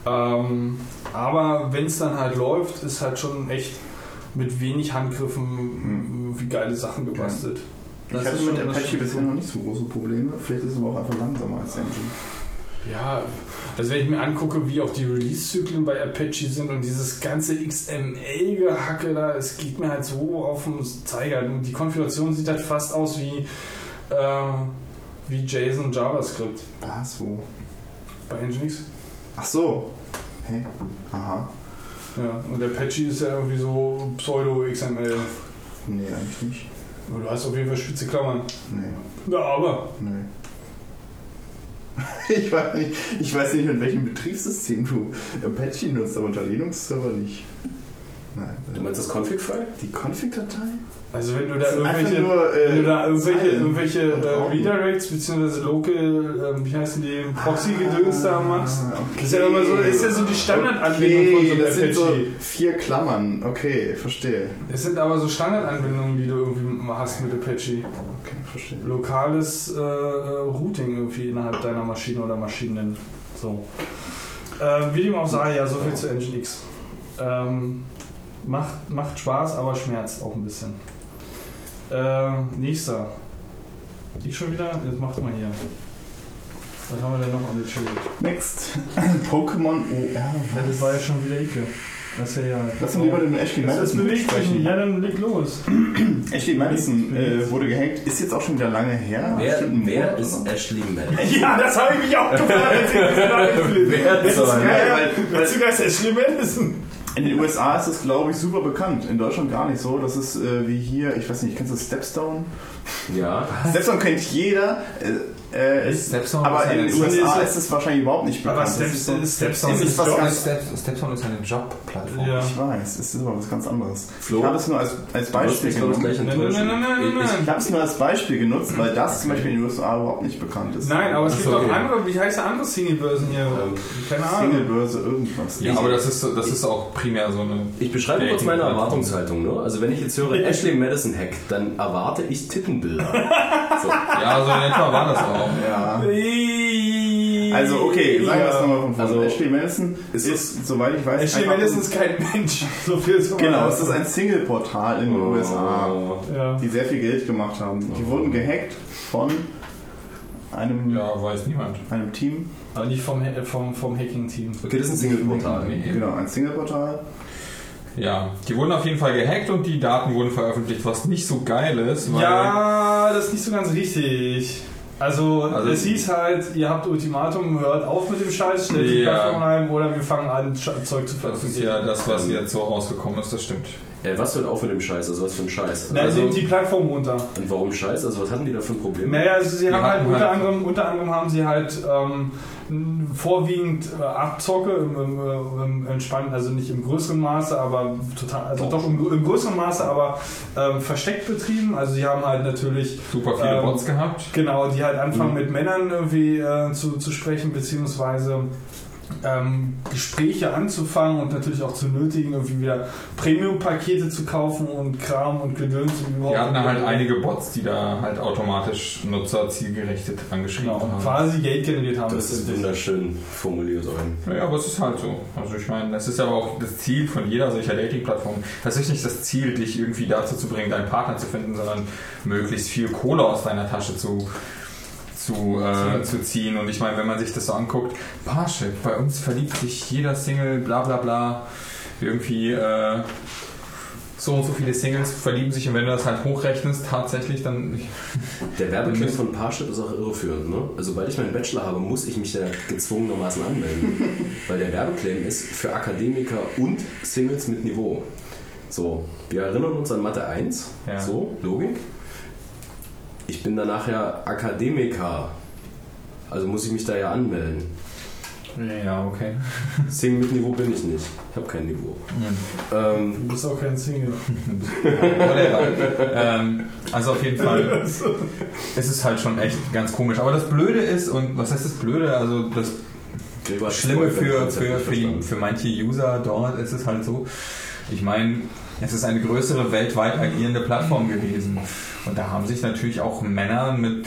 Ähm, aber wenn es dann halt läuft, ist halt schon echt mit wenig Handgriffen wie geile Sachen gebastelt. Ich Das hatte ist mit Apache bisher noch nicht so große Probleme. Vielleicht ist es aber auch einfach langsamer als Nginx. Ja, also wenn ich mir angucke, wie auch die Release-Zyklen bei Apache sind und dieses ganze XML-Gehacke da, es geht mir halt so auf den Zeiger. Die Konfiguration sieht halt fast aus wie, äh, wie JSON JavaScript Was, wo? bei Nginx. Ach so. Hä? Aha. Ja, und Apache ist ja irgendwie so Pseudo-XML. Nee, eigentlich nicht. Aber Du hast auf jeden Fall spitze Klammern. Nee. Ja, aber. Nee. Ich weiß, nicht, ich weiß nicht, mit welchem Betriebssystem du Apache nutzt, aber unter Linux-Server nicht. Nein. Du meinst das Config-File? Die Config-Datei? Also wenn du da irgendwelche, nur, äh, wenn du da irgendwelche, irgendwelche äh. Redirects bzw. Local, ähm, wie heißen die, Proxy-Gedöns da machst, Ah, okay. ist ja immer so, ist ja so die Standardanbindung von so Okay, das sind so Apache. vier Klammern. Okay, verstehe. Es sind aber so Standardanbindungen, die du irgendwie hast mit Apache. Okay, verstehe. Lokales äh, äh, Routing irgendwie innerhalb deiner Maschine oder Maschinen. So. Äh, wie dem auch sei, ja, so viel zu Nginx. Ähm, macht, macht Spaß, aber schmerzt auch ein bisschen. Äh, nächster. Ich schon wieder? Jetzt macht mal hier. Was haben wir denn noch an der? Next. Pokémon OR. Ja, das war ja schon wieder Ike. Das ist ja ja. Lass uns lieber den Ashley Madison bewegt sich nicht. sprechen. Ja, dann leg los. Ashley Madison äh, wurde gehackt. Ist jetzt auch schon wieder lange her. Wer, wer ist? Ashley Madison? Ja, das habe ich mich auch gefragt. Wer ist Ashley Madison. In den USA ist es, glaube ich, super bekannt. In Deutschland gar nicht so. Das ist äh, wie hier, ich weiß nicht, kennst du Stepstone? Ja. Stepstone kennt jeder. Äh, äh, ist, Stepstone aber ist in eine- den USA ist- ist es wahrscheinlich überhaupt nicht Aber bekannt. Das ist Stepstone was ganz Stepstone eine Jobplattform. Ja. Ich weiß, es ist aber was ganz anderes. Flo? Ich habe es nur als, als Beispiel genutzt. Nein, nein, enttäuschen. nein, nein, nein, Ich-. Ich habe es nur als Beispiel genutzt, weil das zum Beispiel in den USA überhaupt nicht bekannt ist. Nein, aber es gibt auch okay. andere, wie heißt der andere Single-Börsen hier? Ähm, Keine Ahnung. Singlebörse, irgendwas. Ja, aber das ist, das ist auch primär so eine. Ich beschreibe kurz meine Erwartungshaltung. Ne? Also wenn ich jetzt höre Ashley Madison Hack, dann erwarte ich Tippenbilder. So. Ja, so in etwa war das auch. Ja. Also okay, sagen wir es nochmal von vorne. Also, Ashley Madison ist ist, soweit ich weiß, Ashley Madison ist kein Mensch. So viel zum Genau, es ist ein Single-Portal in den USA, Oh. Ja. die sehr viel Geld gemacht haben. Die wurden gehackt von einem, Ja, weiß niemand. einem Team. Aber nicht vom, vom, vom Hacking-Team. Okay, das ist ein Single-Portal. Genau, ein Single-Portal. Ja, die wurden auf jeden Fall gehackt und die Daten wurden veröffentlicht, was nicht so geil ist, weil Ja, das ist nicht so ganz richtig. Also, Also- es hieß halt, ihr habt Ultimatum, hört auf mit dem Scheiß, stellt die Ja. Plattform rein oder wir fangen an, Zeug zu das ist veröffentlichen. ja das, was jetzt so rausgekommen ist, das stimmt. Äh, was hört auf mit dem Scheiß? Also was für ein Scheiß? Nein, also, die Plattform runter. und warum Scheiß? Also was hatten die da für ein Problem? Naja, also sie Die haben halt unter, halt- anderem, unter anderem haben sie halt ähm, vorwiegend äh, Abzocke im, im, äh, im entspannten, also nicht im größeren Maße, aber total, also doch, im, im größeren Maße, aber ähm, versteckt betrieben. Also sie haben halt natürlich Super viele Ähm, Bots gehabt. Genau, die halt anfangen Mhm. mit Männern irgendwie äh, zu, zu sprechen, beziehungsweise ähm, Gespräche anzufangen und natürlich auch zu nötigen, irgendwie wieder Premium-Pakete zu kaufen und Kram und Gedöns. und Die überhaupt- hatten halt einige Bots, die da halt automatisch Nutzer zielgerichtet angeschrieben genau, haben. quasi Geld generiert haben. Das ist wunderschön formuliert, Eugen. Ja, aber es ist halt so. Also ich meine, das ist aber auch das Ziel von jeder solcher Dating-Plattform. Das ist nicht das Ziel, dich irgendwie dazu zu bringen, deinen Partner zu finden, sondern möglichst viel Kohle aus deiner Tasche zu, zu, äh, zu ziehen. Und ich meine, wenn man sich das so anguckt, Parship, bei uns verliebt sich jeder Single, bla bla bla, irgendwie äh, so und so viele Singles verlieben sich und wenn du das halt hochrechnest, tatsächlich, dann Der Werbeclaim von Parship ist auch irreführend. Ne? Also, sobald ich meinen Bachelor habe, muss ich mich da gezwungenermaßen anmelden. Weil der Werbeclaim ist für Akademiker und Singles mit Niveau. So, wir erinnern uns an Mathe 1. Ja. So, Logik. Ich bin dann nachher Akademiker. Also muss ich mich da ja anmelden. ja, okay. Single mit Niveau bin ich nicht. Ich habe kein Niveau. Ähm, Du bist auch kein Single. Ähm, also auf jeden Fall. Es ist halt schon echt ganz komisch. Aber das Blöde ist, und was heißt das Blöde? Also das Schlimme für, für, für, die, verstanden. für manche User dort ist es halt so. Ich meine, es ist eine größere weltweit agierende Plattform gewesen. Und da haben sich natürlich auch Männer mit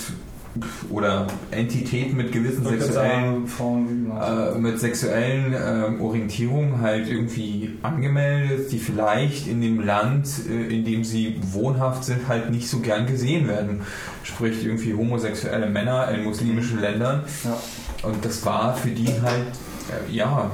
oder Entitäten mit gewissen sexuellen Frauen, genau. äh, mit sexuellen ähm, Orientierungen halt irgendwie angemeldet, die vielleicht in dem Land, äh, in dem sie wohnhaft sind, halt nicht so gern gesehen werden. Sprich irgendwie homosexuelle Männer in muslimischen Ländern. Ja. Und das war für die halt, äh, ja,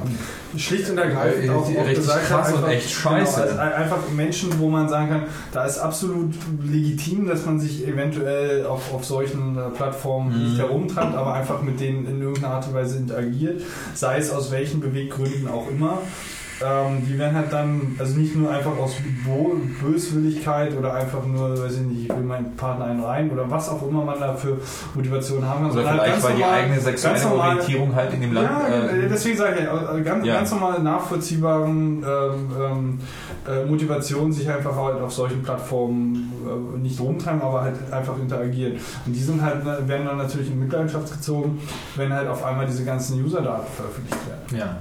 Schlicht und ergreifend Äh, auch, auch gesagt krass hat, und einfach- echt scheiße. Genau, also einfach Menschen, wo man sagen kann, da ist absolut legitim, dass man sich eventuell auf, auf solchen äh, Plattformen Mhm. nicht herumtreibt, aber einfach mit denen in irgendeiner Art und Weise interagiert, sei es aus welchen Beweggründen auch immer. Ähm, die werden halt dann, also nicht nur einfach aus Bo Böswilligkeit oder einfach nur, weiß ich nicht, ich will meinen Partner einen rein oder was auch immer man da für Motivation haben kann. Oder sondern halt vielleicht, ganz weil die normal- eigene sexuelle normal- Orientierung halt in dem Land. ja, äh, deswegen sage ich, äh, ganz, Ja. ganz normal nachvollziehbaren ähm, ähm, äh, Motivationen sich einfach halt auf solchen Plattformen äh, nicht rumtreiben, aber halt einfach interagieren. Und die sind halt, werden dann natürlich in Mitleidenschaft gezogen, wenn halt auf einmal diese ganzen User-Daten veröffentlicht werden. ja.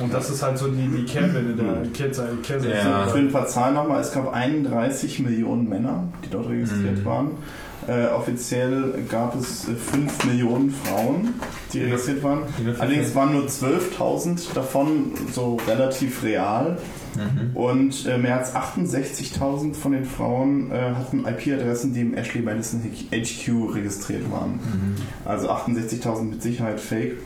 Und das ist halt so die, die Kehrwende der Kehrseite. Kehrseite. Ja. Für ein paar Zahlen nochmal, es gab 31 Millionen Männer, die dort registriert Mhm. waren. Äh, offiziell gab es äh, 5 Millionen Frauen, die registriert waren. Allerdings waren nur 12.000 davon so relativ real. Mhm. Und äh, mehr als 68.000 von den Frauen äh, hatten IP-Adressen, die im Ashley Madison HQ registriert waren. Mhm. Also 68.000 mit Sicherheit fake.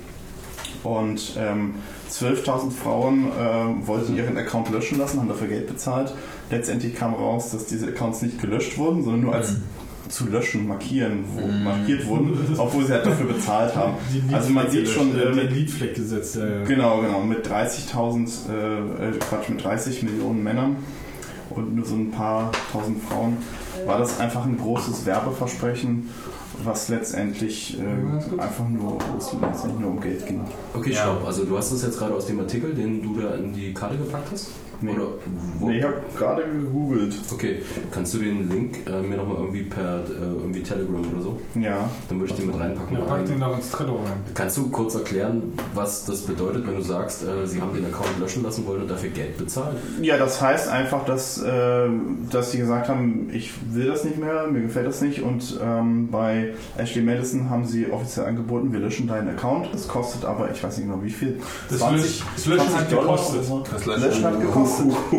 Und ähm, 12.000 Frauen äh, wollten ihren Account löschen lassen, haben dafür Geld bezahlt. Letztendlich kam raus, dass diese Accounts nicht gelöscht wurden, sondern nur als Mhm. zu löschen, markieren, wo, Mhm. markiert wurden, obwohl sie halt dafür bezahlt haben. Also man sieht schon, äh, den Leadfleck gesetzt. Ja, ja. Genau, genau. Mit 30.000, äh, äh, Quatsch, mit 30 Millionen Männern und nur so ein paar tausend Frauen war das einfach ein großes Werbeversprechen, was letztendlich äh, einfach nur, letztendlich nur um Geld ging. Okay, Ja. stopp. Also du hast das jetzt gerade aus dem Artikel, den du da in die Karte gepackt hast? Nee. Oder wo? Nee, ich habe gerade gegoogelt. Okay, kannst du den Link äh, mir nochmal irgendwie per äh, irgendwie Telegram oder so? Ja. Dann würde ich den mit reinpacken. Ja, pack den doch ins Trello rein. Kannst du kurz erklären, was das bedeutet, wenn du sagst, äh, sie haben den Account löschen lassen wollen und dafür Geld bezahlt? Ja, das heißt einfach, dass, äh, dass sie gesagt haben, ich will das nicht mehr, mir gefällt das nicht. Und ähm, bei Ashley Madison haben sie offiziell angeboten, wir löschen deinen Account. Es kostet aber, ich weiß nicht genau wie viel. Das Lösch- das Löschen hat Dollar gekostet. so. Das Löschen hat gekostet.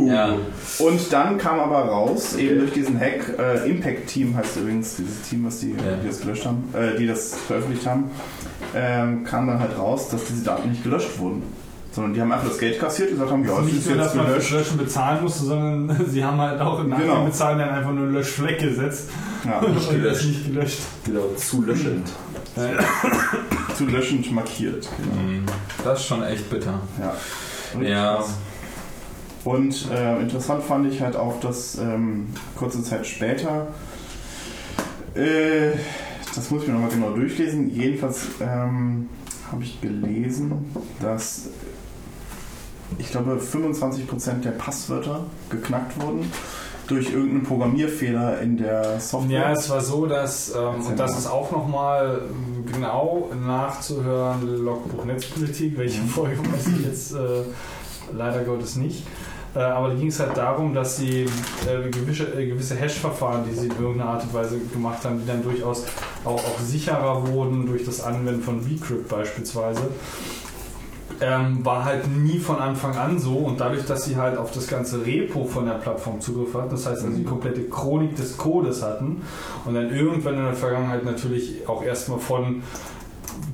Ja. Und dann kam aber raus, eben durch diesen Hack, äh, Impact Team heißt übrigens dieses Team, was die, die das gelöscht haben, äh, die das veröffentlicht haben, ähm, kam dann halt raus, dass diese Daten nicht gelöscht wurden. Sondern die haben einfach das Geld kassiert und gesagt haben, ja, es nicht ist nur, jetzt dass man. Löschen bezahlen musste, sondern sie haben halt auch im Nachhinein Genau. bezahlen dann einfach nur einen Löschfleck gesetzt. Ja, und das gelöscht. nicht gelöscht. Genau, zu löschend. zu löschend markiert. Mhm. Das ist schon echt bitter. Ja. Ja. Und äh, interessant fand ich halt auch, dass ähm, kurze Zeit später, äh, das muss ich mir nochmal genau durchlesen, jedenfalls ähm, habe ich gelesen, dass ich glaube 25% der Passwörter geknackt wurden durch irgendeinen Programmierfehler in der Software. Ja, es war so, dass, ähm, und das ist auch nochmal genau nachzuhören, Logbuch Netzpolitik, welche Mhm. Folge weiß ich jetzt äh, leider Gottes nicht. Äh, aber da ging es halt darum, dass sie äh, gewisse, äh, gewisse Hash-Verfahren, die sie in irgendeiner Art und Weise gemacht haben, die dann durchaus auch, auch sicherer wurden durch das Anwenden von Bcrypt beispielsweise. Ähm, war halt nie von Anfang an so und dadurch, dass sie halt auf das ganze Repo von der Plattform Zugriff hatten, das heißt, also die komplette Chronik des Codes hatten und dann irgendwann in der Vergangenheit natürlich auch erstmal von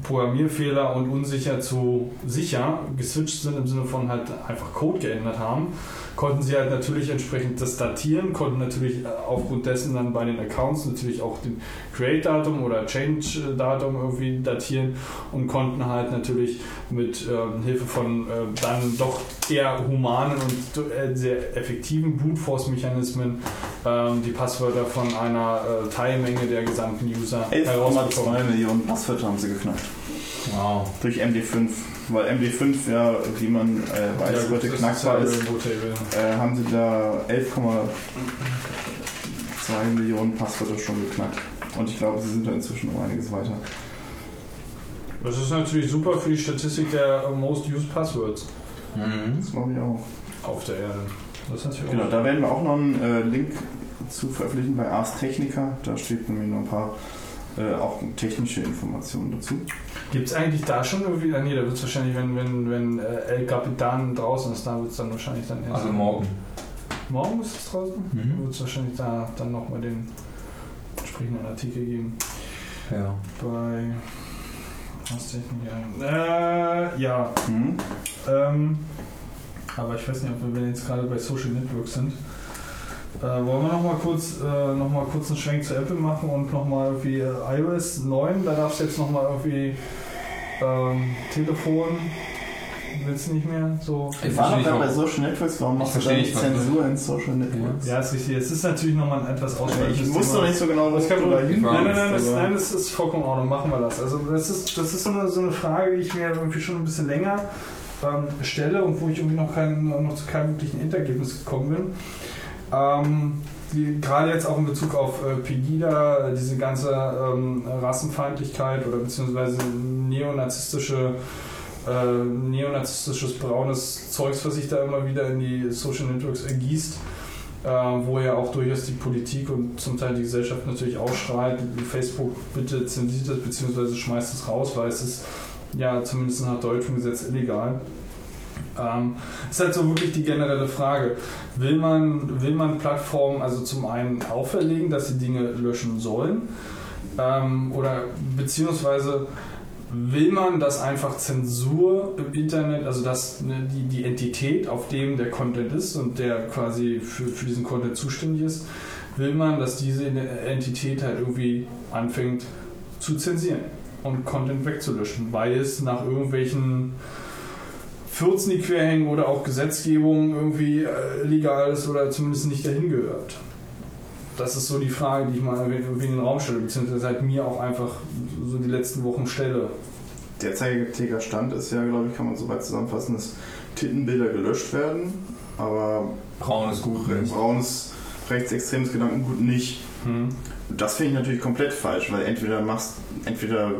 Programmierfehler und unsicher zu sicher geswitcht sind im Sinne von halt einfach Code geändert haben, konnten sie halt natürlich entsprechend das datieren, konnten natürlich äh, aufgrund dessen dann bei den Accounts natürlich auch den Create-Datum oder Change-Datum irgendwie datieren und konnten halt natürlich mit ähm, Hilfe von äh, dann doch eher humanen und äh, sehr effektiven Brute Force-Mechanismen ähm, die Passwörter von einer äh, Teilmenge der gesamten User 11,2 Millionen Passwörter haben sie geknackt. Wow. Durch MD5. Weil MD5 ja, wie man äh, weiß, Ja, heute knackbar ist. äh, haben sie da 11,2 Millionen Passwörter schon geknackt. Und ich glaube, sie sind da inzwischen um einiges weiter. Das ist natürlich super für die Statistik der Most Used Passwords Mhm. Das glaube ich auch. auf der Erde. Das ist natürlich Genau, auch da werden wir auch noch einen äh, Link zu veröffentlichen bei Ars Technica. Da steht nämlich noch ein paar äh, auch technische Informationen dazu. Gibt es eigentlich da schon irgendwie? Ah, nee, da wird es wahrscheinlich, wenn, wenn, wenn äh, El Capitan draußen ist, da wird es dann wahrscheinlich dann erst. Also morgen. Morgen ist es draußen? Mhm. Wird es wahrscheinlich da dann nochmal den entsprechenden Artikel geben. Ja. Bei. Was Technik? Äh, ja. Hm? Ähm, aber ich weiß nicht, ob wir jetzt gerade bei Social Networks sind. Äh, wollen wir nochmal kurz, äh, noch mal kurz einen Schwenk zu Apple machen und nochmal irgendwie äh, iOS 9, da darfst du jetzt nochmal irgendwie ähm, Telefon, willst du nicht mehr so. Ich doch nicht, gerade bei Social Networks, warum machst du nicht, was- Zensur in Social Networks? Ja, ist richtig. Es ist natürlich nochmal ein etwas ausweichendes Ich wusste noch nicht so genau, was Das kann du man, da nein, hin nein, nein, nein, das, nein, das ist vollkommen in Ordnung. Machen wir das. Also das ist, das ist so, eine, so eine Frage, die ich mir irgendwie schon ein bisschen länger ähm, stelle und wo ich irgendwie noch, kein, noch zu keinem wirklichen Endergebnis gekommen bin. Ähm, gerade jetzt auch in Bezug auf äh, Pegida, diese ganze ähm, Rassenfeindlichkeit oder beziehungsweise neonazistische äh, neonazistisches braunes Zeugs, was sich da immer wieder in die Social Networks ergießt, äh, wo ja auch durchaus die Politik und zum Teil die Gesellschaft natürlich ausschreit, Facebook bitte zensiert es beziehungsweise schmeißt es raus, weil es ist ja zumindest nach deutschem Gesetz illegal. Ähm, ist halt so wirklich die generelle Frage. Will man, will man Plattformen also zum einen auferlegen, dass sie Dinge löschen sollen? Ähm, oder beziehungsweise will man, dass einfach Zensur im Internet, also dass ne, die, die Entität, auf dem der Content ist und der quasi für, für diesen Content zuständig ist, will man, dass diese Entität halt irgendwie anfängt zu zensieren und Content wegzulöschen, weil es nach irgendwelchen Fürzen, die querhängen oder auch Gesetzgebung irgendwie äh, legal ist oder zumindest nicht dahin gehört. Das ist so die Frage, die ich mal irgendwie in den Raum stelle, beziehungsweise seit mir auch einfach so die letzten Wochen stelle. Derzeitiger Stand ist ja, glaube ich, kann man soweit zusammenfassen, dass Tittenbilder gelöscht werden, aber Braun ist gut, braunes rechtsextremes Gedankengut nicht. Hm. Das finde ich natürlich komplett falsch, weil entweder machst, entweder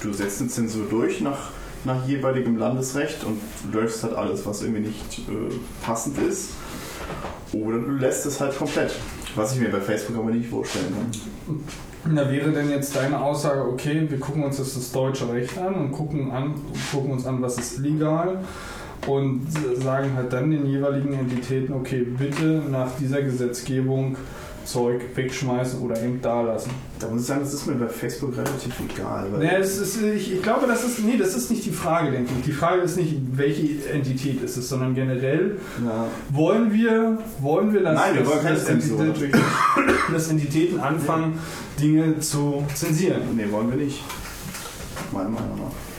du setzt eine Zensur durch nach, nach jeweiligem Landesrecht und löschst halt alles, was irgendwie nicht äh, passend ist, oder du lässt es halt komplett. Was ich mir bei Facebook aber nicht vorstellen kann. Da wäre denn jetzt deine Aussage, okay, wir gucken uns jetzt das deutsche Recht an und gucken, an, gucken uns an, was ist legal und sagen halt dann den jeweiligen Entitäten, okay, bitte nach dieser Gesetzgebung Zeug wegschmeißen oder eben da lassen. Da muss ich sagen, das ist mir bei Facebook relativ egal. Weil Nee, es ist, ich, ich glaube, das ist, nee, das ist nicht die Frage, denke ich. Die Frage ist nicht, welche Entität ist es, sondern generell, ja, wollen wir, wollen wir, dass, Nein, wir wollen dass. Entität, dass Entitäten anfangen, Dinge zu zensieren. nee, wollen wir nicht. Meiner Meinung nach.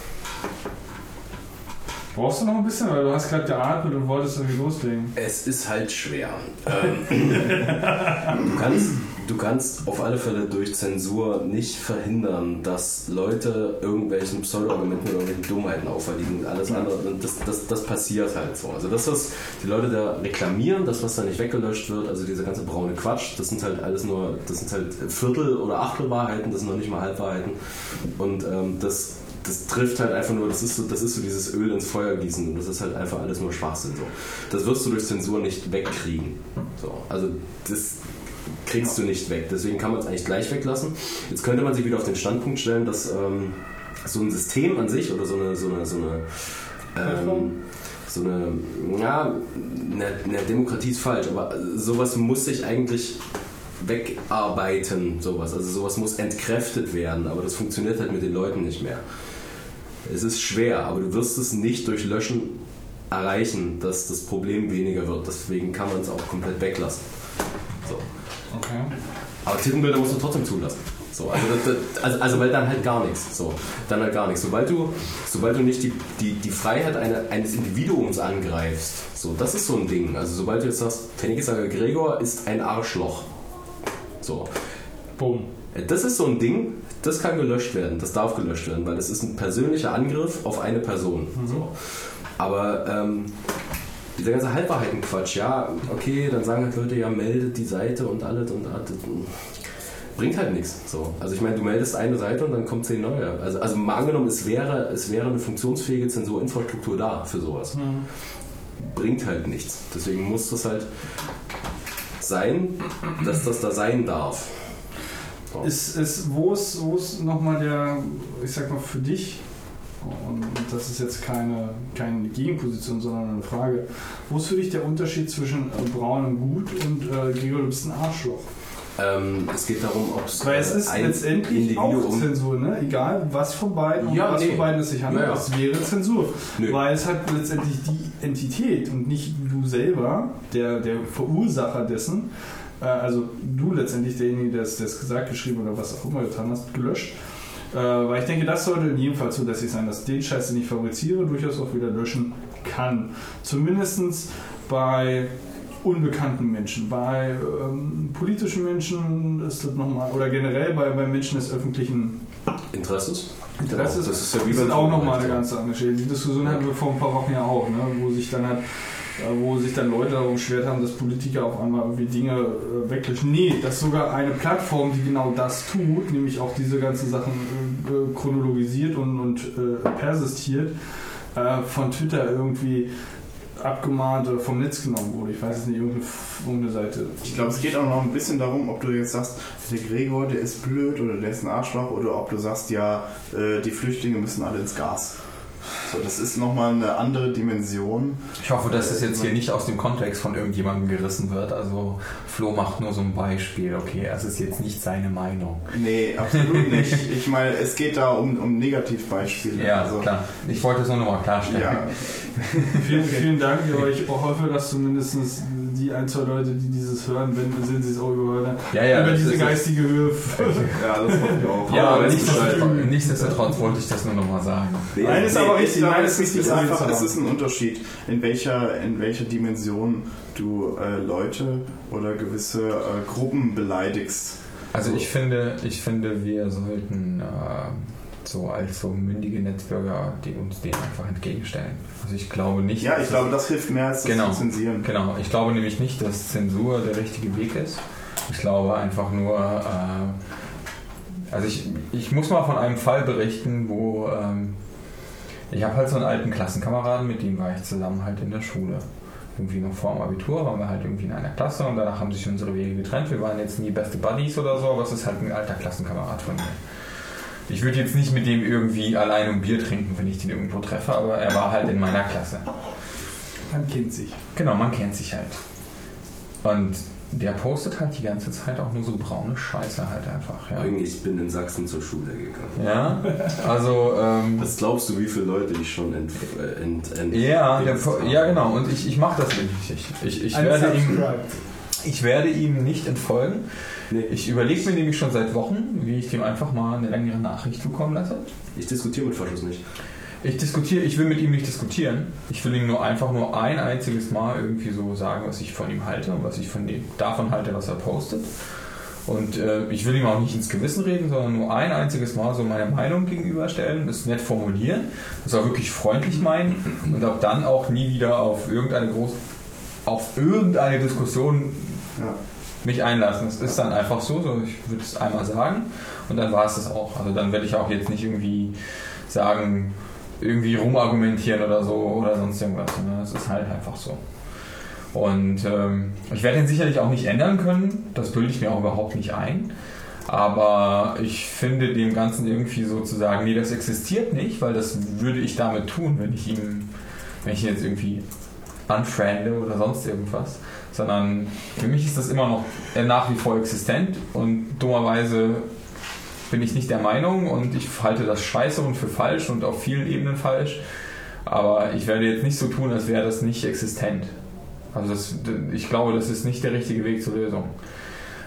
Brauchst du noch ein bisschen, weil du hast gerade geatmet und wolltest irgendwie loslegen. Es ist halt schwer. Ähm, du, kannst, du kannst auf alle Fälle durch Zensur nicht verhindern, dass Leute irgendwelchen Pseudo-Argumenten oder irgendwelchen Dummheiten auferlegen und alles andere. Und das, das, das passiert halt so. Also das, was die Leute da reklamieren, das, was da nicht weggelöscht wird, also dieser ganze braune Quatsch, das sind halt alles nur, das sind halt Viertel- oder Achtelwahrheiten, das sind noch nicht mal Halbwahrheiten. Und ähm, das das trifft halt einfach nur, das ist, so, das ist so dieses Öl ins Feuer gießen und das ist halt einfach alles nur Schwachsinn. So. Das wirst du durch Zensur nicht wegkriegen. So. Also das kriegst du nicht weg. Deswegen kann man es eigentlich gleich weglassen. Jetzt könnte man sich wieder auf den Standpunkt stellen, dass ähm, so ein System an sich oder so eine, so eine, so eine ähm, so eine, ja, eine, eine Demokratie ist falsch, aber sowas muss sich eigentlich wegarbeiten, sowas. Also sowas muss entkräftet werden, aber das funktioniert halt mit den Leuten nicht mehr. Es ist schwer, aber du wirst es nicht durch Löschen erreichen, dass das Problem weniger wird. Deswegen kann man es auch komplett weglassen. So. Okay. Aber Tittenbilder musst du trotzdem zulassen. So, also, das, also, also weil dann halt gar nichts. So, dann halt gar nichts. Sobald du, sobald du nicht die, die, die Freiheit eine, eines Individuums angreifst, so, das ist so ein Ding. Also sobald du jetzt sagst, sage, Gregor ist ein Arschloch. So. Bumm. Das ist so ein Ding, das kann gelöscht werden, das darf gelöscht werden, weil das ist ein persönlicher Angriff auf eine Person. So. Aber ähm, dieser ganze Halbwahrheitenquatsch, ja, okay, dann sagen halt Leute, ja, meldet die Seite und alles und alles. Bringt halt nichts. So. Also ich meine, du meldest eine Seite und dann kommt zehn neue. Also, also mal angenommen, es wäre, es wäre eine funktionsfähige Zensurinfrastruktur da für sowas. Bringt halt nichts. Deswegen muss das halt sein, dass das da sein darf. So. Ist, ist, wo ist, wo ist nochmal der, ich sag mal für dich, und das ist jetzt keine, keine Gegenposition, sondern eine Frage, wo ist für dich der Unterschied zwischen äh, braun und gut und äh, Gregor, ein Arschloch? Ähm, es geht darum, ob es Weil es ist ein letztendlich auch Individuum. Zensur, ne? egal was von beiden und Ja, was nee. von beiden es sich handelt, Ja, ja. es wäre Zensur. Nö. Weil es hat letztendlich die Entität und nicht du selber, der, der Verursacher dessen, äh, also du letztendlich derjenige, der es gesagt, geschrieben oder was auch immer getan hast, gelöscht. Äh, weil ich denke, das sollte in jedem Fall zulässig sein, dass den Scheiß, den ich fabriziere, durchaus auch wieder löschen kann. Zumindest bei unbekannten Menschen. Bei ähm, politischen Menschen ist das nochmal, oder generell bei, bei Menschen des öffentlichen Interesses? Interesses. Das ist ja wie das auch nochmal eine ganz andere Geschichte. Die Diskussion hatten wir vor ein paar Wochen ja auch, ne? wo sich dann halt äh, wo sich dann Leute darum beschwert haben, dass Politiker auf einmal irgendwie Dinge äh, weglöschen. Nee, dass sogar eine Plattform, die genau das tut, nämlich auch diese ganzen Sachen äh, chronologisiert und, und äh, persistiert, äh, von Twitter irgendwie abgemahnt oder vom Netz genommen wurde. Ich weiß es nicht, irgendeine, irgendeine Seite. Ich glaube, es geht auch noch ein bisschen darum, ob du jetzt sagst, der Gregor, der ist blöd oder der ist ein Arschloch oder ob du sagst, ja, äh, die Flüchtlinge müssen alle ins Gas. So, das ist nochmal eine andere Dimension. Ich hoffe, dass es jetzt hier nicht aus dem Kontext von irgendjemandem gerissen wird. Also Flo macht nur so ein Beispiel. Okay, es ist jetzt nicht seine Meinung. Nee, absolut nicht. Ich meine, es geht da um, um Negativbeispiele. Ja, also, klar. Ich wollte es nur nochmal klarstellen. Ja, Vielen, vielen Dank, aber ich hoffe, dass zumindest die ein, zwei Leute, die dieses hören, wenn sind sie es auch überhören, Ja, ja, über diese ist- geistige Höhe. ja, das hoffe ich auch. Ja, aber nichtsdestotrotz, nichtsdestotrotz wollte ich das nur nochmal sagen. Nein, ist aber ich glaube, nein, es ist ist, einfach, es ist ein Unterschied, in welcher, in welcher Dimension du äh, Leute oder gewisse äh, Gruppen beleidigst. Also ich finde, ich finde, wir sollten äh, so als so mündige Netzbürger die uns dem einfach entgegenstellen. Also ich glaube nicht. Ja, dass ich glaube, das hilft mehr als das Genau. zu zensieren. Genau, ich glaube nämlich nicht, dass Zensur der richtige Weg ist. Ich glaube einfach nur, äh, also ich, ich muss mal von einem Fall berichten, wo ähm, ich habe halt so einen alten Klassenkameraden, mit dem war ich zusammen halt in der Schule. Irgendwie noch vor dem Abitur waren wir halt irgendwie in einer Klasse und danach haben sich unsere Wege getrennt. Wir waren jetzt nie beste Buddies oder so, aber es ist halt ein alter Klassenkamerad von mir. Ich würde jetzt nicht mit dem irgendwie allein ein Bier trinken, wenn ich den irgendwo treffe, aber er war halt in meiner Klasse. Man kennt sich. Genau, man kennt sich halt. Und der postet halt die ganze Zeit auch nur so braune Scheiße halt einfach. Ja, Ich bin in Sachsen zur Schule gegangen. ja also, ähm, Was glaubst du, wie viele Leute ich schon ent, äh, ent, ent ja, der, ja, genau. Und ich, ich mache das nicht. Ich, ich, Eine werde ihm, ich werde ihm nicht entfolgen. Nee, Ich überlege mir nämlich schon seit Wochen, wie ich dem einfach mal eine längere Nachricht zukommen lasse. ich diskutiere mit Faschos nicht. Ich diskutiere, ich will mit ihm nicht diskutieren. Ich will ihm nur einfach nur ein einziges Mal irgendwie so sagen, was ich von ihm halte und was ich von dem, davon halte, was er postet. Und äh, ich will ihm auch nicht ins Gewissen reden, sondern nur ein einziges Mal so meine Meinung gegenüberstellen, das nett formulieren, das auch wirklich freundlich meinen und ab dann auch nie wieder auf irgendeine groß, auf irgendeine Diskussion Ja. mich einlassen. Es ist dann einfach so, so ich würde es einmal sagen und dann war es das auch. Also dann werde ich auch jetzt nicht irgendwie sagen, irgendwie rumargumentieren oder so oder sonst irgendwas. Ne? Es ist halt einfach so. Und ähm, ich werde ihn sicherlich auch nicht ändern können, das bilde ich mir auch überhaupt nicht ein. Aber ich finde dem Ganzen irgendwie so zu sagen, nee, das existiert nicht, weil das würde ich damit tun, wenn ich ihm, wenn ich ihn jetzt irgendwie unfriende oder sonst irgendwas. Sondern für mich ist das immer noch äh, nach wie vor existent und dummerweise bin ich nicht der Meinung und ich halte das scheiße und für falsch und auf vielen Ebenen falsch. Aber ich werde jetzt nicht so tun, als wäre das nicht existent. Also das, ich glaube, das ist nicht der richtige Weg zur Lösung.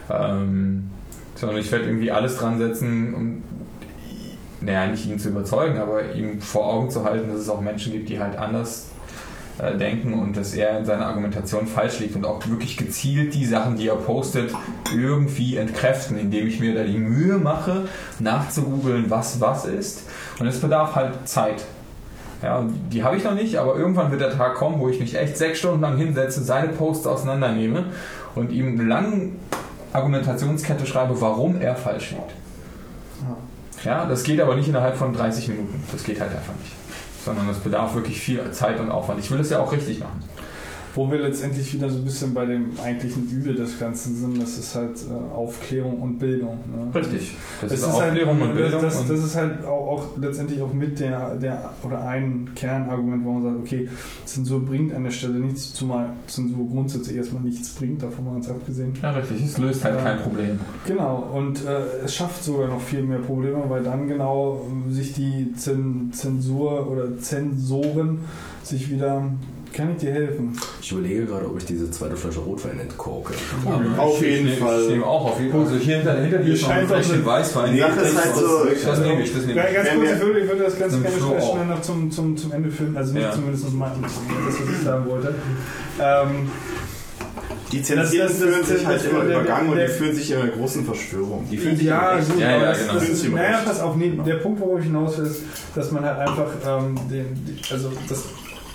Ähm, sondern ich werde irgendwie alles dran setzen, um naja, nicht ihn zu überzeugen, aber ihm vor Augen zu halten, dass es auch Menschen gibt, die halt anders äh, denken und dass er in seiner Argumentation falsch liegt und auch wirklich gezielt die Sachen, die er postet, irgendwie entkräften, indem ich mir da die Mühe mache, nachzugoogeln, was was ist. Und es bedarf halt Zeit. Ja, die habe ich noch nicht, aber irgendwann wird der Tag kommen, wo ich mich echt sechs Stunden lang hinsetze, seine Posts auseinandernehme und ihm eine lange Argumentationskette schreibe, warum er falsch liegt. Ja, das geht aber nicht innerhalb von 30 Minuten. Das geht halt einfach nicht. Sondern das bedarf wirklich viel Zeit und Aufwand. Ich will es ja auch richtig machen. Wo wir letztendlich wieder so ein bisschen bei dem eigentlichen Übel des Ganzen sind, das ist halt äh, Aufklärung und Bildung. Ne? Richtig. Das Das ist, Aufklärung halt, und Bildung. Das, das ist halt auch, auch letztendlich auch mit der, der oder ein Kernargument, wo man sagt, okay, Zensur bringt an der Stelle nichts, zumal Zensur grundsätzlich erstmal nichts bringt, davon mal ganz abgesehen. ja, richtig. Es löst halt Ja. kein Problem. Genau, und äh, es schafft sogar noch viel mehr Probleme, weil dann genau äh, sich die Zen Zensur oder Zensoren sich wieder kann ich dir helfen? Ich überlege gerade, ob ich diese zweite Flasche Rotwein entkorke. Auf jeden Ich Fall. nehme auch auf jeden Fall. Also hier hinter, hinter dir ist noch ein scheint Fläschchen eine- Weißwein. Sache ist halt so, Das nehme ich, das nehme Ja, ich. ganz Wenn kurz, ich würde, ich würde das ganz Nimm gerne schnell, auch. schnell noch zum, zum, zum Ende führen, also nicht Ja. zumindest mal das, was ich sagen wollte. Ähm, Die Zensierten Das- das- fühlen sich das- halt das- immer der- übergangen und der- die fühlen sich in einer großen Verschwörung. Die fühlen sich ja, gut, Ja, aber ja, das, genau. das, Fühlen sich im naja, pass auf, nee, der Punkt, worauf ich hinaus will, ist, dass man halt einfach ähm, den, also das,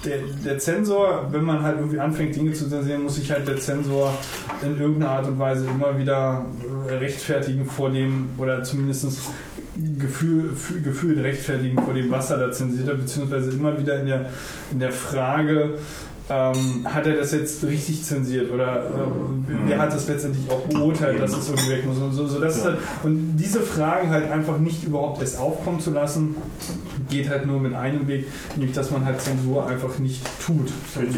der, der Zensor, wenn man halt irgendwie anfängt, Dinge zu zensieren, muss sich halt der Zensor in irgendeiner Art und Weise immer wieder äh, rechtfertigen vor dem, oder zumindest Gefühl, fü- gefühlt rechtfertigen vor dem, was er da zensiert hat, beziehungsweise immer wieder in der, in der Frage, ähm, hat er das jetzt richtig zensiert? Oder ähm, wer hat das letztendlich auch beurteilt, dass es irgendwie weg muss? Und so, so das ist halt, und diese Fragen halt einfach nicht überhaupt erst aufkommen zu lassen, geht halt nur mit einem Weg, nämlich dass man halt Zensur einfach nicht tut,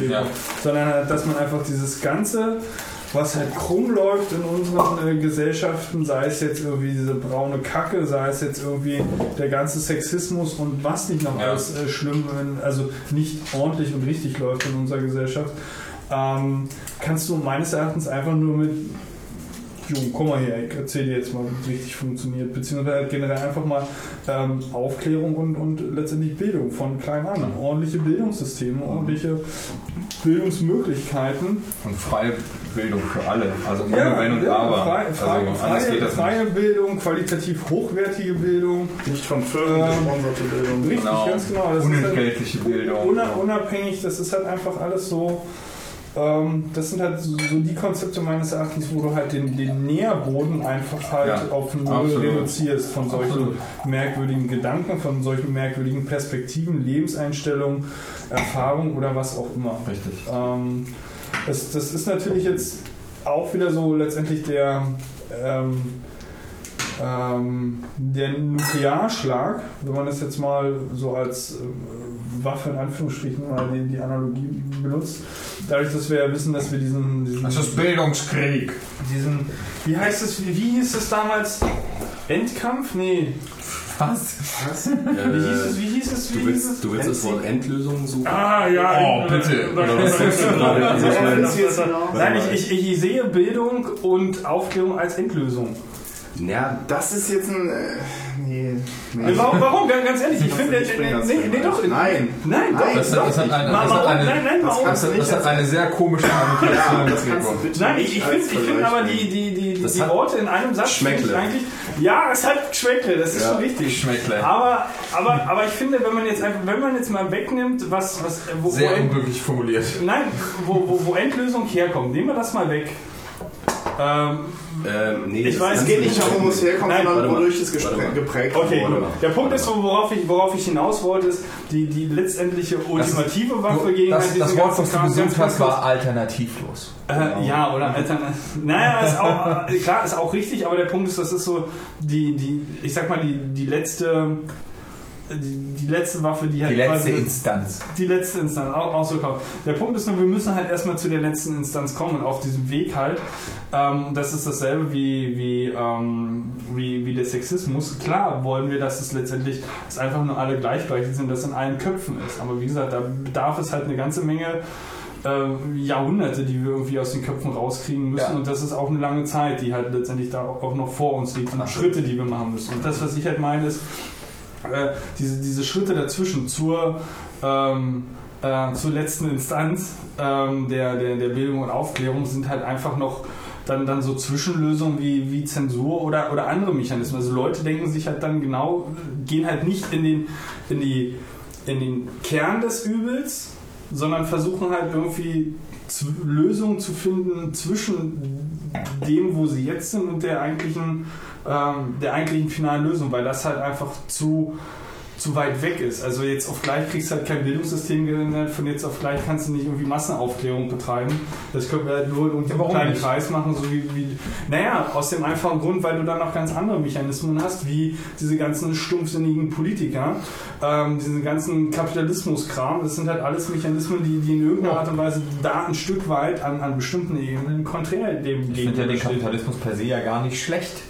Ja. sondern halt, dass man einfach dieses ganze was halt krumm läuft in unseren äh, Gesellschaften, sei es jetzt irgendwie diese braune Kacke, sei es jetzt irgendwie der ganze Sexismus und was nicht noch alles äh, schlimm, also nicht ordentlich und richtig läuft in unserer Gesellschaft, ähm, kannst du meines Erachtens einfach nur mit Jung, komm mal her, ich erzähl dir jetzt mal, wie es richtig funktioniert, beziehungsweise halt generell einfach mal ähm, Aufklärung und, und letztendlich Bildung von klein an. Ordentliche Bildungssysteme, ordentliche Bildungsmöglichkeiten. Und freie Bildung für alle. Also ohne Wenn und Aber. Frei, frei, also freie, geht das freie Bildung, qualitativ hochwertige Bildung. Nicht von Firmen Ähm, gesponserte Bildung. Richtig, Genau. ganz genau. Das ist halt Unentgeltliche Bildung. una- unabhängig, das ist halt einfach alles so. Ähm, das sind halt so, so die Konzepte meines Erachtens, wo du halt den, den Nährboden einfach halt Ja, auf Null absolut. reduzierst von solchen Absolut. merkwürdigen Gedanken, von solchen merkwürdigen Perspektiven, Lebenseinstellungen, Erfahrungen oder was auch immer. Richtig. Ähm, das, das ist natürlich jetzt auch wieder so letztendlich der, ähm, ähm, der Nuklearschlag, wenn man das jetzt mal so als äh, Waffe in Anführungsstrichen mal die, die Analogie benutzt. Dadurch, dass wir ja wissen, dass wir diesen, diesen, Das ist Bildungskrieg. diesen wie heißt es, wie, wie hieß es damals? Endkampf? Nee. Was? Wie hieß es, wie hieß es, wie Du hieß willst, du willst das Wort Endlösung suchen? Ah, ja. Oh, bitte. Oder was suchst du gerade? Also ich meine, Nein, ich, ich, ich sehe Bildung und Aufklärung als Endlösung. ja, Das ist jetzt ein. Äh, nee. nee. Warum, warum? Ganz, ehrlich, ich finde. nicht Nee, doch. Nein. Nein, doch. Nein, Das, hat- das hat eine, das hat warum? eine, Nein, nein, warum? das, hat- das hat eine sehr komische Ja, Argumentation. bitte Nein, ich, ich finde find aber die, die, die, die, die Worte in einem Satz Geschmäckle. eigentlich. Ja, es hat Geschmäckle, das ist Ja. schon richtig. Schmeckle. Aber, aber, aber ich finde, wenn man jetzt einfach, wenn man jetzt mal wegnimmt, was, was wo, wo, Sehr End, unglücklich formuliert. nein, wo, wo, wo Endlösung herkommt, nehmen wir das mal weg. Ähm, ähm, nee, Ich das weiß, geht nicht darum, wo es herkommt, Nein, sondern wodurch gespre- mal. geprägt Okay, wurde. gut. Der Punkt ist, worauf ich, worauf ich hinaus wollte, ist die, die letztendliche ultimative Waffe gegen das, halt das Wort, was du gesucht hast, war alternativlos. Äh, ja, oder alternativ. Naja, ist auch, äh, klar, ist auch richtig, aber der Punkt ist, das ist so die, die ich sag mal, die, die letzte. Die, die letzte Waffe, die halt Die letzte Instanz. die letzte Instanz auch, auch so kommt. Der Punkt ist nur, wir müssen halt erstmal zu der letzten Instanz kommen und auf diesem Weg halt. Ähm, das ist dasselbe wie, wie, ähm, wie, wie der Sexismus. Klar wollen wir, dass es letztendlich, dass einfach nur alle gleichberechtigt sind, dass in allen Köpfen ist. Aber wie gesagt, da bedarf es halt eine ganze Menge äh, Jahrhunderte, die wir irgendwie aus den Köpfen rauskriegen müssen. Ja. Und das ist auch eine lange Zeit, die halt letztendlich da auch noch vor uns liegt. Und. Schritte, die wir machen müssen. Und das, was ich halt meine, ist, diese, diese Schritte dazwischen zur, ähm, äh, zur letzten Instanz ähm, der, der, der Bildung und Aufklärung sind halt einfach noch dann, dann so Zwischenlösungen wie, wie Zensur oder, oder andere Mechanismen. Also Leute denken sich halt dann genau, gehen halt nicht in den, in die, in den Kern des Übels, sondern versuchen halt irgendwie Lösungen zu finden zwischen dem, wo sie jetzt sind und der eigentlichen, ähm, der eigentlichen finalen Lösung, weil das halt einfach zu, zu weit weg ist. Also jetzt auf gleich kriegst du halt kein Bildungssystem geändert, von jetzt auf gleich kannst du nicht irgendwie Massenaufklärung betreiben. Das können wir halt nur in einem kleinen nicht? Kreis machen, so wie, wie, naja, aus dem einfachen Grund, weil du dann noch ganz andere Mechanismen hast, wie diese ganzen stumpfsinnigen Politiker, ähm, diesen ganzen Kapitalismuskram, das sind halt alles Mechanismen, die, die in irgendeiner Art und Weise da ein Stück weit an, an bestimmten Ebenen konträr dem Ich finde ja den Kapitalismus per se ja gar nicht schlecht.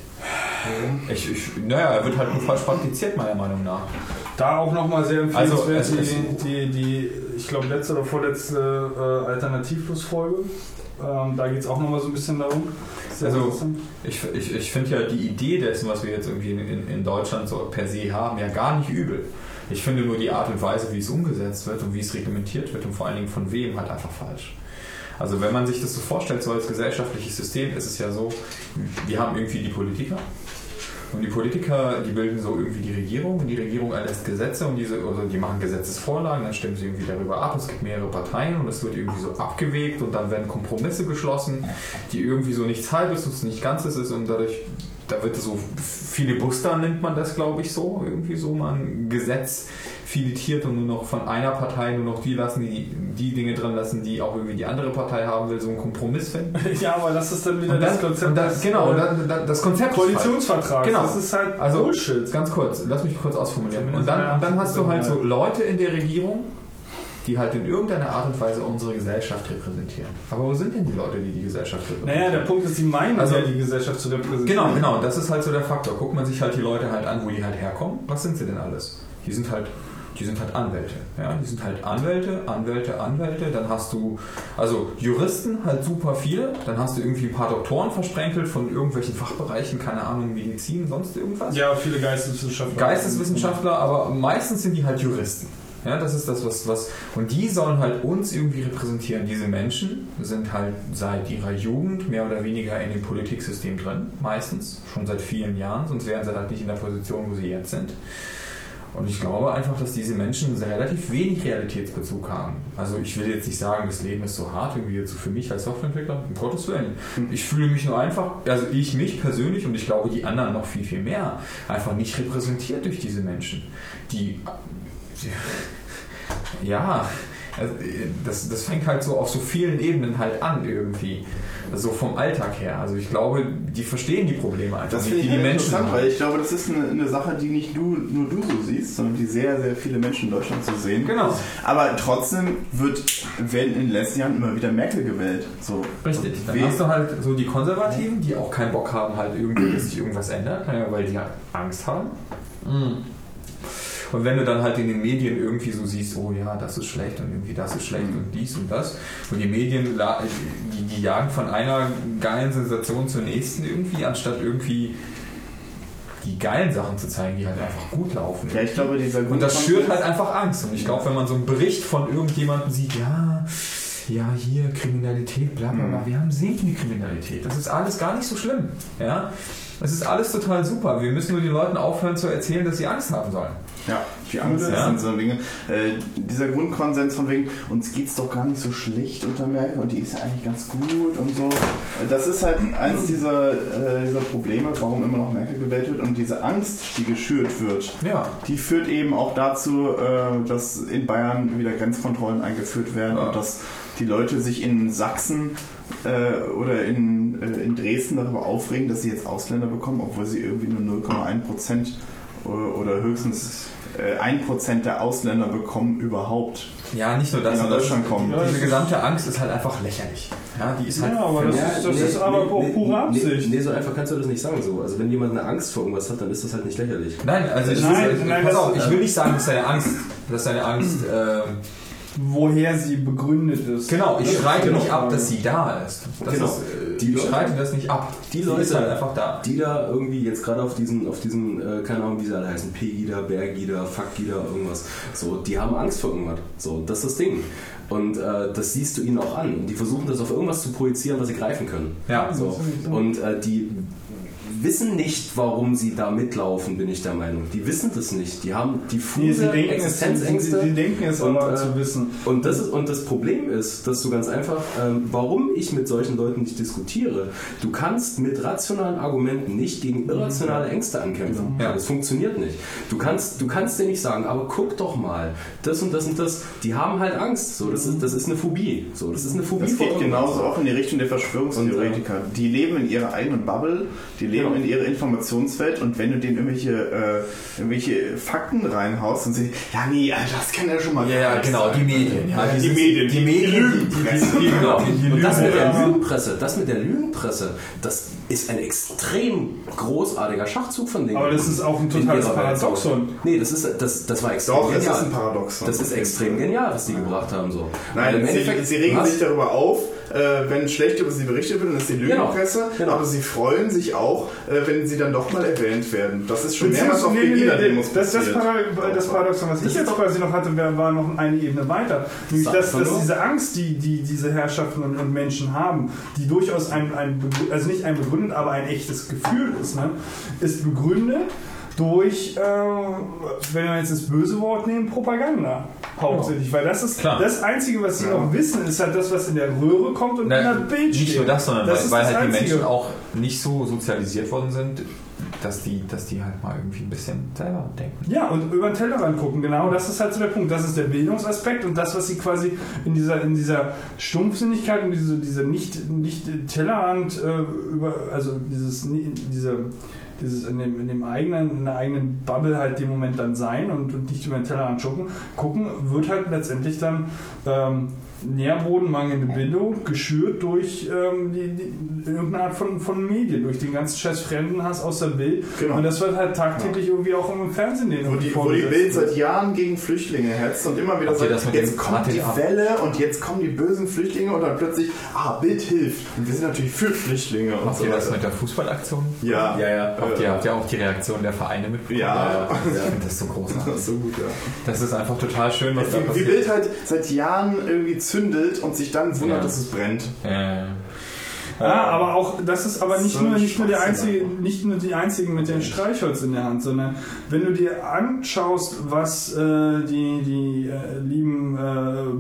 Ich, ich, naja, er wird halt nur falsch praktiziert, meiner Meinung nach. Da auch nochmal sehr empfehlenswert Also, die, die, die, ich glaube, letzte oder vorletzte äh, Alternativlos-Folge. Ähm, da geht es auch nochmal so ein bisschen darum. Sehr Also. Ich, ich, ich finde ja die Idee dessen, was wir jetzt irgendwie in, in, in Deutschland so per se haben, ja gar nicht übel. Ich finde nur die Art und Weise, wie es umgesetzt wird und wie es reglementiert wird und vor allen Dingen von wem halt einfach falsch. Also wenn man sich das so vorstellt, so als gesellschaftliches System, ist es ja so, wir haben irgendwie die Politiker und die Politiker, die bilden so irgendwie die Regierung und die Regierung erlässt Gesetze und diese, also die machen Gesetzesvorlagen, dann stimmen sie irgendwie darüber ab. Es gibt mehrere Parteien und es wird irgendwie so abgewegt und dann werden Kompromisse geschlossen, die irgendwie so nichts Halbes und nichts Ganzes ist und dadurch, da wird so Filibuster nennt man das, glaube ich, so, irgendwie so mal ein Gesetz filetiert und nur noch von einer Partei nur noch die lassen, die die Dinge dran lassen, die auch irgendwie die andere Partei haben will, so einen Kompromiss finden. Ja, aber das ist dann wieder Und das dann, Konzept. des, genau, äh, dann, dann, das Konzept. Koalitionsvertrag. Genau. Das ist halt Also, Bullshit. Ganz kurz, lass mich kurz ausformulieren. Und dann, und dann hast du halt so. Leute in der Regierung, die halt in irgendeiner Art und Weise unsere Gesellschaft repräsentieren. Aber wo sind denn die Leute, die die Gesellschaft repräsentieren? Naja, der Punkt ist, die meinen Also- ja, die Gesellschaft zu repräsentieren. Genau, genau, das ist halt so der Faktor. Guckt man sich halt die Leute halt an, wo die halt herkommen. Was sind sie denn alles? Die sind halt, die sind halt Anwälte. Ja? Die sind halt Anwälte, Anwälte, Anwälte. Dann hast du, also Juristen halt super viele. Dann hast du irgendwie ein paar Doktoren versprenkelt von irgendwelchen Fachbereichen, keine Ahnung, Medizin, sonst irgendwas. Ja, viele Geisteswissenschaftler. Geisteswissenschaftler, aber meistens sind die halt Juristen. Ja, das ist das, was, was. Und die sollen halt uns irgendwie repräsentieren. Diese Menschen sind halt seit ihrer Jugend mehr oder weniger in dem Politiksystem drin, meistens, schon seit vielen Jahren, sonst wären sie halt nicht in der Position, wo sie jetzt sind. Und ich glaube einfach, dass diese Menschen relativ wenig Realitätsbezug haben. Also ich will jetzt nicht sagen, das Leben ist so hart irgendwie jetzt so für mich als Softwareentwickler, um Gottes Willen. Ich fühle mich nur einfach, also ich mich persönlich und ich glaube die anderen noch viel, viel mehr, einfach nicht repräsentiert durch diese Menschen. Die, ja, also, das, das fängt halt so auf so vielen Ebenen halt an irgendwie. So vom Alltag her. Also ich glaube, die verstehen die Probleme einfach Das finde ich die die halt Menschen interessant, haben. weil ich glaube, das ist eine, eine Sache, die nicht du, nur du so siehst, sondern die sehr, sehr viele Menschen in Deutschland so sehen. Genau. Aber trotzdem wird, werden in den letzten Jahren immer wieder Merkel gewählt. So. Richtig. Dann hast du halt so die Konservativen, die auch keinen Bock haben, halt irgendwie, dass sich irgendwas ändert, ja, weil die halt Angst haben. Und wenn du dann halt in den Medien irgendwie so siehst, oh ja, das ist schlecht und irgendwie das ist schlecht und dies und das, und die Medien, die, die jagen von einer geilen Sensation zur nächsten irgendwie, anstatt irgendwie die geilen Sachen zu zeigen, die halt einfach gut laufen. Ja, ich glaube, dieser Und das schürt halt einfach Angst. Und ich glaube, wenn man so einen Bericht von irgendjemandem sieht, ja, ja, hier Kriminalität, bla bla bla, wir haben sinkende Kriminalität. Das ist alles gar nicht so schlimm. Ja? Das ist alles total super. Wir müssen nur den Leuten aufhören zu erzählen, dass sie Angst haben sollen. Ja, die Angst Ja. sind so Dinge. Äh, dieser Grundkonsens von wegen, uns geht's doch gar nicht so schlecht unter Merkel und die ist ja eigentlich ganz gut und so. Das ist halt eins dieser, äh, dieser Probleme, warum immer noch Merkel gewählt wird und diese Angst, die geschürt wird. Ja. Die führt eben auch dazu, äh, dass in Bayern wieder Grenzkontrollen eingeführt werden Ja. und dass die Leute sich in Sachsen äh, oder in, äh, in Dresden darüber aufregen, dass sie jetzt Ausländer bekommen, obwohl sie irgendwie nur 0,1 Prozent oder höchstens äh, 1 Prozent der Ausländer bekommen überhaupt. Ja, nicht nur das, Die nach sondern Deutschland kommen. diese gesamte Angst ist halt einfach lächerlich. Ja, die ist halt Ja, aber das, Ja, ist, das nee, ist aber auch nee, pure nee, Absicht. Nee, so einfach kannst du das nicht sagen. So. Also wenn jemand eine Angst vor irgendwas hat, dann ist das halt nicht lächerlich. Nein, also ich, Nein, will, nein, pass auf, ich will nicht sagen, dass deine Angst, dass deine Angst ähm, Woher sie begründet ist. Genau, ich streite nicht ab, dass sie da ist. Das Genau. ist äh, Die ich Leute- streite das nicht ab. Die Sie Leute- ist halt einfach da. Die da irgendwie jetzt gerade auf diesen, auf diesen, äh, keine Ahnung, wie sie alle heißen, Pegida, Bergida, Fuckida, irgendwas, so, die haben Angst vor irgendwas. So, das ist das Ding. Und äh, das siehst du ihnen auch an. Die versuchen das auf irgendwas zu projizieren, was sie greifen können. Ja, So. Und äh, die wissen nicht, warum sie da mitlaufen, bin ich der Meinung. Die wissen das nicht. Die haben Nee, diffuse sie denken es, sie, Existenzängste. sie denken es Und, aber äh, zu wissen. Und das, ist, und das Problem ist, dass du ganz einfach, ähm, warum ich mit solchen Leuten nicht diskutiere, du kannst mit rationalen Argumenten nicht gegen irrationale Ängste ankämpfen. Ja. Das funktioniert nicht. Du kannst, du kannst dir nicht sagen, aber guck doch mal, das und das und das, die haben halt Angst. So, das, ist, das ist eine Phobie. So, das ist eine Phobie Das geht genauso auch in die Richtung der Verschwörungstheoretiker. Die leben in ihrer eigenen Bubble, die leben ihre, in ihre Informationswelt und wenn du denen irgendwelche, äh, irgendwelche Fakten reinhaust und sie, ja nee, Alter, das kann ja schon mal Ja, ja, genau, sein. die Medien. Ja, die dieses- Medien, die die Medien, die, Lügenpresse. die, die, genau, die Und das mit der Lügenpresse. Das mit der Lügenpresse, das ist ein extrem großartiger Schachzug von denen. Aber das ist auch ein In totales. Paradoxon. Nee, das ist das, das war extrem Doch, genial. ist ein Paradoxon. Das ist extrem genial, was die gebracht haben. So. Nein, im sie, sie regen Was? sich darüber auf, äh, wenn schlecht über sie berichtet wird, dann ist die Genau, Lügenpresse. genau. Aber sie freuen sich auch, äh, wenn sie dann doch mal erwähnt werden. Das ist schon mehrmals auf Nee, nee, nee, das, das. Para- das Paradoxon, was ich ist jetzt quasi noch hatte, war noch eine Ebene weiter. Nämlich, dass, dass diese Angst, die, die diese Herrschaften und, und Menschen haben, die durchaus ein, ein, also nicht ein begründet, aber ein echtes Gefühl ist, ne, ist begründet durch, äh, wenn wir jetzt das böse Wort nehmen, Propaganda. Hauptsächlich, weil das ist Klar. das Einzige, was sie noch wissen, ist halt das, was in der Röhre kommt und Na, in der Bild nicht steht. nur das, sondern Das weil, weil das halt die Einzige. Menschen auch nicht so sozialisiert worden sind, dass die, dass die halt mal irgendwie ein bisschen selber denken. Ja, und über den Tellerrand gucken, genau, das ist halt so der Punkt. Das ist der Bildungsaspekt und das, was sie quasi in dieser, in dieser Stumpfsinnigkeit und diese, diese nicht, nicht Tellerrand, äh, über, also dieses, diese, dieses in dem, in dem eigenen, in der eigenen Bubble halt dem Moment dann sein und, und nicht über den Tellerrand gucken, gucken, wird halt letztendlich dann ähm, Nährboden, mangelnde Bildung, geschürt durch ähm, die, die, irgendeine Art von, von Medien, durch den ganzen scheiß Fremdenhass aus der Bild. Genau. Und das wird halt tagtäglich irgendwie auch im Fernsehen den Wo die, wo die Bild seit Jahren gegen Flüchtlinge hetzt und immer wieder sagt, das mit jetzt kommt die ATA? Welle und jetzt kommen die bösen Flüchtlinge und dann plötzlich, ah, Bild hilft. Und wir sind natürlich für Flüchtlinge und Habt so ihr das mit der Fußballaktion? Ja, Ja, ja. Habt ihr, habt ihr auch die Reaktion der Vereine mitbekommen? Ja. Ich finde das so großartig. Das ist so gut, ja. Das ist einfach total schön, was da passiert. Bild halt seit Jahren irgendwie zündet und sich dann wundert, Ja. dass es brennt. Äh, Ja, aber auch das ist aber nicht So nur nicht nur der Schwachsinn. einzige, nicht nur die einzigen mit dem Streichholz in der Hand, sondern wenn du dir anschaust, was äh, die die äh, lieben äh,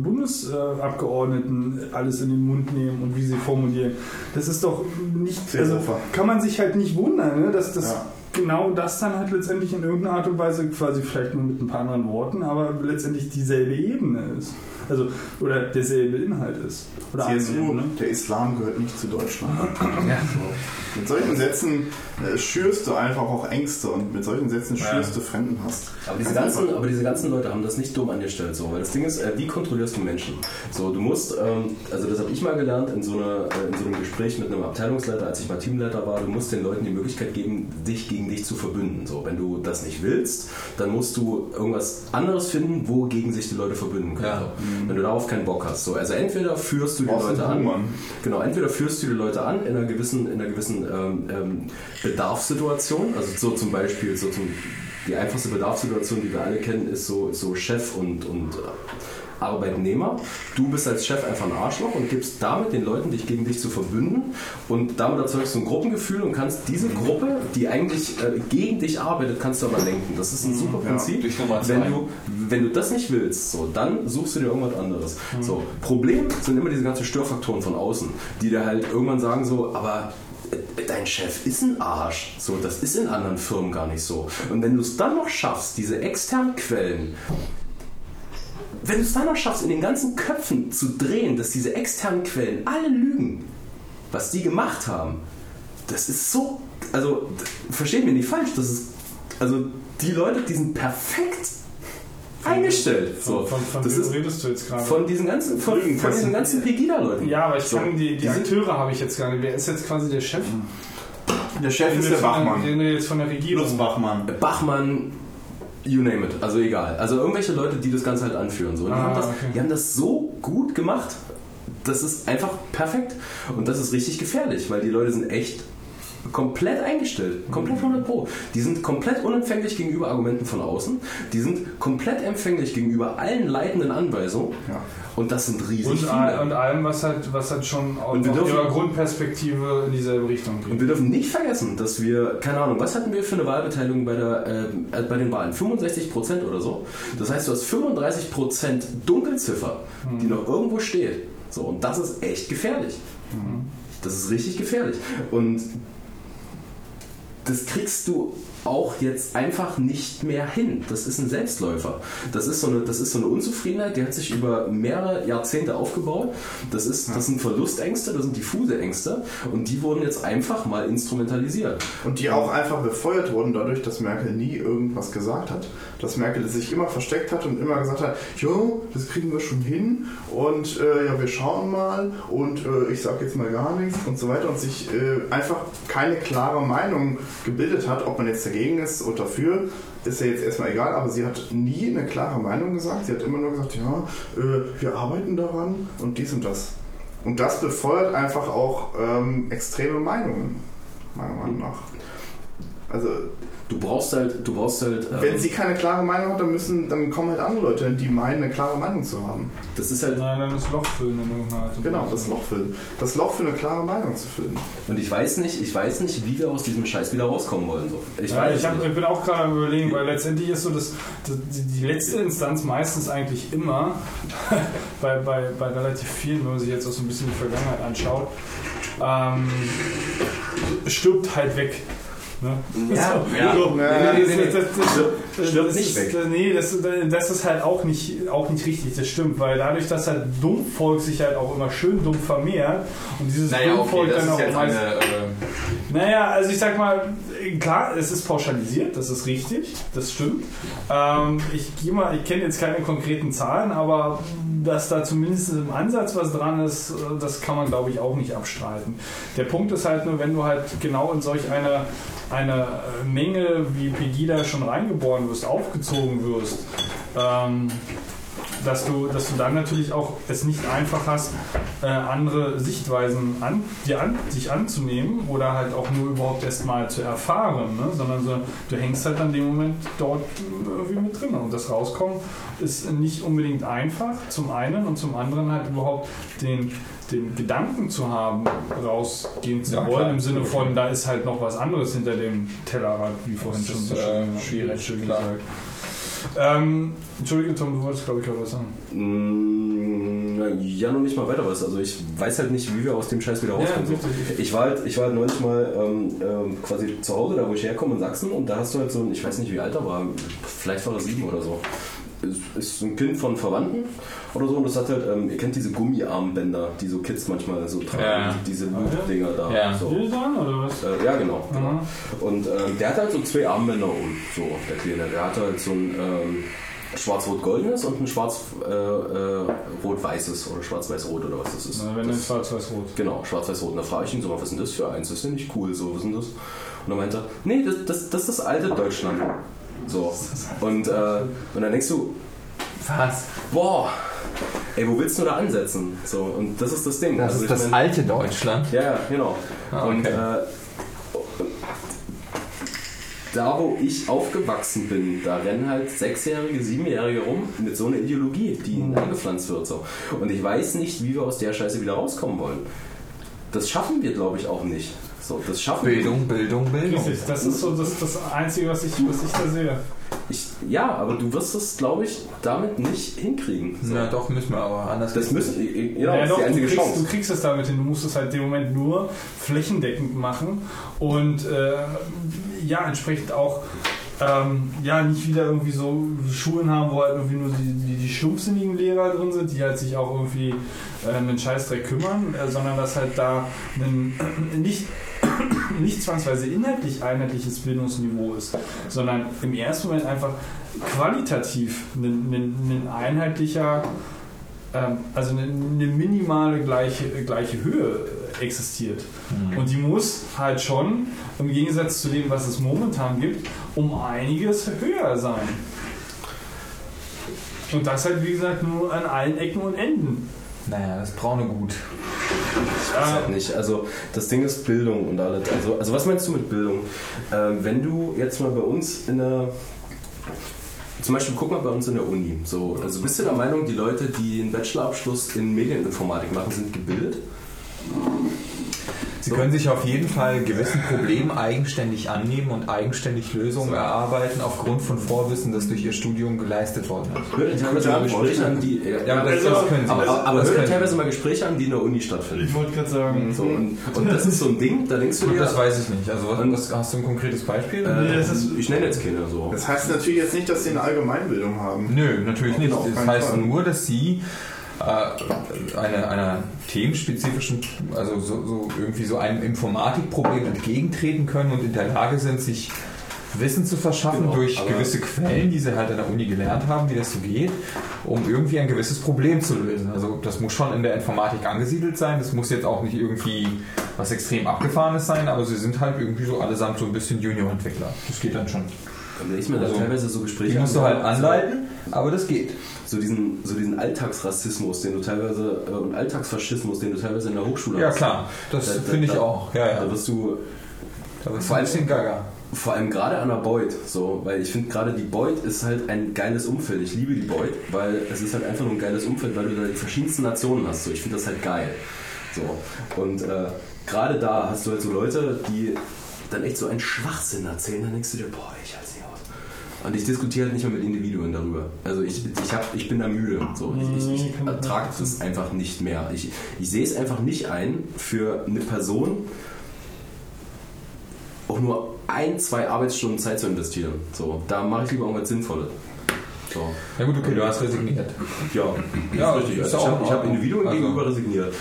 Bundesabgeordneten alles in den Mund nehmen und wie sie formulieren, das ist doch nicht, also kann man sich halt nicht wundern, ne, dass das Ja. Genau das dann halt letztendlich in irgendeiner Art und Weise quasi vielleicht nur mit ein paar anderen Worten, aber letztendlich dieselbe Ebene ist. Also, oder derselbe Inhalt ist. Oder CSU, Ebene. der Islam gehört nicht zu Deutschland. ja. Mit solchen Sätzen äh, schürst du einfach auch Ängste und mit solchen Sätzen Ja. schürst du Fremdenhass. Aber diese, ganzen, aber diese ganzen Leute haben das nicht dumm angestellt, so, weil das Ding ist, äh, wie kontrollierst du Menschen? So, du musst, ähm, also das habe ich mal gelernt in so, einer, äh, in so einem Gespräch mit einem Abteilungsleiter, als ich mal Teamleiter war, du musst den Leuten die Möglichkeit geben, dich gegen dich zu verbünden. So, wenn du das nicht willst, dann musst du irgendwas anderes finden, wogegen sich die Leute verbünden können. Ja. So. Wenn du darauf keinen Bock hast. So, also entweder führst du die Brauchst Leute an, Buhmann. Genau, entweder führst du die Leute an in einer gewissen, in einer gewissen ähm, ähm, Bedarfssituation, also so zum Beispiel, so zum, die einfachste Bedarfssituation, die wir alle kennen, ist so, ist so Chef und, und äh, Arbeitnehmer. Du bist als Chef einfach ein Arschloch und gibst damit den Leuten, dich gegen dich zu verbünden und damit erzeugst du ein Gruppengefühl und kannst diese Gruppe, die eigentlich äh, gegen dich arbeitet, kannst du aber lenken. Das ist ein super Ja, Prinzip. Nummer wenn du wenn du das nicht willst, so, dann suchst du dir irgendwas anderes. So, Problem sind immer diese ganzen Störfaktoren von außen, die dir halt irgendwann sagen so, aber äh, dein Chef ist ein Arsch. So, das ist in anderen Firmen gar nicht so. Und wenn du es dann noch schaffst, diese externen Quellen wenn du es dann noch schaffst, in den ganzen Köpfen zu drehen, dass diese externen Quellen alle lügen, was die gemacht haben, das ist so, also versteht mir nicht falsch, das ist, also die Leute, die sind perfekt eingestellt. So. Von, von das wem ist redest du jetzt gerade? von diesen ganzen, von, von diesen ganzen Pegida-Leuten. ja, aber ich So. kann die, die, Akteure habe ich jetzt gar nicht. Wer ist jetzt quasi der Chef? Der Chef Den ist der von Bachmann. Den wir jetzt von der Regierung. Bachmann. Bachmann, you name it, also egal. Also irgendwelche Leute, die das Ganze halt anführen. So. Die, Ah, haben das, okay. die haben das so gut gemacht, das ist einfach perfekt. Und das ist richtig gefährlich, weil die Leute sind echt komplett eingestellt. Komplett 100 Pro. Die sind komplett unempfänglich gegenüber Argumenten von außen. Die sind komplett empfänglich gegenüber allen leitenden Anweisungen. Ja. Und das sind riesig Und, viele. all, und allem, was halt, was halt schon aus Und ihrer Grundperspektive in dieselbe Richtung Und geht. wir dürfen nicht vergessen, dass wir, keine Ahnung, was hatten wir für eine Wahlbeteiligung bei, der, äh, bei den Wahlen? 65 Prozent oder so. Das heißt, du hast 35 Prozent Dunkelziffer, die noch irgendwo steht. So, und das ist echt gefährlich. Das ist richtig gefährlich. Und das kriegst du auch jetzt einfach nicht mehr hin. Das ist ein Selbstläufer. Das ist so eine, das ist so eine Unzufriedenheit, die hat sich über mehrere Jahrzehnte aufgebaut. Das, ist, das sind Verlustängste, das sind diffuse Ängste und die wurden jetzt einfach mal instrumentalisiert. Und die auch einfach befeuert wurden dadurch, dass Merkel nie irgendwas gesagt hat. Dass Merkel sich immer versteckt hat und immer gesagt hat, jo, das kriegen wir schon hin und äh, ja, wir schauen mal und äh, ich sage jetzt mal gar nichts und so weiter und sich äh, einfach keine klare Meinung gebildet hat, ob man jetzt dagegen ist oder dafür, ist ja jetzt erstmal egal, aber sie hat nie eine klare Meinung gesagt. Sie hat immer nur gesagt, ja, äh, wir arbeiten daran und dies und das. Und das befeuert einfach auch ähm, extreme Meinungen, meiner Meinung nach. Also, Du brauchst halt, du brauchst halt. ähm, wenn sie keine klare Meinung hat, dann müssen, dann kommen halt andere Leute, die meinen, eine klare Meinung zu haben. das ist halt Nein, dann das Loch füllen und Genau, das Loch füllen. Das Loch für eine klare Meinung zu füllen. Und ich weiß nicht, ich weiß nicht, wie wir aus diesem Scheiß wieder rauskommen wollen. So. Ich Ja, weiß ich, hab, ich bin auch gerade am überlegen, weil letztendlich ist so, dass die, die letzte Instanz meistens eigentlich immer bei, bei, bei relativ vielen, wenn man sich jetzt auch so ein bisschen die Vergangenheit anschaut, ähm, stirbt halt weg. Ne? Ja, so, ja. So, Ja, das- nee, nee. das- das- das- Stirbt das nicht ist, weg. Nee, das, das ist halt auch nicht, auch nicht richtig, das stimmt, weil dadurch, dass halt Dummvolk sich halt auch immer schön dumm vermehrt und dieses Naja, okay, Dummvolk das dann ist auch eine. Äh, naja, also ich sag mal, klar, es ist pauschalisiert, das ist richtig, das stimmt. Ähm, ich gehe mal, ich kenne jetzt keine konkreten Zahlen, aber dass da zumindest im Ansatz was dran ist, äh, das kann man glaube ich auch nicht abstreiten. Der Punkt ist halt nur, wenn du halt genau in solch eine, eine äh, Menge wie Pegida schon reingeboren wirst, aufgezogen wirst, ähm, dass du, dass du dann natürlich auch es nicht einfach hast, äh, andere Sichtweisen an, dir an, sich anzunehmen oder halt auch nur überhaupt erstmal zu erfahren, ne? sondern so, du hängst halt an dem Moment dort irgendwie mit drin. Und das Rauskommen ist nicht unbedingt einfach, zum einen und zum anderen halt überhaupt den, den Gedanken zu haben, rausgehen zu Ja, wollen, klar. im Sinne von, da ist halt noch was anderes hinter dem Tellerrad, wie vorhin Das schon ist, so schön, äh, schwierig schön gesagt. Ähm, Entschuldige, Tom, du wolltest, glaube ich, auch was sagen. Mm, Ja, noch nicht mal weiter was. Also ich weiß halt nicht, wie wir aus dem Scheiß wieder rauskommen. Ja, ich, war halt, ich war halt neulich mal ähm, ähm, quasi zu Hause, da wo ich herkomme in Sachsen und da hast du halt so ein, ich weiß nicht wie alt er war, vielleicht war er sieben oder so. Ist, ein Kind von Verwandten oder so und das hat halt, ähm, ihr kennt diese Gummiarmbänder, die so Kids manchmal so tragen, Ja. diese Loop-Dinger da. Ja. So. Oder was? Äh, ja, genau. genau. Mhm. Und ähm, der hat halt so zwei Armbänder um, so der Kleine. Der hatte halt so ein ähm, schwarz-rot-goldenes und ein schwarz-rot-weißes oder schwarz-weiß-rot oder was das ist. Na, wenn das, schwarz-weiß-rot. Genau, schwarz-weiß-rot. Und da frage ich ihn so mal, was ist denn das für eins? Das ist ja nicht cool, so, was ist denn das? Und dann meinte er, nee, das, das, das ist das alte Deutschland. So. Und, äh, und dann denkst du, was? boah, ey, wo willst du da ansetzen? So, und das ist das Ding. Das Also ist das mein- alte Deutschland. ja, ja, genau. Ah, Und okay. äh, da, wo ich aufgewachsen bin, da rennen halt Sechsjährige, Siebenjährige rum mit so einer Ideologie, die ihnen eingepflanzt wird. So. Und ich weiß nicht, wie wir aus der Scheiße wieder rauskommen wollen. Das schaffen wir, glaube ich, auch nicht. So, das schaffen Bildung, Bildung, Bildung. Richtig, das ist so das, das Einzige, was ich, was ich da sehe. Ich, ja, aber du wirst es, glaube ich, damit nicht hinkriegen. So. Na doch, müssen wir aber anders. Das müssen, genau, Ja, das ist doch, die du, einzige kriegst, Chance. du kriegst es damit hin. Du musst es halt in dem Moment nur flächendeckend machen und äh, ja, entsprechend auch ähm, ja, nicht wieder irgendwie so Schulen haben, wo halt irgendwie nur die, die, die stumpfsinnigen Lehrer drin sind, die halt sich auch irgendwie äh, einen Scheißdreck kümmern, äh, sondern dass halt da ein nicht, nicht zwangsweise inhaltlich einheitliches Bildungsniveau ist, sondern im ersten Moment einfach qualitativ ein, ein, ein einheitlicher ähm, also eine, eine minimale gleiche, gleiche Höhe existiert. Und die muss halt schon, im Gegensatz zu dem, was es momentan gibt, um einiges höher sein. Und das halt, wie gesagt, nur an allen Ecken und Enden. Naja, das braune Gut. Ich weiß halt nicht. Also das Ding ist Bildung und alles. Also, also was meinst du mit Bildung? Ähm, wenn du jetzt mal bei uns in der zum Beispiel guck mal bei uns in der Uni. So, also bist du der Meinung, die Leute, die einen Bachelorabschluss in Medieninformatik machen, sind gebildet? Sie können sich auf jeden Fall gewissen Problemen eigenständig annehmen und eigenständig Lösungen erarbeiten aufgrund von Vorwissen, das durch Ihr Studium geleistet worden ist. Hört ihr teilweise mal Gespräche an, die. Ja, aber das, das können Sie. aber, aber, aber das hört ihr können Sie. teilweise mal Gespräche an, die in der Uni stattfinden. Ich wollte gerade sagen. So, und, und das ist so ein Ding, da denkst du dir. das weiß ich nicht. Also was, hast du ein konkretes Beispiel? äh, das ist- ich nenne jetzt keine so. Das heißt natürlich jetzt nicht, dass sie eine Allgemeinbildung haben. Nö, natürlich nicht. Das heißt Fall. nur, dass Sie äh, einer, einer themenspezifischen, also so, so irgendwie so einem Informatikproblem entgegentreten können und in der Lage sind, sich Wissen zu verschaffen Genau, durch gewisse Quellen, die sie halt an der Uni gelernt haben, wie das so geht, um irgendwie ein gewisses Problem zu lösen. Also das muss schon in der Informatik angesiedelt sein, das muss jetzt auch nicht irgendwie was extrem abgefahrenes sein, aber sie sind halt irgendwie so allesamt so ein bisschen Junior-Entwickler. Das geht dann schon. Da ich mir da Also, teilweise so Gespräche Die musst du halt anleiten, aber das geht. So diesen, so diesen Alltagsrassismus, den du teilweise, äh, und Alltagsfaschismus, den du teilweise in der Hochschule Ja hast. klar, das Da- da- finde ich da- auch. Ja, ja. Da wirst du Da wird ein bisschen gaga. vor allem gerade an der Beut, so, weil ich finde gerade die Beut ist halt ein geiles Umfeld. Ich liebe die Beut, weil es ist halt einfach nur ein geiles Umfeld, weil du da die verschiedensten Nationen hast. So, ich finde das halt geil. So. Und äh, gerade da hast du halt so Leute, die dann echt so einen Schwachsinn erzählen, dann denkst du dir, boah, ich aus. Und ich diskutiere halt nicht mehr mit Individuen darüber. Also ich, ich, hab, ich bin da müde. So. Ich, ich, ich ertrage das einfach nicht mehr. Ich, ich sehe es einfach nicht ein, für eine Person auch nur ein, zwei Arbeitsstunden Zeit zu investieren. So, da mache ich lieber irgendwas Sinnvolles. So. Ja gut, okay, du hast resigniert. Ja, Ja, ist richtig. ist Also ich habe hab. Individuen Also- gegenüber resigniert.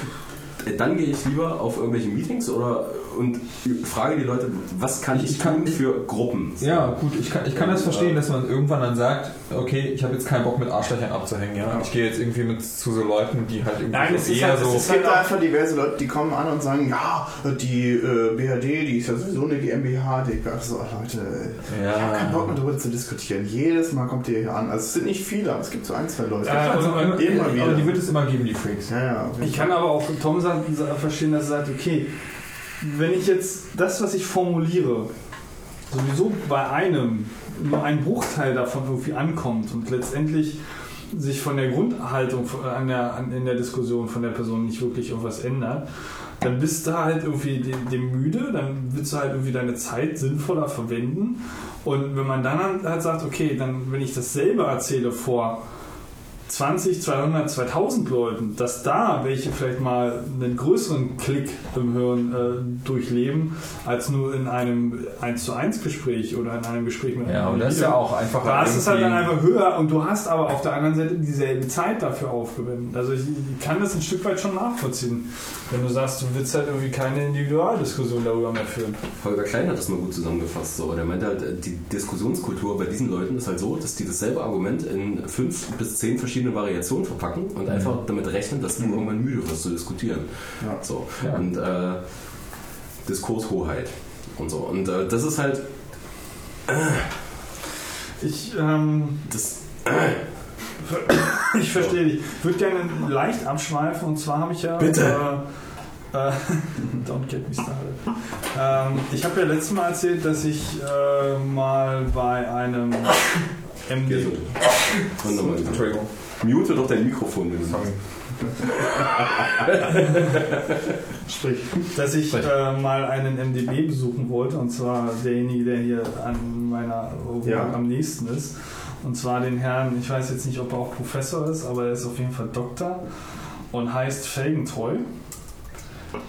Dann gehe ich lieber auf irgendwelche Meetings oder und frage die Leute, was kann ich, Ich kann- tun für Gruppen? So. Ja, gut, ich kann, ich kann das verstehen, dass man irgendwann dann sagt, okay, ich habe jetzt keinen Bock mit Arschlöchern abzuhängen, ja. Ich gehe jetzt irgendwie mit zu so Leuten, die halt irgendwie Nein, es ist eher halt- es so. Es gibt da einfach diverse Leute, die kommen an und sagen, ja, die äh, BHD, die ist ja sowieso eine GmbH, die also, oh, Leute, ich habe keinen Bock mehr darüber zu diskutieren. Jedes Mal kommt ihr hier an. Also es sind nicht viele, aber es gibt so ein, zwei Leute. Ja, also, immer, immer wieder. aber die wird es immer geben, die Freaks. ja, ja. Ich kann aber auch Tom sa- verstehen, dass er sagt, okay, wenn ich jetzt das, was ich formuliere, sowieso bei einem nur ein Bruchteil davon irgendwie ankommt und letztendlich sich von der Grundhaltung an der, an, in der Diskussion von der Person nicht wirklich irgendwas ändert, dann bist du halt irgendwie dem, dem müde, dann willst du halt irgendwie deine Zeit sinnvoller verwenden. Und wenn man dann halt sagt, okay, dann wenn ich dasselbe erzähle vor 20, 200, 2000 Leuten, dass da welche vielleicht mal einen größeren Klick im Hirn äh, durchleben, als nur in einem 1 zu 1 Gespräch oder in einem Gespräch mit Ja, einem und das ist ja auch einfach. da ist es halt dann einfach höher und du hast aber auf der anderen Seite dieselbe Zeit dafür aufgewendet. Also ich, ich kann das ein Stück weit schon nachvollziehen, wenn du sagst, du willst halt irgendwie keine Individualdiskussion darüber mehr führen. Holger Klein hat das mal gut zusammengefasst. So. Der meinte halt, die Diskussionskultur bei diesen Leuten ist halt so, dass die dasselbe Argument in fünf bis zehn verschiedene Variationen verpacken und einfach damit rechnen, dass du irgendwann müde wirst zu diskutieren. Ja. So. Ja. Und äh, Diskurshoheit und so. Und äh, das ist halt Ich, ähm, das. ich verstehe dich. Ich würde gerne leicht abschweifen und zwar habe ich ja. Bitte. Äh, äh, don't get me started. Ähm, ich habe ja letztes Mal erzählt, dass ich äh, mal bei einem MD. Entschuldigung. Mute doch dein Mikrofon. Wenn du Sorry. Sprich. dass ich äh, mal einen MDB besuchen wollte, und zwar derjenige, der hier an meiner Ja. am nächsten ist. Und zwar den Herrn, ich weiß jetzt nicht, ob er auch Professor ist, aber er ist auf jeden Fall Doktor und heißt Felgentreu.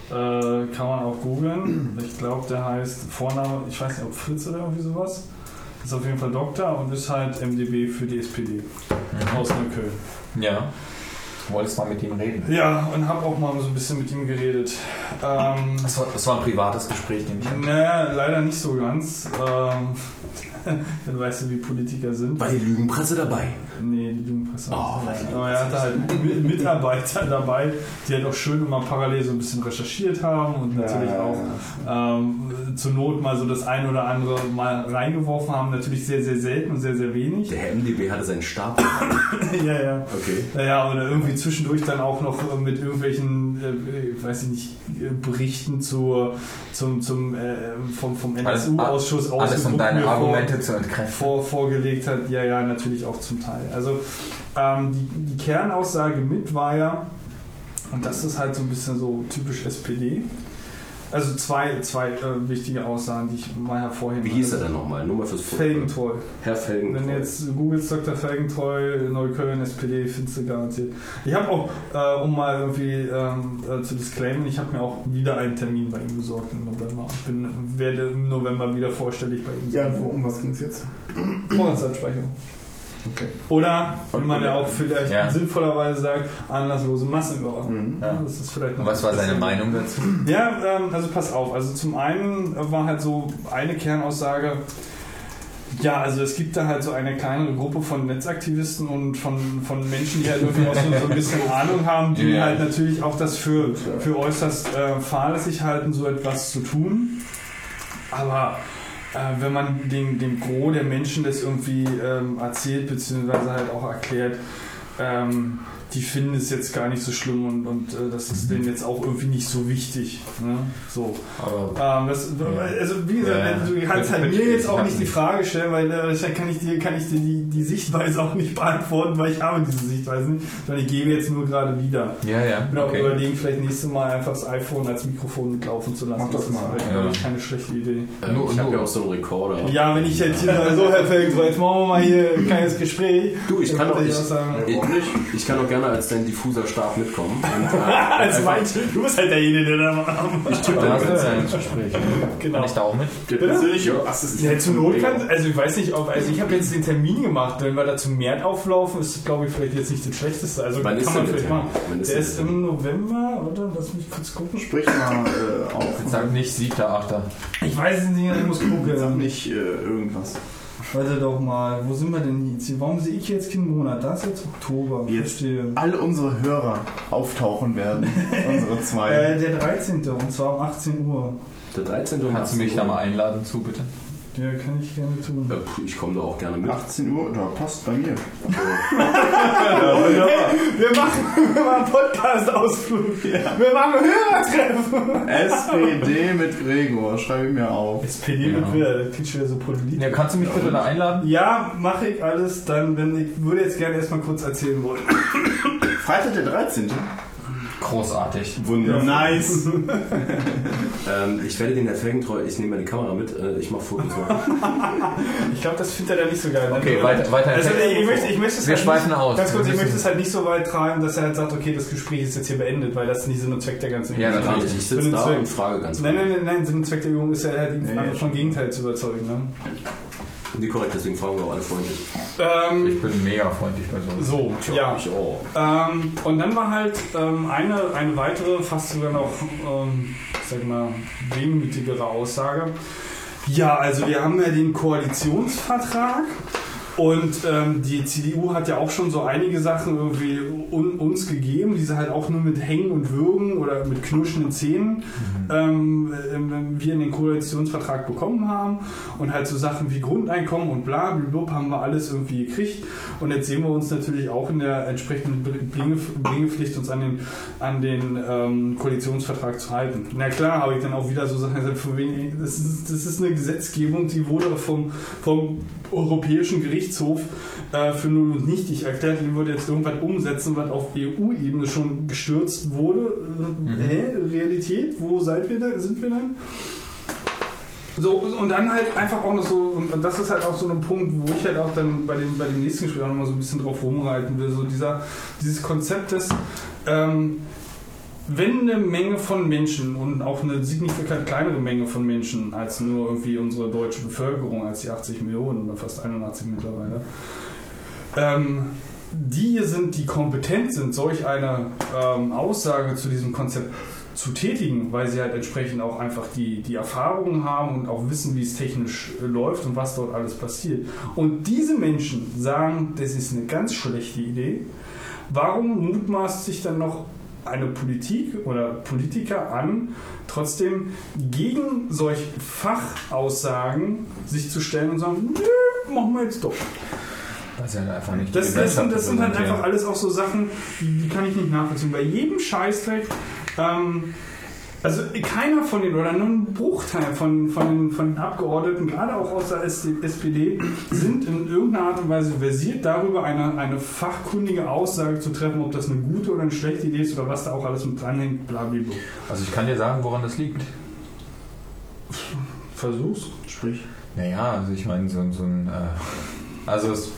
Äh, kann man auch googeln. Ich glaube, der heißt Vorname, ich weiß nicht, ob Fritz oder irgendwie sowas. Ist auf jeden Fall Doktor und ist halt MDB für die SPD aus Neukölln. Ja. Du wolltest mal mit ihm reden. Ja, und habe auch mal so ein bisschen mit ihm geredet. Ähm, Das war, das war ein privates Gespräch, nehme ich an. Naja, leider nicht so ganz. Ähm, dann weißt du, wie Politiker sind. War die Lügenpresse dabei? Nee, die Lügenpresse. Oh, was? Aber er hatte halt Mi- Mitarbeiter dabei, die halt auch schön immer parallel so ein bisschen recherchiert haben und natürlich Ja, auch ähm, zur Not mal so das ein oder andere mal reingeworfen haben. Natürlich sehr, sehr selten und sehr, sehr wenig. Der Herr MDB hatte seinen Stab. ja, ja. Okay. Naja, oder irgendwie zwischendurch dann auch noch mit irgendwelchen, äh, weiß ich nicht, Berichten zur, zum, zum, äh, vom, vom Alles- NSU-Ausschuss Alles um deine vor- Argumente zu entkräften. vor, vorgelegt hat. Ja, ja, natürlich auch zum Teil. Also ähm, die, die Kernaussage mit war ja, und das ist halt so ein bisschen so typisch SPD, Also zwei, zwei äh, wichtige Aussagen, die ich mal hervorheben Wie hieß er denn nochmal? Nur mal fürs Felgentreu. Herr Felgentreu. Wenn du jetzt googelst Dr. Felgentreu, Neukölln, SPD, findest du garantiert. Ich habe auch, äh, um mal irgendwie ähm, äh, zu disclaimen, ich habe mir auch wieder einen Termin bei ihm besorgt im November. Ich bin, werde im November wieder vorstellig bei ihm Ja, sein. wo, um was ging es jetzt? Vorratsansprechung. Okay. Oder, wie man ja auch vielleicht Ja. sinnvollerweise sagt, anlasslose Massenüberwachung. Mhm. Ja, das ist vielleicht noch Was war seine Meinung dazu? Ja, ähm, also pass auf. Also zum einen war halt so eine Kernaussage, ja, also es gibt da halt so eine kleinere Gruppe von Netzaktivisten und von, von Menschen, die halt irgendwie auch so, so ein bisschen Ahnung haben, die Ja. halt natürlich auch das für, für äußerst äh, fahrlässig halten, so etwas zu tun. Aber äh, wenn man dem, dem Gros der Menschen das irgendwie ähm, erzählt, beziehungsweise halt auch erklärt, ähm, die finden es jetzt gar nicht so schlimm und, und äh, das ist denen jetzt auch irgendwie nicht so wichtig. Ne? So. Aber Ähm, das, also wie gesagt, Ja, du kannst ja. halt mir jetzt auch Ich nicht die nicht. Frage stellen, weil äh, kann ich dir, kann ich dir die, die Sichtweise auch nicht beantworten, weil ich habe diese Sichtweise nicht, sondern ich gebe jetzt nur gerade wieder. ja, ja. Ich bin auch Okay. überlegen, vielleicht nächstes Mal einfach das iPhone als Mikrofon mitlaufen zu lassen. Mach das ist mal. vielleicht, Ja. keine schlechte Idee. Ähm, Nur- ich habe ja auch so einen Rekorder. Ja, wenn ich jetzt hier so Herr Felgen, so jetzt machen wir mal hier ein kleines Gespräch. Du, ich kann auch sagen, ich, ich kann auch gerne als dein diffuser Stab mitkommen. Und, äh, als mein, du bist halt derjenige, der da mal ich tippe Da dann hast du ganz ja. Gespräch. genau. Kann ich da auch mit? Der persönliche Assistent. Ja, zur Not kann, also ich weiß nicht, ob, also ich habe jetzt den Termin gemacht, wenn wir da zum März auflaufen, ist glaube ich vielleicht jetzt nicht das Schlechteste. Also Wann kann ist man vielleicht Termin? machen. Ist Der ist der im November, oder? Lass mich kurz gucken. Sprich mal äh, auf. Sag nicht siebter, achter. Ich weiß es nicht, ich muss Sag gucken. nicht äh, irgendwas. Warte doch mal, wo sind wir denn jetzt? hier? Warum sehe ich jetzt keinen Monat? Das ist jetzt Oktober. Jetzt Verstehe. alle unsere Hörer auftauchen werden. unsere zwei. Äh, der 13. und zwar um 18 Uhr. Der 13. und Kannst du mich 18 da Uhr. mal einladen zu, bitte? Ja, kann ich gerne tun. Ja, Ich komme da auch gerne mit. 18 Uhr, da passt bei mir. Wir machen mal einen Podcast-Ausflug. Wir machen Hörertreffen. SPD mit Gregor, schreibe ich mir auf. SPD Ja. mit Will, das klingt schon wieder so polit. Ja, kannst du mich bitte da einladen? Ja, mache ich alles dann, wenn ich würde jetzt gerne erstmal kurz erzählen wollen. Freitag der 13. Großartig. Wunderbar. Nice. Ähm, ich werde den Herr Felgentreu, ich nehme meine Kamera mit, äh, ich mache Fotos. Ich glaube, das findet er dann nicht so geil. Okay, weiter, weiter. Also ich, ich möchte, ich möchte es Wir halt schweifen nicht, aus. Ganz kurz, ich möchte es halt nicht so weit treiben, dass er halt sagt, okay, das Gespräch ist jetzt hier beendet, weil das ist nicht Sinn und Zweck der ganzen Ja, Übung. Gar nicht, ich sitze Sinn und da Zweck. und frage ganz Nein, nein, nein, nein, Sinn und Zweck der Übung ist ja halt, Ja, ja, einfach vom Gegenteil zu überzeugen. Ne? Wie korrekt, deswegen fragen wir auch alle freundlich. Ähm, Ich bin mega freundlich bei sowas. so, ja. Ich auch. Ähm, und dann war halt ähm, eine, eine weitere, fast sogar noch, ähm, ich sag mal, wehmütigere Aussage. Ja, also wir haben ja den Koalitionsvertrag und ähm, die CDU hat ja auch schon so einige Sachen irgendwie un, uns gegeben, die sie halt auch nur mit Hängen und Würgen oder mit knirschenden Zähnen ähm, ähm, wir in den Koalitionsvertrag bekommen haben und halt so Sachen wie Grundeinkommen und bla, blub haben wir alles irgendwie gekriegt und jetzt sehen wir uns natürlich auch in der entsprechenden Bringepflicht, uns an den, an den ähm, Koalitionsvertrag zu halten. Na klar, habe ich dann auch wieder so Sachen gesagt, von wegen, das ist, das ist eine Gesetzgebung, die wurde vom, vom Europäischen Gerichtshof äh, für null und nichtig erklärt, die würde jetzt irgendwas umsetzen, was auf EU-Ebene schon gestürzt wurde. Äh, Hä? Realität? Wo seid wir da? Sind wir denn? So, und dann halt einfach auch noch so, und das ist halt auch so ein Punkt, wo ich halt auch dann bei dem, bei dem nächsten Gespräch auch noch mal so ein bisschen drauf rumreiten will, so dieser, dieses Konzept des, ähm, wenn eine Menge von Menschen und auch eine signifikant kleinere Menge von Menschen als nur irgendwie unsere deutsche Bevölkerung, als die 80 Millionen oder fast 81 mittlerweile, ähm, die hier sind, die kompetent sind, solch eine ähm, Aussage zu diesem Konzept zu tätigen, weil sie halt entsprechend auch einfach die, die Erfahrungen haben und auch wissen, wie es technisch äh, läuft und was dort alles passiert. Und diese Menschen sagen, das ist eine ganz schlechte Idee. Warum mutmaßt sich dann noch eine Politik oder Politiker an, trotzdem gegen solch Fachaussagen sich zu stellen und sagen, nö, machen wir jetzt doch. Das ja einfach nicht Das, das, sind, das sind halt einfach alles auch so Sachen, die, die kann ich nicht nachvollziehen. Bei jedem Scheißdreck, ähm, also keiner von den, oder nur ein Bruchteil von, von, den, von den Abgeordneten, gerade auch aus der SPD, sind in irgendeiner Art und Weise versiert darüber, eine, eine fachkundige Aussage zu treffen, ob das eine gute oder eine schlechte Idee ist oder was da auch alles mit dranhängt, blablabla. Also ich kann dir sagen, woran das liegt. Versuch's. Sprich. Naja, also ich meine, so, so ein. Äh, also es,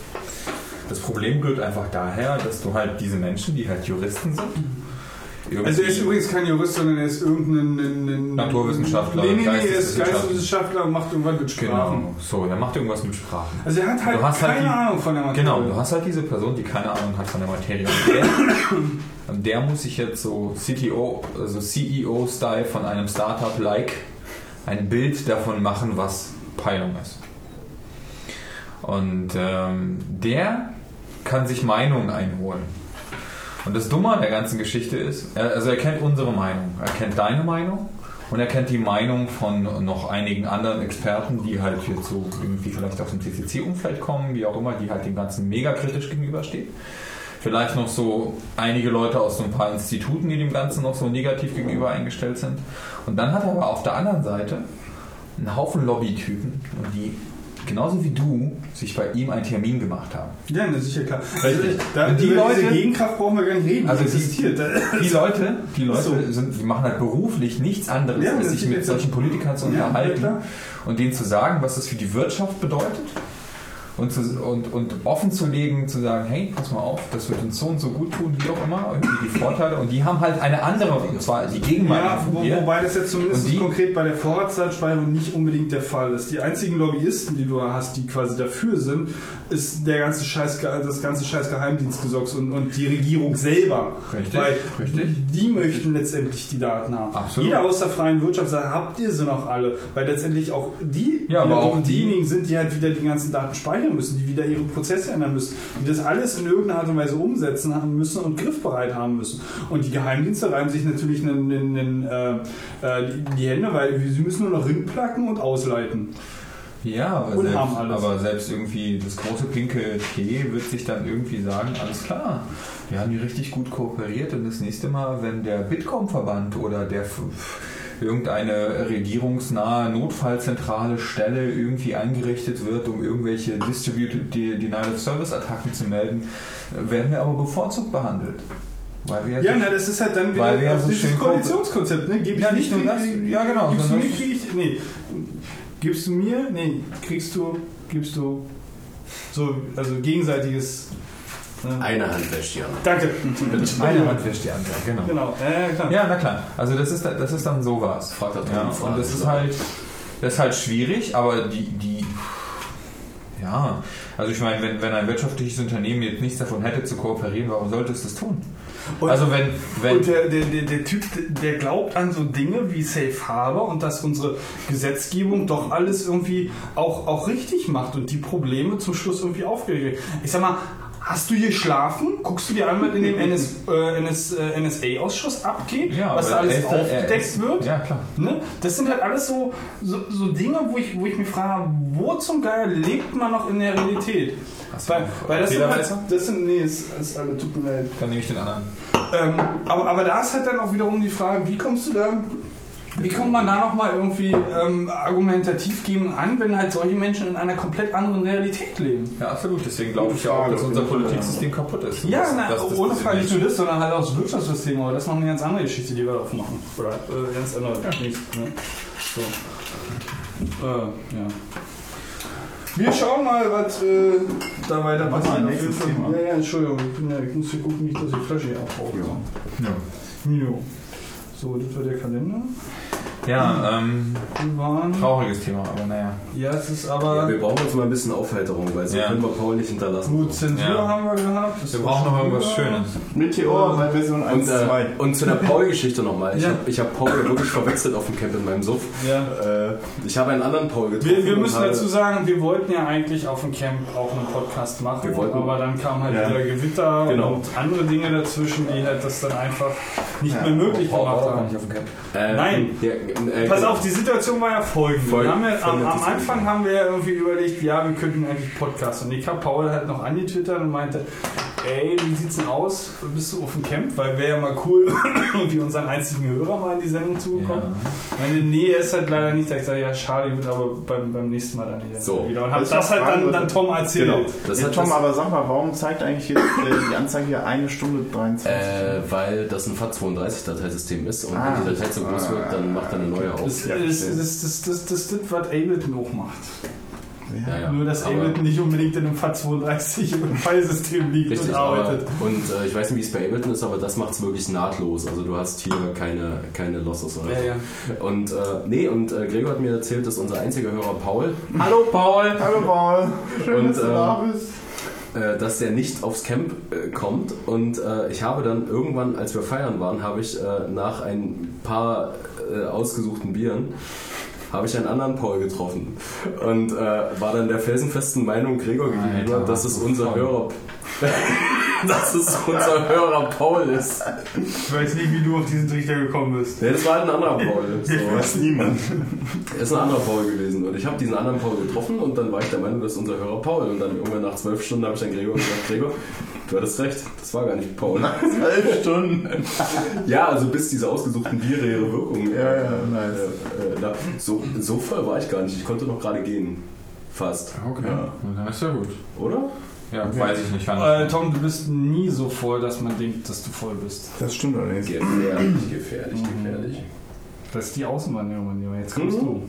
das Problem rührt einfach daher, dass du halt diese Menschen, die halt Juristen sind. Also er ist übrigens kein Jurist, sondern er ist irgendein ein, ein, Naturwissenschaftler, Nee, nee, nee, er ist Geisteswissenschaftler. Und macht irgendwann mit Sprachen. Genau. So, der macht irgendwas mit Sprachen. Also er hat halt halt keine die- Ahnung von der Materie. Genau, du hast halt diese Person, die keine Ahnung hat von der Materie. Und der, der muss sich jetzt so CTO, also CEO-Style von einem Startup-like ein Bild davon machen, was Peilung ist. Und ähm, der kann sich Meinungen einholen. Und das Dumme an der ganzen Geschichte ist, also er kennt unsere Meinung, er kennt deine Meinung und er kennt die Meinung von noch einigen anderen Experten, die halt so irgendwie vielleicht aus dem CCC-Umfeld kommen, wie auch immer, die halt dem Ganzen mega kritisch gegenüberstehen. Vielleicht noch so einige Leute aus so ein paar Instituten, die dem Ganzen noch so negativ gegenüber eingestellt sind. Und dann hat er aber auf der anderen Seite einen Haufen Lobbytypen, die genauso wie du sich bei ihm einen Termin gemacht haben. Ja, das ist sicher klar. Richtig. Da, die über diese Leute- Gegenkraft brauchen wir gar nicht reden. Also die die- existiert. Die Leute, die Leute So. sind, die machen halt beruflich nichts anderes, Ja, als sich mit solchen Politikern zu Ja, unterhalten ja, und denen zu sagen, was das für die Wirtschaft bedeutet und, zu, und, und offen zu legen, zu sagen, hey, pass mal auf, das wird uns so und so gut tun, wie auch immer, irgendwie die Vorteile und die haben halt eine andere, und zwar die Gegenmeinung Ja, wo, wobei das jetzt zumindest die- konkret bei der Vorratsdatenspeicherung nicht unbedingt der Fall ist. Die einzigen Lobbyisten, die du hast, die quasi dafür sind, ist der ganze Scheiß, das ganze Scheiß Geheimdienstgesocks und, und die Regierung selber. Richtig, Weil richtig. die möchten letztendlich die Daten haben. Absolut. Jeder aus der freien Wirtschaft sagt, habt ihr sie noch alle? Weil letztendlich auch die, Ja, aber auch die- diejenigen sind, die halt wieder die ganzen Daten speichern müssen, die wieder ihre Prozesse ändern müssen, die das alles in irgendeiner Art und Weise umsetzen haben müssen und griffbereit haben müssen. Und die Geheimdienste reiben sich natürlich einen, einen, einen, äh, äh, die- Hände, weil sie müssen nur noch rinplacken und ausleiten. Ja, aber selbst, aber selbst irgendwie das große pinke T wird sich dann irgendwie sagen, alles klar, wir haben hier richtig gut kooperiert und das nächste Mal, wenn der Bitkom-Verband oder der irgendeine regierungsnahe Notfallzentrale Stelle irgendwie eingerichtet wird, um irgendwelche Distributed De- Denial of Service Attacken zu melden, werden wir aber bevorzugt behandelt. Weil wir Ja, na, das ist halt dann Weil wir wieder auf so dieses Koalitionskonzept. Ne? Gib Ja, ich nicht nur das. Ja, genau, Gibst du mir, krieg ich, nee. Gibst du mir, nee, kriegst du, gibst du so, also gegenseitiges. Ne? Eine Hand wäscht die andere. Danke. eine Hand wäscht die andere, genau. Genau, äh, klar. Ja, na klar. Also das ist, das ist dann sowas. Fragt doch Ja, und das ist halt, das ist halt schwierig, aber die, die, ja, also ich meine, wenn, wenn ein wirtschaftliches Unternehmen jetzt nichts davon hätte zu kooperieren, warum sollte es das tun? Und- also wenn, wenn, Und der, der, der, der Typ, der glaubt an so Dinge wie Safe Harbor und dass unsere Gesetzgebung doch alles irgendwie auch, auch richtig macht und die Probleme zum Schluss irgendwie aufgeregt. Ich sag mal, hast du hier schlafen? Guckst du dir einmal in dem NS, äh, NS, äh, NSA-Ausschuss abgeht, ja, was da alles ist- er aufgedeckt ist- wird? Ja, klar. Ne? Das sind halt alles so, so, so Dinge, wo ich, wo ich mich frage, wo zum Geier lebt man noch in der Realität? Hast Weil, weil das, sind halt, das sind, nee, das ist alle, tut mir leid. Dann nehme ich den anderen. Ähm, aber, aber da ist halt dann auch wiederum die Frage, wie kommst du da, wie kommt man da nochmal irgendwie ähm, argumentativ gegen an, wenn halt solche Menschen in einer komplett anderen Realität leben? Ja, absolut. Deswegen glaube ich ja auch, dass unser Politiksystem kapput ist. Ja, Das- na, das- das- ohne Frage nicht nur das, sondern halt auch das Wirtschaftssystem, aber das ist noch eine ganz andere Geschichte, die wir aufmachen. Oder äh, ganz andere. Nicht, ne? so. äh, ja. Wir schauen mal, was äh, da weiter passiert. Ja, ja, Entschuldigung, ich, bin ja, ich muss hier gucken, nicht, dass ich Flasche hier abbrauche. Ja. Jo. So, das war der Kalender. Ja, ähm, trauriges Thema, aber naja. Ja, es ist Ja, aber. wir brauchen jetzt mal ein bisschen Aufheiterung, weil so Ja. können wir Paul nicht hinterlassen. Gut, Zensur Ja. haben wir gehabt. das Wir brauchen noch irgendwas. Schönes. Meteor bei Version Und, 1, 2. äh, und zu der Paul-Geschichte nochmal. Ich Ja. habe ich hab Paul ja wirklich verwechselt auf dem Camp in meinem Suff. Ja. Äh, ich habe einen anderen Paul getroffen. Wir, wir und müssen dazu sagen, wir wollten ja eigentlich auf dem Camp auch einen Podcast machen, Wir wollten- aber dann kam halt Ja. wieder Gewitter Genau. und andere Dinge dazwischen, die halt das dann einfach nicht Ja. mehr möglich gemacht haben. nicht auf dem Camp. Äh, Nein. Äh, Pass auf, die Situation war ja folgende. Folg- wir haben ja, am, am Anfang haben wir ja irgendwie überlegt, ja, wir könnten eigentlich Podcast. Und ich habe Paul halt noch angetwittert und meinte, ey, wie sieht's denn aus? Bist du auf dem Camp? Weil wäre ja mal cool, irgendwie unseren einzigen Hörer mal in die Sendung zugekommen. Meine Nähe ist halt leider nicht, da ich sage, ja, schade, wird aber beim, beim nächsten Mal dann wieder. So. wieder. Und hab Das das, ist halt dann, dann Tom erzählt. Genau. Das ja, hat Tom, das, aber sag mal, warum zeigt eigentlich jetzt äh, die Anzeige hier eine Stunde 23? äh, weil das ein FAT32-Dateisystem ist und Ah. wenn die Datei zu groß wird, dann macht er eine neue auf. Das, Ja, das, das, das, das, das, das, was Ableton auch macht. Ja, ja. Nur, dass Aber- Ableton nicht unbedingt in einem FAT32 Filesystem liegt Richtig, und aber, arbeitet. und äh, ich weiß nicht, wie es bei Ableton ist, aber das macht es wirklich nahtlos. Also du hast hier keine, keine Losses oder Ja, ja. Und äh, nee, und äh, Gregor hat mir erzählt, dass unser einziger Hörer Paul. Hallo Paul! Hallo Paul, schön, Und, dass du ähm, da bist. äh, dass der nicht aufs Camp äh, kommt. Und äh, ich habe dann irgendwann, als wir feiern waren, habe ich äh, nach ein paar äh, ausgesuchten Bieren habe ich einen anderen Paul getroffen und äh, war dann der felsenfesten Meinung Gregor gegenüber, dass es unser. Hörer dass es unser Hörer Paul ist. Ich weiß nicht, wie du auf diesen Trichter gekommen bist. Nee, das war halt ein anderer Paul. So. Weiß niemand. Er ist ein anderer Paul gewesen und ich habe diesen anderen Paul getroffen und dann war ich der Meinung, das ist unser Hörer Paul und dann irgendwann nach zwölf Stunden habe ich dann Gregor gesagt, Gregor, du hattest recht, das war gar nicht Paul. Zwölf Stunden. Ja, also bis diese ausgesuchten Biere ihre Wirkung. Ja, ja, nice. Äh, äh, so, so voll war ich gar nicht, ich konnte noch gerade gehen. Fast. Okay, Ja. dann ist ja gut. Oder? Ja, weiß ich nicht. Äh, Tom, du bist nie so voll, dass man denkt, dass du voll bist. Das stimmt allerdings. Gefährlich, gefährlich, gefährlich. Das ist die Lieber. Jetzt kommst Mhm. du.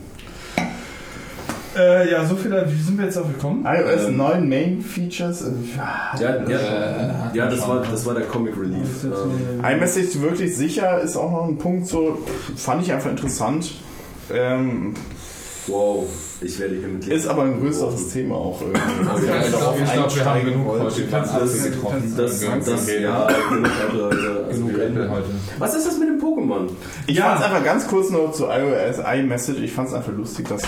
Äh, ja, so viel, wie sind wir jetzt drauf gekommen? iOS Ähm, 9 Main Features. äh, Ja, ja, Äh, ja das, war, das war der Comic Relief. Ähm, iMessage wirklich sicher ist auch noch ein Punkt, so fand ich einfach interessant. Ähm, wow, ich werde hier mit ist aber ein größeres Thema auch irgendwie. Ja, ich glaube, glaub, wir haben genug heute. Das-. Das, das, geredet. ja, genug also, also Genug Apple heute. Was ist das mit dem Pokémon? Ich Ja. fand es einfach ganz kurz noch zu iOS iMessage. Ich fand es einfach lustig, dass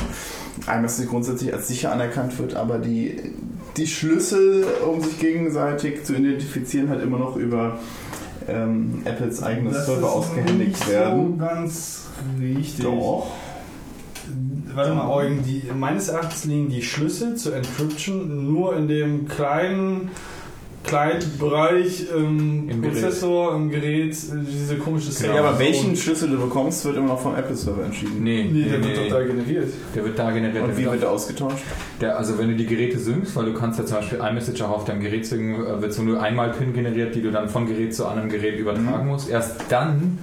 iMessage grundsätzlich als sicher anerkannt wird, aber die, die Schlüssel, um sich gegenseitig zu identifizieren, halt immer noch über ähm, Apples eigenes Das Server ist ausgehändigt nicht werden. So ganz richtig. Doch. Warte mal, Eugen, die, meines Erachtens liegen die Schlüssel zur Encryption nur in dem kleinen Client-Bereich im, Im Gerät. Prozessor, im Gerät, äh, diese komische Genau. Ja, aber welchen Schlüssel du bekommst, wird immer noch vom Apple-Server entschieden. Nee, Nee, nee, der nee, wird nee. doch da generiert. Der wird da generiert. Und wie wird der ausgetauscht? Der, also wenn du die Geräte synkst, weil du kannst ja zum Beispiel iMessage auch auf deinem Gerät synken, äh, wird so nur einmal PIN generiert, die du dann von Gerät zu anderem Gerät übertragen musst. Erst dann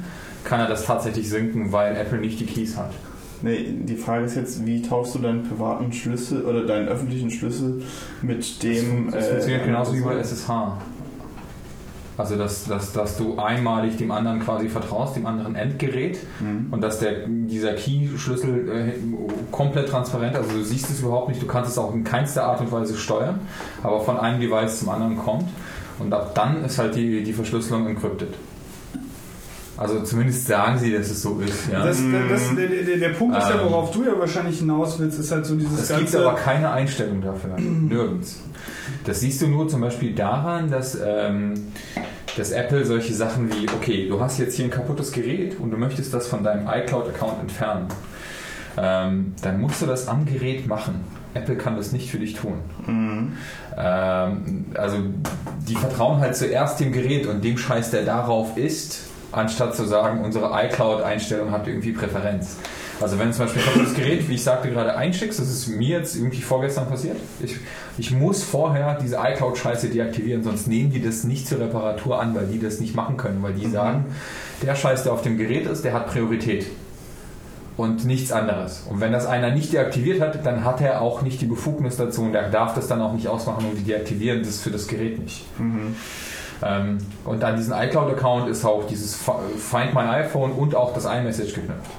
kann er das tatsächlich synken, weil Apple nicht die Keys hat. Nee, die Frage ist jetzt, wie tauschst du deinen privaten Schlüssel oder deinen öffentlichen Schlüssel mit dem. Das äh, funktioniert genauso wie bei SSH. Also dass, dass, dass du einmalig dem anderen quasi vertraust, dem anderen Endgerät Mhm. und dass der, dieser Key-Schlüssel äh, komplett transparent, also du siehst es überhaupt nicht, du kannst es auch in keinster Art und Weise steuern, aber von einem Device zum anderen kommt und ab dann ist halt die, die Verschlüsselung encrypted. Also zumindest sagen sie, dass es so ist. Ja. Das, das, der, der, der Punkt ist ja, Ähm. worauf du ja wahrscheinlich hinaus willst, ist halt so dieses Es gibt aber keine Einstellung dafür. Nirgends. Das siehst du nur zum Beispiel daran, dass, ähm, dass Apple solche Sachen wie, okay, du hast jetzt hier ein kaputtes Gerät und du möchtest das von deinem iCloud-Account entfernen. Ähm, dann musst du das am Gerät machen. Apple kann das nicht für dich tun. Mhm. Ähm, also die vertrauen halt zuerst dem Gerät und dem Scheiß, der darauf ist, anstatt zu sagen, unsere iCloud-Einstellung hat irgendwie Präferenz. Also wenn zum Beispiel das Gerät, wie ich sagte, gerade einschickst, das ist mir jetzt irgendwie vorgestern passiert. Ich, ich muss vorher diese iCloud-Scheiße deaktivieren, sonst nehmen die das nicht zur Reparatur an, weil die das nicht machen können, weil die sagen, der Scheiß, der auf dem Gerät ist, der hat Priorität und nichts anderes. Und wenn das einer nicht deaktiviert hat, dann hat er auch nicht die Befugnis dazu und er darf das dann auch nicht ausmachen und deaktivieren das für das Gerät nicht. Mhm. Ähm, und an diesen iCloud-Account ist auch dieses Find My iPhone und auch das iMessage geknüpft.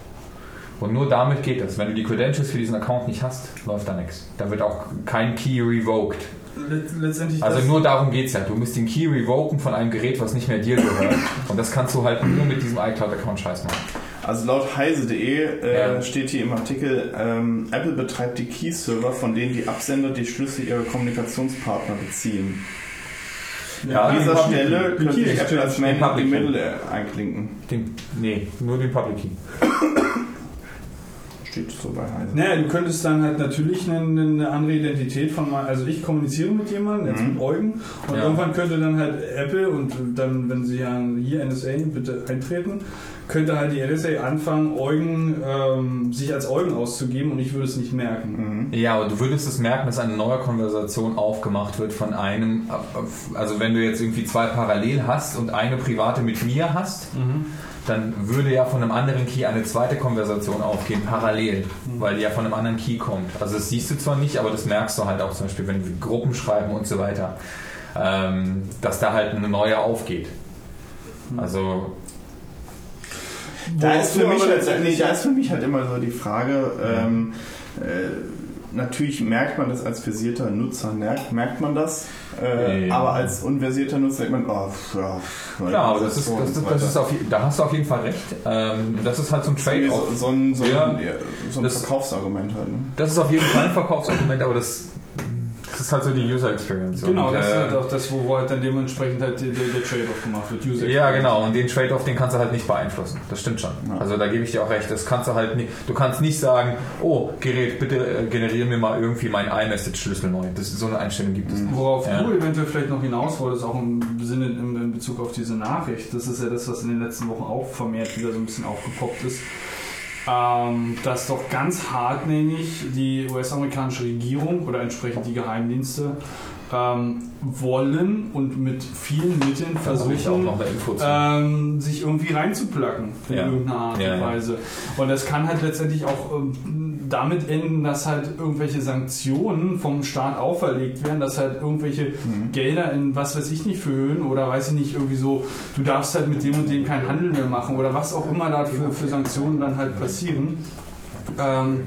Und nur damit geht das. Wenn du die Credentials für diesen Account nicht hast, läuft da nichts. Da wird auch kein Key revoked. Let- letztendlich Also nur darum geht es ja. Du musst den Key revoken von einem Gerät, was nicht mehr dir gehört. Und das kannst du halt nur mit diesem iCloud-Account scheiß machen. Also laut heise.de äh, Ja. steht hier im Artikel, ähm, Apple betreibt die Key-Server, von denen die Absender die Schlüssel ihrer Kommunikationspartner beziehen. Ja, An dieser Stelle Key. könnte ich Apple als den Man in Public the Key. Middle äh, einklinken. Den, nee, nur den Public Key. steht so bei Heise. Naja, du könntest dann halt natürlich eine, eine andere Identität von, mal- also ich kommuniziere mit jemandem, jetzt Mhm. mit Eugen, und Ja. irgendwann könnte dann halt Apple und dann, wenn sie ja hier NSA bitte eintreten, könnte halt die NSA anfangen, Eugen, ähm, sich als Eugen auszugeben und ich würde es nicht merken. Mhm. Ja, aber du würdest es merken, dass eine neue Konversation aufgemacht wird von einem, also wenn du jetzt irgendwie zwei parallel hast und eine private mit mir hast, dann würde ja von einem anderen Key eine zweite Konversation aufgehen, parallel, weil die ja von einem anderen Key kommt. Also das siehst du zwar nicht, aber das merkst du halt auch zum Beispiel, wenn wir Gruppen schreiben und so weiter, ähm, dass da halt eine neue aufgeht. Also Da ist, für mich halt, letztendlich- da ist für mich halt immer so die Frage, ähm, äh, natürlich merkt man das als versierter Nutzer, merkt, merkt man das, äh, Ja. aber als unversierter Nutzer denkt man, oh, pff, ja, klar, aber das ist, das, das ist auf, da hast du auf jeden Fall recht. Ähm, das ist halt so ein Trade-off. so, so ein, so ein, Ja. so ein Das- Verkaufsargument halt. Ne? Das ist auf jeden Fall ein Verkaufsargument, aber das, das ist halt so die User Experience. Genau, Und, das ist äh, halt auch das, wo halt dann dementsprechend halt der, der Trade-off gemacht wird. User Ja, genau. Und den Trade-off, den kannst du halt nicht beeinflussen. Das stimmt schon. Ja. Also da gebe ich dir auch recht. Das kannst du halt nicht. Du kannst nicht sagen, oh Gerät, bitte äh, generiere mir mal irgendwie meinen iMessage-Schlüssel neu. Das so eine Einstellung gibt es nicht. Worauf Ja. du eventuell vielleicht noch hinaus wolltest, auch im Sinne in, in Bezug auf diese Nachricht, das ist ja das, was in den letzten Wochen auch vermehrt wieder so ein bisschen aufgepoppt ist, ähm, dass doch ganz hartnäckig die US-amerikanische Regierung oder entsprechend die Geheimdienste ähm, wollen und mit vielen Mitteln versuchen, ähm, sich irgendwie reinzuplacken in Ja. irgendeiner Art Ja, und ja. Weise. Und das kann halt letztendlich auch ähm, damit enden, dass halt irgendwelche Sanktionen vom Staat auferlegt werden, dass halt irgendwelche Gelder in was weiß ich nicht für Höhen oder weiß ich nicht, irgendwie so, du darfst halt mit dem und dem keinen Handel mehr machen oder was auch immer da für, für Sanktionen dann halt passieren. Ähm,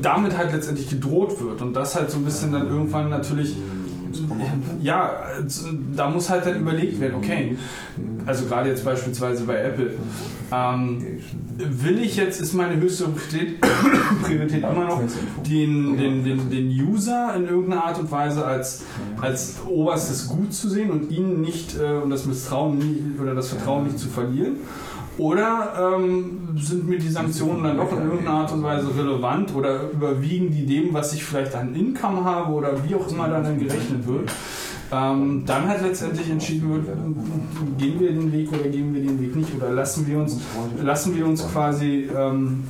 damit halt letztendlich gedroht wird und das halt so ein bisschen dann irgendwann natürlich ja, also, da muss halt dann überlegt werden, okay, also gerade jetzt beispielsweise bei Apple, ähm, will ich jetzt, ist meine höchste Priorität, immer noch, den, den, den, den User in irgendeiner Art und Weise als, als oberstes Gut zu sehen und ihn nicht äh, und das Misstrauen nie, oder das Vertrauen nicht zu verlieren? Oder ähm, sind mir die Sanktionen dann doch in irgendeiner Art und Weise relevant oder überwiegen die dem, was ich vielleicht an Income habe oder wie auch immer dann, gerechnet wird? Ähm, dann hat letztendlich entschieden wird, gehen wir den Weg oder gehen wir den Weg nicht oder lassen wir uns, lassen wir uns quasi ähm,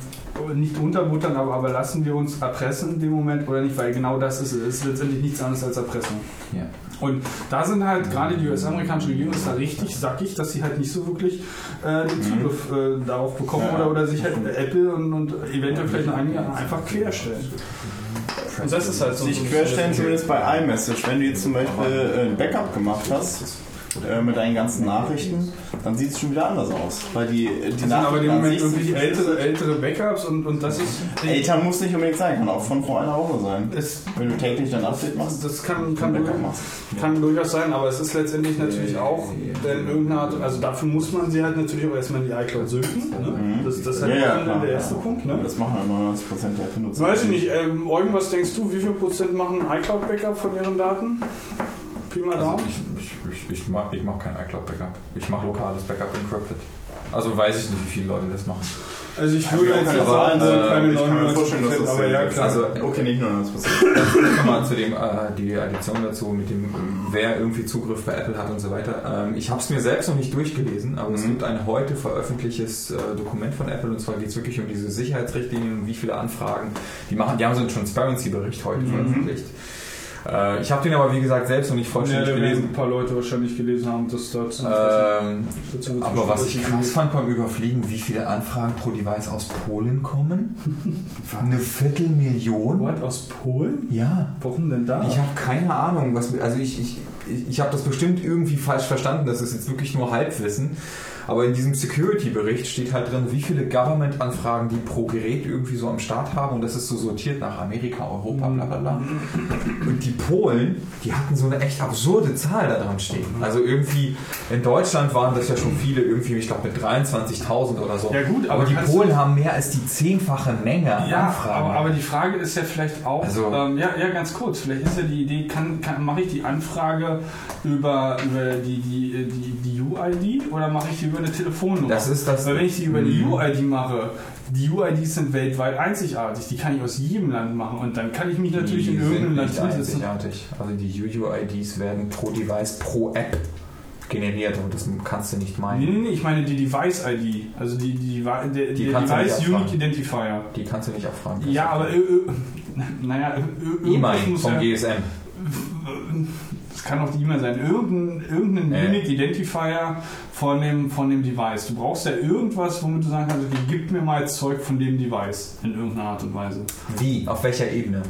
nicht unterbuttern, aber, aber lassen wir uns erpressen in dem Moment oder nicht, weil genau das ist, ist letztendlich nichts anderes als Erpressung. Ja. Und da sind halt gerade die US-amerikanische Regierung ist da richtig sackig, dass sie halt nicht so wirklich äh, den Zugriff äh, darauf bekommen Ja. oder, oder sich halt Apple und, und eventuell vielleicht noch einige einfach querstellen. Und das ist halt so. Sich querstellen zumindest bei iMessage. Wenn du jetzt zum Beispiel ein Backup gemacht hast äh, mit deinen ganzen Nachrichten, dann sieht es schon wieder anders aus. Weil die, die Das sind aber im Moment sind ältere, ältere Backups und, und das ist. Älter muss nicht unbedingt sein, kann auch von vor einer Woche sein. Es, Wenn du täglich dein Update machst, das kann, kann, machst. kann durchaus sein, aber es ist letztendlich natürlich auch in irgendeiner Art, also dafür muss man sie halt natürlich auch erstmal in die iCloud synken. Ne? Das, das ist halt Ja, ja, der erste ja. Punkt. Ne? Das machen halt 99% der Benutzer. Weiß ich nicht, ähm, Eugen, was denkst du, wie viel Prozent machen iCloud-Backup von ihren Daten? Pi mal Also ich, ich, ich, ich mache ich mach kein iCloud-Backup. Ich mache lokales Backup encrypted. Also weiß ich nicht, wie viele Leute das machen. Also ich würde jetzt keine nicht sagen, Zahlen, so äh, keine ich kann mir 99 vorstellen, dass das aber ja klar. Also, Okay, nicht 99%. Nochmal zu dem, äh, die Addition dazu, mit dem, wer irgendwie Zugriff bei Apple hat und so weiter. Ähm, ich habe es mir selbst noch nicht durchgelesen, aber es Mhm. gibt ein heute veröffentlichtes äh, Dokument von Apple und zwar geht es wirklich um diese Sicherheitsrichtlinien und wie viele Anfragen die machen. Die haben so einen Transparency-Bericht heute Mhm. veröffentlicht. Äh, ich habe den aber wie gesagt selbst noch nicht ja, vollständig werden gelesen. ein paar Leute wahrscheinlich gelesen haben, dass dort Ähm, aber was ich krass fand beim Überfliegen, wie viele Anfragen pro Device aus Polen kommen? Eine Viertelmillion? What, aus Polen? Ja. Warum denn da? Ich habe keine Ahnung, was also ich, ich, ich, ich habe das bestimmt irgendwie falsch verstanden, das ist jetzt wirklich nur Halbwissen. Aber in diesem Security-Bericht steht halt drin, wie viele Government-Anfragen die pro Gerät irgendwie so am Start haben und das ist so sortiert nach Amerika, Europa, bla bla bla. Und die Polen, die hatten so eine echt absurde Zahl da dran stehen. Also irgendwie in Deutschland waren das ja schon viele, irgendwie, ich glaube mit 23.000 oder so. Ja gut, aber aber die Polen haben mehr als die zehnfache Menge an Ja, Anfragen. aber, aber die Frage ist ja vielleicht auch, Also- ähm, ja, ja, ganz kurz, vielleicht ist ja die Idee, kann, kann, mache ich die Anfrage über, über die, die, die, die UID oder mache ich die über eine Telefonnummer. Das ist das- Weil wenn ich die über die Mhm. UID mache, die UIDs sind weltweit einzigartig. Die kann ich aus jedem Land machen und dann kann ich mich natürlich die in irgendeinem Land einzigartig. Also die UUIDs werden pro Device, pro App generiert und das kannst du nicht meinen. nee, nee, ich meine die Device-ID. Also die, die, Die nicht Device. Unique Identifier. Die kannst du nicht abfragen. Ja, aber äh, äh, naja, äh, E-Mail vom GSM. Das kann auch die E-Mail sein. Irgendein, irgendein Äh. Unique Identifier von dem, von dem Device. Du brauchst ja irgendwas, womit du sagen kannst, gib mir mal Zeug von dem Device in irgendeiner Art und Weise. Wie? Auf welcher Ebene?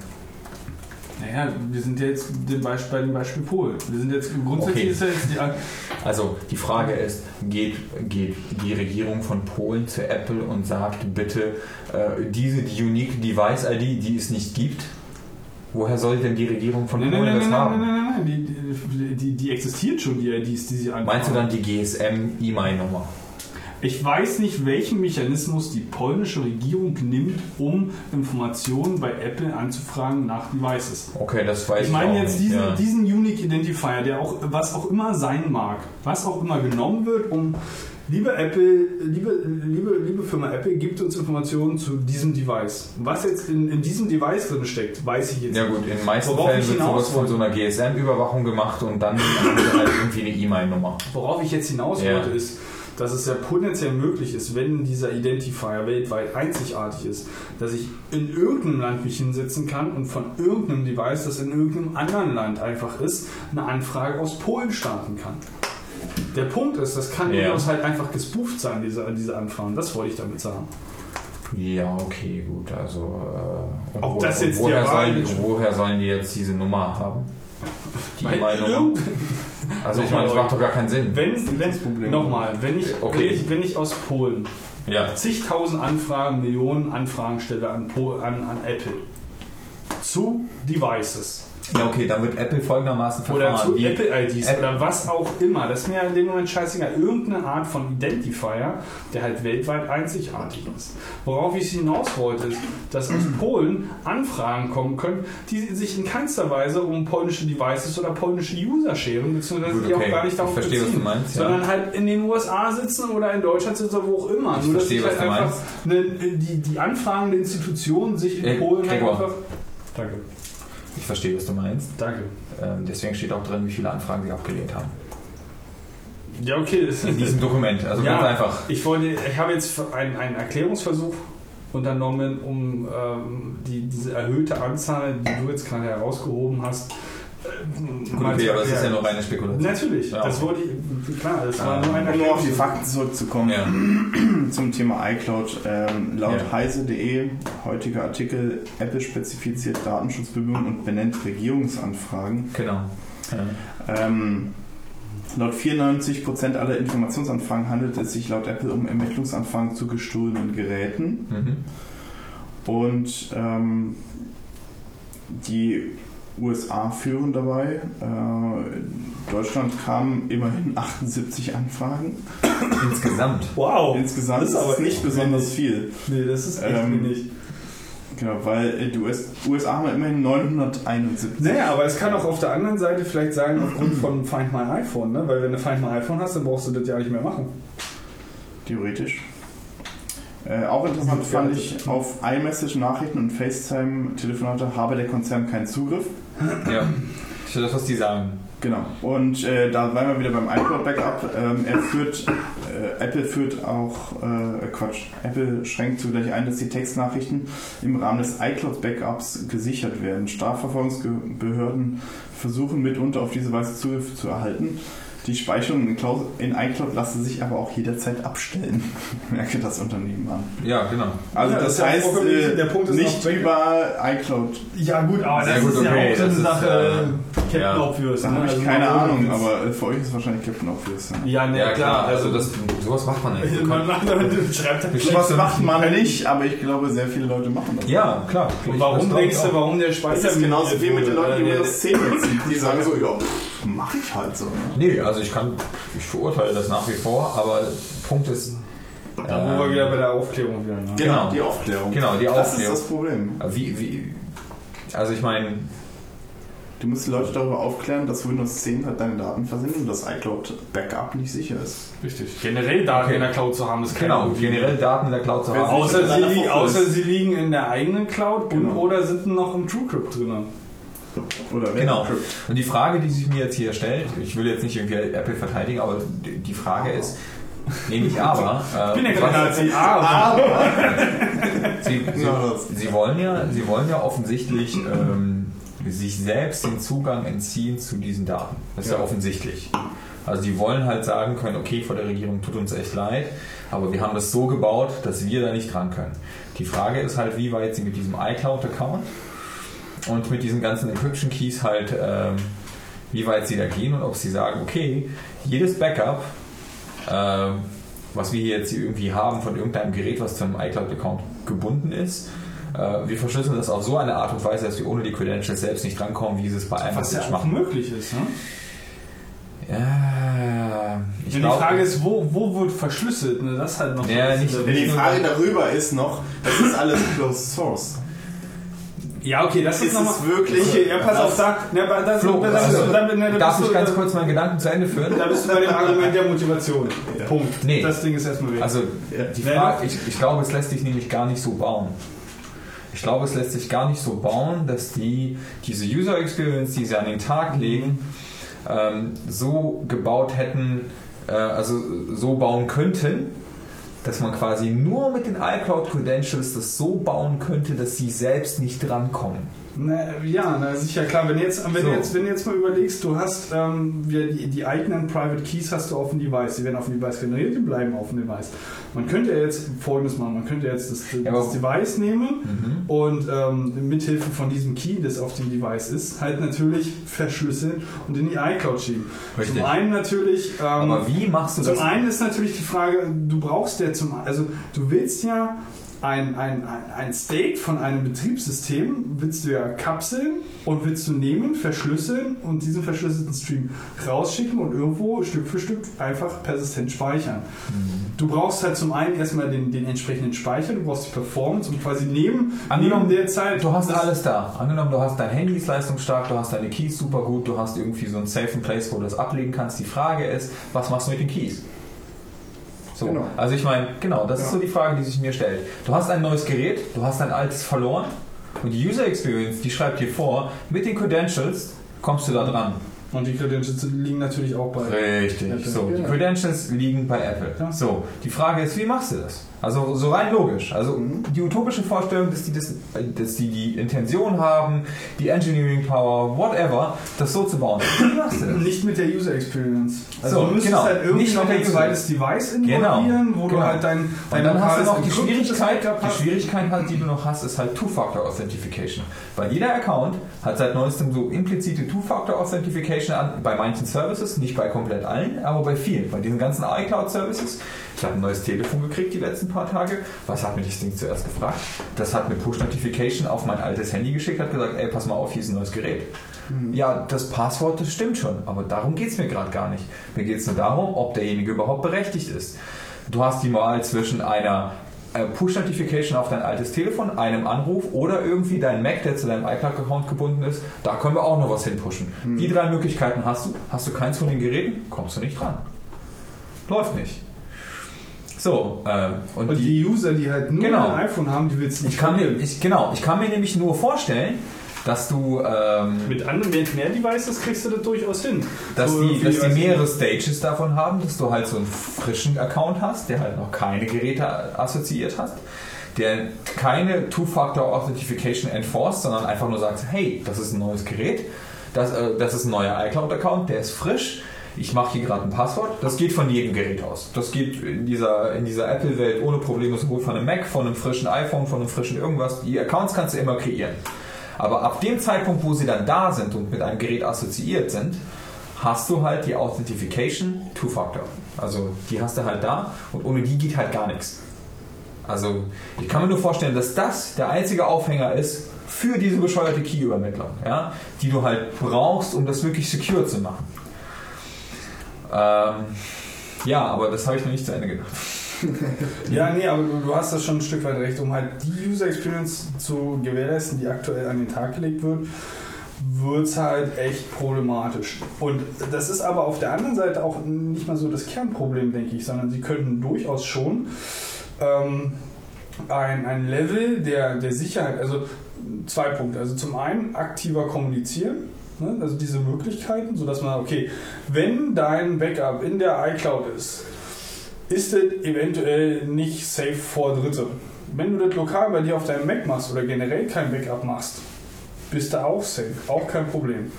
Naja, wir sind ja jetzt Beispiel, bei dem Beispiel Polen. Wir sind jetzt grundsätzlich Okay. ist ja jetzt die, Also die Frage ist, geht, geht die Regierung von Polen zu Apple und sagt bitte, äh, diese die Unique Device ID, die es nicht gibt, woher soll denn die Regierung von Nein, Polen nein, das nein, haben? nein, nein, nein, nein. Die, die, die existiert schon, die IDs, die sie anfragen. Meinst du dann die GSM-E-Mail-Nummer? Ich weiß nicht, welchen Mechanismus die polnische Regierung nimmt, um Informationen bei Apple anzufragen nach Devices. Okay, das weiß ich, Ich meine jetzt nicht. diesen, ja. diesen Unique Identifier, der auch, was auch immer sein mag, was auch immer genommen wird, um liebe Apple, liebe, liebe, liebe Firma Apple, gibt uns Informationen zu diesem Device. Was jetzt in, in diesem Device drin steckt, weiß ich jetzt Ja nicht. gut, in den meisten Worauf Fällen wird sowas von so einer GSM-Überwachung gemacht und dann haben sie halt irgendwie eine E-Mail-Nummer. Worauf ich jetzt hinaus Ja. wollte, ist, dass es ja potenziell möglich ist, wenn dieser Identifier weltweit einzigartig ist, dass ich in irgendeinem Land mich hinsetzen kann und von irgendeinem Device, das in irgendeinem anderen Land einfach ist, eine Anfrage aus Polen starten kann. Der Punkt ist, das kann Ja. durchaus halt einfach gespooft sein, diese, diese Anfragen. Das wollte ich damit sagen. Ja, okay, gut. Also, äh, Ob das jetzt woher, sollen, woher sollen die jetzt diese Nummer haben? Die Weil E-Mail-Nummer? Also ich meine, das macht doch gar keinen Sinn. wenn, wenn, nochmal, wenn ich, Okay. wenn, ich, wenn ich aus Polen Ja. zigtausend Anfragen, Millionen Anfragen stelle an, an, an Apple zu Devices ja, okay, dann wird Apple folgendermaßen oder verfahren. zu Die- Apple-IDs App- oder was auch immer, das ist mir in dem Moment scheißegal. Irgendeine Art von Identifier, der halt weltweit einzigartig ist. Worauf ich hinaus wollte, ist, dass aus Polen Anfragen kommen können, die sich in keinster Weise um polnische Devices oder polnische User scheren, beziehungsweise Gut, die okay. auch gar nicht Ich darauf verstehe, was beziehen, du meinst, ja. sondern halt in den USA sitzen oder in Deutschland sitzen oder wo auch immer. Ich Nur dass verstehe, sich was halt du einfach eine, die, die anfragende Institution sich in Äh, Polen halt einfach... Danke. Ich verstehe, was du meinst. Danke. Ähm, deswegen steht auch drin, wie viele Anfragen sie abgelehnt haben. Ja, okay. Das In diesem Dokument. Also Ja. ganz einfach. Ich, wollte, ich habe jetzt einen, einen Erklärungsversuch unternommen, um ähm, die, diese erhöhte Anzahl, die du jetzt gerade herausgehoben hast, Gut, okay, aber es ist ja nur reine Spekulation. Natürlich, Ja. das wollte ich, klar, das war Ah. nur ein Um nur auf die. Fakten zurückzukommen Ja. zum Thema iCloud. Ähm, laut Ja. heise.de, heutiger Artikel, Apple spezifiziert Datenschutzbemühungen und benennt Regierungsanfragen. Genau. Ja. Ähm, laut 94% aller Informationsanfragen handelt es sich laut Apple um Ermittlungsanfragen zu gestohlenen Geräten. Mhm. Und ähm, die USA führen dabei. Äh, Deutschland kamen immerhin 78 Anfragen. Insgesamt. Wow, Insgesamt das ist aber nicht besonders viel. nee, das ist echt Ähm, wenig. Genau, weil äh, die US USA haben immerhin 971. Naja, aber es kann auch auf der anderen Seite vielleicht sein, aufgrund von Find My iPhone, ne? weil wenn du Find My iPhone hast, dann brauchst du das ja nicht mehr machen. Theoretisch. Äh, auch interessant fand ich, auf iMessage, Nachrichten und FaceTime-Telefonate habe der Konzern keinen Zugriff. Ja. Das ist das, was die sagen. Genau. Und äh, da waren wir wieder beim iCloud-Backup. Ähm, er führt, äh, Apple führt auch, äh, Quatsch, Apple schränkt zugleich ein, dass die Textnachrichten im Rahmen des iCloud-Backups gesichert werden. Strafverfolgungsbehörden versuchen mitunter auf diese Weise Zugriff zu erhalten. Die Speicherung in, Cloud, in iCloud lasse sich aber auch jederzeit abstellen, merke das Unternehmen an. Ja, genau. Also Ja, das das, heißt, äh, richtig. Der Punkt ist nicht überall iCloud. Ja gut, aber das gut, ist okay, ja auch so das eine ist, Sache, äh, Captain ja. Obvious. Da ne? habe ich Also keine Ahnung, jetzt- aber äh, für euch ist es wahrscheinlich Captain Obvious. Ja. Ja, ne, Ja, klar. Also das, sowas macht man nicht. man macht man schreibt halt Ich- Was macht man nicht, aber ich glaube, sehr viele Leute machen das. Ja, klar. Und warum denkst du, warum der Speicher Das ist genauso wie mit den Leuten, die der, Windows 10 nutzen. Die sagen so, ja, pff, mach ich halt so. Ne? Nee, also ich kann, ich verurteile das nach wie vor, aber Punkt ist, Da wo wir wieder bei der Aufklärung wären. Ne? Genau. die Aufklärung. Genau, die Das ist Aufklärung. das Problem. wie, wie, also ich meine, Du musst die Leute darüber aufklären, dass Windows 10 halt deine Daten versendet und das iCloud-Backup nicht sicher ist. Richtig. Generell Daten Okay. in der Cloud zu haben, ist Genau, Problem. generell Daten in der Cloud zu haben. Außer sie, liegen, außer sie liegen in der eigenen Cloud und, Genau. oder sind noch im TrueCrypt drin. Oder wer Genau. Und die Frage, die sich mir jetzt hier stellt, ich will jetzt nicht irgendwie Apple verteidigen, aber die Frage ist, nee, nicht aber. Ich bin ja äh, was- Nazi, aber Sie, sie, das- sie, wollen ja, sie wollen ja offensichtlich ähm, sich selbst den Zugang entziehen zu diesen Daten. Das ist ja, Ja. offensichtlich. Also die wollen halt sagen können, okay, vor der Regierung tut uns echt leid, aber wir haben das so gebaut, dass wir da nicht dran können. Die Frage ist halt, wie weit sie mit diesem iCloud-Account und mit diesen ganzen Encryption Keys halt, ähm, wie weit sie da gehen und ob sie sagen, okay, jedes Backup, ähm, was wir hier jetzt hier irgendwie haben von irgendeinem Gerät, was zu einem iCloud-Account gebunden ist, äh, wir verschlüsseln das auf so eine Art und Weise, dass wir ohne die Credentials selbst nicht drankommen, wie sie es bei einem was ja auch machen. möglich ist. Ne? Ja, ich Wenn die glaub- Frage ist, wo, wo wird verschlüsselt? Ne? Das ist halt noch Ja, so- nicht- Ja, die Frage darüber ist noch, das ist alles Closed Source. Ja, okay, das ist, Ist wirklich- Okay, ja, pass auf, da. Aber das, Flo, da, also, da, da, da, darf ich du- ganz da, kurz meinen Gedanken zu Ende führen? da bist du bei dem Argument der Motivation. Punkt. Nee. Das Ding ist erstmal weg. Also Ja. die Wer Frage, ich, ich glaube, es lässt sich nämlich gar nicht so bauen. Ich glaube, es lässt sich gar nicht so bauen, dass die diese User Experience, die sie an den Tag legen, ähm, so gebaut hätten, äh, also so bauen könnten, dass man quasi nur mit den iCloud Credentials das so bauen könnte, dass sie selbst nicht drankommen. Na, ja, na, sicher klar. Wenn du jetzt, wenn, So. jetzt, wenn jetzt mal überlegst, du hast ähm, die, die eigenen Private Keys hast du auf dem Device. Die werden auf dem Device generiert, die bleiben auf dem Device. Man könnte ja jetzt folgendes machen: Man könnte jetzt das, Ja, das aber- Device nehmen und ähm, mithilfe von diesem Key, das auf dem Device ist, halt natürlich verschlüsseln und in die iCloud schieben. Richtig. Zum einen natürlich. Ähm, Aber wie machst du zum das? einen ist natürlich die Frage, du brauchst ja zum, also du willst ja ein, ein, ein, State von einem Betriebssystem, willst du ja kapseln und willst du nehmen, verschlüsseln und diesen verschlüsselten Stream rausschicken und irgendwo Stück für Stück einfach persistent speichern. Du brauchst halt zum einen erstmal den, den entsprechenden Speicher, du brauchst die Performance und quasi neben, Angenommen, neben der Zeit. Du hast alles da. Angenommen, du hast dein Handy ist leistungsstark, du hast deine Keys super gut, du hast irgendwie so ein Safe Place, wo du das ablegen kannst. Die Frage ist, was machst du mit den Keys? So, Genau. also ich meine, genau, das ist Ja. so die Frage, die sich mir stellt. Du hast ein neues Gerät, du hast dein altes verloren und die User Experience, die schreibt dir vor, mit den Credentials kommst du da dran. Und die Credentials liegen natürlich auch bei. Richtig. Apple. So, die. Credentials liegen bei Apple. Ja. So, die Frage ist, wie machst du das? Also so rein logisch. Also Mhm. die utopische Vorstellung, dass die, das, dass die die Intention haben, die Engineering Power, whatever, das so zu bauen. Wie machst du das? Nicht mit der User Experience. Also So, du müsstest genau. halt irgendwie Nicht noch ein zweites Device Genau. involvieren, wo du Genau. halt dein, dein Und dann hast du noch die Schwierigkeit, die. Schwierigkeit halt, die du noch hast, ist halt Two-Factor Authentification. Weil jeder Account hat seit neuestem so implizite Two-Factor Authentification an, bei manchen Services, nicht bei komplett allen, aber bei vielen. Bei diesen ganzen iCloud-Services. Ich habe ein neues Telefon gekriegt die letzten paar Tage. Was hat mir das Ding zuerst gefragt? Das hat eine Push-Notification auf mein altes Handy geschickt, hat gesagt, ey, pass mal auf, hier ist ein neues Gerät. Ja, das Passwort, das stimmt schon, aber darum geht es mir gerade gar nicht. Mir geht es nur darum, ob derjenige überhaupt berechtigt ist. Du hast die Wahl zwischen einer äh, Push-Notification auf dein altes Telefon, einem Anruf oder irgendwie dein Mac, der zu deinem iCloud-Account gebunden ist. Da können wir auch noch was hinpushen. Die drei Möglichkeiten hast du. Hast du keins von den Geräten, kommst du nicht dran. Läuft nicht. So, ähm, und, Und die, die User, die halt nur Genau. ein iPhone haben, die willst du nicht ich kann mir, ich, genau, ich kann mir nämlich nur vorstellen, dass du ähm, Mit anderen, mit mehr Devices kriegst du das durchaus hin. dass, So die, dass die mehrere. Stages davon haben, dass du halt so einen frischen Account hast, der halt noch keine Geräte assoziiert hast, der keine Two-Factor Authentification enforced, sondern einfach nur sagt, hey, das ist ein neues Gerät, das, äh, das ist ein neuer iCloud-Account, der ist frisch, ich mache hier gerade ein Passwort. Das geht von jedem Gerät aus. Das geht in dieser, in dieser Apple-Welt ohne Probleme sowohl von einem Mac, von einem frischen iPhone, von einem frischen irgendwas. Die Accounts kannst du immer kreieren. Aber ab dem Zeitpunkt, wo sie dann da sind und mit einem Gerät assoziiert sind, hast du halt die Authentification Two-Factor. Also die hast du halt da und ohne die geht halt gar nichts. Also ich kann mir nur vorstellen, dass das der einzige Aufhänger ist für diese bescheuerte Key-Übermittlung, ja, die du halt brauchst, um das wirklich secure zu machen. Ähm, ja, aber das habe ich noch nicht zu Ende gedacht. Ja, nee, aber du, hast das schon ein Stück weit recht, um halt die User Experience zu gewährleisten, die aktuell an den Tag gelegt wird, wird es halt echt problematisch. Und das ist aber auf der anderen Seite auch nicht mal so das Kernproblem, denke ich, sondern sie könnten durchaus schon ähm, ein, ein Level der, der Sicherheit, also zwei Punkte. Also zum einen aktiver kommunizieren, ne? also diese Möglichkeiten, sodass man, okay, wenn dein Backup in der iCloud ist, ist es eventuell nicht safe vor Dritte. Wenn du das lokal bei dir auf deinem Mac machst oder generell kein Backup machst, bist du auch safe, auch kein Problem.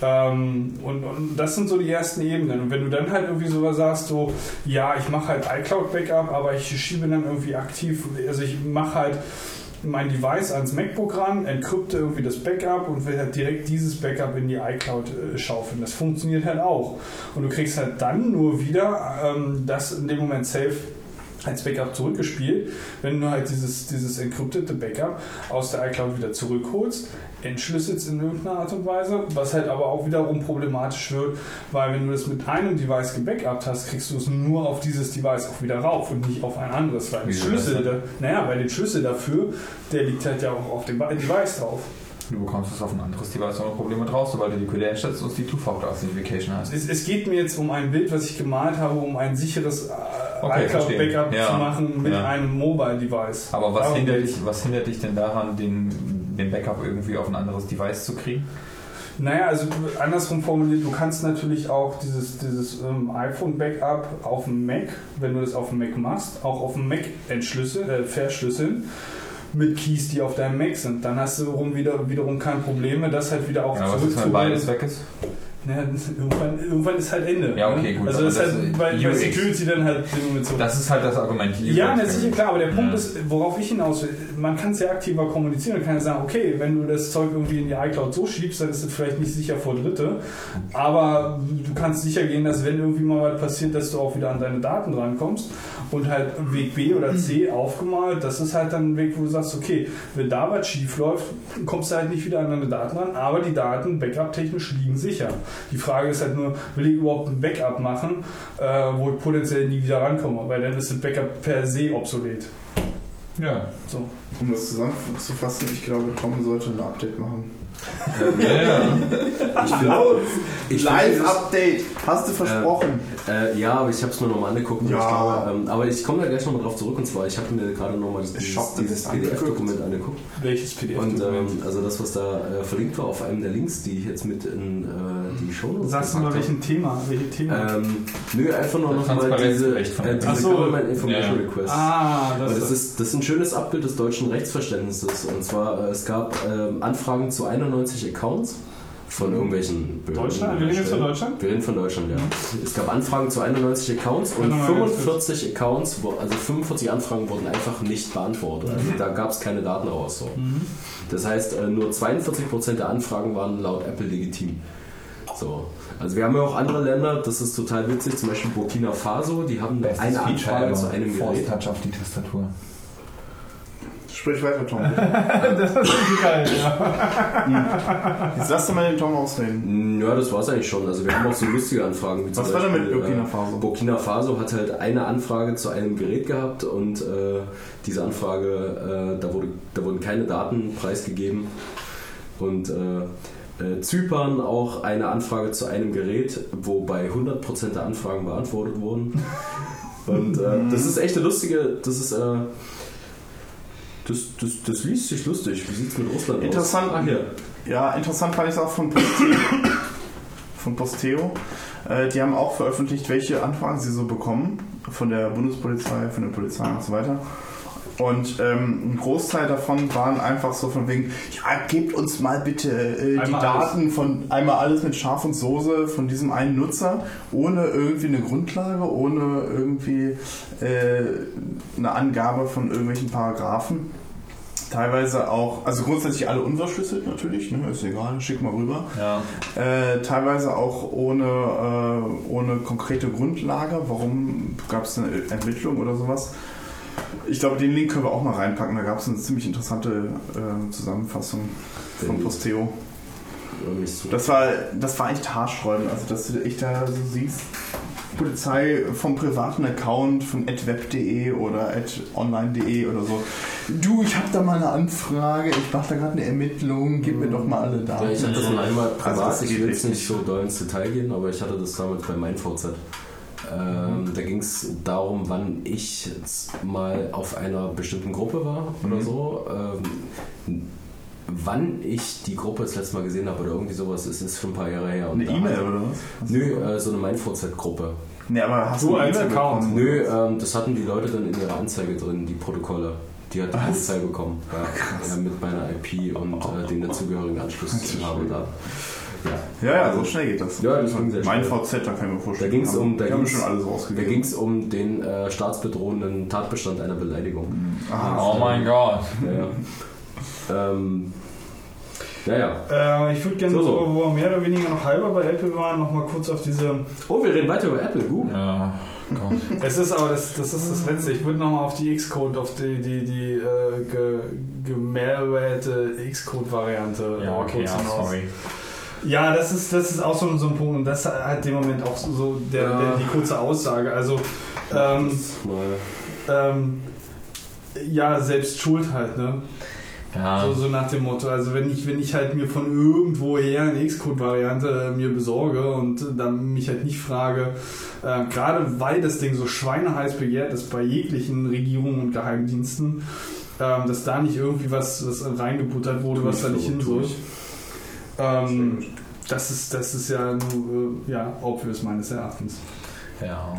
Ähm, und, und das sind so die ersten Ebenen. Und wenn du dann halt irgendwie sowas sagst, so, ja, ich mache halt iCloud-Backup, aber ich schiebe dann irgendwie aktiv, also ich mache halt mein Device ans MacBook ran, encrypte irgendwie das Backup und will halt direkt dieses Backup in die iCloud äh, schaufeln. Das funktioniert halt auch. Und du kriegst halt dann nur wieder ähm, das in dem Moment safe als Backup zurückgespielt, wenn du halt dieses, dieses encryptete Backup aus der iCloud wieder zurückholst, entschlüsselst in irgendeiner Art und Weise, was halt aber auch wiederum problematisch wird, weil wenn du das mit einem Device gebackupt hast, kriegst du es nur auf dieses Device auch wieder rauf und nicht auf ein anderes, weil der Schlüssel, da, naja, weil der Schlüssel dafür, der liegt halt ja auch auf dem Device drauf. Du bekommst es auf ein anderes Device ohne Probleme draus, sobald du die Credentials und die Two-Factor-Authentification hast. Es, es geht mir jetzt um ein Bild, was ich gemalt habe, um ein sicheres äh, Okay, iCloud-Backup Ja. zu machen mit Ja. einem Mobile-Device. Aber was hindert, dich, was hindert dich denn daran, den, den Backup irgendwie auf ein anderes Device zu kriegen? Naja, also andersrum formuliert, du kannst natürlich auch dieses, dieses ähm, iPhone-Backup auf dem Mac, wenn du das auf dem Mac machst, auch auf dem Mac entschlüsseln, äh, verschlüsseln mit Keys, die auf deinem Mac sind. Dann hast du rum wieder, wiederum kein Problem mehr, das halt wieder auch Ja, was ist, wenn beides weg ist? Naja, irgendwann, irgendwann ist halt Ende. Ja, okay, ne? gut, Also das ist das halt ist bei UX. Security dann halt Moment so. Das ist halt das Argument. Ja, UX das ist sicher klar, aber der Punkt Ja. ist, worauf ich hinaus will, man kann es ja aktiver kommunizieren und kann ja sagen, okay, wenn du das Zeug irgendwie in die iCloud so schiebst, dann ist es vielleicht nicht sicher vor Dritte, aber du kannst sicher gehen, dass wenn irgendwie mal was passiert, dass du auch wieder an deine Daten rankommst und halt Weg B oder C aufgemalt, das ist halt dann ein Weg, wo du sagst, okay, wenn da was schief läuft, kommst du halt nicht wieder an deine Daten ran, aber die Daten backup-technisch liegen sicher. Die Frage ist halt nur, will ich überhaupt ein Backup machen, äh, wo ich potenziell nie wieder rankomme, weil dann ist das Backup per se obsolet. Ja. So. Um das zusammenzufassen, ich glaube, Tom sollte ein Update machen. Ja, ja. Ich finde, ich finde Live-Update! Hast du versprochen? Äh, ja, aber ich habe es mir nochmal angeguckt. Ja. ich glaube, ähm, aber ich komme da gleich nochmal drauf zurück. Und zwar, ich habe mir gerade nochmal dieses, dieses. PDF-Dokument angeguckt. Welches PDF? Und ähm, also das, was da äh, verlinkt war auf einem der Links, die ich jetzt mit in äh, die Show Notes Sagst du mal, welchen Thema? Welche Thema? Ähm, nö, einfach nur nochmal diese, äh, diese so. Government Information Ja. Request. ah, das, das, ist, das ist ein schönes Abbild des deutschen Rechtsverständnisses. Und zwar, äh, es gab ähm, Anfragen zu 91 Accounts von irgendwelchen Behörden. Deutschland? Wir reden jetzt von Deutschland? Wir reden von Deutschland, ja. Es gab Anfragen zu 91 Accounts und Warte mal, ganz 45 Accounts, also 45 Anfragen wurden einfach nicht beantwortet. Also da gab es keine Daten raus. So. Das heißt, äh, nur 42% der Anfragen waren laut Apple legitim. So. Also wir haben ja auch andere Länder, das ist total witzig, zum Beispiel Burkina Faso, die haben Bestes eine Anfrage zu einem Force Gerät. Touch auf die Tastatur. Sprich weiter, Tom. das ist geil, ja. Jetzt lass doch mal den Tom ausreden. Ja, das war es eigentlich schon. Also wir haben auch so lustige Anfragen. Was war denn mit Beispiel, Burkina äh, Faso? Burkina Faso hat halt eine Anfrage zu einem Gerät gehabt und äh, diese Anfrage, äh, da, wurde, da wurden keine Daten preisgegeben. Und äh, äh, Zypern auch eine Anfrage zu einem Gerät, wobei 100% der Anfragen beantwortet wurden. Und äh, das ist echt eine lustige, das ist, äh, das, das, das liest sich lustig. Wie sieht es mit Russland Interessant. aus? Hier. Ja, interessant fand ich es auch von Posteo. von Posteo. Äh, die haben auch veröffentlicht, welche Anfragen sie so bekommen. Von der Bundespolizei, von der Polizei und so weiter. Und ähm, ein Großteil davon waren einfach so von wegen, ja, gebt uns mal bitte äh, die Daten von einmal alles mit Schaf und Soße von diesem einen Nutzer, ohne irgendwie eine Grundlage, ohne irgendwie äh, eine Angabe von irgendwelchen Paragraphen. Teilweise auch, also grundsätzlich alle unverschlüsselt natürlich, ne, ist egal, schick mal rüber. Ja. Äh, teilweise auch ohne, äh, ohne konkrete Grundlage. Warum gab es eine Ermittlung oder sowas? Ich glaube, den Link können wir auch mal reinpacken. Da gab es eine ziemlich interessante äh, Zusammenfassung von Posteo. Das war, das war echt haarsträubend. Also, dass du echt da so siehst, Polizei vom privaten Account von web.de oder online.de oder so. Du, ich habe da mal eine Anfrage, ich mache da gerade eine Ermittlung, gib mir doch mal alle Daten. Ja, ich hatte das mal einmal Also privat, das ich will jetzt nicht so doll ins Detail gehen, aber ich hatte das damals bei MeinVZ. Ähm, Da ging es darum, wann ich jetzt mal auf einer bestimmten Gruppe war oder Mhm. so. Ähm, wann ich die Gruppe das letzte Mal gesehen habe oder irgendwie sowas, es ist schon ein paar Jahre her. Und Eine E-Mail oder was? Nö, äh, so eine MeinVZ-Gruppe. Nee, aber hast Du du eine als E-Mail Account. bekommen? Nö, ähm, das hatten die Leute dann in ihrer Anzeige drin, die Protokolle. Die hat die Was? Polizei bekommen. Ja, ja, mit meiner IP und äh, dem dazugehörigen Anschluss habe da. Ja. Ja, ja, so schnell geht das. Ja, das ging sehr Mein schnell. VZ, da kann ich mir vorstellen. Da ging's um- haben ging's- schon alles Da ging es um den äh, staatsbedrohenden Tatbestand einer Beleidigung. Ah, Oh mein Gott. Ja, ja. ähm, ja, ja. Äh, ich würde gerne, So, so, wo wir mehr oder weniger noch halber bei Apple waren, noch mal kurz auf diese. Oh, wir reden weiter über Apple. Gut. Ja, Gott. Es ist aber das, das ist das Letzte. Ich würde noch mal auf die Xcode, auf die die die äh, ge, gemalwerte Xcode-Variante. Ja, äh, okay, kurz ja, hinaus. sorry. Ja, das ist, das ist auch so, so ein Punkt und das ist halt dem Moment auch so, der, Ja. der, die kurze Aussage. Also, ähm, ähm, ja, selbst schuld halt, ne? Ja, So, so nach dem Motto, also wenn ich, wenn ich halt mir von irgendwoher eine Xcode-Variante äh, mir besorge und dann mich halt nicht frage, äh, gerade weil das Ding so schweineheiß begehrt ist bei jeglichen Regierungen und Geheimdiensten, ähm, dass da nicht irgendwie was, was reingebuttert wurde, was da nicht hin soll. Ähm, das ist, das ist ja nur, äh, ja, obvious meines Erachtens. ja.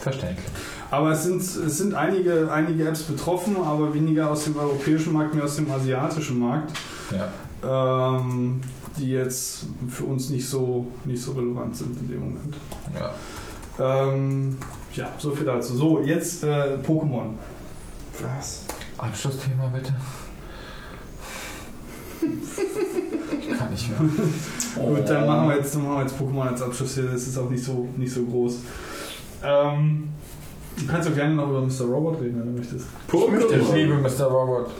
Verständlich. Aber es sind, es sind einige, einige Apps betroffen, aber weniger aus dem europäischen Markt, mehr aus dem asiatischen Markt. Ja. ähm, die jetzt für uns nicht so, nicht so relevant sind in dem Moment. ja. Ähm, ja, so viel dazu. So, jetzt äh, Pokémon. Was? Abschlussthema bitte. Ich kann nicht mehr. Gut, dann machen wir jetzt, dann machen wir jetzt Pokémon als Abschluss hier. Das ist auch nicht so, nicht so groß. Ähm, du kannst auch gerne noch über Mr. Robot reden, wenn du möchtest. Ich möchte, Ich liebe Mr. Robot.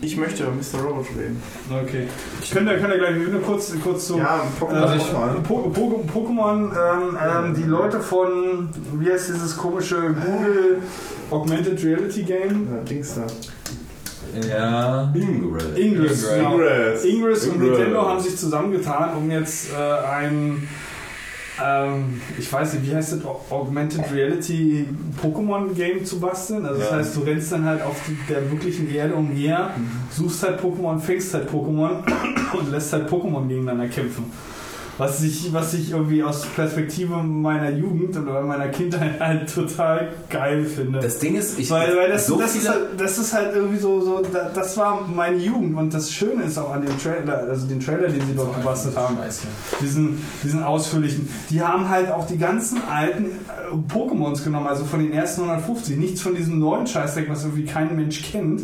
ich möchte über Mr. Robot reden. Okay. Ich könnte, könnte gleich nur kurz, kurz so. Ja, Pokémon. Ich, po po Pokémon, ähm, ähm, die Leute von, wie heißt dieses komische Google Augmented Reality Game? ja, Dings da. Ja. Ingress. Ingress, genau. Ingress. Ingress und Ingress. Nintendo haben sich zusammengetan, um jetzt äh, ein, ähm, ich weiß nicht, wie heißt das, Au- Augmented Reality Pokémon Game zu basteln. Also das Ja. heißt, du rennst dann halt auf der wirklichen Erde umher, suchst halt Pokémon, fängst halt Pokémon und lässt halt Pokémon gegeneinander kämpfen. Was ich, was ich irgendwie aus Perspektive meiner Jugend oder meiner Kindheit halt total geil finde. Das Ding ist, ich. Weil, weil das, so das, ist halt, das ist halt irgendwie so, so da- das war meine Jugend und das Schöne ist auch an dem Trailer, also den Trailer, den sie dort gebastelt haben, Scheiße. diesen, diesen ausführlichen, die haben halt auch die ganzen alten äh, Pokémons genommen, also von den ersten 150, nichts von diesem neuen Scheißdreck, was irgendwie kein Mensch kennt,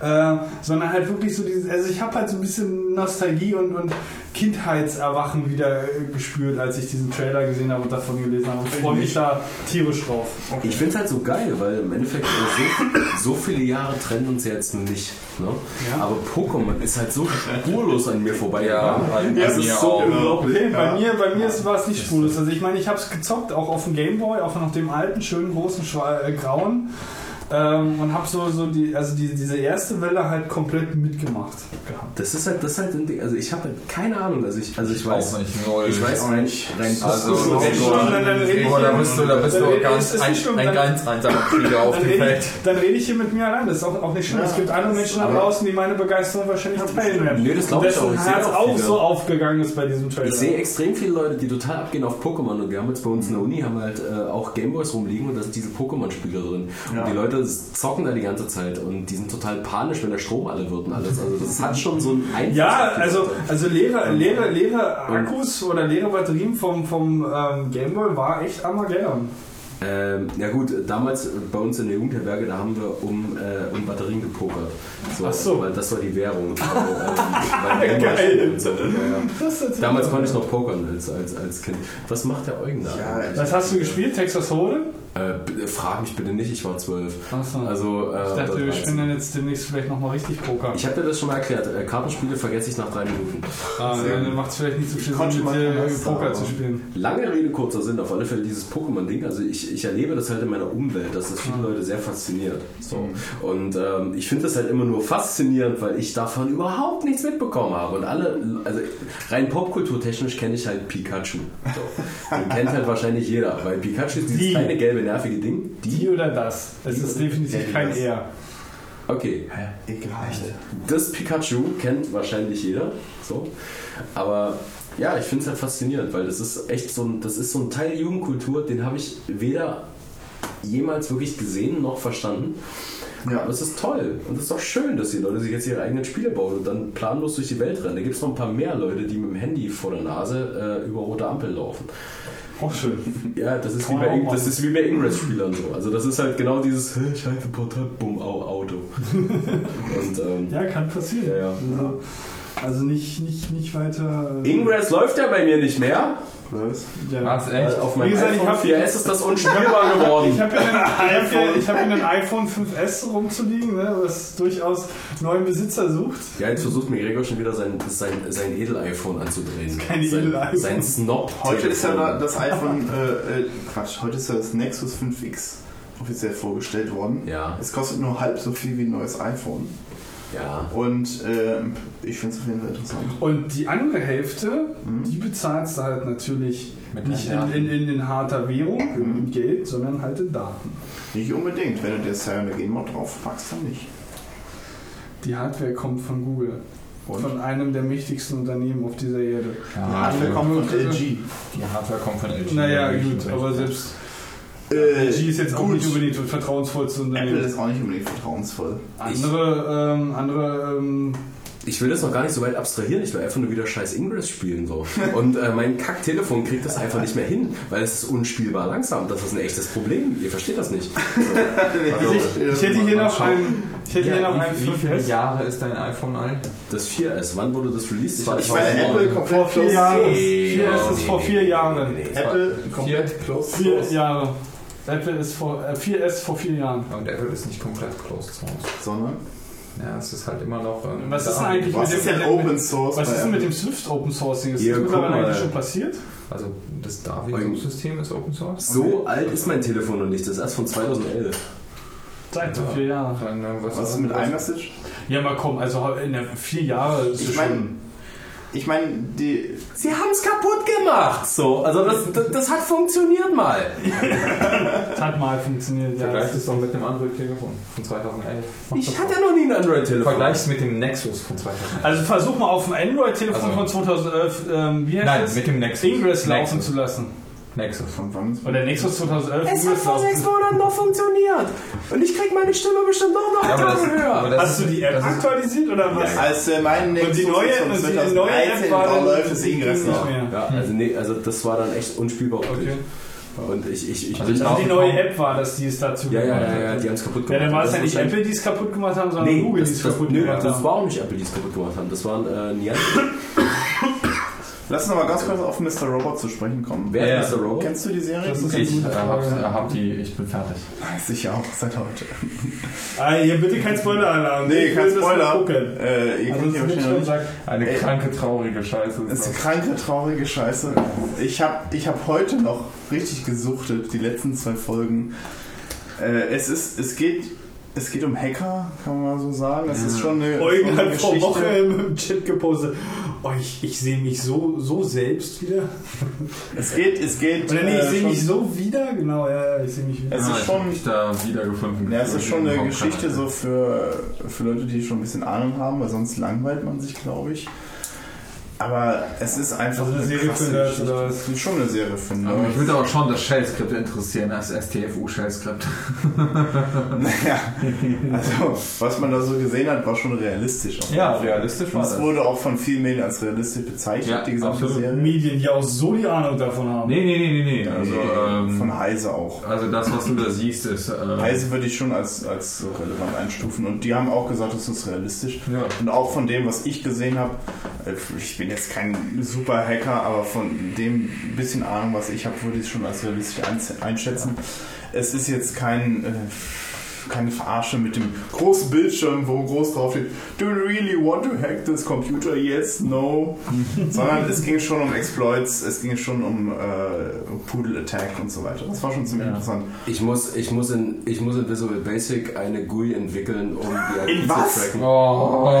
äh, sondern halt wirklich so dieses, also ich habe halt so ein bisschen Nostalgie und, und Kindheitserwachen wieder äh, gespürt, als ich diesen Trailer gesehen habe und davon gelesen habe und freue mich da tierisch drauf. ich finde es halt so geil, weil im Endeffekt äh, so, so viele Jahre trennen uns jetzt nicht. Ne? Ja. Aber Pokémon ist halt so spurlos an mir vorbeigegangen. Ja, bei das mir ist so unglaublich. Nee, bei mir, bei mir ist- war es nicht spurlos. Also ich meine, ich habe es gezockt, auch auf dem Gameboy, auch noch dem alten, schönen, großen, schwa- äh, grauen. Ähm, und habe so, so die, also die, diese erste Welle halt komplett mitgemacht gehabt. Das ist halt, das ist halt ein Ding. Also ich habe halt keine Ahnung. Also ich, also ich weiß, Auch nicht null. ich weiß rein, rein Also, So, so, ich Boah, da hier- bist du, da bist dann du rede- ganz, ein, nicht schlimm, ein dann- ganz einsamer Krieger auf Dann dem Feld. ich, dann rede ich hier mit mir allein. Das ist auch, auch nicht schlimm. Ja, es gibt andere Menschen da draußen, die meine Begeisterung wahrscheinlich teilen werden. Nee, das glaub ich auch. Ich sehe Herz auch auch so aufgegangen ist bei diesem Trailer. Ich sehe extrem viele Leute, die total abgehen auf Pokémon und wir haben jetzt bei uns in der Uni haben halt äh, auch Gameboys rumliegen und da sind diese Pokémon-Spiele drin. Ja. Und die Leute zocken da die ganze Zeit und die sind total panisch, wenn der Strom alle wird und alles. Also das hat schon so einen Einfluss. Ja, also, also leere, leere, leere Akkus oder leere Batterien vom, vom ähm, Gameboy war echt Armageddon. Ähm, ja gut, damals bei uns in der Jugendherberge, da haben wir um, äh, um Batterien gepokert. So, Ach so. Weil das war die Währung. weil, ähm, weil Gameboys Geil. und so. Ja, ja. Damals konnte ich noch pokern als, als, als Kind. Was macht der Eugen da? Ja? Was hast du gespielt? Texas Hold'em? Äh, b- frag mich bitte nicht, ich war zwölf. Achso. Also, äh, ich dachte, wir 13. spielen dann jetzt demnächst vielleicht nochmal richtig Poker. Ich habe dir das schon mal erklärt. Äh, Kartenspiele vergesse ich nach drei Minuten. ah, dann macht es vielleicht nicht so viel Sinn, mit dir Poker zu spielen. Lange Rede, kurzer Sinn, auf alle Fälle dieses Pokémon-Ding. Also ich, ich erlebe das halt in meiner Umwelt, dass das viele Ah. Leute sehr fasziniert. So. Mhm. Und ähm, ich finde das halt immer nur faszinierend, weil ich davon überhaupt nichts mitbekommen habe. Und alle, also rein popkulturtechnisch kenne ich halt Pikachu. So. Den kennt halt wahrscheinlich jeder, weil Pikachu ist dieses Die. kleine gelbe nervige Ding. Die oder das? Es ist definitiv kein das. Er. Okay, Egal. das Pikachu kennt wahrscheinlich jeder. So. Aber ja, ich finde es halt faszinierend, weil das ist echt so ein, das ist so ein Teil Jugendkultur, den habe ich weder jemals wirklich gesehen noch verstanden. Ja. Aber es ist toll und es ist doch schön, dass die Leute sich jetzt ihre eigenen Spiele bauen und dann planlos durch die Welt rennen. Da gibt es noch ein paar mehr Leute, die mit dem Handy vor der Nase äh, über rote Ampel laufen. Auch schön. Ja, das ist, wie bei, das ist wie bei Ingress-Spielern so. Also das ist halt genau dieses "Hä, Scheiße, Portal, bumm, au, Auto. und ähm, Ja, kann passieren. Ja, ja. Also, also nicht, nicht, nicht weiter. äh, Ingress läuft ja bei mir nicht mehr. Was? Ja. Was, echt? Weil auf meinem Wie gesagt, ich iPhone hab- 4S ist das unspielbar geworden. Ich habe hier, ich hab hier, ich hab hier einen iPhone 5S rumzuliegen, ne, was durchaus neuen Besitzer sucht. Ja, jetzt versucht mir Gregor schon wieder sein, sein, sein Edel-iPhone anzudrehen. kein sein, Edel-iPhone. Sein Snob. Heute ist ja da- das iPhone, äh, äh, Quatsch, heute ist ja das Nexus 5X offiziell vorgestellt worden. Ja, Es kostet nur halb so viel wie ein neues iPhone. Ja. Und ähm, ich finde es auf jeden Fall interessant. Und die andere Hälfte, Mhm. die bezahlst du halt natürlich Mit nicht in, in, in, in harter Währung, Mhm. in Geld, sondern halt in Daten. Nicht unbedingt. Wenn du dir Cyber Game Mod drauf packst, dann nicht. Die Hardware kommt von Google. Und? Von einem der mächtigsten Unternehmen auf dieser Erde. Ja, Die Hardware kommt von LG. Die Hardware kommt von LG. Naja, Ja, gut, aber selbst Äh, LG ist jetzt auch gut. nicht unbedingt das vertrauensvollste Apple Unternehmen. ist auch nicht unbedingt vertrauensvoll. Andere, ähm, andere ähm, Ich will das noch gar nicht so weit abstrahieren, ich will einfach nur wieder scheiß Ingress spielen. So. Und äh, mein Kack-Telefon kriegt das einfach nicht mehr hin, weil es ist unspielbar langsam. Das ist ein echtes Problem. Ihr versteht das nicht. Also ich, ich hätte hier noch einen, ich hätte hier noch Ja, einen wie, wie viele 5S. Jahre ist dein iPhone alt? Das 4S, wann wurde das released? Ich meine, Apple komplett Vor vier Jahren. source. 4S ist vor vier Jahren. Apple komplett closed Vier. Jahre. Apple ist vor, äh, 4S vor vier Jahren. Und Apple ist nicht komplett closed source. Sondern, Ja, es ist halt immer noch. ähm, Was ist denn eigentlich was mit ist dem, Open Source? Was ist denn mit dem Swift Open Sourcing? Ist Hier, das mittlerweile eigentlich schon passiert? Also das Davi-System ist Open Source. So alt ist mein Telefon noch nicht. Das ist erst von 2011. Seit so vier Jahren. Dann, äh, was, Was ist mit iMessage? Ja, mal komm, also in der vier Jahre ist Ich schon. Ich meine, die. Sie haben es kaputt gemacht. So, also das, das, das hat funktioniert mal. Das hat mal funktioniert. Ja. Vergleich es doch mit dem Android-Telefon von 2011. Mach Ich hatte noch nie ein Android-Telefon. Vergleich es mit dem Nexus von 2011. Also versuch mal auf dem Android-Telefon Also- von 2011, ähm, wie heißt Nein, das? mit dem Nexus. Ingress laufen Nexus. zu lassen. Nexus. Von wann ist Oder Nexus 2011 Es hat vor sechs. Monaten noch funktioniert. Und ich krieg meine Stimme bestimmt noch Ja, das, Tage höher. das Hast du die App das aktualisiert oder was? Als äh, mein Nexus Und die neue, von und die 2013 neue App war da dann läuft es ging Ingress nicht noch. mehr. Ja, also, nee, also das war dann echt unspielbar. Okay. Und ich, ich, ich Also Also die neue App war das, die es dazu ja, ja, gemacht ja, hat. ja, die haben es kaputt Ja, gemacht. dann war es Das ja nicht Apple, die es kaputt gemacht haben, sondern Nee, Google, die das, es das, kaputt gemacht das haben. war auch nicht Apple, die es kaputt gemacht haben. Das waren äh, Niantic. Lass uns mal ganz kurz auf Mr. Robot zu sprechen kommen. Wer Ja, ist der Robot? Kennst du die Serie? Das ist Ich eine äh, hab, hab die, ich bin fertig. Sicher auch, seit heute. Ah, hier bitte kein Spoiler-Alarm. Nee, Ich kein Spoiler. gucken. Äh, ihr Also wahrscheinlich schon sagt, Eine Ey. kranke, traurige Scheiße. Es Ist ist das. kranke, traurige Scheiße. Ich habe ich hab heute noch richtig gesuchtet, die letzten zwei Folgen. Äh, es, ist, es, geht, es geht um Hacker, kann man mal so sagen. Es ist schon eine, Eugen hat vor Geschichte. Woche im Chat gepostet. Oh, ich, ich sehe mich so, so selbst wieder. Es geht, es geht. Oder nee, ich äh, sehe mich so wieder. Genau, ja, ja, ich sehe mich wieder. Es Ah, ist ich schon- mich da wiedergefunden. Ja, es ist schon eine Geschichte so für, für Leute, die schon ein bisschen Ahnung haben, weil sonst langweilt man sich, glaube ich. Aber es ist einfach Also eine Serie krasse für Nerds oder? Es ist schon eine Serie für Aber mich Nerds. würde auch schon das Shell-Skript interessieren, das STFU-Shell-Skript. Naja, also was man da so gesehen hat, war schon realistisch. Ja, realistisch war es das. wurde auch von vielen Medien als realistisch bezeichnet, Ja, die gesamte absolut. Serie. Medien, die auch so die Ahnung davon haben. Nee, nee, nee, nee, nee. Also, Nee, von ähm, Heise auch. also das, was du da siehst, ist... Äh, Heise würde ich schon als, als so relevant einstufen. Und die haben auch gesagt, es ist realistisch. ja. Und auch von dem, was ich gesehen habe, äh, ich bin jetzt kein super Hacker, aber von dem bisschen Ahnung, was ich habe, würde ich es schon als realistisch einschätzen. Es ist jetzt kein, äh, keine Verarsche mit dem großen Bildschirm, wo groß drauf steht, Do you really want to hack this computer? Yes, no. Sondern es ging schon um Exploits, es ging schon um äh, Poodle Attack und so weiter. Das war schon ziemlich interessant. Ich muss, ich, muss in, ich muss in Visual Basic eine GUI entwickeln, um die IP In was? zu tracken. Oh,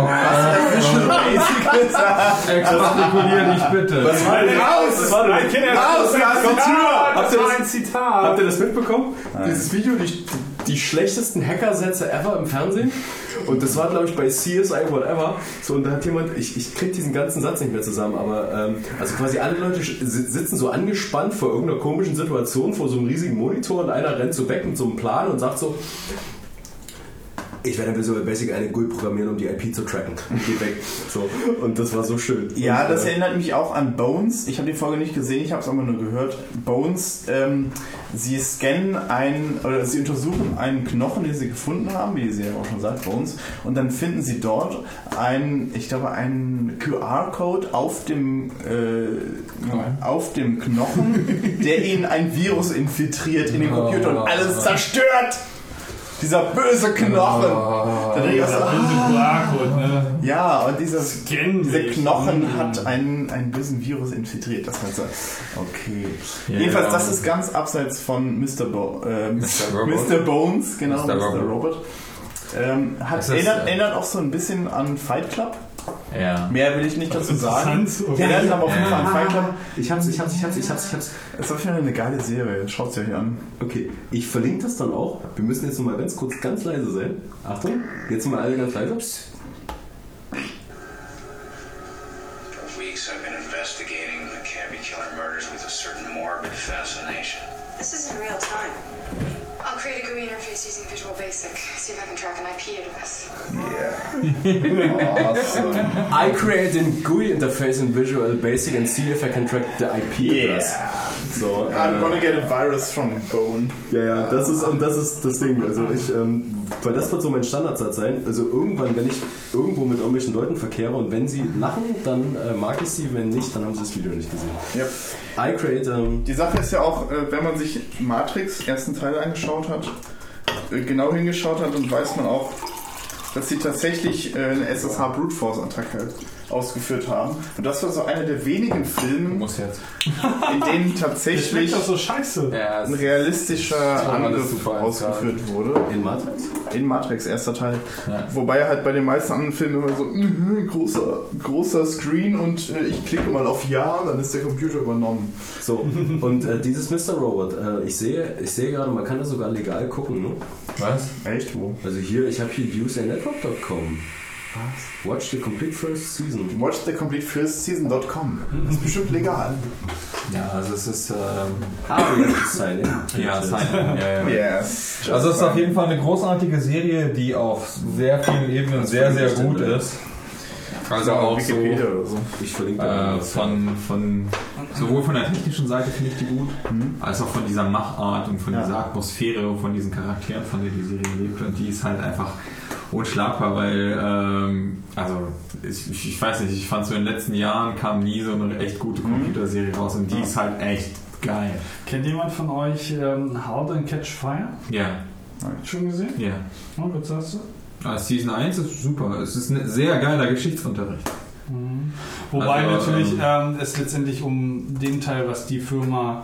extrapolier dich bitte. Was war denn raus? Das war ein Kind, Raus, das, komm das, zu. das war ein Zitat. Habt ihr das mitbekommen? Dieses Video, die, die schlechtesten Hackersätze ever im Fernsehen. Und das war, glaube ich, bei CSI Whatever. So, und da hat jemand, ich, ich krieg diesen ganzen Satz nicht mehr zusammen, aber ähm, also quasi alle Leute sitzen so angespannt vor irgendeiner komischen Situation vor so einem riesigen Monitor und einer rennt so weg mit so einem Plan und sagt so, ich werde in Visual Basic eine GUI programmieren, um die IP zu tracken. Und geht weg. So. Und das war so schön. Ja, und, das äh, erinnert mich auch an Bones. Ich habe die Folge nicht gesehen, ich habe es aber nur gehört. Bones, ähm, sie scannen ein oder sie untersuchen einen Knochen, den sie gefunden haben, wie die Serie auch schon sagt, Bones, und dann finden sie dort einen, ich glaube, einen QR-Code auf dem äh, auf dem Knochen, der ihnen ein Virus infiltriert in den Computer und alles zerstört. Dieser böse Knochen. Da denke ich auch so, ah, QR-Code, ne? ja, und dieser, Scan dieser. Knochen Mm. hat einen, einen bösen Virus infiltriert. Das heißt, okay. Ja, Jedenfalls, ja. das ist ganz abseits von Mr. Bo äh, Mr. Mr. Bones, genau, Mr. Mr. Robot. Robot. Ähm, hat, erinnert, äh, erinnert auch so ein bisschen an Fight Club. Ja. Mehr will ich nicht dazu sagen. Okay. Erinnert aber auf jeden Ja. Fall an Fight Club. Ich hab's, ich hab's, ich hab's, ich hab's, ich hab's. Das ist auf jeden Fall eine geile Serie. Schaut sie euch an. Okay, ich verlinke das dann auch. Wir müssen jetzt noch mal ganz kurz ganz leise sein. Achtung, jetzt mal alle ganz leise. For See if I can track an IP this. Yeah. awesome. I create a GUI interface in Visual Basic and see if I can track the IP address. So, I'm äh, gonna get a virus from Bone. ja, ja, das ist, und das ist das Ding. Also ich, ähm, weil das wird so mein Standardsatz sein. Also irgendwann, wenn ich irgendwo mit irgendwelchen Leuten verkehre und wenn sie lachen, dann äh, mag ich sie, wenn nicht, dann haben sie das Video nicht gesehen. Yep. I create, ähm, Die Sache ist ja auch, äh, wenn man sich Matrix ersten Teil angeschaut hat, äh, genau hingeschaut hat, dann weiß man auch, dass sie tatsächlich äh, eine SSH Brute Force Attacke ausgeführt haben. Und das war so einer der wenigen Filme, Muss jetzt. in denen tatsächlich so scheiße. Ja, ein realistischer Angriff ausgeführt wurde. in Matrix. In Matrix, erster Teil. Ja. Wobei halt bei den meisten anderen Filmen immer so, mhm, großer, großer Screen und äh, ich klicke mal auf Ja und dann ist der Computer übernommen. So, und äh, dieses Mr. Robot, äh, ich sehe, ich sehe gerade, man kann das sogar legal gucken, ne? Was? Echt? Wo? Also hier, ich habe hier usenetwork.com. Was? Watch the complete first season. Watch the complete first season.com. Das ist bestimmt legal. Ja, also es ist. Ähm, Ah, in. ja, sein. Ja, ja. Yes. Also es ist auf jeden Fall eine großartige Serie, die auf sehr vielen Ebenen sehr, sehr gut ist. Also auch so oder so. Ich verlinke äh, von, von sowohl von der technischen Seite finde ich die gut, als auch von dieser Machart und von Ja. dieser Atmosphäre und von diesen Charakteren, von denen die Serie lebt. Und die ist halt einfach unschlagbar, weil ähm, also ich, ich, weiß nicht, ich fand so in den letzten Jahren kam nie so eine echt gute Computerserie raus und die ist halt echt geil. Kennt jemand von euch ähm, How and Catch Fire? Ja, Schon gesehen? ja. Oh, was sagst du? Ah, Season 1 ist super. Es ist ein sehr geiler Geschichtsunterricht. Wobei Also, natürlich ähm, ähm, es letztendlich um den Teil, was die Firma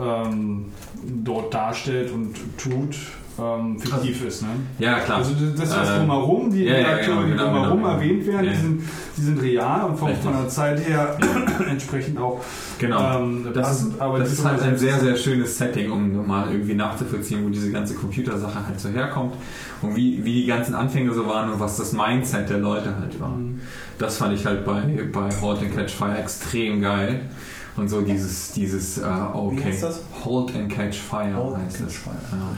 ähm, dort darstellt und tut, ähm, fiktiv ist. Ne? Ja, klar. Also das, was Ähm, drumherum, die ja, ja, Akteure, genau, die genau, drumherum genau. erwähnt werden, Ja. die, sind, die sind real und von, Richtig. von der Zeit her entsprechend auch Genau. ähm, Das passend. ist, aber das ist halt ein sehr, sehr schönes Setting, um mal irgendwie nachzuvollziehen, wo diese ganze Computersache halt so herkommt und wie, wie die ganzen Anfänge so waren und was das Mindset der Leute halt war. Mhm. Das fand ich halt bei, bei Halt and Catch Fire extrem geil. Und so dieses, dieses, äh, okay. heißt das? Halt and Catch Fire Halt and heißt Catch es. Fire, Ja. Aber-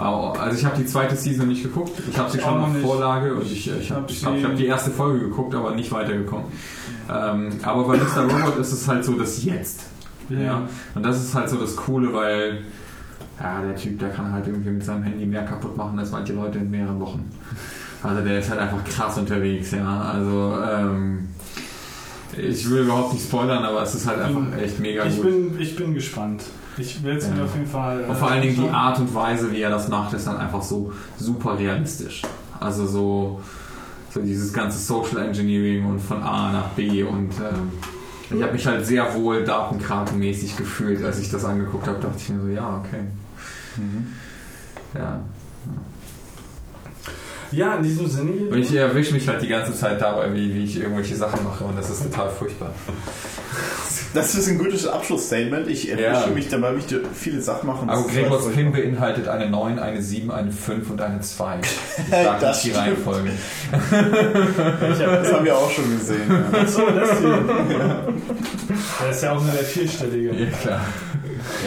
Also ich habe die zweite Season nicht geguckt. Ich habe sie schon auf. Vorlage und ich, ich habe hab ich hab, ich hab die erste Folge geguckt, aber nicht weitergekommen. Ähm, aber bei Mr. Robot ist es halt so das Jetzt. Ja. Und das ist halt so das Coole, weil ja, der Typ, der kann halt irgendwie mit seinem Handy mehr kaputt machen als manche Leute in mehreren Wochen. Also der ist halt einfach krass unterwegs, ja. Also ähm, Ich will überhaupt nicht spoilern, aber es ist halt einfach echt mega Ich gut. bin, ich bin gespannt. Ich will es mir Ja. auf jeden Fall. Und äh, vor allen Dingen die anschauen. Art und Weise, wie er das macht, ist dann einfach so super realistisch. Also so, so dieses ganze Social Engineering und von A nach B und ähm, ich habe mich halt sehr wohl datenkrakenmäßig gefühlt, als ich das angeguckt habe, dachte ich mir so, ja, okay. Ja. Ja, in diesem Sinne. Und ich erwische mich halt die ganze Zeit dabei, wie, wie ich irgendwelche Sachen mache und das ist total furchtbar. Das ist ein gutes Abschlussstatement. Ich erwische Ja. mich dabei, wie ich viele Sachen mache. Aber Gregors Pin beinhaltet eine 9, eine 7, eine 5 und eine 2. Ich sage Das nicht die. Reihenfolge. Das haben wir auch schon gesehen. Ja. Achso, das hier. Das ist ja auch nur der vierstellige. Ja, klar.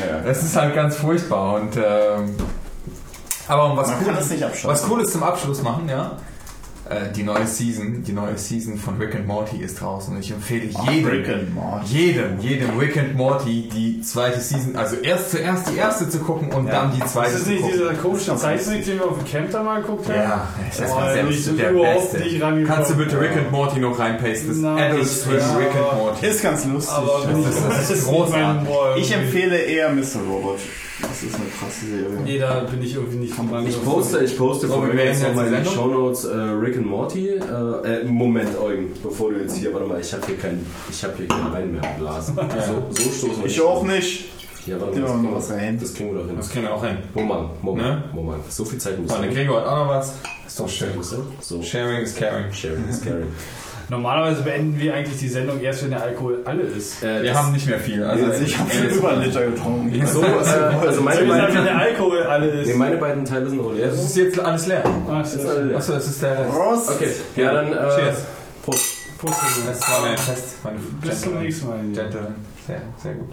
Ja, ja. Es ist halt ganz furchtbar und ähm, aber um was Man kann Cooles, das nicht abschalten. was Cooles zum Abschluss machen, ja. Äh, die neue Season, die neue Season von Rick and Morty ist draußen und ich empfehle Ach, jedem, Rick and Morty. jedem, jedem Rick and Morty die zweite Season, also erst zuerst die erste zu gucken und Ja. dann die zweite Ist das zu nicht gucken. dieser komische Zeichentrick, den wir auf dem Camp da mal geguckt haben? Ja, das ist Oh, ich selbst der Beste. Kannst du bitte Rick and Morty noch reinpasten? Das Nein, Adult Swim ist- Rick and Morty. Ist ganz lustig. Aber Das ist- das ist großartig. ich empfehle eher Mr. Robot. Das ist eine krasse Serie. Nee, da bin ich irgendwie nicht vom Rang. Ich poste, ich poste So, von wir mir werden jetzt nochmal in die. Shownotes äh, Rick and Morty. Äh, äh, Moment, Eugen, bevor du jetzt hier, warte mal, ich habe hier kein, ich habe hier kein Wein mehr im Glas. So, so stoßen wir Ich auch nicht. Ja, warte mal, wir das, mal was kriegen rein. wir- das kriegen wir doch hin. Das kriegen wir auch hin. Moment, Moment, Ne? Moment. So viel Zeit muss So, der sein. Gregor hat auch noch was. Ist doch schön. So, Sharing is caring. sharing is caring. Normalerweise beenden wir eigentlich die Sendung erst, wenn der Alkohol alle ist. Äh, Wir haben nicht mehr viel. Also Also ich habe schon über einen Liter getrunken. Ja, so, äh, also meine Wenn beiden, der Alkohol alle ist. nee, meine beiden Teile sind leer. Es ist jetzt alles leer. Ach, das ist Achso, das ist der Rest. Prost. Okay, ja dann, äh, Cheers. Prost. Prost. Das war mein Test. Meine Bis zum nächsten Mal. Gentleman. Sehr, sehr gut.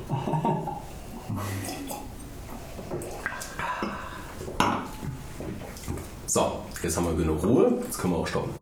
So, jetzt haben wir genug Ruhe, jetzt können wir auch stoppen.